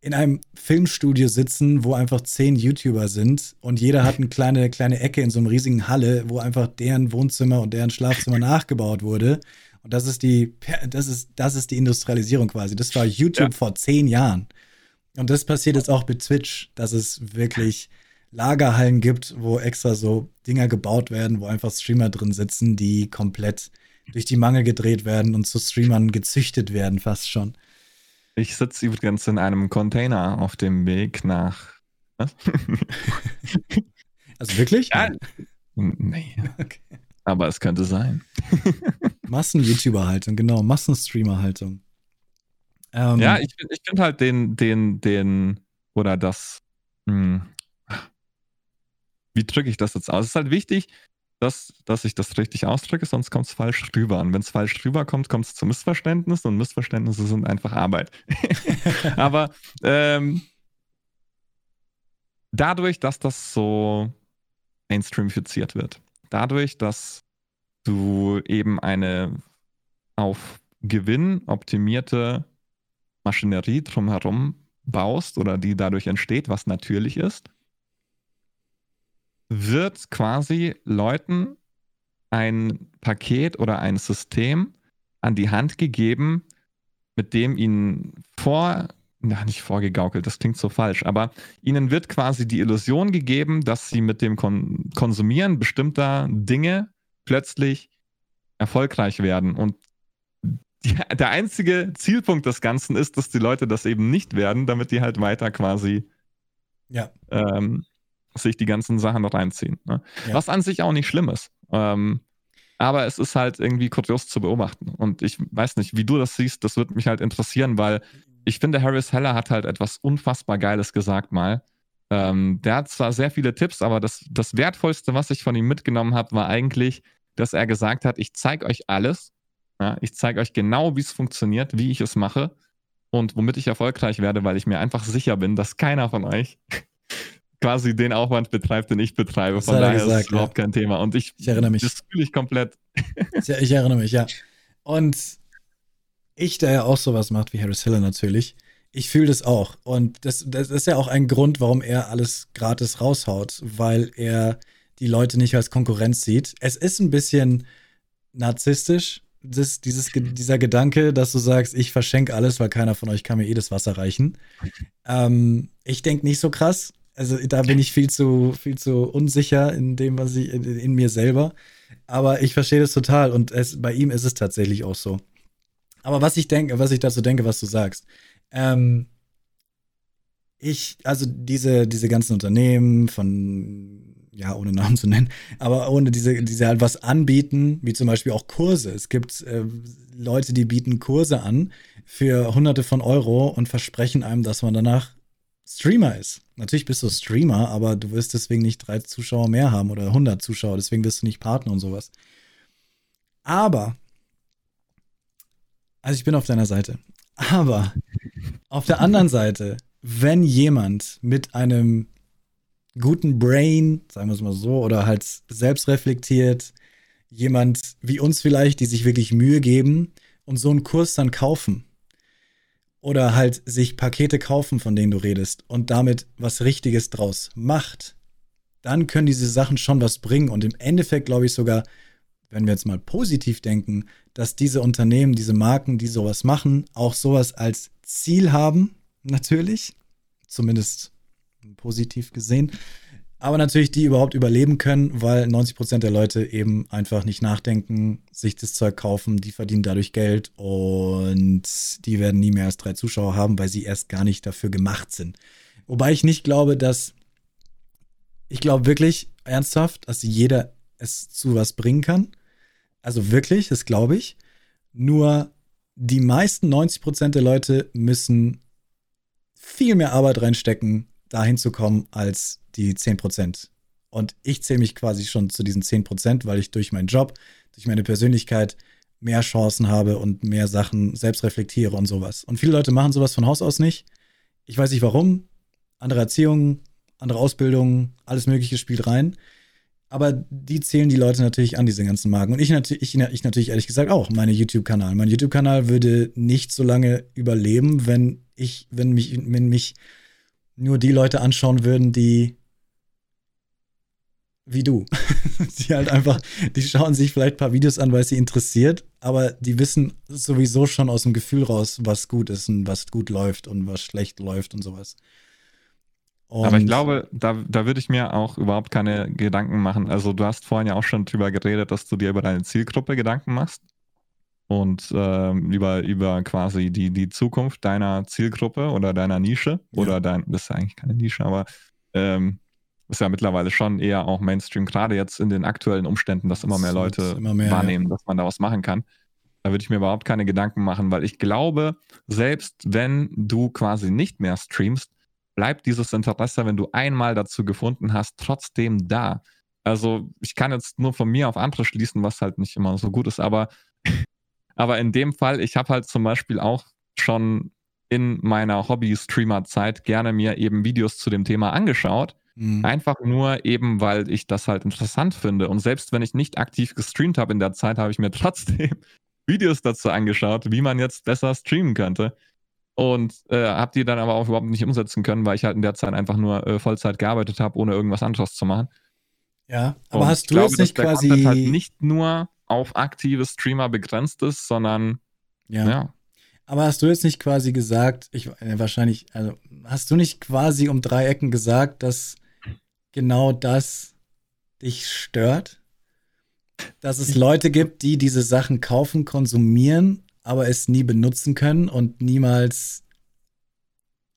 in einem Filmstudio sitzen, wo einfach zehn YouTuber sind und jeder hat eine kleine, kleine Ecke in so einem riesigen Halle, wo einfach deren Wohnzimmer und deren Schlafzimmer nachgebaut wurde. Und das ist die, das ist, das ist die Industrialisierung quasi. Das war YouTube ja. vor zehn Jahren. Und das passiert jetzt auch mit Twitch, dass es wirklich Lagerhallen gibt, wo extra so Dinger gebaut werden, wo einfach Streamer drin sitzen, die komplett durch die Mangel gedreht werden und zu Streamern gezüchtet werden, fast schon. Ich sitze übrigens in einem Container auf dem Weg nach. Was? Also wirklich? Ja. Nee. Okay. Aber es könnte sein. Massen-YouTuber-Haltung, genau, Massenstreamer-Haltung. Ähm, ja, ich, ich finde halt den, den, den, oder das, mh, hm, wie drücke ich das jetzt aus? Es ist halt wichtig, dass, dass ich das richtig ausdrücke, sonst kommt es falsch rüber. Und wenn es falsch rüberkommt, kommt es zu Missverständnissen und Missverständnisse sind einfach Arbeit. Aber ähm, dadurch, dass das so mainstreamifiziert wird, dadurch, dass du eben eine auf Gewinn optimierte Maschinerie drumherum baust oder die dadurch entsteht, was natürlich ist, wird quasi Leuten ein Paket oder ein System an die Hand gegeben, mit dem ihnen vor, na, nicht vorgegaukelt, das klingt so falsch, aber ihnen wird quasi die Illusion gegeben, dass sie mit dem Kon Konsumieren bestimmter Dinge plötzlich erfolgreich werden. Und die, der einzige Zielpunkt des Ganzen ist, dass die Leute das eben nicht werden, damit die halt weiter quasi ja. ähm, sich die ganzen Sachen reinziehen. Ne? Ja. Was an sich auch nicht schlimm ist. Ähm, aber es ist halt irgendwie kurios zu beobachten. Und ich weiß nicht, wie du das siehst, das würde mich halt interessieren, weil ich finde, Harris Heller hat halt etwas unfassbar Geiles gesagt mal. Ähm, der hat zwar sehr viele Tipps, aber das, das Wertvollste, was ich von ihm mitgenommen habe, war eigentlich, dass er gesagt hat, ich zeige euch alles. Ja, ich zeige euch genau, wie es funktioniert, wie ich es mache und womit ich erfolgreich werde, weil ich mir einfach sicher bin, dass keiner von euch quasi den Aufwand betreibt, den ich betreibe. Von daher gesagt, ist es überhaupt kein Thema. Und ich, ich erinnere mich. Das fühle ich komplett. Ja, ich erinnere mich, ja. Und ich, der ja auch sowas macht wie Harris Hiller natürlich, ich fühle das auch. Und das, das ist ja auch ein Grund, warum er alles gratis raushaut, weil er die Leute nicht als Konkurrenz sieht. Es ist ein bisschen narzisstisch, das, dieses, dieser Gedanke, dass du sagst, ich verschenke alles, weil keiner von euch kann mir eh das Wasser reichen. Ähm, ich denke nicht so krass. Also da bin ich viel zu, viel zu unsicher in dem, was ich, in, in mir selber. Aber ich verstehe das total und es, bei ihm ist es tatsächlich auch so. Aber was ich denke, was ich dazu denke, was du sagst, ähm, ich, also diese, diese ganzen Unternehmen von, ja, ohne Namen zu nennen, aber ohne diese, diese halt was anbieten, wie zum Beispiel auch Kurse. Es gibt äh, Leute, die bieten Kurse an für hunderte von Euro und versprechen einem, dass man danach Streamer ist. Natürlich bist du Streamer, aber du wirst deswegen nicht drei Zuschauer mehr haben oder 100 Zuschauer, deswegen wirst du nicht Partner und sowas. Aber, also ich bin auf deiner Seite. Aber auf der anderen Seite, wenn jemand mit einem guten Brain, sagen wir es mal so, oder halt selbst reflektiert, jemand wie uns vielleicht, die sich wirklich Mühe geben und so einen Kurs dann kaufen, oder halt sich Pakete kaufen, von denen du redest und damit was Richtiges draus macht, dann können diese Sachen schon was bringen. Und im Endeffekt glaube ich sogar, wenn wir jetzt mal positiv denken, dass diese Unternehmen, diese Marken, die sowas machen, auch sowas als Ziel haben, natürlich, zumindest positiv gesehen, aber natürlich die überhaupt überleben können, weil 90 Prozent der Leute eben einfach nicht nachdenken, sich das Zeug kaufen, die verdienen dadurch Geld und die werden nie mehr als drei Zuschauer haben, weil sie erst gar nicht dafür gemacht sind. Wobei ich nicht glaube, dass ich glaube wirklich ernsthaft, dass jeder es zu was bringen kann. Also wirklich, das glaube ich. Nur die meisten 90 Prozent der Leute müssen viel mehr Arbeit reinstecken, dahin zu kommen, als die 10 Prozent. Und ich zähle mich quasi schon zu diesen 10 Prozent, weil ich durch meinen Job, durch meine Persönlichkeit mehr Chancen habe und mehr Sachen selbst reflektiere und sowas. Und viele Leute machen sowas von Haus aus nicht. Ich weiß nicht warum. Andere Erziehung, andere Ausbildung, alles Mögliche spielt rein. Aber die zählen die Leute natürlich an, diese ganzen Marken. Und ich, ich, ich natürlich ehrlich gesagt auch, meine YouTube-Kanal. Mein YouTube-Kanal würde nicht so lange überleben, wenn ich, wenn mich, wenn mich nur die Leute anschauen würden, die wie du. die halt einfach, die schauen sich vielleicht ein paar Videos an, weil es sie interessiert, aber die wissen sowieso schon aus dem Gefühl raus, was gut ist und was gut läuft und was schlecht läuft und sowas. Und aber ich glaube, da, da würde ich mir auch überhaupt keine Gedanken machen. Also du hast vorhin ja auch schon drüber geredet, dass du dir über deine Zielgruppe Gedanken machst und äh, über, über quasi die, die Zukunft deiner Zielgruppe oder deiner Nische ja. oder dein, das ist ja eigentlich keine Nische, aber ähm, ist ja mittlerweile schon eher auch Mainstream, gerade jetzt in den aktuellen Umständen, dass immer mehr Leute immer mehr, wahrnehmen, ja. dass man da was machen kann. Da würde ich mir überhaupt keine Gedanken machen, weil ich glaube, selbst wenn du quasi nicht mehr streamst, bleibt dieses Interesse, wenn du einmal dazu gefunden hast, trotzdem da. Also ich kann jetzt nur von mir auf andere schließen, was halt nicht immer so gut ist, aber, aber in dem Fall, ich habe halt zum Beispiel auch schon in meiner Hobby-Streamer-Zeit gerne mir eben Videos zu dem Thema angeschaut Mhm. Einfach nur eben, weil ich das halt interessant finde. Und selbst wenn ich nicht aktiv gestreamt habe in der Zeit, habe ich mir trotzdem Videos dazu angeschaut, wie man jetzt besser streamen könnte. Und äh, habe die dann aber auch überhaupt nicht umsetzen können, weil ich halt in der Zeit einfach nur äh, Vollzeit gearbeitet habe, ohne irgendwas anderes zu machen. Ja, aber Und hast du glaube, jetzt nicht dass quasi. Content halt nicht nur auf aktive Streamer begrenzt ist, sondern ja. ja. Aber hast du jetzt nicht quasi gesagt, ich äh, wahrscheinlich, also hast du nicht quasi um drei Ecken gesagt, dass genau das dich stört? Dass es Leute gibt, die diese Sachen kaufen, konsumieren, aber es nie benutzen können und niemals.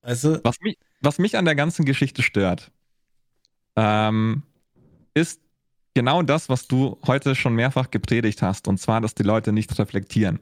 Weißt du? Was mich, was mich an der ganzen Geschichte stört, ähm, ist genau das, was du heute schon mehrfach gepredigt hast, und zwar, dass die Leute nicht reflektieren.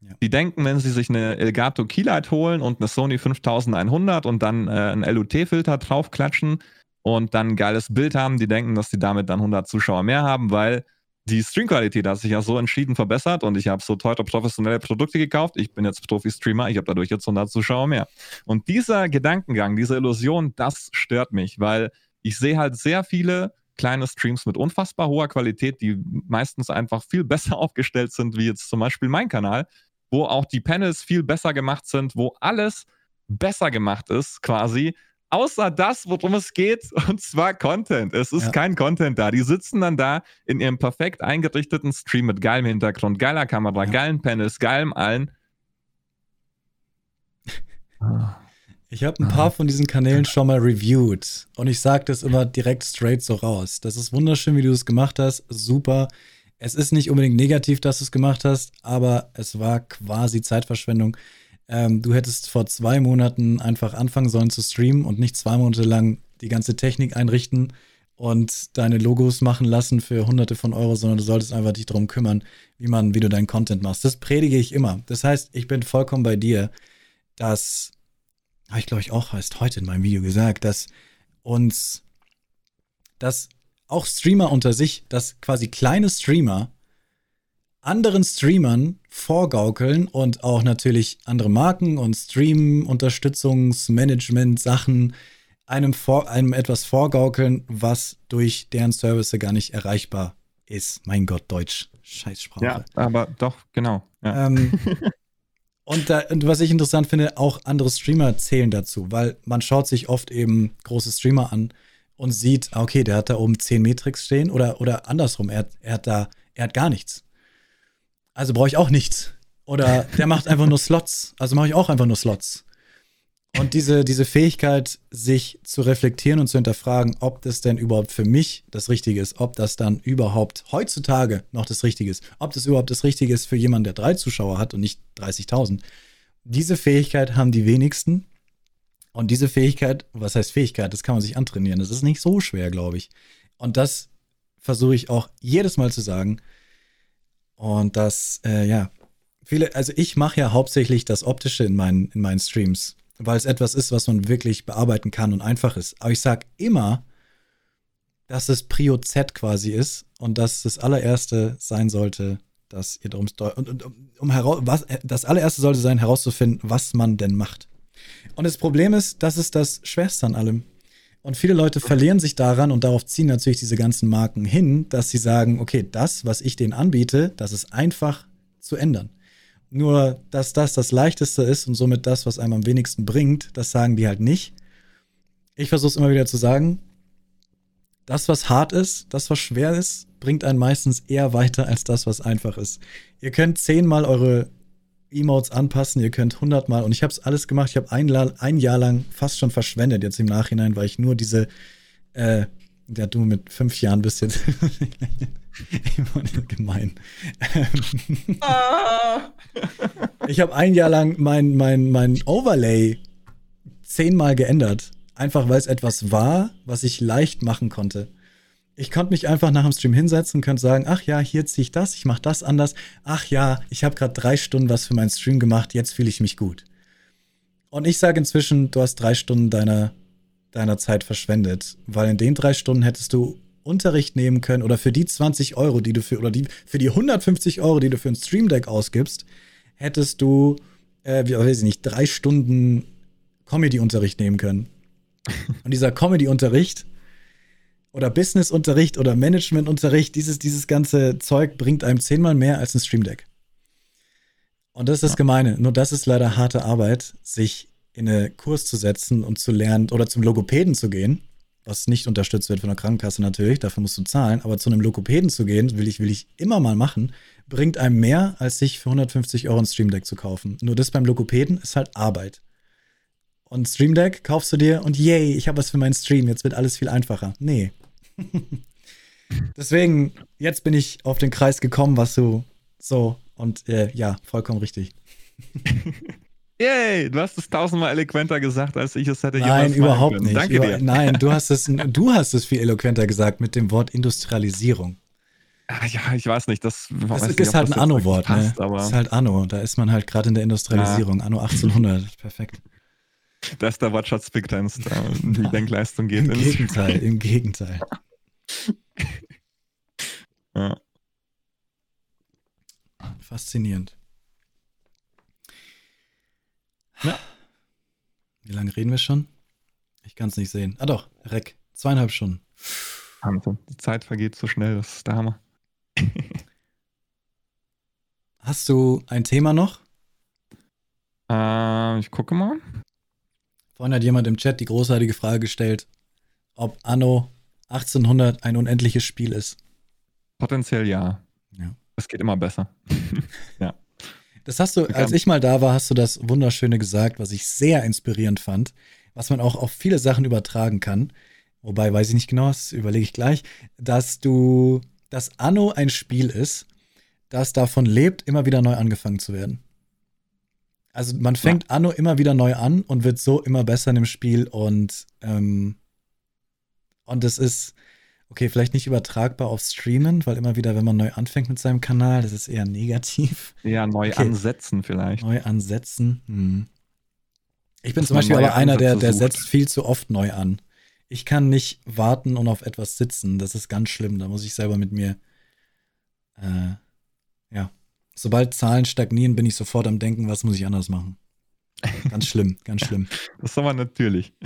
Ja. Die denken, wenn sie sich eine Elgato Keylight holen und eine Sony 5100 und dann äh, einen LUT-Filter draufklatschen, und dann ein geiles Bild haben, die denken, dass die damit dann 100 Zuschauer mehr haben, weil die Streamqualität hat sich ja so entschieden verbessert und ich habe so teure professionelle Produkte gekauft. Ich bin jetzt Profi-Streamer, ich habe dadurch jetzt 100 Zuschauer mehr. Und dieser Gedankengang, diese Illusion, das stört mich, weil ich sehe halt sehr viele kleine Streams mit unfassbar hoher Qualität, die meistens einfach viel besser aufgestellt sind, wie jetzt zum Beispiel mein Kanal, wo auch die Panels viel besser gemacht sind, wo alles besser gemacht ist quasi außer das, worum es geht, und zwar Content. Es ist ja. kein Content da. Die sitzen dann da in ihrem perfekt eingerichteten Stream mit geilem Hintergrund, geiler Kamera, ja. geilen Panels, geilem allen. Ich habe ein paar von diesen Kanälen schon mal reviewed und ich sage das immer direkt straight so raus. Das ist wunderschön, wie du es gemacht hast. Super. Es ist nicht unbedingt negativ, dass du es gemacht hast, aber es war quasi Zeitverschwendung ähm, du hättest vor zwei Monaten einfach anfangen sollen zu streamen und nicht zwei Monate lang die ganze Technik einrichten und deine Logos machen lassen für hunderte von Euro, sondern du solltest einfach dich darum kümmern, wie man, wie du deinen Content machst. Das predige ich immer. Das heißt, ich bin vollkommen bei dir, dass, habe ich glaube ich auch erst heute in meinem Video gesagt, dass uns, dass auch Streamer unter sich, dass quasi kleine Streamer anderen Streamern vorgaukeln und auch natürlich andere Marken und Stream-Unterstützungsmanagement-Sachen einem, vor, einem etwas vorgaukeln, was durch deren Service gar nicht erreichbar ist. Mein Gott, Deutsch. Scheißsprache. Ja, aber doch, genau. Ja. Ähm, und, da, und was ich interessant finde, auch andere Streamer zählen dazu, weil man schaut sich oft eben große Streamer an und sieht, okay, der hat da oben 10 Matrix stehen oder, oder andersrum, er, er hat da, er hat gar nichts. Also brauche ich auch nichts. Oder der macht einfach nur Slots. Also mache ich auch einfach nur Slots. Und diese, diese Fähigkeit, sich zu reflektieren und zu hinterfragen, ob das denn überhaupt für mich das Richtige ist, ob das dann überhaupt heutzutage noch das Richtige ist, ob das überhaupt das Richtige ist für jemanden, der drei Zuschauer hat und nicht 30.000. Diese Fähigkeit haben die wenigsten. Und diese Fähigkeit, was heißt Fähigkeit, das kann man sich antrainieren. Das ist nicht so schwer, glaube ich. Und das versuche ich auch jedes Mal zu sagen. Und das, äh, ja, viele, also ich mache ja hauptsächlich das Optische in meinen, in meinen Streams, weil es etwas ist, was man wirklich bearbeiten kann und einfach ist. Aber ich sage immer, dass es Prio Z quasi ist und dass das allererste sein sollte, dass ihr darum und, und, um, um heraus, was, das allererste sollte sein, herauszufinden, was man denn macht. Und das Problem ist, das ist das Schwerste an allem. Und viele Leute verlieren sich daran und darauf ziehen natürlich diese ganzen Marken hin, dass sie sagen, okay, das, was ich denen anbiete, das ist einfach zu ändern. Nur, dass das das Leichteste ist und somit das, was einem am wenigsten bringt, das sagen die halt nicht. Ich versuche es immer wieder zu sagen. Das, was hart ist, das, was schwer ist, bringt einen meistens eher weiter als das, was einfach ist. Ihr könnt zehnmal eure Emotes anpassen, ihr könnt hundertmal und ich habe es alles gemacht. Ich habe ein, ein, Jahr lang fast schon verschwendet jetzt im Nachhinein, weil ich nur diese, äh, ja du mit fünf Jahren bist jetzt gemein. Ah. ich habe ein Jahr lang mein, mein, mein Overlay zehnmal geändert, einfach weil es etwas war, was ich leicht machen konnte. Ich konnte mich einfach nach dem Stream hinsetzen und könnte sagen, ach ja, hier ziehe ich das, ich mache das anders. Ach ja, ich habe gerade drei Stunden was für meinen Stream gemacht, jetzt fühle ich mich gut. Und ich sage inzwischen, du hast drei Stunden deiner, deiner Zeit verschwendet, weil in den drei Stunden hättest du Unterricht nehmen können oder für die 20 Euro, die du für, oder die, für die 150 Euro, die du für ein Stream Deck ausgibst, hättest du, äh, wie weiß ich nicht, drei Stunden Comedy-Unterricht nehmen können. Und dieser Comedy-Unterricht oder Business-Unterricht oder Management-Unterricht, dieses, dieses ganze Zeug bringt einem zehnmal mehr als ein Stream Deck. Und das ist das Gemeine. Nur das ist leider harte Arbeit, sich in einen Kurs zu setzen und zu lernen oder zum Logopäden zu gehen, was nicht unterstützt wird von der Krankenkasse natürlich, dafür musst du zahlen, aber zu einem Logopäden zu gehen, will ich, will ich immer mal machen, bringt einem mehr, als sich für 150 Euro ein Stream Deck zu kaufen. Nur das beim Logopäden ist halt Arbeit. Und Stream Deck kaufst du dir und yay, ich habe was für meinen Stream, jetzt wird alles viel einfacher. Nee, Deswegen, jetzt bin ich auf den Kreis gekommen, was du so und äh, ja, vollkommen richtig. Yay, du hast es tausendmal eloquenter gesagt, als ich es hätte Nein, überhaupt nicht. Danke Über, dir. Nein, du hast, es, du hast es viel eloquenter gesagt mit dem Wort Industrialisierung. Ach, ja, ich weiß nicht. Das, das ist nicht, halt ein Anno-Wort. Ne? Das ist halt Anno. Da ist man halt gerade in der Industrialisierung. Ja. Anno 1800. Perfekt. Da ist der Wortschatz begrenzt. Die Denkleistung geht Im Gegenteil, im Gegenteil. ja. Faszinierend. Ja. Wie lange reden wir schon? Ich kann es nicht sehen. Ah doch, Reck. Zweieinhalb Stunden. Die Zeit vergeht so schnell, das ist der Hammer. Hast du ein Thema noch? Äh, ich gucke mal. Vorhin hat jemand im Chat die großartige Frage gestellt, ob Anno 1800 ein unendliches Spiel ist. Potenziell ja. Ja. Es geht immer besser. ja. Das hast du, als ich mal da war, hast du das Wunderschöne gesagt, was ich sehr inspirierend fand, was man auch auf viele Sachen übertragen kann. Wobei weiß ich nicht genau, das überlege ich gleich, dass du, dass Anno ein Spiel ist, das davon lebt, immer wieder neu angefangen zu werden. Also man fängt ja. Anno immer wieder neu an und wird so immer besser in dem Spiel und ähm, und es ist, okay, vielleicht nicht übertragbar auf Streamen, weil immer wieder, wenn man neu anfängt mit seinem Kanal, das ist eher negativ. Ja, neu okay. ansetzen vielleicht. Neu ansetzen. Hm. Ich bin Dass zum Beispiel aber einer, der, der setzt viel zu oft neu an. Ich kann nicht warten und auf etwas sitzen. Das ist ganz schlimm. Da muss ich selber mit mir, äh, ja. Sobald Zahlen stagnieren, bin ich sofort am Denken, was muss ich anders machen. Ganz schlimm, ganz schlimm. Das ist aber natürlich.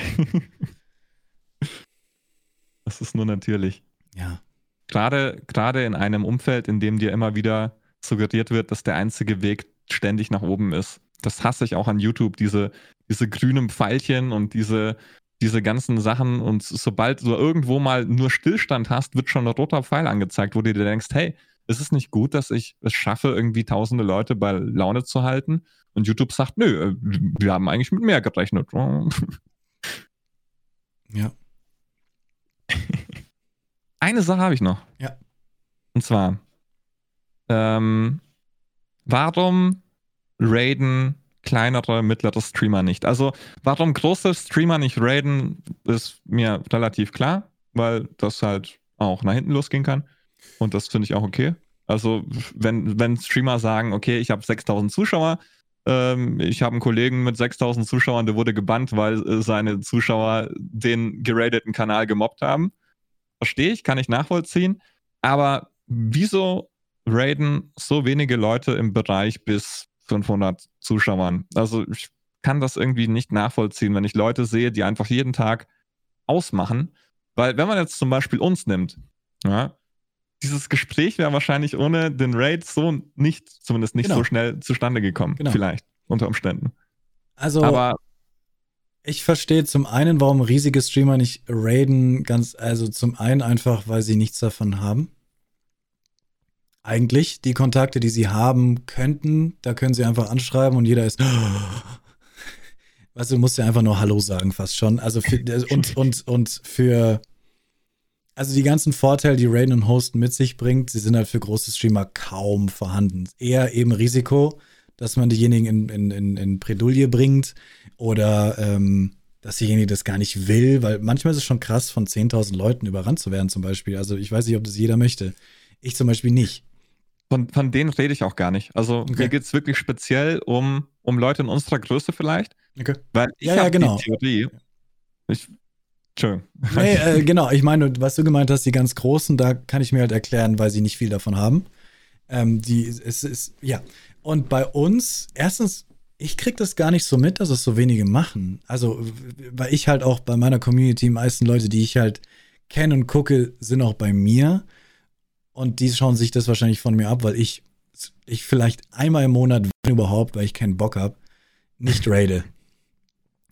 Das ist nur natürlich. Ja. Gerade, gerade in einem Umfeld, in dem dir immer wieder suggeriert wird, dass der einzige Weg ständig nach oben ist. Das hasse ich auch an YouTube, diese, diese grünen Pfeilchen und diese, diese ganzen Sachen. Und sobald du irgendwo mal nur Stillstand hast, wird schon ein roter Pfeil angezeigt, wo du dir denkst, hey, ist es nicht gut, dass ich es schaffe, irgendwie tausende Leute bei Laune zu halten? Und YouTube sagt, nö, äh, wir haben eigentlich mit mehr gerechnet. Ja. Eine Sache habe ich noch. Ja. Und zwar, ähm, warum raiden kleinere, mittlere Streamer nicht. Also warum große Streamer nicht raiden, ist mir relativ klar, weil das halt auch nach hinten losgehen kann. Und das finde ich auch okay. Also wenn, wenn Streamer sagen, okay, ich habe 6000 Zuschauer, ähm, ich habe einen Kollegen mit 6000 Zuschauern, der wurde gebannt, weil äh, seine Zuschauer den gerateten Kanal gemobbt haben. Verstehe ich, kann ich nachvollziehen. Aber wieso raiden so wenige Leute im Bereich bis 500 Zuschauern? Also ich kann das irgendwie nicht nachvollziehen, wenn ich Leute sehe, die einfach jeden Tag ausmachen. Weil wenn man jetzt zum Beispiel uns nimmt, ja, dieses Gespräch wäre wahrscheinlich ohne den Raid so nicht, zumindest nicht genau. so schnell zustande gekommen. Genau. Vielleicht, unter Umständen. Also, Aber ich verstehe zum einen, warum riesige Streamer nicht raiden, ganz, also zum einen einfach, weil sie nichts davon haben. Eigentlich, die Kontakte, die sie haben könnten, da können sie einfach anschreiben und jeder ist. Weißt du, du musst ja einfach nur Hallo sagen, fast schon. Also für, und, und, und für also die ganzen Vorteile, die Raiden und Hosten mit sich bringt, sie sind halt für große Streamer kaum vorhanden. Eher eben Risiko, dass man diejenigen in, in, in, in Predulie bringt oder ähm, dass diejenige das gar nicht will, weil manchmal ist es schon krass, von 10.000 Leuten überrannt zu werden zum Beispiel. Also ich weiß nicht, ob das jeder möchte. Ich zum Beispiel nicht. Von, von denen rede ich auch gar nicht. Also okay. mir geht es wirklich speziell um, um Leute in unserer Größe vielleicht. Okay. Weil ich ja, ja, genau. die Theorie, ich Entschuldigung. Nee, äh, genau, ich meine, was du gemeint hast, die ganz Großen, da kann ich mir halt erklären, weil sie nicht viel davon haben. Ähm, die, es ist, ja. Und bei uns, erstens, ich krieg das gar nicht so mit, dass es so wenige machen. Also, weil ich halt auch bei meiner Community, die meisten Leute, die ich halt kenne und gucke, sind auch bei mir. Und die schauen sich das wahrscheinlich von mir ab, weil ich, ich vielleicht einmal im Monat, wenn überhaupt, weil ich keinen Bock habe, nicht raide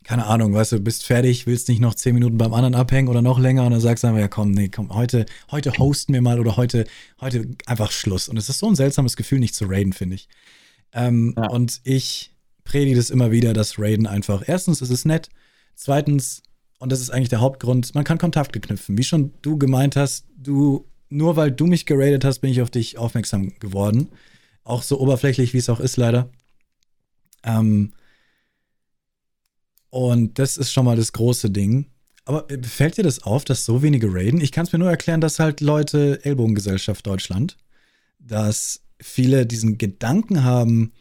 keine Ahnung, weißt du, bist fertig, willst nicht noch zehn Minuten beim anderen abhängen oder noch länger und dann sagst du einfach, ja komm, nee, komm, heute, heute hosten wir mal oder heute, heute einfach Schluss. Und es ist so ein seltsames Gefühl, nicht zu raiden, finde ich. Ähm, ja. Und ich predige das immer wieder, dass Raiden einfach, erstens ist es nett, zweitens, und das ist eigentlich der Hauptgrund, man kann Kontakte knüpfen. Wie schon du gemeint hast, du, nur weil du mich geradet hast, bin ich auf dich aufmerksam geworden. Auch so oberflächlich, wie es auch ist, leider. Ähm, und das ist schon mal das große Ding. Aber äh, fällt dir das auf, dass so wenige raiden? Ich kann es mir nur erklären, dass halt Leute, Ellbogengesellschaft Deutschland, dass viele diesen Gedanken haben,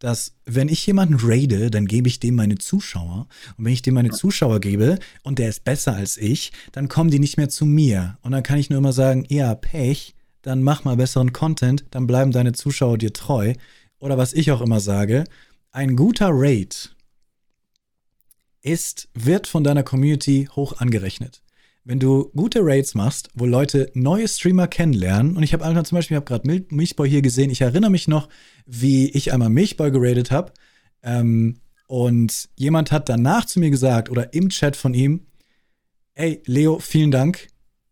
dass wenn ich jemanden raide, dann gebe ich dem meine Zuschauer. Und wenn ich dem meine Zuschauer gebe und der ist besser als ich, dann kommen die nicht mehr zu mir. Und dann kann ich nur immer sagen, ja, Pech, dann mach mal besseren Content, dann bleiben deine Zuschauer dir treu. Oder was ich auch immer sage, ein guter Raid ist, wird von deiner Community hoch angerechnet. Wenn du gute Raids machst, wo Leute neue Streamer kennenlernen, und ich habe einmal zum Beispiel, ich habe gerade Milchboy hier gesehen, ich erinnere mich noch, wie ich einmal Milchboy geradet habe, ähm, und jemand hat danach zu mir gesagt, oder im Chat von ihm, ey, Leo, vielen Dank,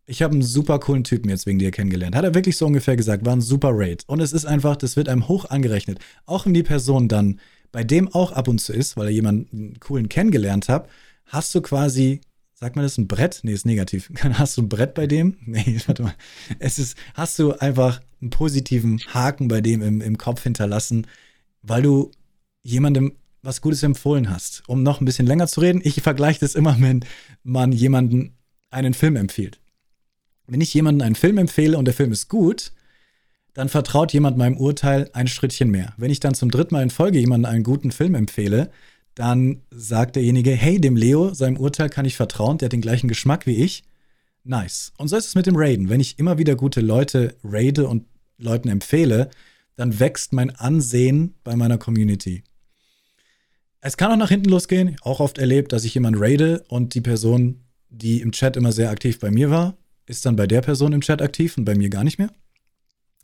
ich habe einen super coolen Typen jetzt wegen dir kennengelernt. Hat er wirklich so ungefähr gesagt, war ein super Raid. Und es ist einfach, das wird einem hoch angerechnet. Auch wenn die Person dann bei dem auch ab und zu ist, weil er jemanden coolen kennengelernt hat, hast du quasi, sagt man das ein Brett? Nee, ist negativ. Hast du ein Brett bei dem? Nee, warte mal. Es ist, hast du einfach einen positiven Haken bei dem im, im Kopf hinterlassen, weil du jemandem was Gutes empfohlen hast. Um noch ein bisschen länger zu reden, ich vergleiche das immer, wenn man jemanden einen Film empfiehlt. Wenn ich jemanden einen Film empfehle und der Film ist gut, dann vertraut jemand meinem Urteil ein Schrittchen mehr. Wenn ich dann zum dritten Mal in Folge jemanden einen guten Film empfehle, dann sagt derjenige, hey, dem Leo, seinem Urteil kann ich vertrauen, der hat den gleichen Geschmack wie ich. Nice. Und so ist es mit dem Raiden. Wenn ich immer wieder gute Leute raide und Leuten empfehle, dann wächst mein Ansehen bei meiner Community. Es kann auch nach hinten losgehen. Auch oft erlebt, dass ich jemanden raide und die Person, die im Chat immer sehr aktiv bei mir war, ist dann bei der Person im Chat aktiv und bei mir gar nicht mehr.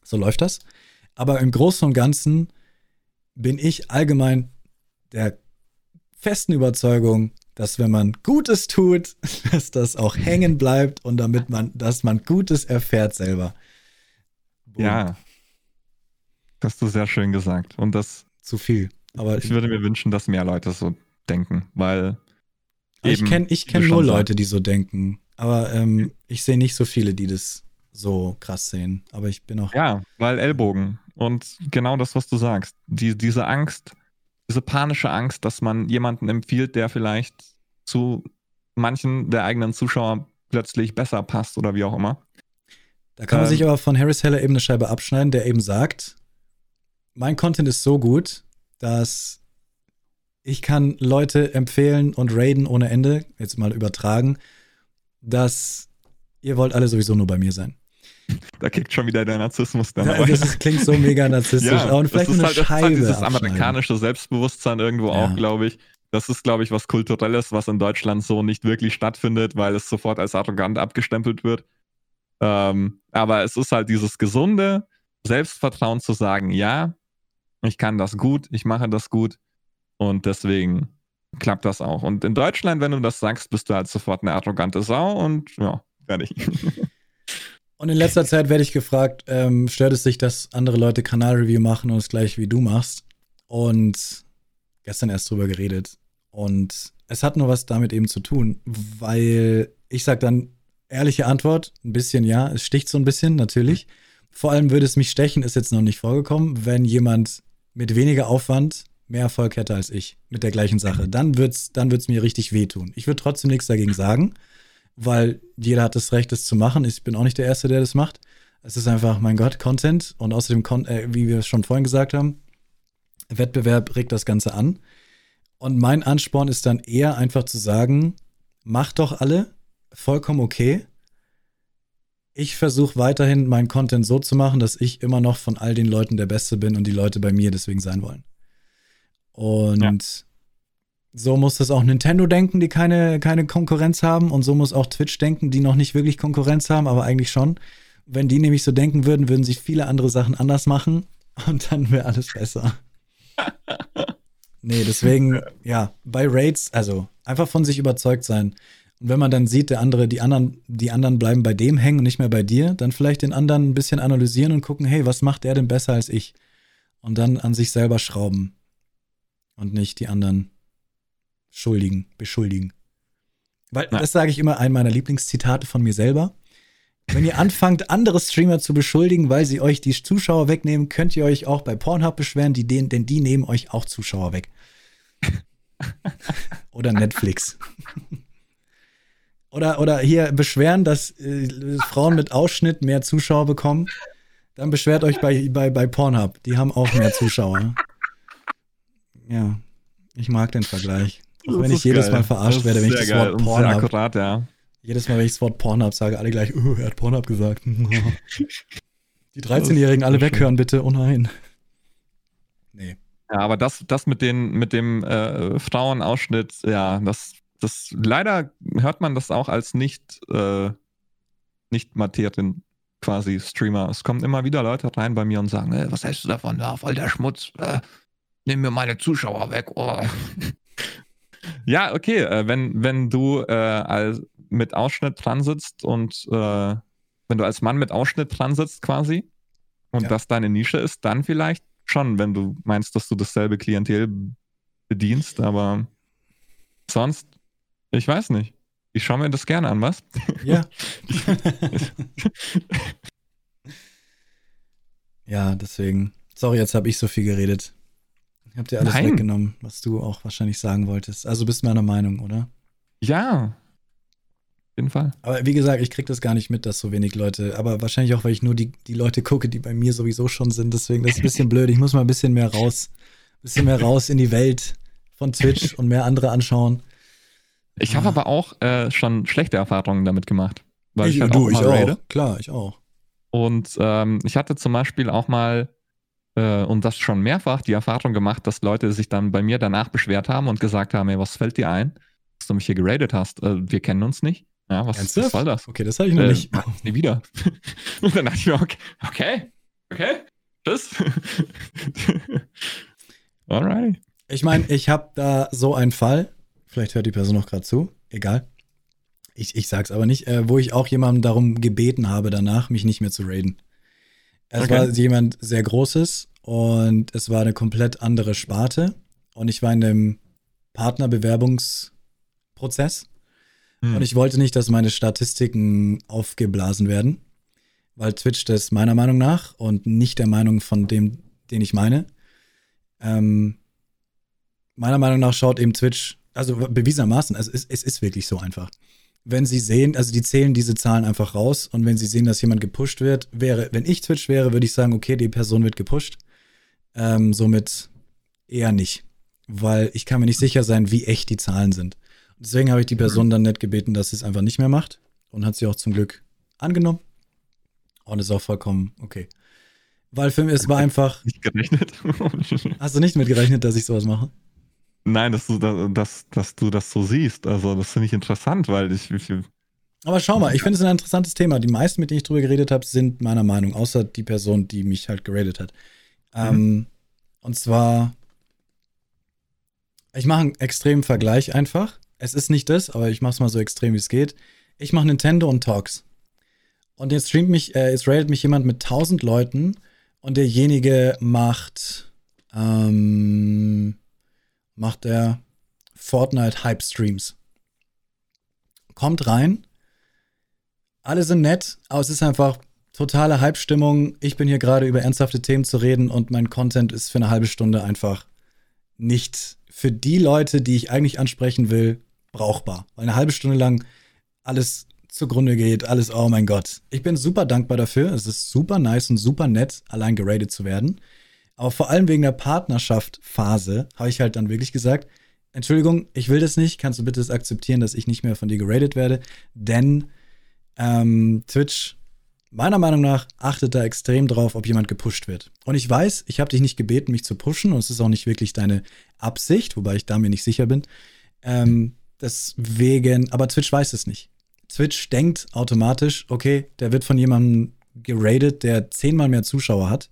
So läuft das. Aber im Großen und Ganzen bin ich allgemein der festen Überzeugung, dass wenn man Gutes tut, dass das auch hängen bleibt und damit man, dass man Gutes erfährt selber. Boom. Ja. Das hast du sehr schön gesagt. Und das. Zu viel. Aber ich würde mir wünschen, dass mehr Leute so denken, weil. ich kenne ich kenn nur Leute, die so denken. Aber ähm, ich sehe nicht so viele, die das so krass sehen. Aber ich bin auch. Ja, weil Ellbogen. Und genau das, was du sagst. Die, diese Angst, diese panische Angst, dass man jemanden empfiehlt, der vielleicht zu manchen der eigenen Zuschauer plötzlich besser passt oder wie auch immer. Da kann man ähm, sich aber von Harris Heller eben eine Scheibe abschneiden, der eben sagt, mein Content ist so gut, dass ich kann Leute empfehlen und raiden ohne Ende, jetzt mal übertragen, dass ihr wollt alle sowieso nur bei mir sein. Da kickt schon wieder der Narzissmus dann. Ja, das ist, klingt so mega narzisstisch. ja, und vielleicht das ist eine halt, Scheibe. Das ist halt dieses amerikanische Selbstbewusstsein irgendwo ja. auch, glaube ich. Das ist, glaube ich, was Kulturelles, was in Deutschland so nicht wirklich stattfindet, weil es sofort als arrogant abgestempelt wird. Ähm, aber es ist halt dieses gesunde Selbstvertrauen zu sagen, ja, ich kann das gut, ich mache das gut und deswegen klappt das auch. Und in Deutschland, wenn du das sagst, bist du halt sofort eine arrogante Sau und ja, fertig. Und in letzter Zeit werde ich gefragt, ähm, stört es sich, dass andere Leute Kanalreview machen und das gleiche wie du machst? Und gestern erst drüber geredet. Und es hat nur was damit eben zu tun, weil ich sage dann, ehrliche Antwort, ein bisschen ja, es sticht so ein bisschen, natürlich. Vor allem würde es mich stechen, ist jetzt noch nicht vorgekommen, wenn jemand mit weniger Aufwand mehr Erfolg hätte als ich mit der gleichen Sache. Dann wird es dann wird's mir richtig wehtun. Ich würde trotzdem nichts dagegen sagen weil jeder hat das Recht, das zu machen. Ich bin auch nicht der Erste, der das macht. Es ist einfach, mein Gott, Content und außerdem, äh, wie wir es schon vorhin gesagt haben, Wettbewerb regt das Ganze an. Und mein Ansporn ist dann eher einfach zu sagen, macht doch alle, vollkommen okay. Ich versuche weiterhin meinen Content so zu machen, dass ich immer noch von all den Leuten der Beste bin und die Leute bei mir deswegen sein wollen. Und ja. So muss das auch Nintendo denken, die keine, keine Konkurrenz haben. Und so muss auch Twitch denken, die noch nicht wirklich Konkurrenz haben, aber eigentlich schon. Wenn die nämlich so denken würden, würden sie viele andere Sachen anders machen und dann wäre alles besser. nee, deswegen, ja, bei Raids, also einfach von sich überzeugt sein. Und wenn man dann sieht, der andere, die anderen, die anderen bleiben bei dem hängen und nicht mehr bei dir, dann vielleicht den anderen ein bisschen analysieren und gucken, hey, was macht der denn besser als ich? Und dann an sich selber schrauben. Und nicht die anderen schuldigen, beschuldigen. Weil, Nein. das sage ich immer, ein meiner Lieblingszitate von mir selber. Wenn ihr anfangt, andere Streamer zu beschuldigen, weil sie euch die Zuschauer wegnehmen, könnt ihr euch auch bei Pornhub beschweren, die den, denn die nehmen euch auch Zuschauer weg. oder Netflix. oder, oder hier beschweren, dass äh, Frauen mit Ausschnitt mehr Zuschauer bekommen. Dann beschwert euch bei, bei, bei Pornhub. Die haben auch mehr Zuschauer. Ja, ich mag den Vergleich. Auch wenn ich jedes geil. Mal verarscht werde, wenn ich das Wort Porn habe. akkurat, ja. Jedes Mal, wenn ich das Wort Porn habe, sage alle gleich, oh, er hat Pornhub gesagt. Die 13-Jährigen alle weghören, bitte. Oh nein. Nee. Ja, aber das, das mit, den, mit dem äh, Frauenausschnitt, ja, das, das leider hört man das auch als nicht, äh, nicht Materien quasi Streamer. Es kommen immer wieder Leute rein bei mir und sagen, äh, was hältst du davon? Ja, voll der Schmutz. Äh, nimm mir meine Zuschauer weg. Oh. Ja, okay. Äh, wenn, wenn du äh, als, mit Ausschnitt dran sitzt und äh, wenn du als Mann mit Ausschnitt dran sitzt quasi und ja. das deine Nische ist, dann vielleicht schon, wenn du meinst, dass du dasselbe Klientel bedienst, aber sonst, ich weiß nicht. Ich schaue mir das gerne an, was? Ja. ja, deswegen. Sorry, jetzt habe ich so viel geredet. Ich habe dir alles Nein. weggenommen, was du auch wahrscheinlich sagen wolltest. Also bist meiner Meinung, oder? Ja. Auf jeden Fall. Aber wie gesagt, ich krieg das gar nicht mit, dass so wenig Leute, aber wahrscheinlich auch, weil ich nur die, die Leute gucke, die bei mir sowieso schon sind. Deswegen, das ist ein bisschen blöd. Ich muss mal ein bisschen mehr raus, ein bisschen mehr raus in die Welt von Twitch und mehr andere anschauen. Ich habe ah. aber auch äh, schon schlechte Erfahrungen damit gemacht. Weil ich, ich halt du, auch ich auch. Klar, ich auch. Und ähm, ich hatte zum Beispiel auch mal äh, und das schon mehrfach die Erfahrung gemacht, dass Leute sich dann bei mir danach beschwert haben und gesagt haben, ey, was fällt dir ein, dass du mich hier geradet hast? Äh, wir kennen uns nicht. Ja, was, was soll das? Okay, das hatte ich noch äh, nicht. Nie wieder. und dann dachte ich mir, okay, okay, okay, tschüss. Alright. Ich meine, ich habe da so einen Fall, vielleicht hört die Person noch gerade zu, egal. Ich, ich sag's aber nicht, äh, wo ich auch jemanden darum gebeten habe, danach mich nicht mehr zu raiden. Es okay. war jemand sehr Großes und es war eine komplett andere Sparte. Und ich war in dem Partnerbewerbungsprozess. Hm. Und ich wollte nicht, dass meine Statistiken aufgeblasen werden, weil Twitch das meiner Meinung nach und nicht der Meinung von dem, den ich meine, ähm, meiner Meinung nach schaut eben Twitch, also bewiesenermaßen, also es, es ist wirklich so einfach. Wenn sie sehen, also die zählen diese Zahlen einfach raus und wenn sie sehen, dass jemand gepusht wird, wäre, wenn ich Twitch wäre, würde ich sagen, okay, die Person wird gepusht. Ähm, somit eher nicht. Weil ich kann mir nicht sicher sein, wie echt die Zahlen sind. Deswegen habe ich die Person dann nett gebeten, dass sie es einfach nicht mehr macht. Und hat sie auch zum Glück angenommen. Und ist auch vollkommen okay. Weil für mich, es war einfach. Nicht gerechnet. Hast du nicht mitgerechnet, dass ich sowas mache? Nein, dass du, dass, dass du das so siehst. Also, das finde ich interessant, weil ich. ich aber schau mal, ich finde es ein interessantes Thema. Die meisten, mit denen ich drüber geredet habe, sind meiner Meinung, außer die Person, die mich halt geradet hat. Mhm. Ähm, und zwar, ich mache einen extremen Vergleich einfach. Es ist nicht das, aber ich mache es mal so extrem, wie es geht. Ich mache Nintendo und Talks. Und jetzt streamt mich, äh, jetzt raidet mich jemand mit 1000 Leuten und derjenige macht, ähm, macht der Fortnite Hype Streams. Kommt rein. Alle sind nett, aber es ist einfach totale Hype-Stimmung. Ich bin hier gerade über ernsthafte Themen zu reden und mein Content ist für eine halbe Stunde einfach nicht für die Leute, die ich eigentlich ansprechen will, brauchbar. Weil eine halbe Stunde lang alles zugrunde geht, alles, oh mein Gott. Ich bin super dankbar dafür. Es ist super nice und super nett, allein geradet zu werden. Aber vor allem wegen der Partnerschaft-Phase habe ich halt dann wirklich gesagt, Entschuldigung, ich will das nicht. Kannst du bitte das akzeptieren, dass ich nicht mehr von dir geradet werde? Denn ähm, Twitch meiner Meinung nach achtet da extrem drauf, ob jemand gepusht wird. Und ich weiß, ich habe dich nicht gebeten, mich zu pushen, und es ist auch nicht wirklich deine Absicht, wobei ich da mir nicht sicher bin. Ähm, deswegen, aber Twitch weiß es nicht. Twitch denkt automatisch, okay, der wird von jemandem geradet, der zehnmal mehr Zuschauer hat.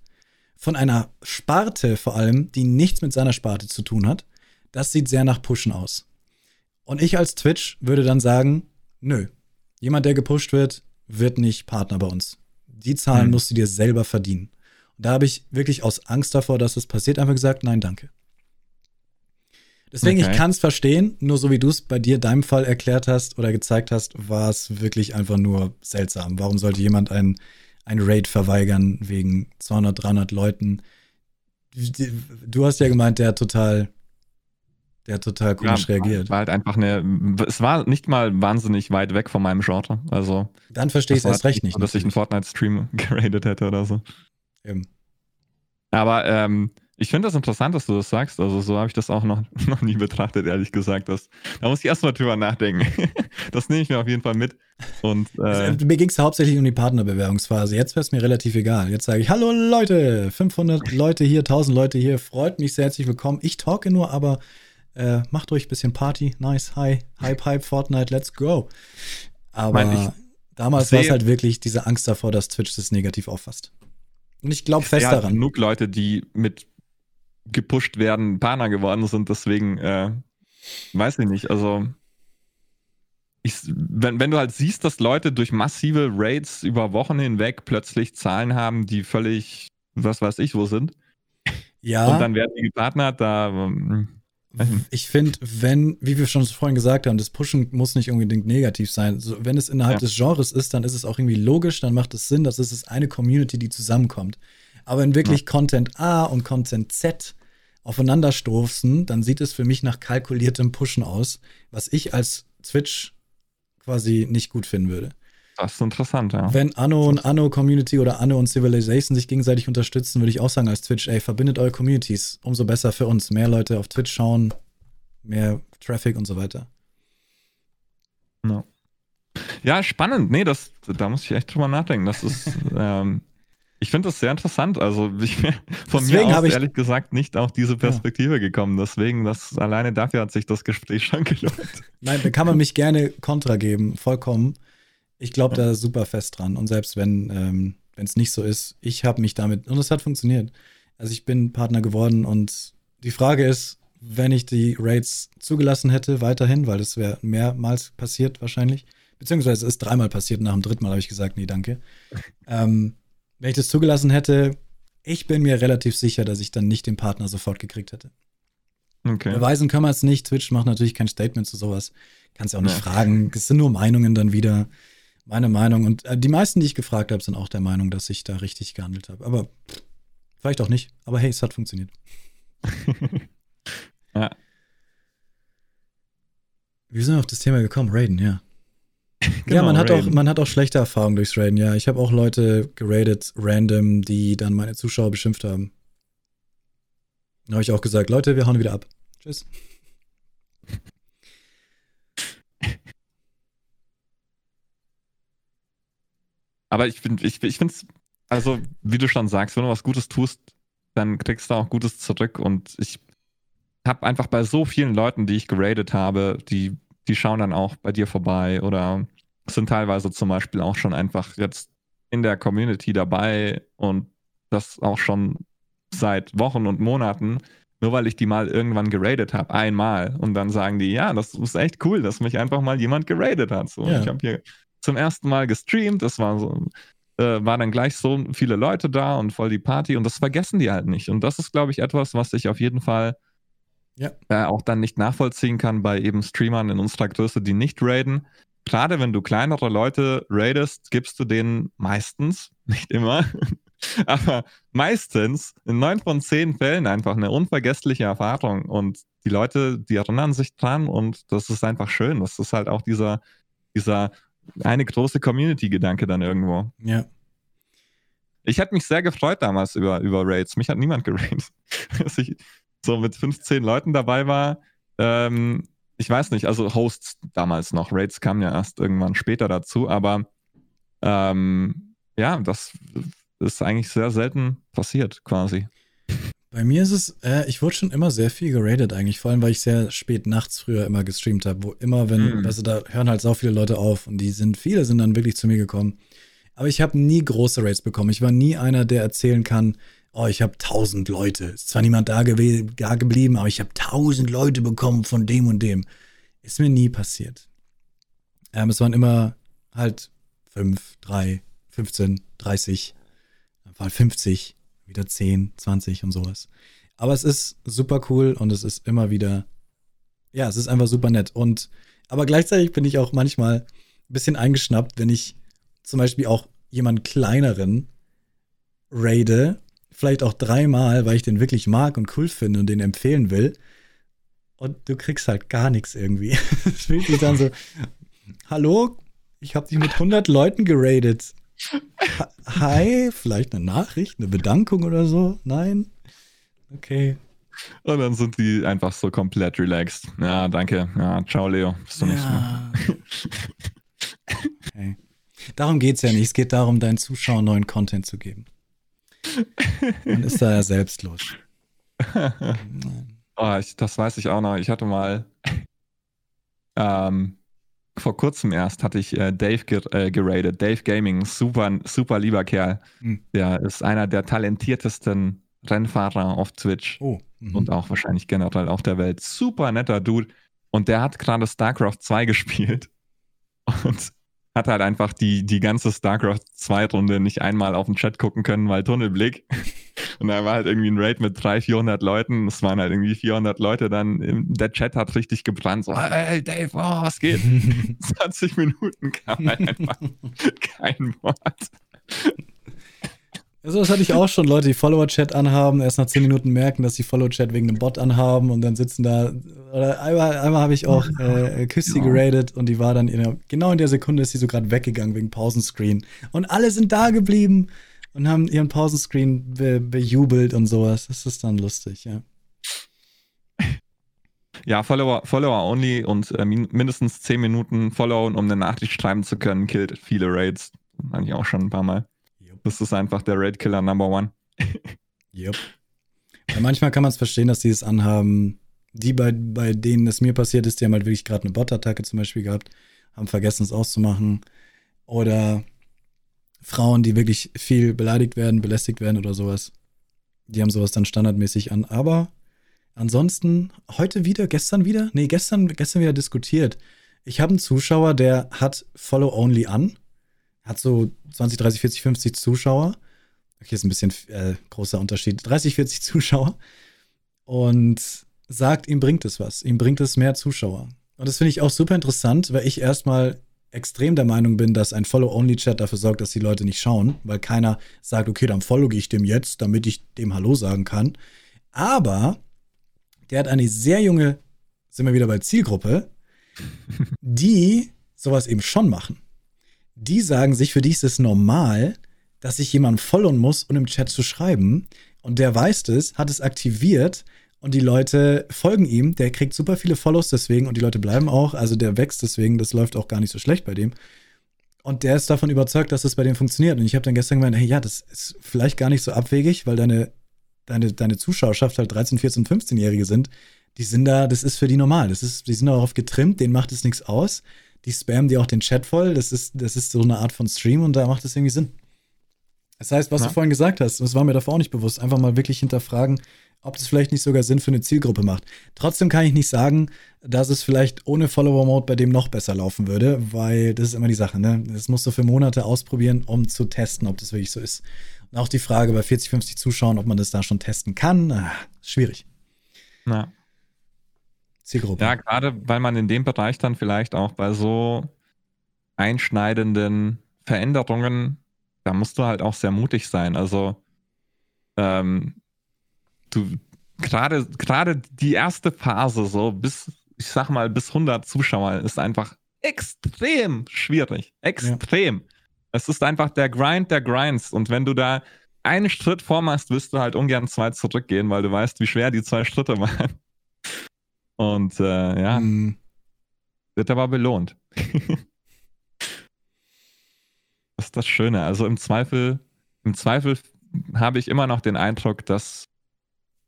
Von einer Sparte vor allem, die nichts mit seiner Sparte zu tun hat. Das sieht sehr nach Pushen aus. Und ich als Twitch würde dann sagen, nö, jemand, der gepusht wird, wird nicht Partner bei uns. Die Zahlen mhm. musst du dir selber verdienen. Und da habe ich wirklich aus Angst davor, dass das passiert, einfach gesagt, nein, danke. Deswegen, okay. ich kann es verstehen, nur so wie du es bei dir, deinem Fall erklärt hast oder gezeigt hast, war es wirklich einfach nur seltsam. Warum sollte jemand ein, ein Raid verweigern wegen 200, 300 Leuten? Du hast ja gemeint, der hat total der hat total komisch ja, reagiert. War halt einfach eine. Es war nicht mal wahnsinnig weit weg von meinem Genre. Also. Dann verstehe ich es erst recht nicht. Dass ich einen Fortnite-Stream geradet hätte oder so. Eben. Aber ähm, ich finde das interessant, dass du das sagst. Also, so habe ich das auch noch, noch nie betrachtet, ehrlich gesagt. Das, da muss ich erstmal drüber nachdenken. das nehme ich mir auf jeden Fall mit. Und, äh, also, mir ging es hauptsächlich um die Partnerbewerbungsphase. Jetzt wäre es mir relativ egal. Jetzt sage ich: Hallo Leute, 500 Leute hier, 1000 Leute hier. Freut mich sehr herzlich willkommen. Ich talke nur, aber äh, macht euch ein bisschen Party. Nice, hi, Hype, Hype, Fortnite, let's go. Aber ich, damals war es halt wirklich diese Angst davor, dass Twitch das negativ auffasst. Und ich glaube fest daran. genug Leute, die mit gepusht werden, Partner geworden sind, deswegen äh, weiß ich nicht. Also ich, wenn, wenn du halt siehst, dass Leute durch massive Raids über Wochen hinweg plötzlich Zahlen haben, die völlig, was weiß ich, wo sind. Ja. Und dann werden die gepartnert, da ähm, ich finde, wenn, wie wir schon vorhin gesagt haben, das Pushen muss nicht unbedingt negativ sein. So, wenn es innerhalb ja. des Genres ist, dann ist es auch irgendwie logisch, dann macht es Sinn, dass es eine Community, die zusammenkommt. Aber wenn wirklich ja. Content A und Content Z aufeinanderstoßen, dann sieht es für mich nach kalkuliertem Pushen aus, was ich als Twitch quasi nicht gut finden würde. Das ist interessant, ja. Wenn Anno und Anno Community oder Anno und Civilization sich gegenseitig unterstützen, würde ich auch sagen als Twitch, ey, verbindet eure Communities. Umso besser für uns. Mehr Leute auf Twitch schauen, mehr Traffic und so weiter. No. Ja, spannend. Nee, das, da muss ich echt drüber nachdenken. Das ist, ähm, ich finde das sehr interessant. Also ich, von Deswegen mir aus ehrlich gesagt nicht auf diese Perspektive ja. gekommen. Deswegen, das alleine dafür hat sich das Gespräch schon gelohnt. Nein, da kann man mich gerne Kontra geben, vollkommen. Ich glaube da super fest dran. Und selbst wenn ähm, es nicht so ist, ich habe mich damit, und es hat funktioniert. Also ich bin Partner geworden und die Frage ist, wenn ich die Raids zugelassen hätte, weiterhin, weil das wäre mehrmals passiert wahrscheinlich, beziehungsweise es ist dreimal passiert, nach dem dritten Mal habe ich gesagt, nee, danke. Ähm, wenn ich das zugelassen hätte, ich bin mir relativ sicher, dass ich dann nicht den Partner sofort gekriegt hätte. Okay. Beweisen können wir es nicht. Twitch macht natürlich kein Statement zu sowas. Kannst ja auch nicht ja. fragen. Es sind nur Meinungen dann wieder meine Meinung. Und äh, die meisten, die ich gefragt habe, sind auch der Meinung, dass ich da richtig gehandelt habe. Aber vielleicht auch nicht. Aber hey, es hat funktioniert. ja. Wie sind wir auf das Thema gekommen? Raiden, ja. genau, ja, man hat, auch, man hat auch schlechte Erfahrungen durchs Raiden, ja. Ich habe auch Leute geradet, random, die dann meine Zuschauer beschimpft haben. Da habe ich auch gesagt, Leute, wir hauen wieder ab. Tschüss. Aber ich finde ich, ich es, also wie du schon sagst, wenn du was Gutes tust, dann kriegst du auch Gutes zurück. Und ich habe einfach bei so vielen Leuten, die ich geradet habe, die, die schauen dann auch bei dir vorbei oder sind teilweise zum Beispiel auch schon einfach jetzt in der Community dabei und das auch schon seit Wochen und Monaten, nur weil ich die mal irgendwann geradet habe, einmal. Und dann sagen die, ja, das ist echt cool, dass mich einfach mal jemand geradet hat. So, ja. Ich habe hier zum ersten Mal gestreamt. Das war so, äh, war dann gleich so viele Leute da und voll die Party und das vergessen die halt nicht. Und das ist, glaube ich, etwas, was ich auf jeden Fall ja. äh, auch dann nicht nachvollziehen kann bei eben Streamern in unserer Größe, die nicht raiden. Gerade wenn du kleinere Leute raidest, gibst du denen meistens, nicht immer, aber meistens in neun von zehn Fällen einfach eine unvergessliche Erfahrung. Und die Leute, die erinnern sich dran und das ist einfach schön. Das ist halt auch dieser, dieser eine große Community-Gedanke dann irgendwo. Ja. Ich hätte mich sehr gefreut damals über, über Raids. Mich hat niemand geradet. Dass ich so mit 15 Leuten dabei war. Ähm, ich weiß nicht, also Hosts damals noch. Raids kamen ja erst irgendwann später dazu, aber ähm, ja, das ist eigentlich sehr selten passiert, quasi. Bei mir ist es, äh, ich wurde schon immer sehr viel geradet eigentlich, vor allem weil ich sehr spät nachts früher immer gestreamt habe, wo immer, wenn, mhm. also da hören halt so viele Leute auf und die sind, viele sind dann wirklich zu mir gekommen. Aber ich habe nie große Raids bekommen. Ich war nie einer, der erzählen kann, oh, ich habe tausend Leute. Ist zwar niemand da, da geblieben, aber ich habe tausend Leute bekommen von dem und dem. Ist mir nie passiert. Ähm, es waren immer halt fünf, drei, 15, 30, waren 50 wieder 10, 20 und sowas. Aber es ist super cool und es ist immer wieder, ja, es ist einfach super nett. Und, aber gleichzeitig bin ich auch manchmal ein bisschen eingeschnappt, wenn ich zum Beispiel auch jemanden kleineren raide, vielleicht auch dreimal, weil ich den wirklich mag und cool finde und den empfehlen will. Und du kriegst halt gar nichts irgendwie. Es fühlt sich dann so, hallo, ich habe dich mit 100 Leuten geradet. Hi, vielleicht eine Nachricht, eine Bedankung oder so? Nein? Okay. Und dann sind die einfach so komplett relaxed. Ja, danke. Ja, ciao, Leo. Bis zum nächsten Mal. Okay. Darum geht es ja nicht. Es geht darum, deinen Zuschauern neuen Content zu geben. Man ist da ja selbstlos. oh, ich, das weiß ich auch noch. Ich hatte mal ähm, vor kurzem erst hatte ich äh, Dave ger äh, geradet. Dave Gaming, super, super lieber Kerl. Mhm. Der ist einer der talentiertesten Rennfahrer auf Twitch oh. mhm. und auch wahrscheinlich generell auf der Welt. Super netter Dude. Und der hat gerade StarCraft 2 gespielt. Und hat halt einfach die, die ganze StarCraft 2-Runde nicht einmal auf den Chat gucken können, weil Tunnelblick. Und da war halt irgendwie ein Raid mit 300, 400 Leuten. Es waren halt irgendwie 400 Leute dann. Der Chat hat richtig gebrannt. So, hey Dave, oh, was geht? 20 Minuten kam halt einfach kein Wort. Also das hatte ich auch schon, Leute, die Follower-Chat anhaben, erst nach 10 Minuten merken, dass die Follower-Chat wegen einem Bot anhaben und dann sitzen da. Oder einmal, einmal habe ich auch äh, Küssi ja. geradet und die war dann in der, genau in der Sekunde ist sie so gerade weggegangen wegen Pausenscreen. Und alle sind da geblieben und haben ihren Pausenscreen be bejubelt und sowas. Das ist dann lustig, ja. Ja, Follower, Follower only und äh, mindestens 10 Minuten followen, um eine Nachricht schreiben zu können, killt viele Raids. Habe ich auch schon ein paar Mal. Das ist einfach der Raid-Killer Number One. yep. Ja, manchmal kann man es verstehen, dass die es anhaben. Die, bei, bei denen es mir passiert ist, die haben halt wirklich gerade eine Bot-Attacke zum Beispiel gehabt, haben vergessen, es auszumachen. Oder Frauen, die wirklich viel beleidigt werden, belästigt werden oder sowas. Die haben sowas dann standardmäßig an. Aber ansonsten, heute wieder, gestern wieder? Nee, gestern, gestern wieder diskutiert. Ich habe einen Zuschauer, der hat Follow Only an hat so 20, 30, 40, 50 Zuschauer. Okay, ist ein bisschen äh, großer Unterschied. 30, 40 Zuschauer. Und sagt, ihm bringt es was. Ihm bringt es mehr Zuschauer. Und das finde ich auch super interessant, weil ich erstmal extrem der Meinung bin, dass ein Follow-Only-Chat dafür sorgt, dass die Leute nicht schauen, weil keiner sagt, okay, dann folge ich dem jetzt, damit ich dem Hallo sagen kann. Aber der hat eine sehr junge, sind wir wieder bei Zielgruppe, die sowas eben schon machen. Die sagen sich, für die ist es normal, dass ich jemanden followen muss, um im Chat zu schreiben. Und der weiß es, hat es aktiviert und die Leute folgen ihm. Der kriegt super viele Follows deswegen und die Leute bleiben auch. Also der wächst deswegen. Das läuft auch gar nicht so schlecht bei dem. Und der ist davon überzeugt, dass es bei dem funktioniert. Und ich habe dann gestern gemeint, hey, ja, das ist vielleicht gar nicht so abwegig, weil deine, deine, deine Zuschauerschaft halt 13, 14, 15-Jährige sind. Die sind da, das ist für die normal. Das ist, die sind darauf getrimmt, denen macht es nichts aus. Die spammen dir auch den Chat voll. Das ist, das ist so eine Art von Stream und da macht es irgendwie Sinn. Das heißt, was ja. du vorhin gesagt hast, das war mir davor auch nicht bewusst, einfach mal wirklich hinterfragen, ob das vielleicht nicht sogar Sinn für eine Zielgruppe macht. Trotzdem kann ich nicht sagen, dass es vielleicht ohne Follower-Mode bei dem noch besser laufen würde, weil das ist immer die Sache, ne? Das musst du für Monate ausprobieren, um zu testen, ob das wirklich so ist. Und auch die Frage bei 40, 50 Zuschauern, ob man das da schon testen kann, ah, schwierig. Ja. Zielgruppe. Ja, gerade weil man in dem Bereich dann vielleicht auch bei so einschneidenden Veränderungen, da musst du halt auch sehr mutig sein. Also ähm, du gerade gerade die erste Phase so bis ich sag mal bis 100 Zuschauer ist einfach extrem schwierig, extrem. Ja. Es ist einfach der Grind der Grinds und wenn du da einen Schritt vormachst, wirst du halt ungern zwei zurückgehen, weil du weißt, wie schwer die zwei Schritte waren. Und äh, ja, mm. wird aber belohnt. das ist das Schöne. Also im Zweifel, im Zweifel habe ich immer noch den Eindruck, dass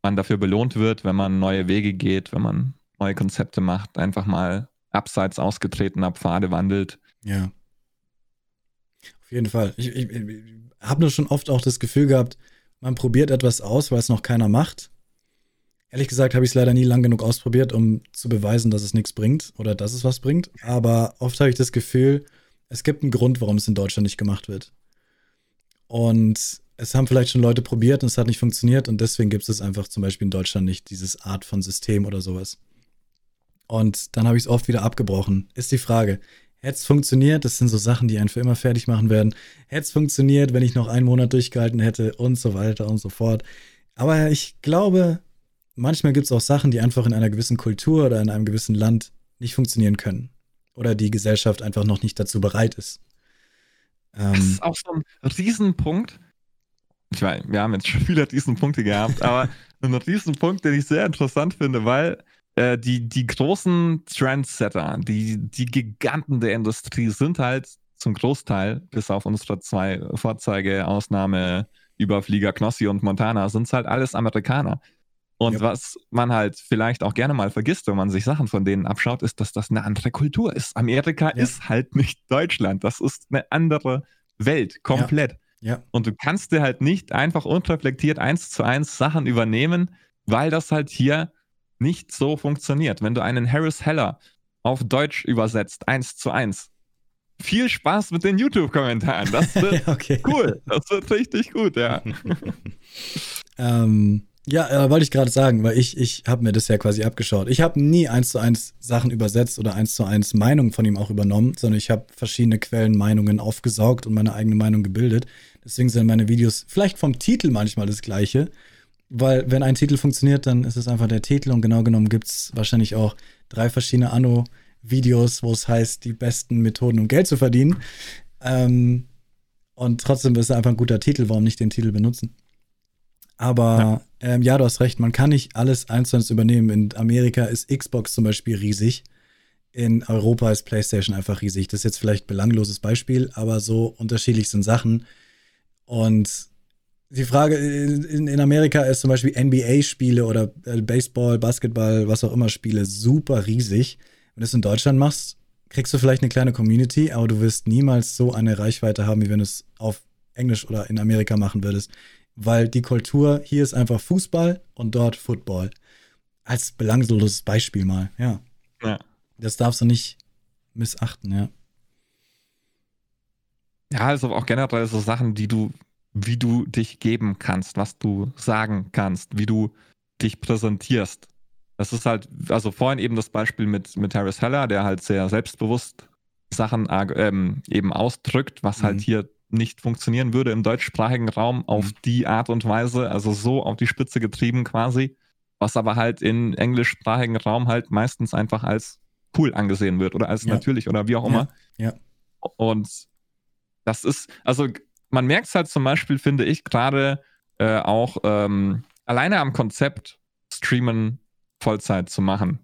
man dafür belohnt wird, wenn man neue Wege geht, wenn man neue Konzepte macht, einfach mal abseits ausgetretener Pfade wandelt. Ja. Auf jeden Fall. Ich, ich, ich habe nur schon oft auch das Gefühl gehabt, man probiert etwas aus, weil es noch keiner macht. Ehrlich gesagt habe ich es leider nie lang genug ausprobiert, um zu beweisen, dass es nichts bringt oder dass es was bringt. Aber oft habe ich das Gefühl, es gibt einen Grund, warum es in Deutschland nicht gemacht wird. Und es haben vielleicht schon Leute probiert und es hat nicht funktioniert und deswegen gibt es einfach zum Beispiel in Deutschland nicht dieses Art von System oder sowas. Und dann habe ich es oft wieder abgebrochen. Ist die Frage, hätte es funktioniert? Das sind so Sachen, die einen für immer fertig machen werden. Hätte es funktioniert, wenn ich noch einen Monat durchgehalten hätte und so weiter und so fort. Aber ich glaube, manchmal gibt es auch Sachen, die einfach in einer gewissen Kultur oder in einem gewissen Land nicht funktionieren können. Oder die Gesellschaft einfach noch nicht dazu bereit ist. Ähm, das ist auch so ein Riesenpunkt ich meine, wir haben jetzt schon wieder diesen Punkte gehabt, aber ein Riesenpunkt, den ich sehr interessant finde, weil äh, die, die großen Trendsetter, die, die Giganten der Industrie sind halt zum Großteil, bis auf unsere zwei Vorzeige-Ausnahme Überflieger Knossi und Montana, sind es halt alles Amerikaner. Und ja. was man halt vielleicht auch gerne mal vergisst, wenn man sich Sachen von denen abschaut, ist, dass das eine andere Kultur ist. Amerika ja. ist halt nicht Deutschland. Das ist eine andere Welt, komplett. Ja. Ja. Und du kannst dir halt nicht einfach unreflektiert eins zu eins Sachen übernehmen, weil das halt hier nicht so funktioniert. Wenn du einen Harris Heller auf Deutsch übersetzt, eins zu eins, viel Spaß mit den YouTube-Kommentaren. Das wird okay. cool. Das wird richtig gut, ja. ähm, ja, äh, wollte ich gerade sagen, weil ich, ich habe mir das ja quasi abgeschaut. Ich habe nie eins zu eins Sachen übersetzt oder eins zu eins Meinungen von ihm auch übernommen, sondern ich habe verschiedene Quellen Meinungen aufgesaugt und meine eigene Meinung gebildet. Deswegen sind meine Videos vielleicht vom Titel manchmal das gleiche, weil wenn ein Titel funktioniert, dann ist es einfach der Titel und genau genommen gibt es wahrscheinlich auch drei verschiedene Anno-Videos, wo es heißt, die besten Methoden, um Geld zu verdienen. Ähm, und trotzdem ist es einfach ein guter Titel, warum nicht den Titel benutzen? Aber ja. Ähm, ja, du hast recht, man kann nicht alles eins zu eins übernehmen. In Amerika ist Xbox zum Beispiel riesig. In Europa ist PlayStation einfach riesig. Das ist jetzt vielleicht ein belangloses Beispiel, aber so unterschiedlich sind Sachen. Und die Frage in, in Amerika ist zum Beispiel NBA-Spiele oder äh, Baseball, Basketball, was auch immer Spiele super riesig. Wenn du es in Deutschland machst, kriegst du vielleicht eine kleine Community, aber du wirst niemals so eine Reichweite haben, wie wenn du es auf Englisch oder in Amerika machen würdest weil die Kultur hier ist einfach Fußball und dort Football. Als belangloses Beispiel mal, ja. Ja. Das darfst du nicht missachten, ja. Ja, also auch generell so Sachen, die du, wie du dich geben kannst, was du sagen kannst, wie du dich präsentierst. Das ist halt, also vorhin eben das Beispiel mit, mit Harris Heller, der halt sehr selbstbewusst Sachen ähm, eben ausdrückt, was halt mhm. halt hier nicht funktionieren würde im deutschsprachigen Raum auf mhm. die Art und Weise, also so auf die Spitze getrieben quasi, was aber halt im englischsprachigen Raum halt meistens einfach als cool angesehen wird oder als ja. natürlich oder wie auch immer. Ja. ja. Und das ist, also man merkt es halt zum Beispiel, finde ich, gerade äh, auch ähm, alleine am Konzept, Streamen Vollzeit zu machen,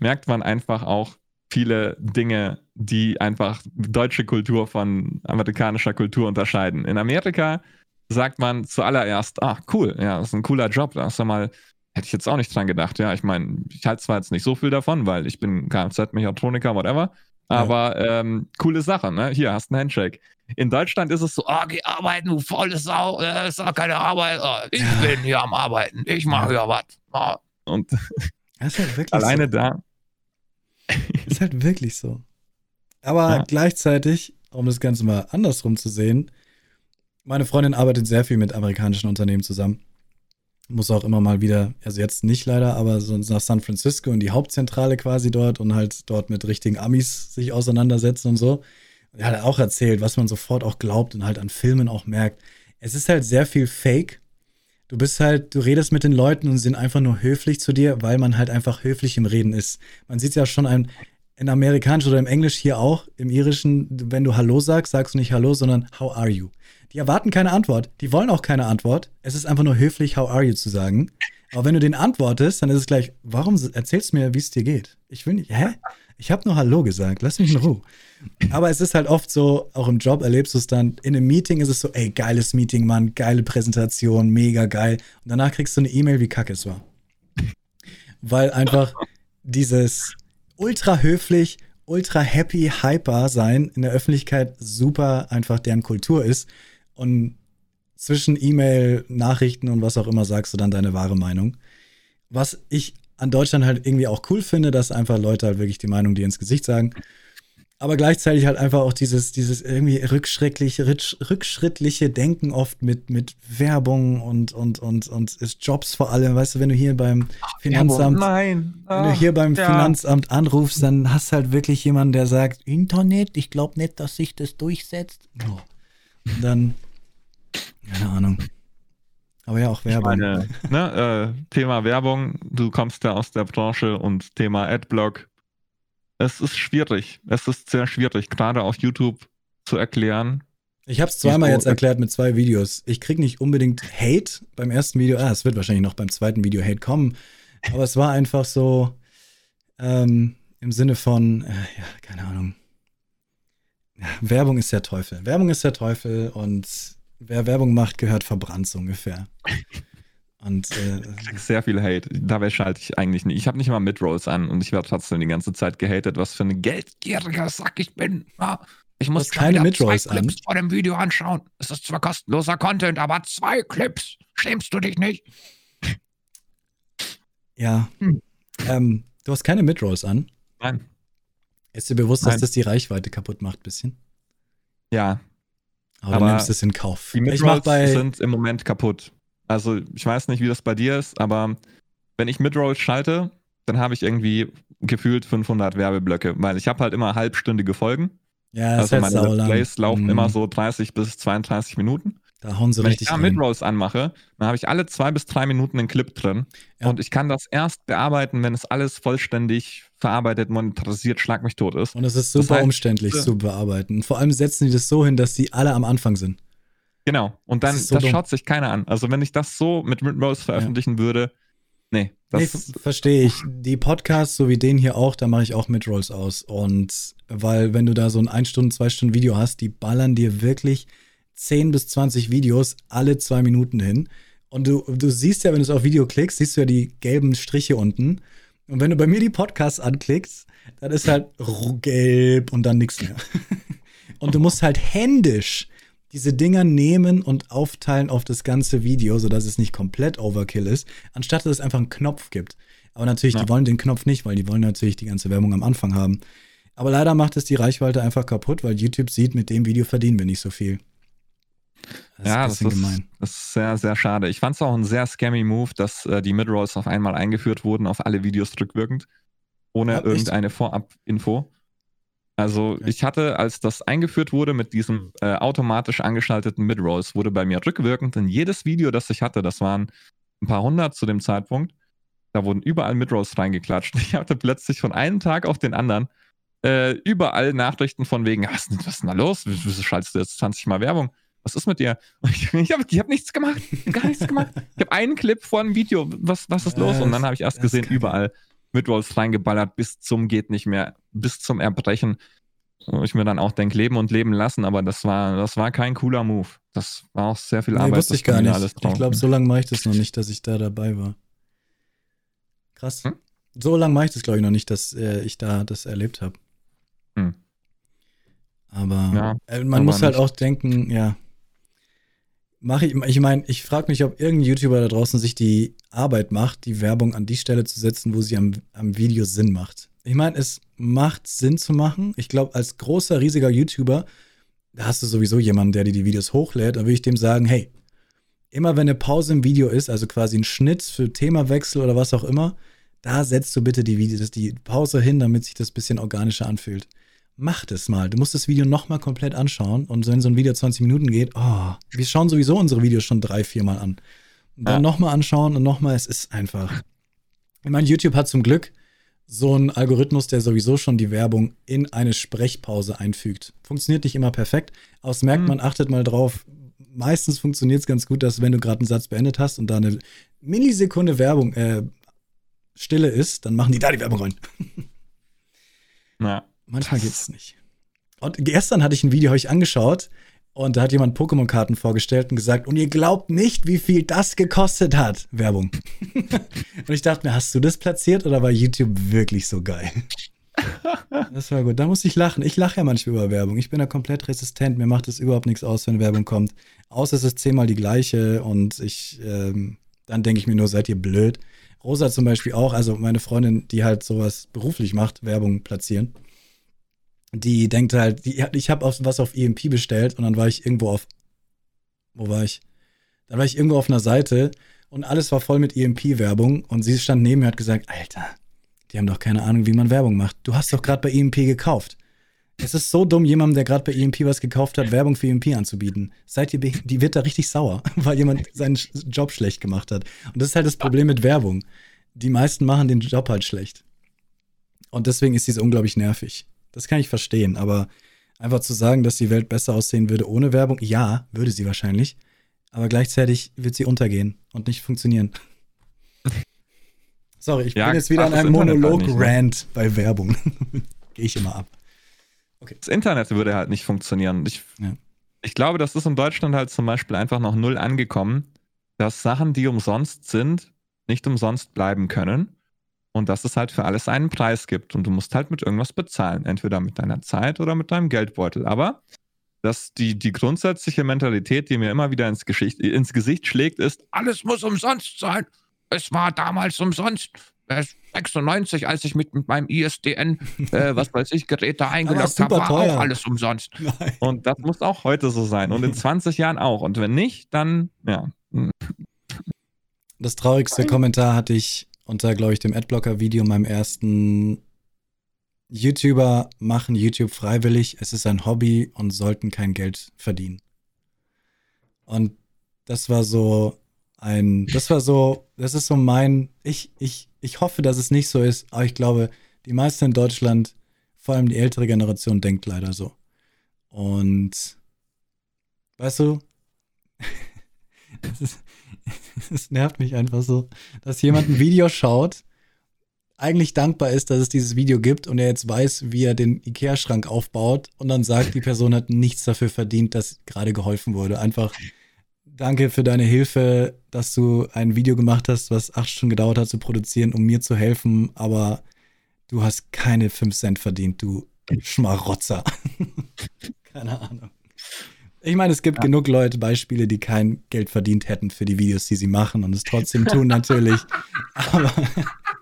merkt man einfach auch viele Dinge, die einfach deutsche Kultur von amerikanischer Kultur unterscheiden. In Amerika sagt man zuallererst, ach cool, ja, das ist ein cooler Job, da hast du mal, hätte ich jetzt auch nicht dran gedacht, ja, ich meine, ich halte zwar jetzt nicht so viel davon, weil ich bin Kfz-Mechatroniker, whatever, aber ja. ähm, coole Sache, ne? Hier hast du einen Handshake. In Deutschland ist es so, oh, geh arbeiten, du faule Sau, das ist doch keine Arbeit, oh, ich ja. bin hier am Arbeiten, ich mache ja was. Oh. Und das ist wirklich alleine so. da. ist halt wirklich so. Aber ja. gleichzeitig, um das Ganze mal andersrum zu sehen, meine Freundin arbeitet sehr viel mit amerikanischen Unternehmen zusammen. Muss auch immer mal wieder, also jetzt nicht leider, aber so nach San Francisco und die Hauptzentrale quasi dort und halt dort mit richtigen Amis sich auseinandersetzen und so. Er hat auch erzählt, was man sofort auch glaubt und halt an Filmen auch merkt. Es ist halt sehr viel Fake. Du bist halt, du redest mit den Leuten und sind einfach nur höflich zu dir, weil man halt einfach höflich im Reden ist. Man sieht ja schon ein, in Amerikanisch oder im Englisch hier auch, im Irischen, wenn du Hallo sagst, sagst du nicht Hallo, sondern How are you? Die erwarten keine Antwort. Die wollen auch keine Antwort. Es ist einfach nur höflich, How are you zu sagen. Aber wenn du den antwortest, dann ist es gleich, warum erzählst du mir, wie es dir geht? Ich will nicht, hä? Ich habe nur Hallo gesagt, lass mich in Ruhe. Aber es ist halt oft so, auch im Job erlebst du es dann, in einem Meeting ist es so, ey, geiles Meeting, Mann, geile Präsentation, mega geil. Und danach kriegst du eine E-Mail, wie kacke es war. Weil einfach dieses ultra höflich, ultra happy, hyper sein in der Öffentlichkeit super einfach deren Kultur ist. Und zwischen E-Mail, Nachrichten und was auch immer sagst du dann deine wahre Meinung. Was ich an Deutschland halt irgendwie auch cool finde, dass einfach Leute halt wirklich die Meinung dir ins Gesicht sagen. Aber gleichzeitig halt einfach auch dieses, dieses irgendwie rückschrittliche, rückschrittliche Denken oft mit, mit Werbung und, und, und, und Jobs vor allem. Weißt du, wenn du hier beim Finanzamt, Nein. wenn du hier beim ja. Finanzamt anrufst, dann hast du halt wirklich jemanden, der sagt, Internet, ich glaube nicht, dass sich das durchsetzt. Und dann, keine Ahnung. Aber ja, auch Werbung. Meine, ne, äh, Thema Werbung, du kommst ja aus der Branche und Thema Adblock. Es ist schwierig. Es ist sehr schwierig, gerade auf YouTube zu erklären. Ich habe es zweimal jetzt erklärt mit zwei Videos. Ich kriege nicht unbedingt Hate beim ersten Video. Ah, es wird wahrscheinlich noch beim zweiten Video Hate kommen. Aber es war einfach so ähm, im Sinne von, äh, ja, keine Ahnung. Ja, Werbung ist der Teufel. Werbung ist der Teufel und wer Werbung macht, gehört verbrannt so ungefähr. Und äh, sehr viel Hate. Dabei schalte ich eigentlich nicht. Ich habe nicht mal Midrolls an und ich werde trotzdem die ganze Zeit gehatet, was für ein geldgieriger Sack ich bin. Ich muss keine Midrolls zwei Clips an. vor dem Video anschauen. Es ist zwar kostenloser Content, aber zwei Clips. Schämst du dich nicht? Ja. Hm. Ähm, du hast keine Midrolls an? Nein. Ist dir bewusst, Nein. dass das die Reichweite kaputt macht, bisschen? Ja, aber, aber du nimmst es in Kauf. Die Midrolls sind im Moment kaputt. Also ich weiß nicht, wie das bei dir ist, aber wenn ich Midrolls schalte, dann habe ich irgendwie gefühlt 500 Werbeblöcke, weil ich habe halt immer halbstündige Folgen. Ja, das also meine Plays laufen mm. immer so 30 bis 32 Minuten. Da hauen sie Wenn richtig ich da Midrolls anmache, dann habe ich alle zwei bis drei Minuten einen Clip drin. Ja. Und ich kann das erst bearbeiten, wenn es alles vollständig verarbeitet, monetarisiert, schlag mich tot ist. Und es ist super das heißt, umständlich zu bearbeiten. Vor allem setzen die das so hin, dass die alle am Anfang sind. Genau. Und dann, das, so das schaut sich keiner an. Also wenn ich das so mit Midrolls veröffentlichen ja. würde, nee. Das nee, verstehe ich. Die Podcasts, so wie den hier auch, da mache ich auch Midrolls aus. Und weil, wenn du da so ein 1 Stunden, 2 Stunden Video hast, die ballern dir wirklich 10 bis 20 Videos alle zwei Minuten hin. Und du, du siehst ja, wenn du es auf Video klickst, siehst du ja die gelben Striche unten. Und wenn du bei mir die Podcasts anklickst, dann ist halt gelb und dann nichts mehr. und du musst halt händisch diese Dinger nehmen und aufteilen auf das ganze Video, sodass es nicht komplett Overkill ist, anstatt dass es einfach einen Knopf gibt. Aber natürlich, ja. die wollen den Knopf nicht, weil die wollen natürlich die ganze Werbung am Anfang haben. Aber leider macht es die Reichweite einfach kaputt, weil YouTube sieht, mit dem Video verdienen wir nicht so viel. Das ja, ist das, ist, das ist sehr, sehr schade. Ich fand es auch ein sehr scammy Move, dass äh, die Midrolls auf einmal eingeführt wurden, auf alle Videos rückwirkend, ohne ja, irgendeine Vorab-Info. Also okay. ich hatte, als das eingeführt wurde mit diesem äh, automatisch angeschalteten Midrolls, wurde bei mir rückwirkend in jedes Video, das ich hatte, das waren ein paar hundert zu dem Zeitpunkt, Da wurden überall Midrolls reingeklatscht. Ich hatte plötzlich von einem Tag auf den anderen äh, überall Nachrichten von wegen, was, was ist denn da los? Wieso schaltest du jetzt 20 Mal Werbung? Was ist mit dir? Ich, ich habe hab nichts gemacht. Gar nichts gemacht. Ich habe einen Clip vor einem Video. Was, was ist los? Und dann habe ich erst gesehen, überall Midrolls reingeballert bis zum geht nicht mehr, bis zum Erbrechen. Wo ich mir dann auch denke, leben und leben lassen, aber das war, das war kein cooler Move. Das war auch sehr viel nee, Arbeit. wusste ich gar nicht. ich glaube, so lange mache ich das noch nicht, dass ich da dabei war. Krass. Hm? So lange mache ich das, glaube ich, noch nicht, dass äh, ich da das erlebt habe. Hm. Aber ja, äh, man muss halt nicht. auch denken, ja. Mache ich, ich meine, ich frage mich, ob irgendein YouTuber da draußen sich die Arbeit macht, die Werbung an die Stelle zu setzen, wo sie am, am Video Sinn macht. Ich meine, es macht Sinn zu machen. Ich glaube, als großer, riesiger YouTuber, da hast du sowieso jemanden, der dir die Videos hochlädt. Da würde ich dem sagen, hey, immer wenn eine Pause im Video ist, also quasi ein Schnitt für Themawechsel oder was auch immer, da setzt du bitte die, Videos, die Pause hin, damit sich das ein bisschen organischer anfühlt. Mach das mal. Du musst das Video nochmal komplett anschauen. Und wenn so ein Video 20 Minuten geht, oh, wir schauen sowieso unsere Videos schon drei, vier Mal an. Und dann ja. nochmal anschauen und nochmal, es ist einfach. Ich meine, YouTube hat zum Glück so einen Algorithmus, der sowieso schon die Werbung in eine Sprechpause einfügt. Funktioniert nicht immer perfekt, aber es merkt mhm. man, achtet mal drauf. Meistens funktioniert es ganz gut, dass wenn du gerade einen Satz beendet hast und da eine Millisekunde Werbung, äh, Stille ist, dann machen die da die Werbung rein. Ja. Manchmal geht es nicht. Und gestern hatte ich ein Video euch angeschaut und da hat jemand Pokémon-Karten vorgestellt und gesagt, und ihr glaubt nicht, wie viel das gekostet hat. Werbung. und ich dachte mir, hast du das platziert oder war YouTube wirklich so geil? Das war gut. Da muss ich lachen. Ich lache ja manchmal über Werbung. Ich bin da komplett resistent. Mir macht es überhaupt nichts aus, wenn Werbung kommt. Außer es ist zehnmal die gleiche und ich, ähm, dann denke ich mir nur, seid ihr blöd. Rosa zum Beispiel auch, also meine Freundin, die halt sowas beruflich macht, Werbung platzieren die denkt halt, die, ich habe was auf EMP bestellt und dann war ich irgendwo auf, wo war ich? Dann war ich irgendwo auf einer Seite und alles war voll mit EMP-Werbung und sie stand neben mir und hat gesagt, Alter, die haben doch keine Ahnung, wie man Werbung macht. Du hast doch gerade bei EMP gekauft. Es ist so dumm, jemandem, der gerade bei EMP was gekauft hat, Werbung für EMP anzubieten. Seid ihr, die wird da richtig sauer, weil jemand seinen Job schlecht gemacht hat. Und das ist halt das Problem mit Werbung. Die meisten machen den Job halt schlecht. Und deswegen ist sie so unglaublich nervig. Das kann ich verstehen, aber einfach zu sagen, dass die Welt besser aussehen würde ohne Werbung, ja, würde sie wahrscheinlich. Aber gleichzeitig wird sie untergehen und nicht funktionieren. Sorry, ich ja, bin jetzt wieder an einem Monolog-Rant halt bei Werbung. Gehe ich immer ab. Okay. Das Internet würde halt nicht funktionieren. Ich, ja. ich glaube, das ist in Deutschland halt zum Beispiel einfach noch null angekommen, dass Sachen, die umsonst sind, nicht umsonst bleiben können. Und dass es halt für alles einen Preis gibt. Und du musst halt mit irgendwas bezahlen. Entweder mit deiner Zeit oder mit deinem Geldbeutel. Aber dass die, die grundsätzliche Mentalität, die mir immer wieder ins, Geschicht, ins Gesicht schlägt, ist, alles muss umsonst sein. Es war damals umsonst. 96, als ich mit, mit meinem ISDN, äh, was weiß ich, Geräte eingeloggt habe, war teuer. auch alles umsonst. Nein. Und das muss auch heute so sein. Und in 20 Jahren auch. Und wenn nicht, dann, ja. Das traurigste Kommentar hatte ich unter, glaube ich, dem Adblocker-Video, meinem ersten YouTuber machen YouTube freiwillig. Es ist ein Hobby und sollten kein Geld verdienen. Und das war so ein, das war so, das ist so mein, ich, ich, ich hoffe, dass es nicht so ist, aber ich glaube, die meisten in Deutschland, vor allem die ältere Generation, denkt leider so. Und weißt du, es nervt mich einfach so, dass jemand ein Video schaut, eigentlich dankbar ist, dass es dieses Video gibt und er jetzt weiß, wie er den Ikea-Schrank aufbaut und dann sagt, die Person hat nichts dafür verdient, dass gerade geholfen wurde. Einfach danke für deine Hilfe, dass du ein Video gemacht hast, was acht Stunden gedauert hat zu produzieren, um mir zu helfen, aber du hast keine fünf Cent verdient, du Schmarotzer. Keine Ahnung. Ich meine, es gibt ja. genug Leute, Beispiele, die kein Geld verdient hätten für die Videos, die sie machen und es trotzdem tun natürlich. Aber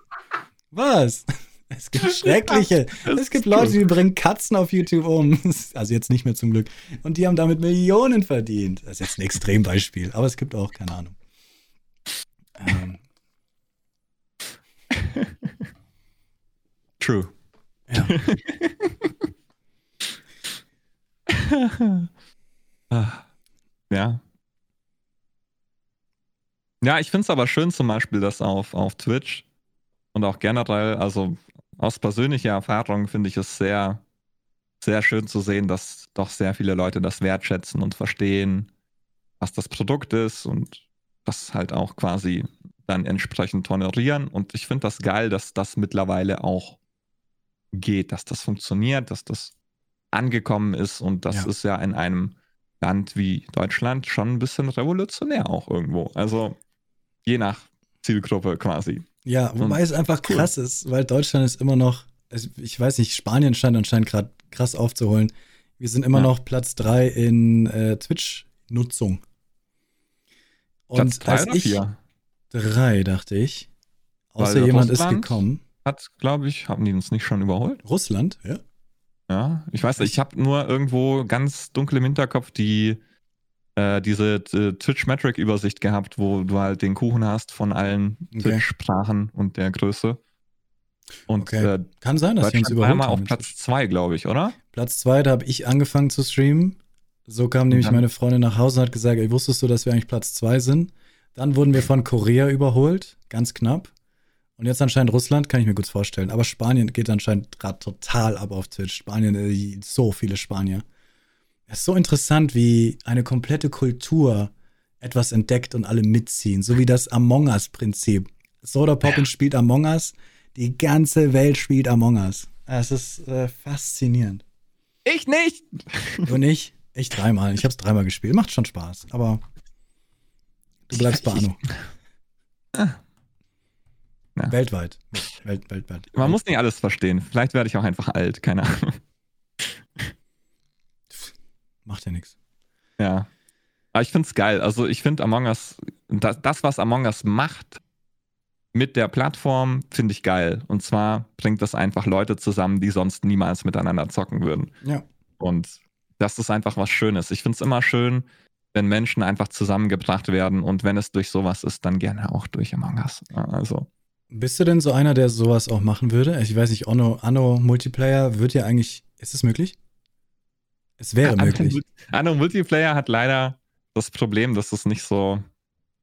was? Es gibt schreckliche. Ja, es gibt Leute, die bringen Katzen auf YouTube um. Also jetzt nicht mehr zum Glück. Und die haben damit Millionen verdient. Das ist jetzt ein Extrembeispiel, aber es gibt auch, keine Ahnung. Ähm. True. Ja. Ja. Ja, ich finde es aber schön zum Beispiel, dass auf, auf Twitch Und auch generell, also aus persönlicher Erfahrung finde ich es sehr, sehr schön zu sehen, dass doch sehr viele Leute das wertschätzen und verstehen, was das Produkt ist und das halt auch quasi dann entsprechend tolerieren. Und ich finde das geil, dass das mittlerweile auch geht, dass das funktioniert, dass das angekommen ist. Und das ja. ist ja in einem Land wie Deutschland schon ein bisschen revolutionär auch irgendwo. Also je nach Zielgruppe quasi. Ja, wobei Und es einfach cool. krass ist, weil Deutschland ist immer noch, ich weiß nicht, Spanien scheint anscheinend gerade krass aufzuholen. Wir sind immer ja. noch Platz 3 in äh, Twitch-Nutzung. Und Platz drei als ich vier? drei, dachte ich. Außer Weil jemand Russland ist gekommen. Hat, glaube ich, haben die uns nicht schon überholt? Russland, ja. Ja, ich weiß, ich habe nur irgendwo ganz dunkel im Hinterkopf die äh, diese äh, Twitch-Metric-Übersicht gehabt, wo du halt den Kuchen hast von allen okay. Twitch-Sprachen und der Größe. Und okay. äh, kann sein, dass wir uns überholt haben. auf Platz 2, glaube ich, oder? Platz 2, da habe ich angefangen zu streamen. So kam nämlich meine Freundin nach Hause und hat gesagt, ey, wusstest du, dass wir eigentlich Platz 2 sind? Dann wurden wir von Korea überholt, ganz knapp. Und jetzt anscheinend Russland, kann ich mir gut vorstellen. Aber Spanien geht anscheinend gerade total ab auf Twitch. Spanien, äh, so viele Spanier. Es ist so interessant, wie eine komplette Kultur etwas entdeckt und alle mitziehen. So wie das Among Us-Prinzip. Soda Poppin ja. spielt Among Us, die ganze Welt spielt Among Us. Es ist äh, faszinierend. Ich nicht! Du nicht? Ich dreimal. Ich habe es dreimal gespielt. Macht schon Spaß. Aber du bleibst bei Anno. Ja. Weltweit. Welt, weltweit. Man muss nicht alles verstehen. Vielleicht werde ich auch einfach alt. Keine Ahnung. Macht ja nichts. Ja. Aber ich finde es geil. Also ich finde Among Us, das, das, was Among Us macht mit der Plattform, finde ich geil. Und zwar bringt das einfach Leute zusammen, die sonst niemals miteinander zocken würden. Ja. Und das ist einfach was Schönes. Ich finde es immer schön, wenn Menschen einfach zusammengebracht werden und wenn es durch sowas ist, dann gerne auch durch Among Us. Also. Bist du denn so einer, der sowas auch machen würde? Ich weiß nicht, Anno, Anno Multiplayer wird ja eigentlich, ist es möglich? Es wäre möglich. Anno Multiplayer hat leider das Problem, dass es nicht so,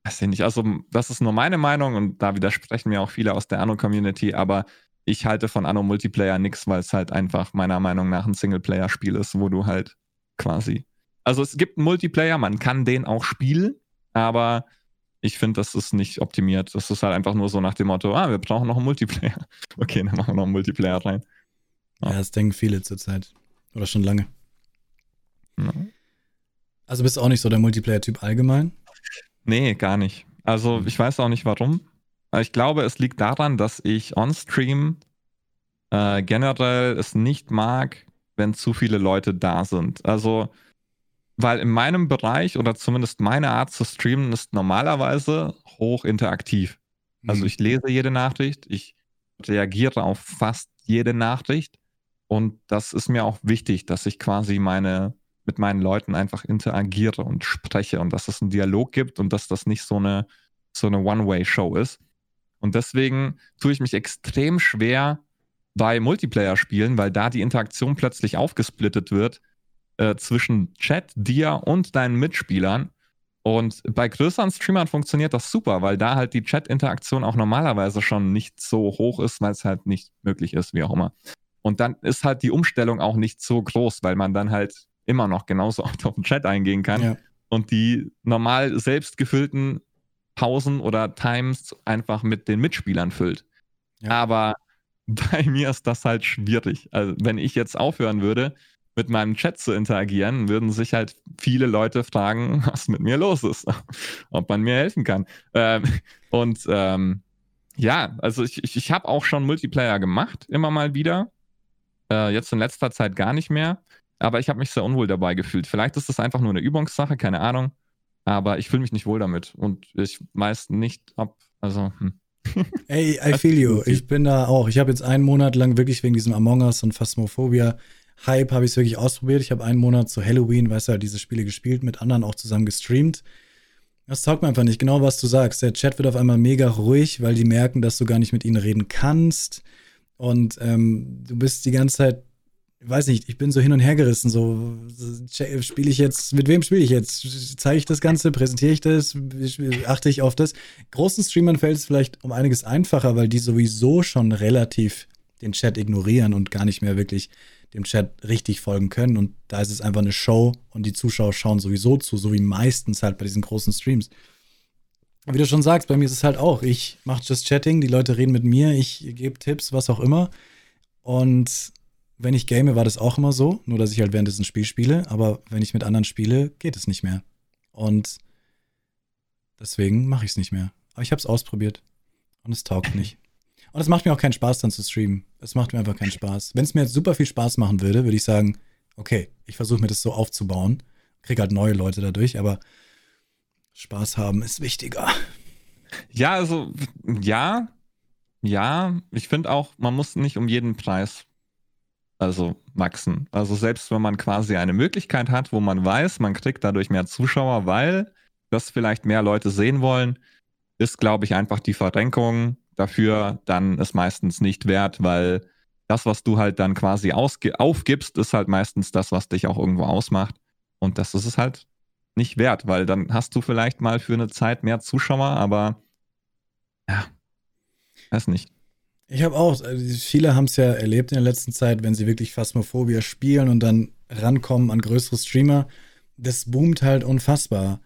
weiß ich nicht, also das ist nur meine Meinung und da widersprechen mir auch viele aus der Anno-Community, aber ich halte von Anno Multiplayer nichts, weil es halt einfach meiner Meinung nach ein Singleplayer-Spiel ist, wo du halt quasi. Also es gibt einen Multiplayer, man kann den auch spielen, aber ich finde, das ist nicht optimiert. Das ist halt einfach nur so nach dem Motto, ah, wir brauchen noch einen Multiplayer. Okay, dann machen wir noch einen Multiplayer rein. Ja, ja das denken viele zurzeit. Oder schon lange. Also bist du auch nicht so der Multiplayer-Typ allgemein? Nee, gar nicht. Also ich weiß auch nicht warum. Ich glaube, es liegt daran, dass ich on-stream äh, generell es nicht mag, wenn zu viele Leute da sind. Also, weil in meinem Bereich oder zumindest meine Art zu streamen ist normalerweise hoch interaktiv. Also mhm. ich lese jede Nachricht, ich reagiere auf fast jede Nachricht und das ist mir auch wichtig, dass ich quasi meine mit meinen Leuten einfach interagiere und spreche und dass es einen Dialog gibt und dass das nicht so eine, so eine One-Way-Show ist. Und deswegen tue ich mich extrem schwer bei Multiplayer-Spielen, weil da die Interaktion plötzlich aufgesplittet wird äh, zwischen Chat, dir und deinen Mitspielern. Und bei größeren Streamern funktioniert das super, weil da halt die Chat-Interaktion auch normalerweise schon nicht so hoch ist, weil es halt nicht möglich ist, wie auch immer. Und dann ist halt die Umstellung auch nicht so groß, weil man dann halt immer noch genauso auf den Chat eingehen kann ja. und die normal selbst gefüllten Pausen oder Times einfach mit den Mitspielern füllt. Ja. Aber bei mir ist das halt schwierig. Also wenn ich jetzt aufhören würde, mit meinem Chat zu interagieren, würden sich halt viele Leute fragen, was mit mir los ist, ob man mir helfen kann. Ähm, und ähm, ja, also ich, ich, ich habe auch schon Multiplayer gemacht, immer mal wieder. Äh, jetzt in letzter Zeit gar nicht mehr. Aber ich habe mich sehr unwohl dabei gefühlt. Vielleicht ist das einfach nur eine Übungssache, keine Ahnung. Aber ich fühle mich nicht wohl damit. Und ich weiß nicht, ob. Also. Hm. Ey, I feel you. Ich bin da auch. Ich habe jetzt einen Monat lang wirklich wegen diesem Among Us und Phasmophobia Hype habe ich es wirklich ausprobiert. Ich habe einen Monat zu Halloween, weißt du, halt diese Spiele gespielt, mit anderen auch zusammen gestreamt. Das taugt mir einfach nicht. Genau, was du sagst. Der Chat wird auf einmal mega ruhig, weil die merken, dass du gar nicht mit ihnen reden kannst. Und ähm, du bist die ganze Zeit weiß nicht, ich bin so hin und her gerissen. So, spiele ich jetzt, mit wem spiele ich jetzt? Zeige ich das Ganze, präsentiere ich das, achte ich auf das? Großen Streamern fällt es vielleicht um einiges einfacher, weil die sowieso schon relativ den Chat ignorieren und gar nicht mehr wirklich dem Chat richtig folgen können. Und da ist es einfach eine Show und die Zuschauer schauen sowieso zu, so wie meistens halt bei diesen großen Streams. Wie du schon sagst, bei mir ist es halt auch, ich mache Just Chatting, die Leute reden mit mir, ich gebe Tipps, was auch immer. Und wenn ich game, war das auch immer so, nur dass ich halt währenddessen Spiel spiele, aber wenn ich mit anderen spiele, geht es nicht mehr. Und deswegen mache ich es nicht mehr. Aber ich habe es ausprobiert und es taugt nicht. Und es macht mir auch keinen Spaß, dann zu streamen. Es macht mir einfach keinen Spaß. Wenn es mir jetzt super viel Spaß machen würde, würde ich sagen, okay, ich versuche mir das so aufzubauen. Krieg halt neue Leute dadurch, aber Spaß haben ist wichtiger. Ja, also, ja, ja, ich finde auch, man muss nicht um jeden Preis also wachsen. Also selbst wenn man quasi eine Möglichkeit hat, wo man weiß, man kriegt dadurch mehr Zuschauer, weil das vielleicht mehr Leute sehen wollen, ist, glaube ich, einfach die Verrenkung dafür dann ist meistens nicht wert, weil das, was du halt dann quasi aufgibst, ist halt meistens das, was dich auch irgendwo ausmacht. Und das ist es halt nicht wert, weil dann hast du vielleicht mal für eine Zeit mehr Zuschauer, aber ja, weiß nicht. Ich habe auch, also viele haben es ja erlebt in der letzten Zeit, wenn sie wirklich Phasmophobia spielen und dann rankommen an größere Streamer. Das boomt halt unfassbar.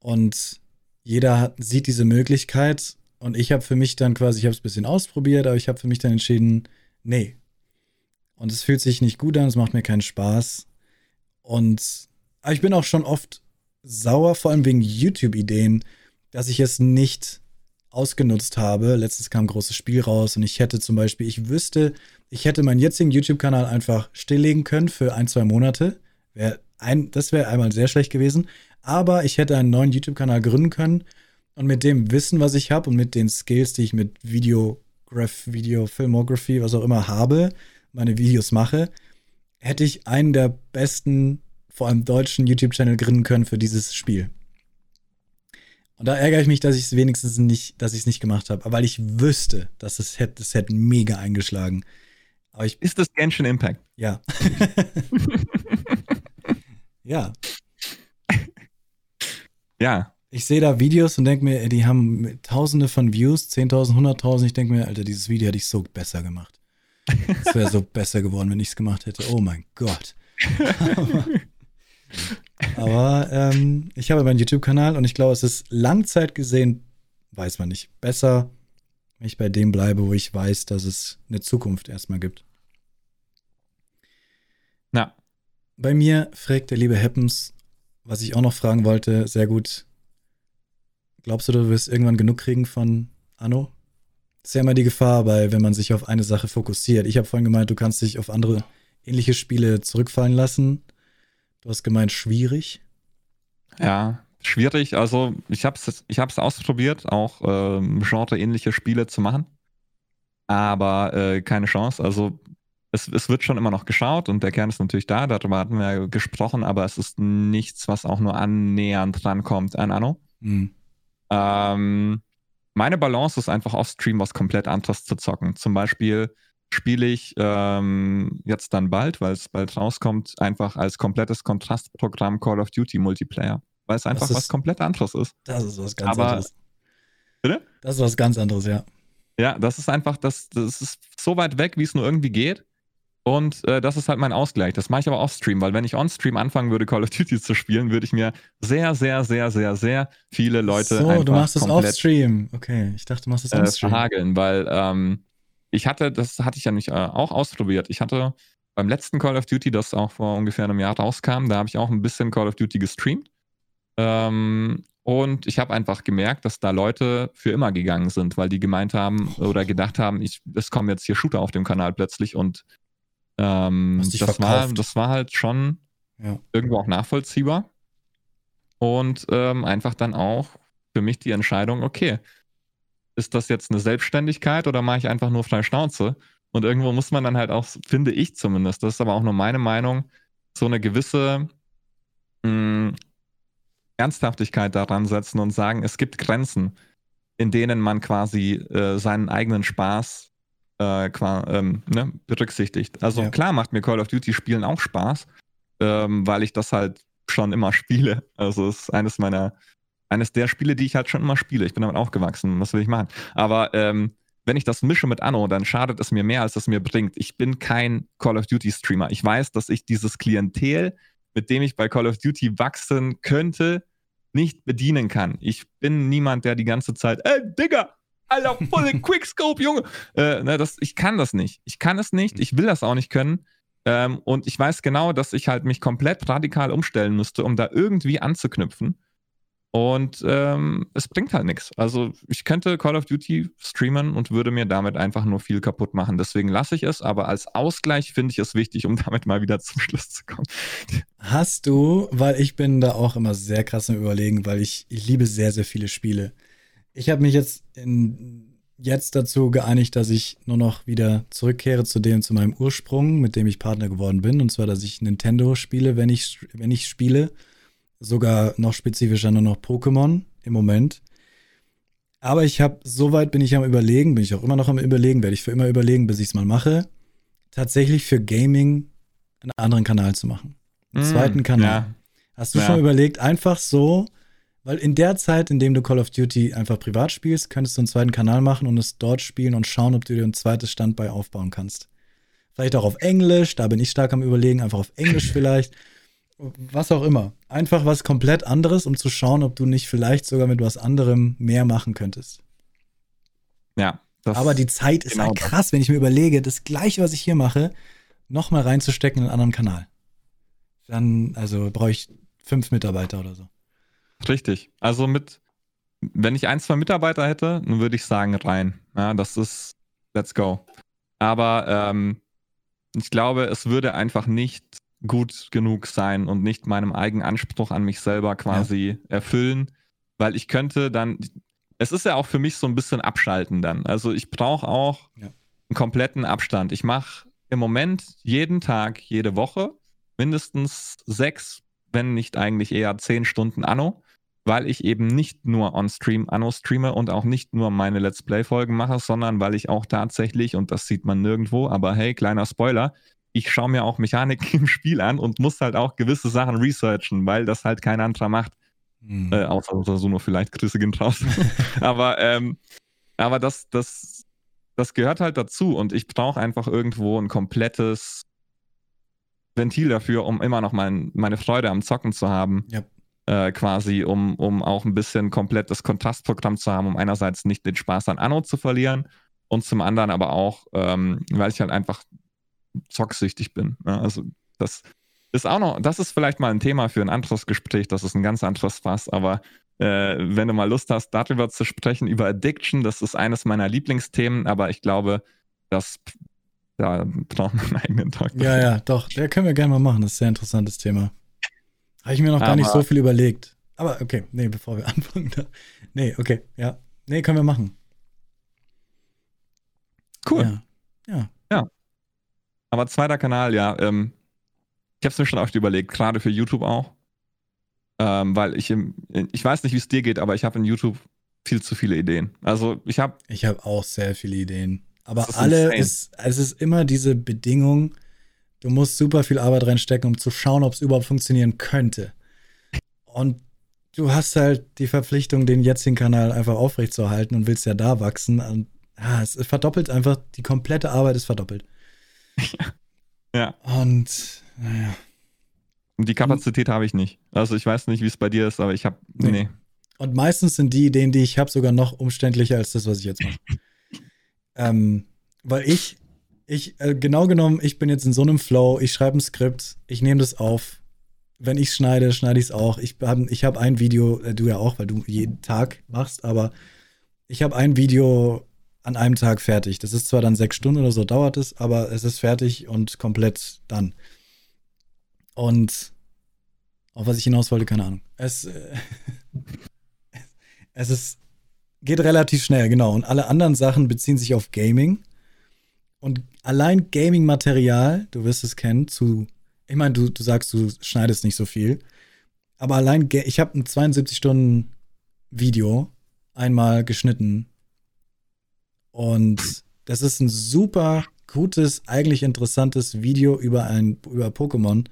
Und jeder hat, sieht diese Möglichkeit. Und ich habe für mich dann quasi, ich habe es ein bisschen ausprobiert, aber ich habe für mich dann entschieden, nee. Und es fühlt sich nicht gut an, es macht mir keinen Spaß. Und ich bin auch schon oft sauer, vor allem wegen YouTube-Ideen, dass ich es nicht ausgenutzt habe. Letztens kam ein großes Spiel raus und ich hätte zum Beispiel, ich wüsste, ich hätte meinen jetzigen YouTube-Kanal einfach stilllegen können für ein, zwei Monate. Wär ein, das wäre einmal sehr schlecht gewesen. Aber ich hätte einen neuen YouTube-Kanal gründen können und mit dem Wissen, was ich habe und mit den Skills, die ich mit Videograph, Video, Filmography, was auch immer habe, meine Videos mache, hätte ich einen der besten, vor allem deutschen YouTube-Channel gründen können für dieses Spiel. Und da ärgere ich mich, dass ich es wenigstens nicht, dass ich es nicht gemacht habe, weil ich wüsste, dass es hätte, es hätte mega eingeschlagen. Aber ich, Ist das Genshin Impact? Ja. ja. Ja. Ich sehe da Videos und denke mir, die haben tausende von Views, 10.000, 100.000. Ich denke mir, Alter, dieses Video hätte ich so besser gemacht. Es wäre so besser geworden, wenn ich es gemacht hätte. Oh mein Gott. Aber ähm, ich habe meinen YouTube-Kanal und ich glaube, es ist Langzeit gesehen, weiß man nicht, besser, wenn ich bei dem bleibe, wo ich weiß, dass es eine Zukunft erstmal gibt. Ja. Bei mir fragt der liebe Happens, was ich auch noch fragen wollte, sehr gut. Glaubst du, du wirst irgendwann genug kriegen von Anno? Das ist ja immer die Gefahr, weil wenn man sich auf eine Sache fokussiert. Ich habe vorhin gemeint, du kannst dich auf andere ähnliche Spiele zurückfallen lassen. Du hast gemeint, schwierig. Ja, schwierig. Also ich habe es ich hab's ausprobiert, auch ähm, genreähnliche Spiele zu machen. Aber äh, keine Chance. Also es, es wird schon immer noch geschaut und der Kern ist natürlich da, darüber hatten wir ja gesprochen, aber es ist nichts, was auch nur annähernd rankommt an Anno. Mhm. Ähm, meine Balance ist einfach auf Stream was komplett anderes zu zocken. Zum Beispiel spiele ich ähm, jetzt dann bald, weil es bald rauskommt, einfach als komplettes Kontrastprogramm Call of Duty Multiplayer. Weil es einfach ist, was komplett anderes ist. Das ist was ganz Aber, anderes. Bitte? Das ist was ganz anderes, ja. Ja, das ist einfach, das, das ist so weit weg, wie es nur irgendwie geht. Und äh, das ist halt mein Ausgleich. Das mache ich aber off-stream, weil wenn ich on-stream anfangen würde, Call of Duty zu spielen, würde ich mir sehr, sehr, sehr, sehr, sehr viele Leute. So, du machst das off-stream. Okay, ich dachte, du machst das äh, on-stream. Äh, verhageln, weil ähm, ich hatte, das hatte ich ja nicht äh, auch ausprobiert. Ich hatte beim letzten Call of Duty, das auch vor ungefähr einem Jahr rauskam, da habe ich auch ein bisschen Call of Duty gestreamt. Ähm, und ich habe einfach gemerkt, dass da Leute für immer gegangen sind, weil die gemeint haben oder gedacht haben, ich, es kommen jetzt hier Shooter auf dem Kanal plötzlich und ähm, das, war, das war halt schon ja. irgendwo auch nachvollziehbar. Und ähm, einfach dann auch für mich die Entscheidung, okay, ist das jetzt eine Selbstständigkeit oder mache ich einfach nur frei Schnauze? Und irgendwo muss man dann halt auch, finde ich zumindest, das ist aber auch nur meine Meinung, so eine gewisse mh, hm, Ernsthaftigkeit daran setzen und sagen, es gibt Grenzen, in denen man quasi äh, seinen eigenen Spaß äh, ähm, ne, berücksichtigt. Also ja. klar macht mir Call of Duty Spielen auch Spaß, ähm, weil ich das halt schon immer spiele. Also es ist eines meiner, eines der Spiele, die ich halt schon immer spiele. Ich bin damit aufgewachsen. Was will ich machen? Aber ähm, wenn ich das mische mit Anno, dann schadet es mir mehr, als es mir bringt. Ich bin kein Call of Duty Streamer. Ich weiß, dass ich dieses Klientel, mit dem ich bei Call of Duty wachsen könnte, nicht bedienen kann. Ich bin niemand, der die ganze Zeit, ey, Digga, Alter, volle Quickscope, Junge. Äh, ne, das, ich kann das nicht. Ich kann es nicht. Ich will das auch nicht können. Ähm, und ich weiß genau, dass ich halt mich komplett radikal umstellen müsste, um da irgendwie anzuknüpfen. Und ähm, es bringt halt nichts. Also ich könnte Call of Duty streamen und würde mir damit einfach nur viel kaputt machen. Deswegen lasse ich es, aber als Ausgleich finde ich es wichtig, um damit mal wieder zum Schluss zu kommen. Hast du, weil ich bin da auch immer sehr krass im Überlegen, weil ich, ich liebe sehr, sehr viele Spiele. Ich habe mich jetzt in, jetzt dazu geeinigt, dass ich nur noch wieder zurückkehre zu dem, zu meinem Ursprung, mit dem ich Partner geworden bin. Und zwar, dass ich Nintendo spiele, wenn ich, wenn ich spiele sogar noch spezifischer nur noch Pokémon im Moment. Aber ich habe, soweit bin ich am Überlegen, bin ich auch immer noch am Überlegen, werde ich für immer überlegen, bis ich es mal mache, tatsächlich für Gaming einen anderen Kanal zu machen. Einen mm, zweiten Kanal. Ja. Hast du ja. schon überlegt, einfach so, weil in der Zeit, in dem du Call of Duty einfach privat spielst, könntest du einen zweiten Kanal machen und es dort spielen und schauen, ob du dir ein zweites Standbein aufbauen kannst. Vielleicht auch auf Englisch, da bin ich stark am Überlegen, einfach auf Englisch vielleicht was auch immer. Einfach was komplett anderes, um zu schauen, ob du nicht vielleicht sogar mit was anderem mehr machen könntest. Ja. Aber die Zeit ist genau halt krass, wenn ich mir überlege, das gleiche, was ich hier mache, nochmal reinzustecken in einen anderen Kanal. Dann, also brauche ich fünf Mitarbeiter oder so. Richtig. Also mit, wenn ich ein, zwei Mitarbeiter hätte, dann würde ich sagen, rein. Ja, das ist, let's go. Aber ähm, ich glaube, es würde einfach nicht gut genug sein und nicht meinem eigenen Anspruch an mich selber quasi ja. erfüllen, weil ich könnte dann, es ist ja auch für mich so ein bisschen abschalten dann. Also ich brauche auch ja. einen kompletten Abstand. Ich mache im Moment jeden Tag, jede Woche mindestens sechs, wenn nicht eigentlich eher zehn Stunden Anno, weil ich eben nicht nur on-stream Anno streame und auch nicht nur meine Let's Play-Folgen mache, sondern weil ich auch tatsächlich, und das sieht man nirgendwo, aber hey, kleiner Spoiler, ich schaue mir auch Mechanik im Spiel an und muss halt auch gewisse Sachen researchen, weil das halt kein anderer macht. Mhm. Äh, außer so nur vielleicht Grüße gehen draus. aber ähm, aber das, das, das gehört halt dazu und ich brauche einfach irgendwo ein komplettes Ventil dafür, um immer noch mein, meine Freude am Zocken zu haben. Ja. Äh, quasi, um, um auch ein bisschen komplett das Kontrastprogramm zu haben, um einerseits nicht den Spaß an Anno zu verlieren und zum anderen aber auch, ähm, weil ich halt einfach zocksüchtig bin. Ja, also das ist auch noch, das ist vielleicht mal ein Thema für ein anderes Gespräch, das ist ein ganz anderes Fass, aber äh, wenn du mal Lust hast, darüber zu sprechen, über Addiction, das ist eines meiner Lieblingsthemen, aber ich glaube, das da braucht man einen eigenen Tag. Ja, ja, doch, der können wir gerne mal machen, das ist ein sehr interessantes Thema. Habe ich mir noch aber, gar nicht so viel überlegt. Aber okay, nee, bevor wir anfangen. Da. Nee, okay, ja. Nee, können wir machen. Cool. Ja. ja. ja. Aber zweiter Kanal, ja. Ähm, ich habe es mir schon oft überlegt, gerade für YouTube auch. Ähm, weil ich im, ich weiß nicht, wie es dir geht, aber ich habe in YouTube viel zu viele Ideen. Also ich habe. Ich habe auch sehr viele Ideen. Aber ist alle insane. ist, es ist immer diese Bedingung, du musst super viel Arbeit reinstecken, um zu schauen, ob es überhaupt funktionieren könnte. Und du hast halt die Verpflichtung, den jetzigen Kanal einfach aufrechtzuerhalten und willst ja da wachsen. Und ja, es verdoppelt einfach, die komplette Arbeit ist verdoppelt. ja. Und, naja. Und die Kapazität habe ich nicht. Also ich weiß nicht, wie es bei dir ist, aber ich habe, nee. nee. Und meistens sind die Ideen, die ich habe, sogar noch umständlicher als das, was ich jetzt mache. ähm, weil ich, ich, äh, genau genommen, ich bin jetzt in so einem Flow, ich schreibe ein Skript, ich nehme das auf. Wenn ich schneide, schneide ich es auch. Ich habe ich hab ein Video, äh, du ja auch, weil du jeden Tag machst, aber ich habe ein Video an einem Tag fertig. Das ist zwar dann sechs Stunden oder so dauert es, aber es ist fertig und komplett dann. Und auf was ich hinaus wollte, keine Ahnung. Es, äh, es ist, geht relativ schnell, genau. Und alle anderen Sachen beziehen sich auf Gaming. Und allein Gaming-Material, du wirst es kennen, zu, ich meine, du, du sagst, du schneidest nicht so viel. Aber allein, ich habe ein 72-Stunden-Video einmal geschnitten und Das ist ein super gutes, eigentlich interessantes Video über ein über Pokémon,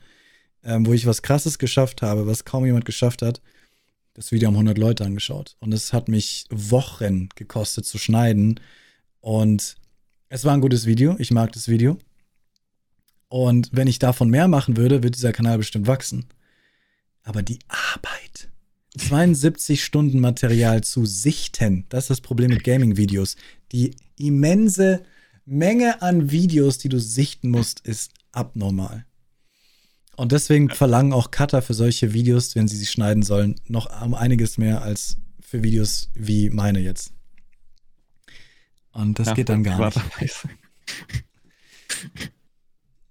ähm, wo ich was Krasses geschafft habe, was kaum jemand geschafft hat. Das Video haben 100 Leute angeschaut und es hat mich Wochen gekostet zu schneiden und es war ein gutes Video. Ich mag das Video. Und wenn ich davon mehr machen würde, wird dieser Kanal bestimmt wachsen. Aber die Arbeit, 72 Stunden Material zu sichten, das ist das Problem mit Gaming-Videos. Die immense Menge an Videos, die du sichten musst, ist abnormal. Und deswegen verlangen auch Cutter für solche Videos, wenn sie sie schneiden sollen, noch um einiges mehr als für Videos wie meine jetzt. Und das ja, geht dann gar nicht.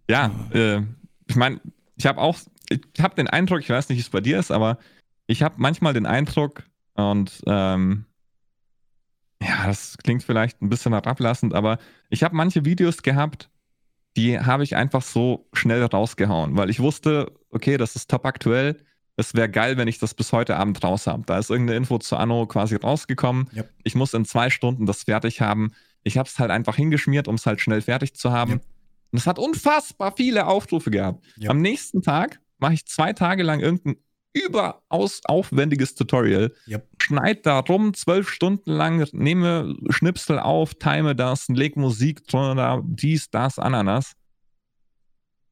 ja, äh, ich meine, ich habe auch, ich habe den Eindruck, ich weiß nicht, wie es bei dir ist, aber ich habe manchmal den Eindruck, und ähm, ja, das klingt vielleicht ein bisschen herablassend, aber ich habe manche Videos gehabt, die habe ich einfach so schnell rausgehauen, weil ich wusste, okay, das ist top aktuell. Es wäre geil, wenn ich das bis heute Abend raus habe. Da ist irgendeine Info zu Anno quasi rausgekommen. Yep. Ich muss in zwei Stunden das fertig haben. Ich habe es halt einfach hingeschmiert, um es halt schnell fertig zu haben. Yep. Und es hat unfassbar viele Aufrufe gehabt. Yep. Am nächsten Tag mache ich zwei Tage lang irgendein überaus aufwendiges Tutorial. Yep. Schneid da rum, zwölf Stunden lang, nehme Schnipsel auf, time das, leg Musik drunter, dies, das, Ananas.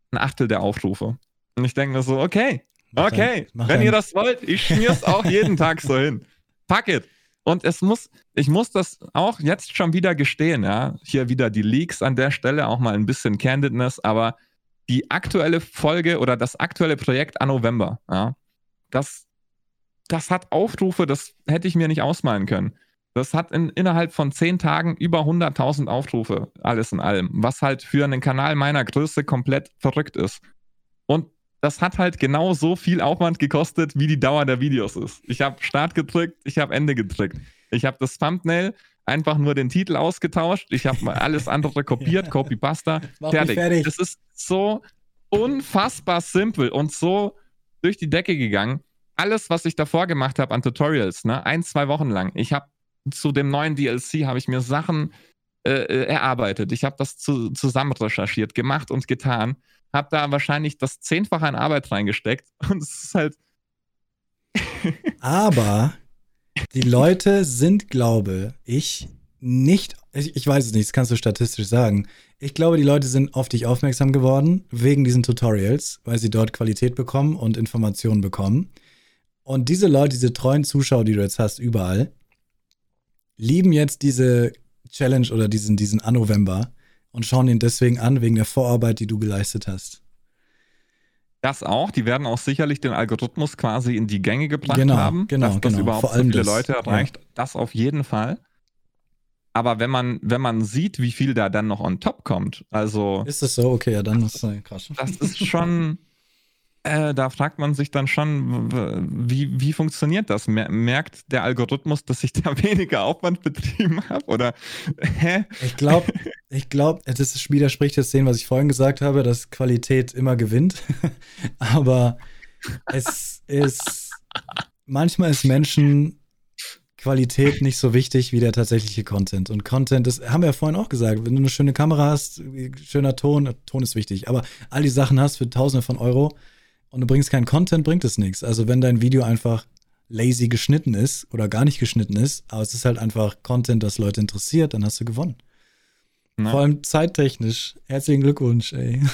Ein Achtel der Aufrufe. Und ich denke mir so, okay, okay, ein, wenn ein. ihr das wollt, ich schmier's auch jeden Tag so hin. Fuck it. Und es muss, ich muss das auch jetzt schon wieder gestehen, ja. Hier wieder die Leaks an der Stelle, auch mal ein bisschen Candidness, aber die aktuelle Folge oder das aktuelle Projekt an November, ja, das, das hat Aufrufe, das hätte ich mir nicht ausmalen können. Das hat in, innerhalb von zehn Tagen über 100.000 Aufrufe, alles in allem, was halt für einen Kanal meiner Größe komplett verrückt ist. Das hat halt genau so viel Aufwand gekostet, wie die Dauer der Videos ist. Ich habe Start gedrückt, ich habe Ende gedrückt. Ich habe das Thumbnail einfach nur den Titel ausgetauscht, ich habe alles andere kopiert, ja. Copy-Pasta, fertig. fertig. Es ist so unfassbar simpel und so durch die Decke gegangen. Alles, was ich davor gemacht habe an Tutorials, ne, ein, zwei Wochen lang. Ich habe zu dem neuen DLC habe ich mir Sachen äh, äh, erarbeitet. Ich habe das zu, zusammen recherchiert, gemacht und getan. Habe da wahrscheinlich das Zehnfache an Arbeit reingesteckt. Und es ist halt. Aber die Leute sind, glaube ich, nicht, ich, ich, weiß es nicht, das kannst du statistisch sagen. Ich glaube, die Leute sind auf dich aufmerksam geworden wegen diesen Tutorials, weil sie dort Qualität bekommen und Informationen bekommen. Und diese Leute, diese treuen Zuschauer, die du jetzt hast, überall, lieben jetzt diese Challenge oder diesen, diesen Annovember und schauen ihn deswegen an, wegen der Vorarbeit, die du geleistet hast. Das auch, die werden auch sicherlich den Algorithmus quasi in die Gänge gebracht genau, haben, genau, dass das genau. überhaupt Vor allem so viele das, Leute erreicht. Ja. Das auf jeden Fall. Aber wenn man, wenn man sieht, wie viel da dann noch on top kommt, also. Ist das so? Okay, ja, dann ist das krass. Das ist schon. Äh, da fragt man sich dann schon, wie, wie funktioniert das? Merkt der Algorithmus, dass ich da weniger Aufwand betrieben habe? Oder hä? Ich glaube, ich glaube, das widerspricht jetzt dem, was ich vorhin gesagt habe, dass Qualität immer gewinnt. Aber es ist manchmal ist Menschen Qualität nicht so wichtig wie der tatsächliche Content. Und Content, das haben wir ja vorhin auch gesagt, wenn du eine schöne Kamera hast, schöner Ton, Ton ist wichtig, aber all die Sachen hast für Tausende von Euro und du bringst keinen Content, bringt es nichts. Also wenn dein Video einfach lazy geschnitten ist oder gar nicht geschnitten ist, aber es ist halt einfach Content, das Leute interessiert, dann hast du gewonnen. Na? Vor allem zeittechnisch. Herzlichen Glückwunsch, ey.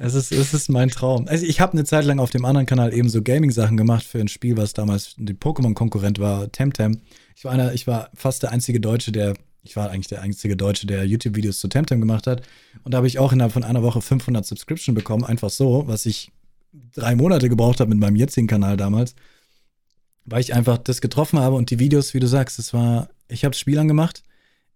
Es ist, es ist mein Traum. Also ich habe eine Zeit lang auf dem anderen Kanal eben so Gaming-Sachen gemacht für ein Spiel, was damals ein Pokémon-Konkurrent war, Temtem. Ich war einer, ich war fast der einzige Deutsche, der, ich war eigentlich der einzige Deutsche, der YouTube-Videos zu Temtem gemacht hat. Und da habe ich auch innerhalb von einer Woche 500 Subscription bekommen, einfach so, was ich drei Monate gebraucht habe mit meinem jetzigen Kanal damals, weil ich einfach das getroffen habe und die Videos, wie du sagst, es war, ich habe das Spiel angemacht,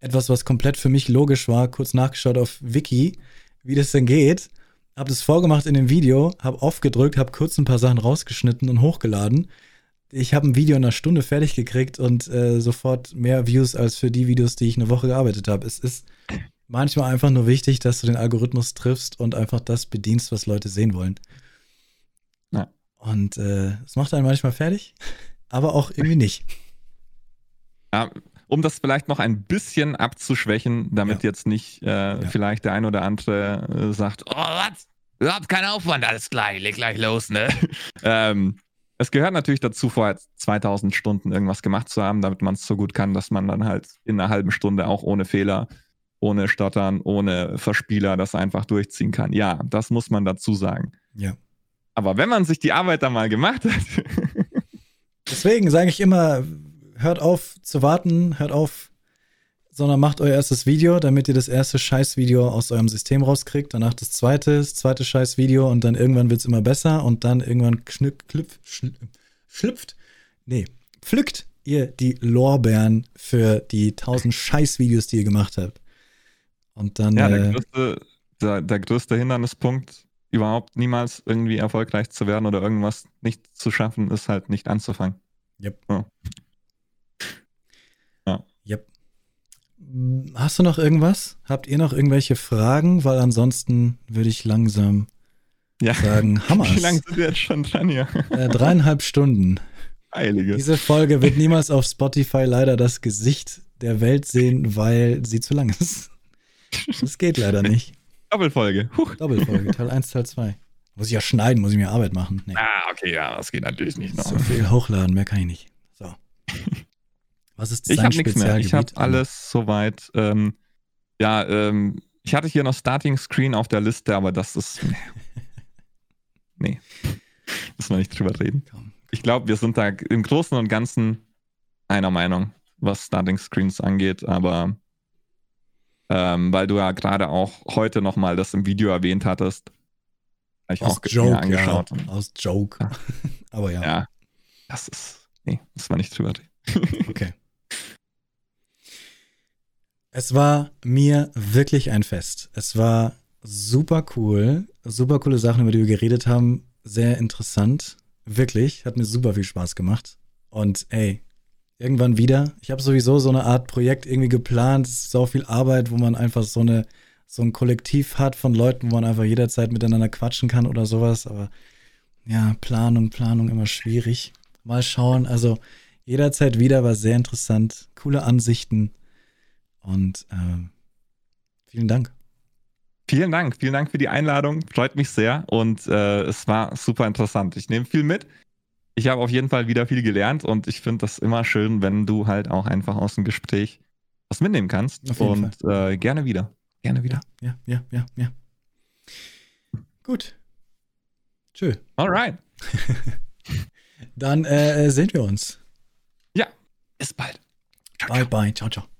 etwas, was komplett für mich logisch war, kurz nachgeschaut auf Wiki, wie das denn geht habe das vorgemacht in dem Video, habe aufgedrückt, habe kurz ein paar Sachen rausgeschnitten und hochgeladen. Ich habe ein Video in einer Stunde fertig gekriegt und äh, sofort mehr Views als für die Videos, die ich eine Woche gearbeitet habe. Es ist manchmal einfach nur wichtig, dass du den Algorithmus triffst und einfach das bedienst, was Leute sehen wollen. Ja. Und äh, es macht einen manchmal fertig, aber auch irgendwie nicht. Ja, um das vielleicht noch ein bisschen abzuschwächen, damit ja. jetzt nicht äh, vielleicht der ein oder andere äh, sagt, oh, was? Überhaupt kein Aufwand, alles gleich, leg gleich los, ne? ähm, es gehört natürlich dazu, vorher 2000 Stunden irgendwas gemacht zu haben, damit man es so gut kann, dass man dann halt in einer halben Stunde auch ohne Fehler, ohne Stottern, ohne Verspieler das einfach durchziehen kann. Ja, das muss man dazu sagen. Ja. Aber wenn man sich die Arbeit dann mal gemacht hat. Deswegen sage ich immer, hört auf zu warten, hört auf, sondern macht euer erstes Video, damit ihr das erste Scheißvideo aus eurem System rauskriegt. Danach das zweite, das zweite Scheißvideo und dann irgendwann wird es immer besser und dann irgendwann knipp, klipp, schlüpft, nee, pflückt ihr die Lorbeeren für die tausend Scheißvideos, die ihr gemacht habt. Und dann. Ja, der, äh, größte, der, der größte Hindernispunkt überhaupt niemals irgendwie erfolgreich zu werden oder irgendwas nicht zu schaffen, ist halt nicht anzufangen. Yep. Ja. ja. Yep. Hast du noch irgendwas? Habt ihr noch irgendwelche Fragen? Weil ansonsten würde ich langsam ja. sagen, Hammer. Wie lange sind wir jetzt schon dran hier? Äh, dreieinhalb Stunden. Heilige. Diese Folge wird niemals auf Spotify leider das Gesicht der Welt sehen, weil sie zu lang ist. Das geht leider nicht. Doppelfolge. Huch. Doppelfolge, Teil 1, Teil 2. Muss ich ja schneiden, muss ich mir Arbeit machen. Nee. Ah, okay, ja, das geht natürlich nicht noch. So viel hochladen, mehr kann ich nicht. So. Was ist ich dein Spezialgebiet? Ich habe alles soweit. Ähm, ja, ähm, ich hatte hier noch Starting Screen auf der Liste, aber das ist. nee. Müssen wir nicht drüber reden. Ich glaube, wir sind da im Großen und Ganzen einer Meinung, was Starting Screens angeht, aber ähm, weil du ja gerade auch heute nochmal das im Video erwähnt hattest. Habe ich aus auch Joke, angeschaut. Ja, aus Joke. Aber ja. Ja, das ist, nee, das war nicht drüber okay. Es war mir wirklich ein Fest. Es war super cool. Super coole Sachen, über die wir geredet haben. Sehr interessant. Wirklich. Hat mir super viel Spaß gemacht. Und ey, irgendwann wieder. Ich habe sowieso so eine Art Projekt irgendwie geplant. Es ist so viel Arbeit, wo man einfach so eine so ein Kollektiv hat von Leuten, wo man einfach jederzeit miteinander quatschen kann oder sowas. Aber ja, Planung, Planung immer schwierig. Mal schauen. Also jederzeit wieder war sehr interessant. Coole Ansichten. Und äh, vielen Dank. Vielen Dank, vielen Dank für die Einladung. Freut mich sehr und äh, es war super interessant. Ich nehme viel mit ich habe auf jeden Fall wieder viel gelernt und ich finde das immer schön, wenn du halt auch einfach aus dem Gespräch was mitnehmen kannst. Und äh, gerne wieder. Gerne wieder. Ja, ja, ja, ja. Gut. Tschö. Alright. Dann äh, sehen wir uns. Ja, bis bald. Ciao, bye, ciao. bye. Ciao, ciao.